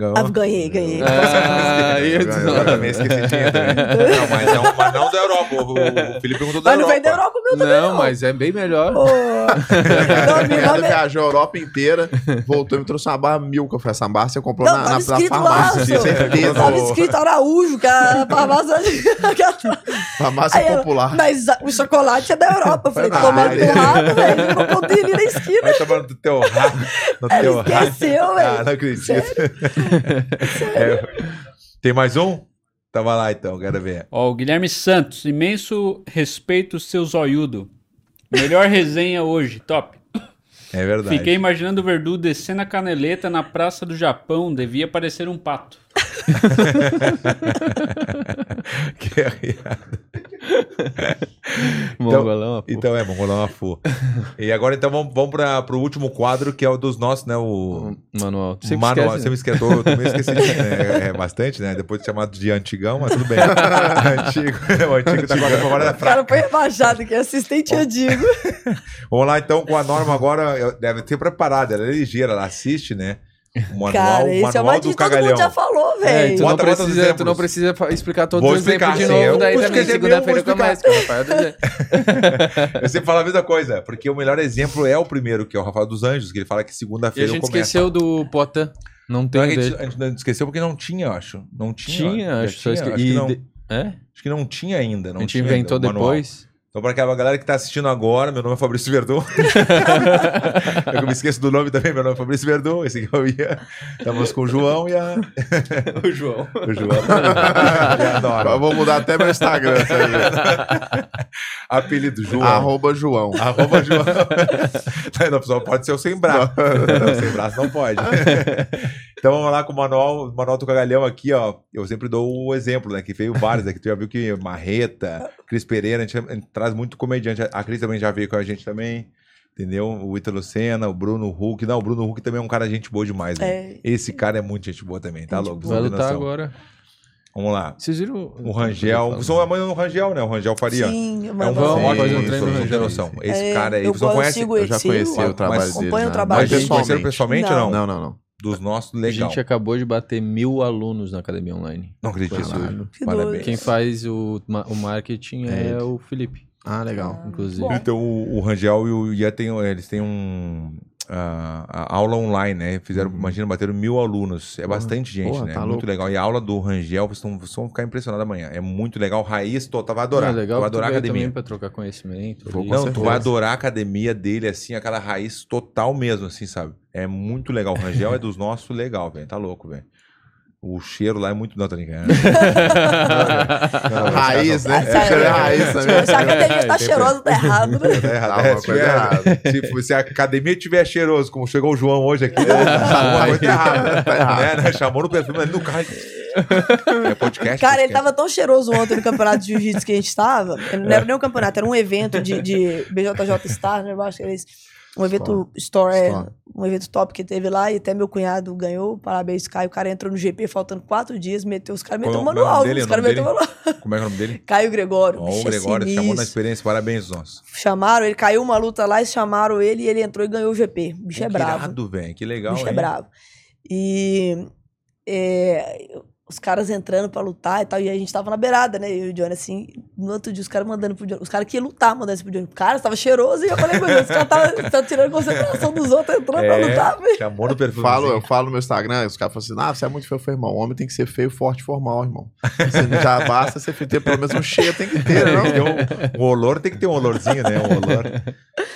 Ganhou. Ah, ganhei, ganhei. Ah, eu também esquecidinha também. Não, mas não, mas não da Europa. O, o Felipe perguntou da Mas não Europa. vem da Europa, meu também. Não, mas é bem melhor. Ô, não, me- viajou a Europa inteira, voltou e me trouxe uma barra mil que eu falei, essa barra você comprou Não, na, tava na, na escrito lá, farmácia, seu. certeza. Tava escrito Araújo, que a farmácia. Farmácia Aí popular. Mas o chocolate é da Europa. Eu falei, Ah, tomando ele- errado, velho. Ele comprou dele ali na esquina. Vai tomar no teu rabo. No Ela teu rabo. esqueceu, Ah, velho. não acredito. É. Tem mais um? Tava lá então, quero ver. Ó, o Guilherme Santos, imenso respeito seu zoiudo. Melhor resenha hoje, top. É verdade. Fiquei imaginando o Verdu descendo a caneleta na Praça do Japão, devia parecer um pato. Que. Mongolão, pô. Então é, vamos rolar uma fu. E agora então vamos, vamos para o último quadro que é o dos nossos, né? O Manual. Sempre manual. esquece, Você me esqueceu, eu também esqueci de, né, é, bastante, né? Depois de chamado de antigão, mas tudo bem. antigo, o antigo tá com a memória da O cara foi rebaixado aqui, assistente eu digo. Vamos lá então com a norma agora, deve ter preparado, ela é ligeira, ela assiste, né? O manual, Cara, esse é uma do dica que todo cagalhão. mundo já falou, É, velho. tu, não Bota- bota os precisa, tu exemplos. não precisa fa- explicar todos Vou os exemplos explicar, de sim, novo, eu- daí também é segunda-feira eu vou começa. Rafael dizer. Eu sempre falo a mesma coisa, porque o melhor exemplo é o primeiro, que é o Rafael dos Anjos, que ele fala que E a segunda-feira eu gente começo. esqueceu do Potan. Não tem Não, o a, gente, dele. a gente não esqueceu porque não tinha, eu acho. Não tinha. Tinha, Já acho, só esque... acho, e que não, de- É? acho que não tinha ainda. Não a gente tinha inventou ainda o manual. depois. Então, para aquela galera que tá assistindo agora, meu nome é Fabrício Verdun. eu me esqueço do nome também, meu nome é Fabrício Verdun. Esse aqui eu ia. Estamos com o João e a. o João. O João. e a Eu vou mudar até meu Instagram. Apelido João. Arroba João. Arroba João. não, pessoal, pode ser o sem braço. Não, sem braço não pode. Então vamos lá com o manual, o manual do cagalhão aqui, ó. Eu sempre dou o exemplo, né? Que veio vários aqui. Tu já viu que Marreta, Cris Pereira, a gente, a gente traz muito comediante. A Cris também já veio com a gente também. Entendeu? O Ítalo Senna, o Bruno Huck. Não, o Bruno Huck também é um cara gente boa demais, né? É, Esse cara é muito gente boa também, tá Gente louco? boa. Vai lutar noção. agora. Vamos lá. Vocês viram O Rangel. São amanhã no Rangel, né? O Rangel Faria. sim, É um mas ótimo fazer um treino no Rangel. noção. Esse É, cara aí, eu você não Eu já conheci eu o trabalho mas dele. acompanho o né? trabalho Mas dele. vocês conheceram pessoalmente ou não? Não, não, não. Dos nossos, A legal. gente acabou de bater mil alunos na academia online. Não acredito. Que Parabéns. Quem faz o, o marketing É é, o Felipe, Ah, legal. inclusive. Bom. Então, o, o Rangel e o Ian tem, eles têm um. A aula online, né? Fizeram, imagina, bateram mil alunos. É bastante gente, porra, né? tá muito louco. legal. E a aula do Rangel, vocês vão, vocês vão ficar impressionados amanhã. É muito legal. Raiz total. Vai adorar. É legal tu vai adorar a academia. também pra trocar conhecimento. Vou Não, tu vai adorar a academia dele, assim, aquela raiz total mesmo, assim, sabe? É muito legal. O Rangel é dos nossos, legal, velho. Tá louco, velho. O cheiro lá é muito. Não, tô brincando. Não, Raiz, né? É, é raiz também. Se a academia tá cheirosa, tá errado, né? Tá errado. Tá, É, uma se, coisa tiver- errada. se- se a academia tiver cheiroso, como chegou o João hoje aqui, alguma coisa tá errada. Tá errado. Né, né? Chamou no perfil ali no carro. É podcast. Cara, ele tava tão cheiroso ontem no campeonato de jiu-jitsu que a gente tava. Não era nem um campeonato, era um evento de, de BJJ Star, né? Eu acho que era isso. Um evento store, é, Store. um evento top que teve lá e até meu cunhado ganhou. Parabéns, Caio. O cara entrou no GP faltando quatro dias, meteu os caras, meteu o é o manual. dele? Os O caras meteu o manual. Como é é o nome dele? Caio Gregório. Bicho o é Gregório chamou na experiência. Parabéns, nós. Chamaram, ele caiu uma luta lá e chamaram ele e ele entrou e ganhou o GP. O bicho é bravo. irado, velho. Que O legal, bicho é hein? bravo. E é, os caras entrando pra lutar e tal, e a gente tava na beirada, né? Eu e o Johnny, assim, no outro dia os caras mandando pro Johnny. Os caras que iam lutar mandando isso pro Johnny. Cara, tava cheiroso e eu falei com ele, os caras estavam tirando a concentração dos outros, entrando pra lutar, velho. É, chamou no perfil. Falo, assim. eu falo no meu Instagram, os caras falam assim: ah, você é muito feio, feio, irmão. Homem tem que ser feio, forte, formal, irmão. Você já basta você ter pelo menos um cheio, tem que ter, Tem não? que ter um, um olor, tem que ter um olorzinho, né? Um olor.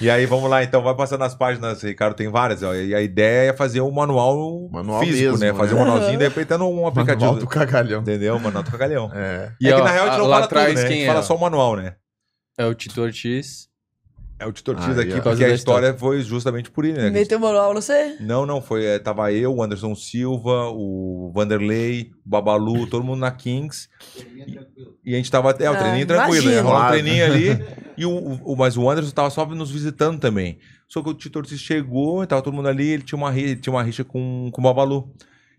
E aí, vamos lá, então, vai passando as páginas, Ricardo, tem várias, ó. E a ideia é fazer um manual, Manual físico, mesmo, né? né? Fazer um manualzinho, de repente, um aplicativo. Do cagalhão. Entendeu? Manual do cagalhão. É. E, é que ó, na real a gente não fala atrás, tudo, né? A gente é? fala só o manual, né? É o Tito Ortiz. É o Tito Ortiz Aí, aqui, porque a história foi justamente por ele, né? Meteu o manual, não sei. Não, não, foi. é, tava eu, o Anderson Silva, o Vanderlei, o Babalu, todo mundo na Kings. E a gente tava até, o Ah, treininho tranquilo, né? Rolou um treininho ali. E o, o- mas o Anderson tava só nos visitando também. Só que o Tito Ortiz chegou, e tava todo mundo ali, ele tinha uma, ele tinha uma rixa com, com o Babalu.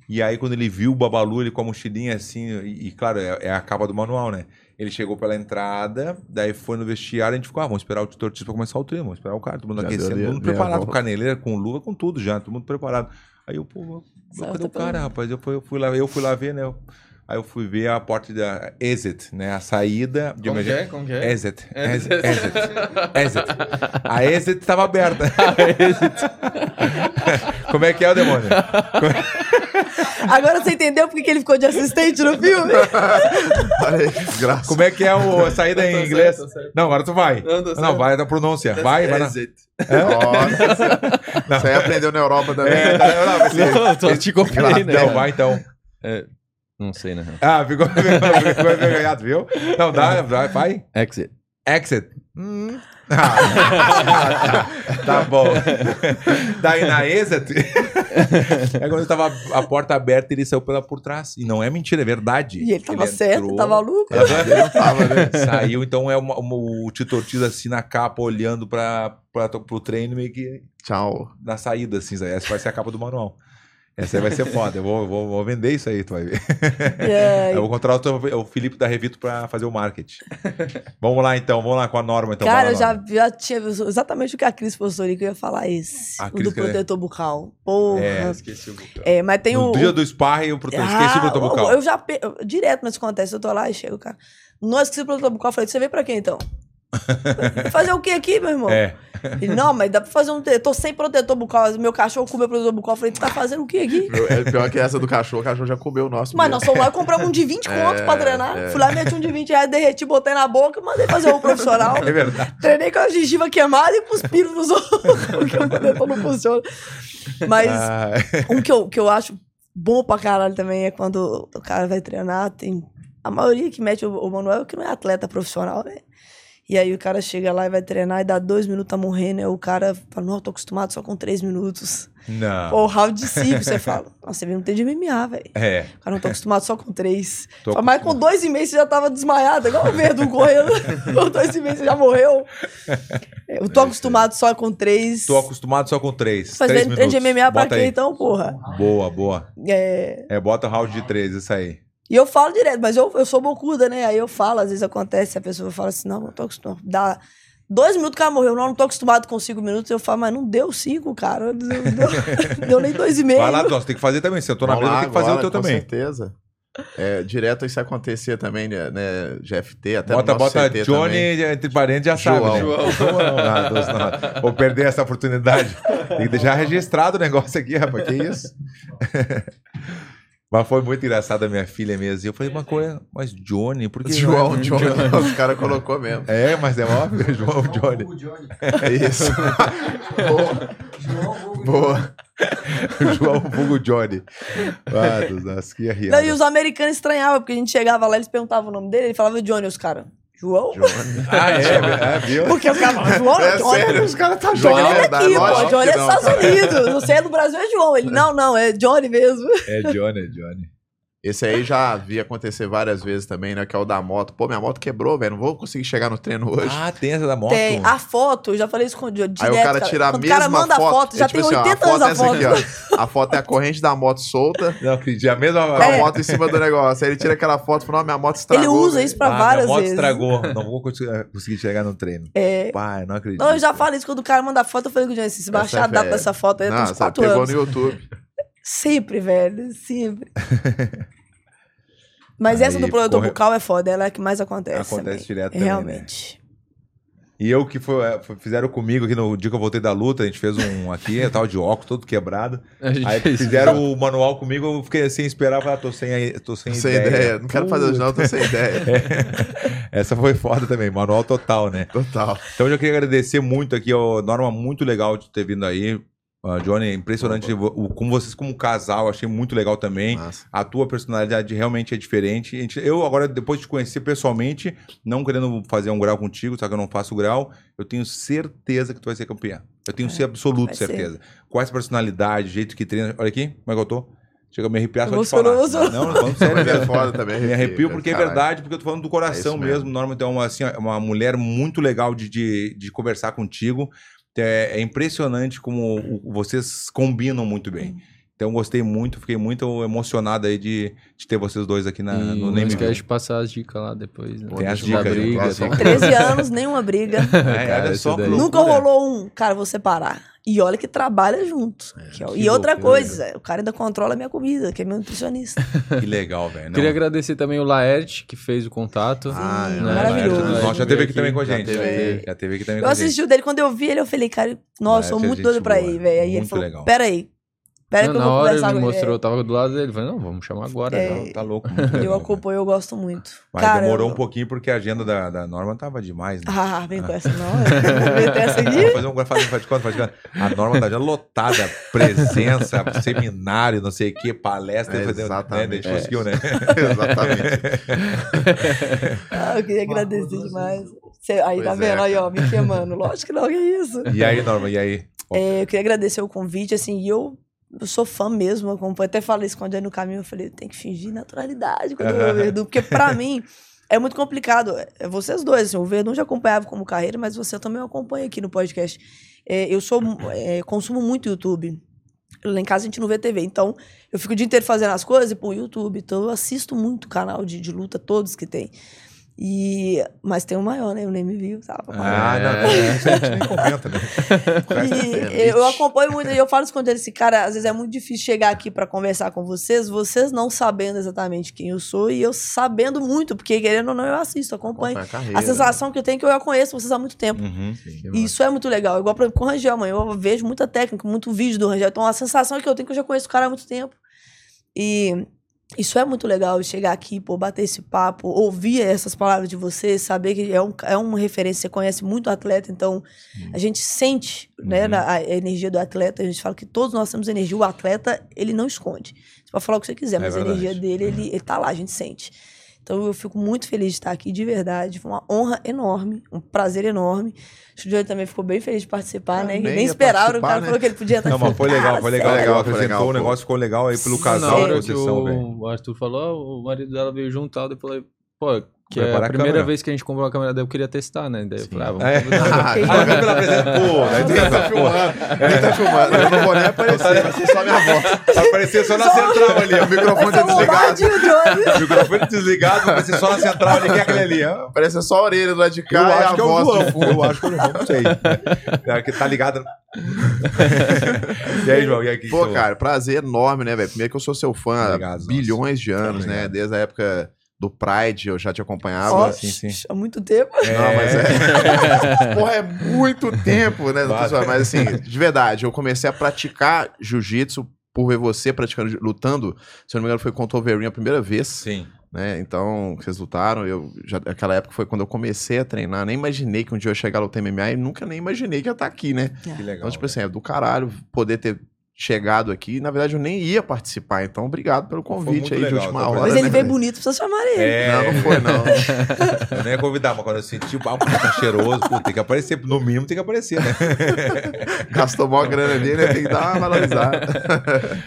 E aí, quando ele viu o Babalu, ele com a mochilinha assim, e, e, claro, é, é a capa do manual, né? Ele chegou pela entrada, daí foi no vestiário, a gente ficou, ah, vamos esperar o Tito Ortiz pra começar o treino, vamos esperar o cara, todo mundo Já aquecendo, todo mundo a- preparado, com caneleira, com luva, com tudo já, todo mundo preparado. Aí eu, pô, Saiu cadê o até pelo- cara, rapaz? Eu fui, eu fui lá, eu fui lá ver, né? Eu- Aí eu fui ver a porta da exit, né? A saída de Como que é? emergência. Como que é? Exit, exit, exit, exit. A exit estava aberta. Como é que é o demônio? Agora você entendeu por que ele ficou de assistente no filme? Olha aí, desgraça. Como é que é o, a saída em Tá inglês? certo, tá certo. Não, agora tu vai. Não, tá Não, certo. vai da pronúncia. Vai, vai na... Exit. Nossa, senhora. Você aí aprendeu na Europa também. É, não, vai ser- Não, tô te comprei, né? Não, vai então. Não sei, né? Ah, ficou, ficou, viu? Não, dá, vai, vai. Exit. Exit. Hum. Ah, tá, bom. Daí na exit, é quando tava a porta aberta ele saiu pela por trás. E não é mentira, é verdade. E ele tava certo, entrou, tava maluco. Ele tava, né? Saiu, então é uma, uma- o Tito Ortiz assim na capa, olhando pra, pra, pro treino, meio que Tchau. na saída, assim. Essa vai ser a capa do manual. Essa aí vai ser foda. Eu vou, vou, vou vender isso aí, tu vai ver. É, Eu vou contratar o, o Felipe da Revito pra fazer o marketing. vamos lá então, vamos lá com a norma. Então, Cara, eu já, já tinha exatamente o que a Cris postou ali, que eu ia falar esse. A o Cris do é- protetor bucal. Porra. É, É, Esqueci o botão. mas tem No o. dia do sparring, eu prote- esqueci o protetor Ah, bucal. Eu já. direto mas acontece. Eu tô lá e chego, cara. Não esqueci o protetor bucal. Eu falei, você veio pra quê então? fazer o que aqui, meu irmão? É. Ele, não, mas dá pra fazer um. Eu tô sem protetor bucal. Meu cachorro comeu protetor bucal. Eu falei, tu tá fazendo o que aqui? É pior que essa do cachorro, o cachorro já comeu o nosso. Mas mesmo. nós fomos lá e compramos um de 20 conto pra treinar. é. Fui lá, meti um de 20 reais, derreti, botei na boca, mandei fazer um profissional. É verdade. Treinei com a gengiva queimada e cuspindo nos outros, porque o protetor não funciona. Mas Ah, um que eu, que eu acho bom pra caralho também é quando o cara vai treinar, tem a maioria que mete o, o Manuel que não é atleta profissional, né? E aí o cara chega lá e vai treinar e dá dois minutos tá morrendo. Aí o cara fala, não, eu tô acostumado só com três minutos. Não. Pô, o round de cinco, você fala. Nossa, você viu um T de MMA, velho. É. O cara não tô acostumado só com três. Tô Fala, Mas com dois e meio você já tava desmaiado, igual o Verdun correndo. com dois e meio você já morreu. É, Eu tô acostumado só com três. Tô acostumado só com três. Fazer três treino de. MMA pra Bota quê, aí. então, porra? Boa, boa. É, É, bota round de três, isso aí. E eu falo direto, mas eu, eu sou bocuda, né? Aí eu falo, às vezes acontece, a pessoa fala assim, não, não tô acostumado. Dá dois minutos que ela morreu, não, não tô acostumado com cinco minutos. Eu falo, mas não deu cinco, cara. Não Deu, deu- deu nem dois e meio. Vai lá, Dós, tem que fazer também. Se eu tô na mesa, tem que fazer agora, o teu com também. certeza. É, direto isso acontecia também, né, né, GFT, até Bota, no bota CT Johnny também. entre parênteses, já sabe, João. né? João. Ah, Deus, não. Vou perder essa oportunidade. Tem que deixar registrado o negócio aqui, rapaz. Que isso? Mas foi muito engraçado a minha filha mesmo. E eu falei, uma coisa, mas Johnny, por que não é João, Johnny, os caras colocou mesmo. É, mas é óbvio, João Johnny. Johnny. É isso. Boa, João Hugo boa. João Vulgo Johnny. Ah, nossa, que Não, e os americanos estranhavam, porque a gente chegava lá, eles perguntavam o nome dele, ele falava Johnny, os caras. João? Ah, é, é, viu? Porque os caras falavam, João, É Johnny. sério, os caras tá Johnny é verdade, daqui, pô. Johnny é não. Estados Unidos. Você é do Brasil, é João. Ele, não, não, é Johnny mesmo. É Johnny, é Johnny. Esse aí já vi acontecer várias vezes também, né? Que é o da moto. Pô, minha moto quebrou, velho. Não vou conseguir chegar no treino hoje. Ah, tem essa da moto? Tem. A foto, eu já falei isso com o Johnny. Aí o cara tira a mesma o cara manda foto. a foto, já é tipo tem assim, ó, 80 anos é a essa foto. aqui, ó. A foto é a corrente da moto solta, Não, que a mesma... com a É. moto em cima do negócio. Aí ele tira aquela foto e fala, minha moto estragou. Ele usa velho. isso pra Ah, várias minha moto vezes. estragou. Não vou conseguir, chegar no treino. É. Pai, não acredito. Não, eu já falei isso quando o cara manda a foto, eu falei com o Johnny, se baixar Essa a é data dessa foto aí, tenho uns 4 pegou anos. no YouTube. Sempre, velho, sempre. Mas essa Aí, do produtor corre- bucal é foda, ela é a que mais acontece. Acontece também. direto também, Realmente. E eu que foi, é, fizeram comigo aqui no dia que eu voltei da luta, a gente fez um aqui, eu tava de óculos, todo quebrado. Aí fez- fizeram o manual comigo, eu fiquei sem esperar, falei, ah, tô sem, tô sem, Sem ideia. Não quero fazer hoje não, tô sem ideia. Essa foi foda também, manual total, né? Total. Então eu já queria agradecer muito aqui, ó, Norma, muito legal de ter vindo aí. Ah, Johnny, é impressionante o, como vocês como casal, achei muito legal também. Massa. A tua personalidade realmente é diferente. Gente- Eu agora, depois de te conhecer pessoalmente, não querendo fazer um grau contigo, só que eu não faço grau, eu tenho certeza que tu vai ser campeã. Eu tenho É, absoluta vai ser. certeza. Com essa personalidade, jeito que treina. Olha aqui, como é que eu tô? Chega a me arrepiar só de falar. Não, não, falando sério Mas é foda também. Me arrepio porque é Caralho. verdade, porque eu tô falando do coração É mesmo. mesmo. Norma, então, assim, é uma mulher muito legal de, de, de conversar contigo. É, é impressionante como vocês combinam muito bem. Então, gostei muito, fiquei muito emocionado aí de, de ter vocês dois aqui na, E no não Name esquece View. de passar as dicas lá depois. Né? Tem as dicas aí, briga, tem que- 13 anos, nenhuma briga. É, Cara, olha só daí. Nunca rolou um, cara, vou separar. E olha que trabalha junto. é que e outra coisa, o cara ainda controla a minha comida, que é meu nutricionista. Que legal, velho. Não, Queria agradecer também o Laerte, que fez o contato. Ah, é. né? Maravilhoso. Laerte, nossa, já teve aqui também com a gente. Já aí. teve, já teve aqui também Eu com a assisti gente. o dele, quando eu vi ele, eu falei, cara, nossa, sou Laerte é muito gente doido pra ir, velho. Aí ele muito falou, legal. Pera que eu na vou hora ele conversar me mostrou, eu tava do lado dele. Falei, não, vamos chamar agora. É. né? Tá louco, legal. Eu acompanho, eu gosto muito. Mas cara, demorou um pouquinho porque a agenda da, da Norma tava demais, né? Ah, vem com essa não. Vem com essa Vamos aqui. fazer um faz, faz de conta, faz de conta. A norma da agenda lotada, presença, seminário, não sei o que, palestra, É, né? exatamente. Daí a gente É. conseguiu, né? Exatamente. Ah, eu queria agradecer demais. Cê- aí, tá Pois vendo? é, Aí, ó, me queimando. Lógico que não, que isso. E aí, Norma, e aí? É, eu queria agradecer o convite, assim, e eu, eu sou fã mesmo, acompanho. Até falei isso quando ia no caminho, eu falei, tem que fingir naturalidade quando eu ao Verdun, porque pra mim é muito complicado. É vocês dois, assim, o Verdun já acompanhava como carreira, mas você também acompanha aqui no podcast. É, eu sou, é, consumo muito YouTube. Lá em casa a gente não vê TV, então eu fico o dia inteiro fazendo as coisas e pô, YouTube. Então eu assisto muito canal de, de luta, todos que tem. E, mas tem o maior, né? Eu nem me vi, tava Ah, não, não, isso a gente nem comenta, né? e eu acompanho muito, e eu falo isso com ele, esse cara, às vezes é muito difícil chegar aqui pra conversar com vocês, vocês não sabendo exatamente quem eu sou e eu sabendo muito, porque querendo ou não eu assisto, acompanho. A carreira, A sensação que eu tenho é que eu já conheço vocês há muito tempo. Uhum. E isso é muito legal. Igual, por exemplo, com o Rangel, mãe. Eu vejo muita técnica, muito vídeo do Rangel. Então, a sensação que eu tenho é que eu já conheço o cara há muito tempo. E isso é muito legal, chegar aqui, pô, bater esse papo, ouvir essas palavras de vocês, saber que é, um, é uma referência, você conhece muito o atleta, então a gente sente né, Uhum. na- a energia do atleta, a gente fala que todos nós temos energia, o atleta, ele não esconde. Você pode falar o que você quiser, É mas a verdade. energia dele, ele, ele tá lá, a gente sente. Então eu fico muito feliz de estar aqui, de verdade. Foi uma honra enorme, um prazer enorme. O também ficou bem feliz de participar, né? nem Nem, esperava, o cara né? falou que ele podia estar Não, mas foi legal, foi legal. legal, legal, o negócio ficou legal aí pelo casal Na da hora que o Arthur falou, o marido dela veio junto e tal, daí eu falei, pô, que é a a primeira câmera. vez que a gente comprou uma câmera, daí eu queria testar, né? Daí eu falei, ah, vamos É. Ah, Ah, a. Pô, daí tu Ninguém tá filmando. Ninguém tá filmando. Eu não vou nem aparecer, vai ser só minha voz. Vai aparecer só na central ali. O microfone ser tá desligado. O microfone desligado, vai aparecer só na central ali. Quem é aquele ali? ó? Parece só a orelha do lado de Eu cá e acho a que é o voz João. do fundo. Eu acho que é o João, não sei. É, que tá ligado. e aí, João? E aí, que Pô, cara, prazer enorme, né, velho? Primeiro que eu sou seu fã há bilhões de anos, né? Desde a época do Pride eu já te acompanhava. Ó, sim, sim. Há muito tempo. Não, mas é. Porra, é muito tempo, né? Mas assim, de verdade, eu comecei a praticar jiu-jitsu por ver você praticando, lutando. Se eu não me engano, foi contra o Wolverine a primeira vez, Sim. né? Então, vocês lutaram. Eu, já, aquela época foi quando eu comecei a treinar. Nem imaginei que um dia eu ia chegar a lutar MMA e nunca nem imaginei que ia estar aqui, né? Que legal. Então, tipo assim, é do caralho poder ter chegado aqui. Na verdade, eu nem ia participar. Então, obrigado pelo convite aí legal, de última tô hora. Mas ele né, veio bonito, precisa chamar ele. É, Não, não foi, não. Eu nem ia convidar, mas quando eu senti o papo tá cheiroso, pô, tem que aparecer. No mínimo tem que aparecer, né? Gastou mó grana ali, né? Tem que dar uma valorizada.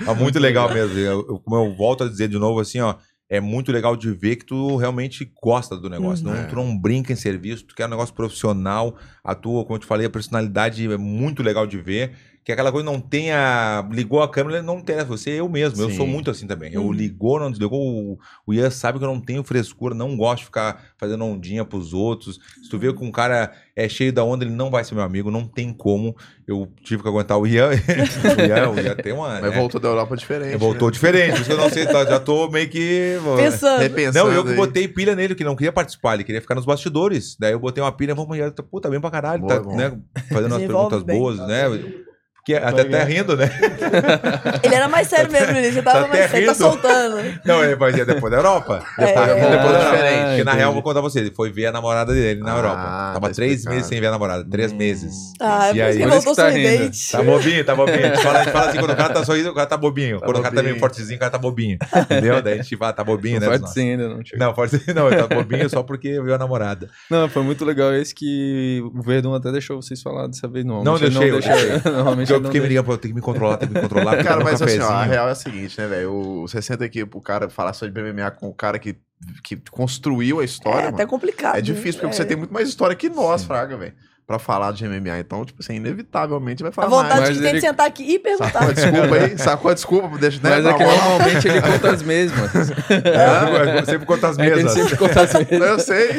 É muito legal mesmo. Eu, eu- como eu volto a dizer de novo, assim, ó. É muito legal de ver que tu realmente gosta do negócio. Uhum. Não, tu não brinca em serviço, tu quer um negócio profissional. A tua, como eu te falei, a personalidade é muito legal de ver. Que aquela coisa não tenha. Ligou a câmera, não interessa. Você é eu mesmo. Eu Sim. sou muito assim também. Eu Uhum. ligou, não desligou. O, o Ian sabe que eu não tenho frescura, não gosto de ficar fazendo ondinha pros outros. Se tu vê que um cara é cheio da onda, ele não vai ser meu amigo, não tem como. Eu tive que aguentar o Ian. o Ian, o Ian tem uma. Mas né? voltou da Europa diferente. Voltou né? diferente, por isso que eu não sei, tá, já tô meio que. Pensando. Repensando Não, eu que botei pilha nele, que não queria participar, ele queria ficar nos bastidores. Daí eu botei uma pilha, vamos, Ian, tá- pô, tá bem pra caralho, Boa, tá né, fazendo umas Desenvolve perguntas bem. boas, né? Porque até, até rindo, né? Ele era mais sério mesmo no início, ele tava Tá mais sério, tá soltando. Não, ele vai depois da Europa. Depois, É. depois Ah, diferente. Porque na real, eu vou contar pra você, ele foi ver a namorada dele na Ah, Europa. tá Tava três explicado. meses sem ver a namorada, três meses. Ah, E por isso aí? que Por ele isso voltou que tá rindo. sorridente. Tá bobinho, tá bobinho. A gente fala, a gente fala assim, quando o cara tá sorrindo, o cara tá bobinho. Tá quando o cara tá meio fortezinho, o cara tá bobinho. Entendeu? Daí a gente fala, tá bobinho, Não né? pode Nossa. sim ainda, não. Não, pode ser, não, ele tá bobinho só porque viu a namorada. Não, foi muito legal esse que o Verdun até deixou vocês falar dessa vez. Não, Não deixei, eu deixa, deixei. Normalmente eu fiquei me ligando, pô, eu tenho que me controlar, tenho que me controlar. Cara, mas assim, ó, a real é a seguinte, né, velho? O- Você senta aqui pro cara falar só de MMA com o cara que, que construiu a É história, até mano. complicado. É difícil, porque É. você tem muito mais história que nós, Fraga, velho. Pra falar de MMA. Então, tipo assim, inevitavelmente vai A falar vontade mais. Mas que tem ele- de sentar aqui e perguntar. Sacou a desculpa aí? Sacou a desculpa? Deixa né, Mas é que normalmente ele conta as mesmas. É, eu sempre conto as É mesas. sempre conta as mesmas. Eu sei.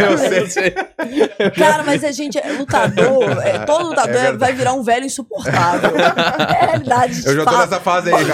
Eu sei. Cara, mas a gente é lutador, é, todo lutador verdade. vai virar um velho insuportável. É a realidade. Eu já tô nessa fase aí.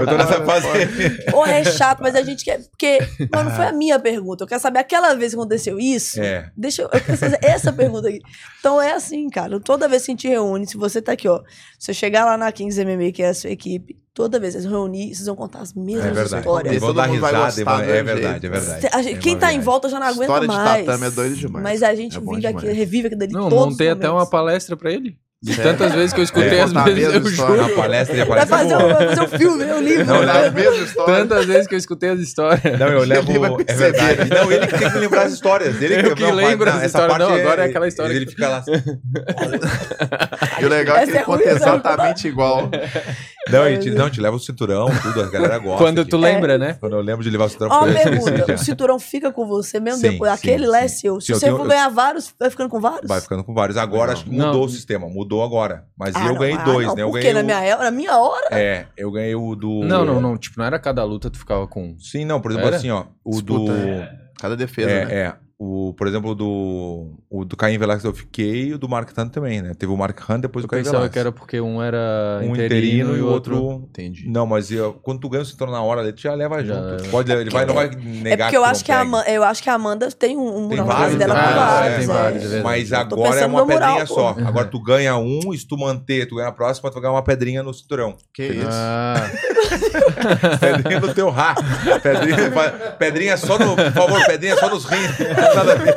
Eu tô nessa fase aí. Ou é chato, mas a gente quer. Porque, mano, não foi a minha pergunta. Eu quero saber aquela vez que aconteceu isso. É. Deixa eu, eu essa pergunta aqui. Então é assim, cara. Toda vez que a gente reúne, se você tá aqui, ó. Se eu chegar lá na Kings MMA, que é a sua equipe, toda vez que vocês reunir, vocês vão contar as É mesmas verdade. histórias. Eles vão dar risada. e gostar vão- do É verdade, é verdade. Cê- a gente- É quem tá em volta já não aguenta História de mais. tatame é doido demais. Mas a gente É vive demais. aqui, revive aquilo dali Não, todos montei os até uma palestra pra ele. De tantas vezes que eu escutei É, as mesmas, mesma eu juro. A palestra Vai palestra. fazer, é um, vai fazer um filme, né? um livro. Não, né? é a mesma história. Tantas vezes que eu escutei as histórias. Não, eu levo. É verdade. Não, ele que tem que lembrar as histórias. Ele Eu que não, lembro mas, as essa histórias. parte Não, agora é aquela história Ele que- fica lá. E o legal é que ele é conta é exatamente igual. Não, a gente, não, gente leva o cinturão, tudo, a galera gosta. Quando aqui. tu lembra, né? Quando eu lembro de levar o cinturão, Ó, eu pergunta: já. o cinturão fica com você mesmo Sim, depois? sim, Aquele lá é sim. seu. Se Sim, eu você tenho- for eu- ganhar vários, vai ficando com vários? Vai ficando com vários. Agora acho que mudou Não. o sistema, mudou agora. Mas Ah, eu não, ganhei ah, dois, não, né? Eu Porque ganhei na o... minha, hora- na minha hora. É, eu ganhei o do. Não, não, não. Tipo, não era cada luta tu ficava com. Sim, não, por exemplo, Era? assim, ó. O Disputa, do. Cada defesa, É, né? é. O, por exemplo, do. O do Caim Velasquez eu fiquei e o do Mark Hunt também, né? Teve o Mark Hunt depois Eu o Caim pensava Velasquez. que era porque um era um interino, e o outro. Entendi. Não, mas eu- quando tu ganha o cinturão na hora, ele tu já leva Já junto. leva. Pode, ele vai, não vai negar É porque eu tu acho, que a. Amanda, eu acho que a Amanda tem um, um Tem mural vários, dela ah, com vários. é, tem é. vários, é. Mas agora é uma mural, pedrinha pô. só. Agora tu ganha um, e se tu manter, tu ganha a próxima, tu vai ganhar uma pedrinha no cinturão. Que isso? Ah, Pedrinha no teu rá. Pedrinha, pedrinha só no. Por favor, pedrinha só nos rins. Nada a ver.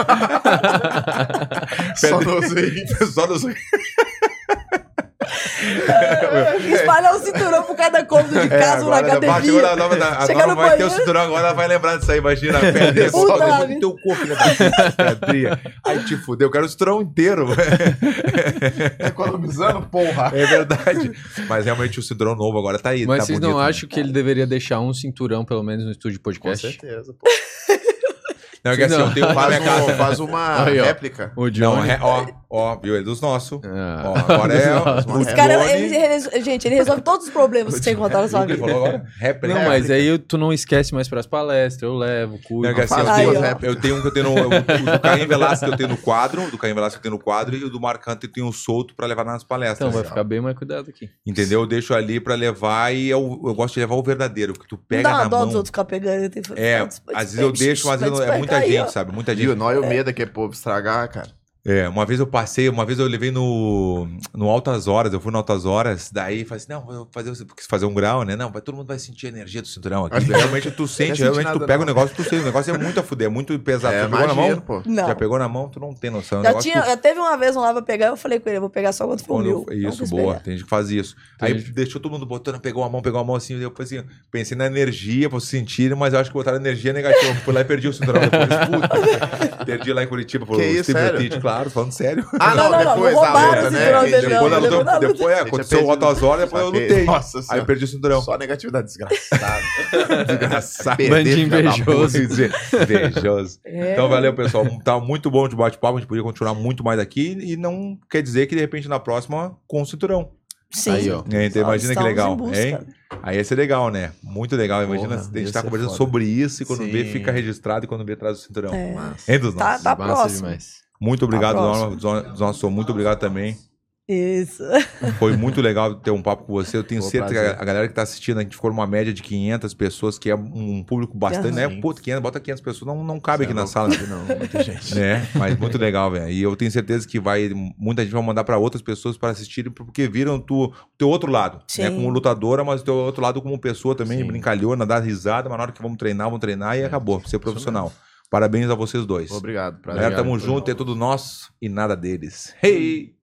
Só nos rins. Só nos rins. Espalhar o cinturão por cada cômodo de casa ou na agora, academia. na nova, da- Chega agora no vai ter o cinturão, agora ela vai lembrar disso aí, imagina a Puta só do teu corpo. Aí te fudeu, eu quero o cinturão inteiro. Economizando, porra. É verdade. Mas realmente o cinturão novo agora tá aí. Mas tá vocês bonito, não né? acham que ele deveria deixar um cinturão, pelo menos, no estúdio Com podcast? certeza, pô. Não, é que assim, Não. eu tenho uma na Faz, um, faz uma Aí, ó. réplica. O Não, Johnny. é, ó, ó, viu? Ele é dos nossos. Ah. Ó, agora é o Esse cara, Johnny. ele, ele- gente, ele resolve todos os problemas que você encontrar na sua que ele vida. falou agora? Réplica. Não, mas aí tu não esquece mais pras palestras, eu levo, cuido. Não, é assim, eu, Aí, tenho, eu tenho um que eu tenho no. O, o do Caim Velasco que eu tenho no quadro, o do Caim Velasco que eu tenho no quadro, e o do Marcante eu tenho solto pra levar nas palestras. Então vai ficar bem mais cuidado aqui. Entendeu? Eu deixo ali pra levar e eu, eu gosto de levar o verdadeiro, que tu Não pega uma na dó mão. dos outros ficar pegando. eu tenho que- É, às vezes eu deixo, mas vai às vezes é muita gente, sabe? Muita E gente. o nó e o medo é que é povo estragar, cara. É, uma vez eu passei, uma vez eu levei no, no Altas Horas, eu fui no Altas Horas, daí falei assim, não, vou fazer, quis fazer um grau, né? Não, vai, todo mundo vai sentir a energia do cinturão aqui. Realmente tu sente, realmente tu pega não. o negócio, tu sente, o negócio é muito a fuder, é muito pesado. É, Já pegou na mão? pô. Não. Já pegou na mão, tu não tem noção. é Já, tinha, que tu- já teve uma vez um lá pra pegar, eu falei com ele, eu vou pegar só quando for meu. isso, boa. pegar. Tem gente que faz isso. Tem Aí gente- deixou todo mundo botando, pegou a mão, pegou a mão assim, eu assim, pensei na energia pra sentirem, mas eu acho que botaram energia negativa. Fui lá e perdi o cinturão depois. Puta, perdi lá em Curitiba por Que isso, Steve sério? Claro, falando sério. Ah, Não, não, não, depois não da roubaram luta, o né? Depois, da não, luta- depois, é, aconteceu altas horas, depois eu lutei. Nossa Aí eu perdi o cinturão. Só negatividade desgraçada. Desgraçado. Filha da invejoso. Invejoso. É. Então valeu, pessoal. Tá muito bom de bate-papo. A gente podia continuar muito mais aqui. E não quer dizer que de repente na próxima com o cinturão. Sim. Aí, ó. Então, imagina que legal, busca. hein? Aí ia ser legal, né? Muito legal. Imagina Porra, se a gente tá conversando foda. sobre isso e quando vê, Sim. fica registrado e quando vê, traz o cinturão. É. Massa. Hein, dos Tá, nossos? tá Massa próximo. demais. Muito obrigado, Norma. nossos, muito obrigado também. Isso. Foi muito legal ter um papo com você. Eu tenho Pô, certeza que prazer. a, a galera que tá assistindo, a gente ficou numa média de 500 pessoas, que é um público bastante, né? Pô, 500, bota 500 pessoas, não, não cabe aqui é na sala. Não, muita gente. né? Mas muito legal, velho. E eu tenho certeza que vai muita gente vai mandar pra outras pessoas para assistirem porque viram tu teu outro lado, né? Sim. Como lutadora, mas o teu outro lado como pessoa também, Sim. brincalhona, dar risada, mas na hora que vamos treinar, vamos treinar e acabou, ser profissional. Parabéns a vocês dois. Obrigado. Prazer. Galera, tamo junto, é tudo nosso e nada deles. Hey!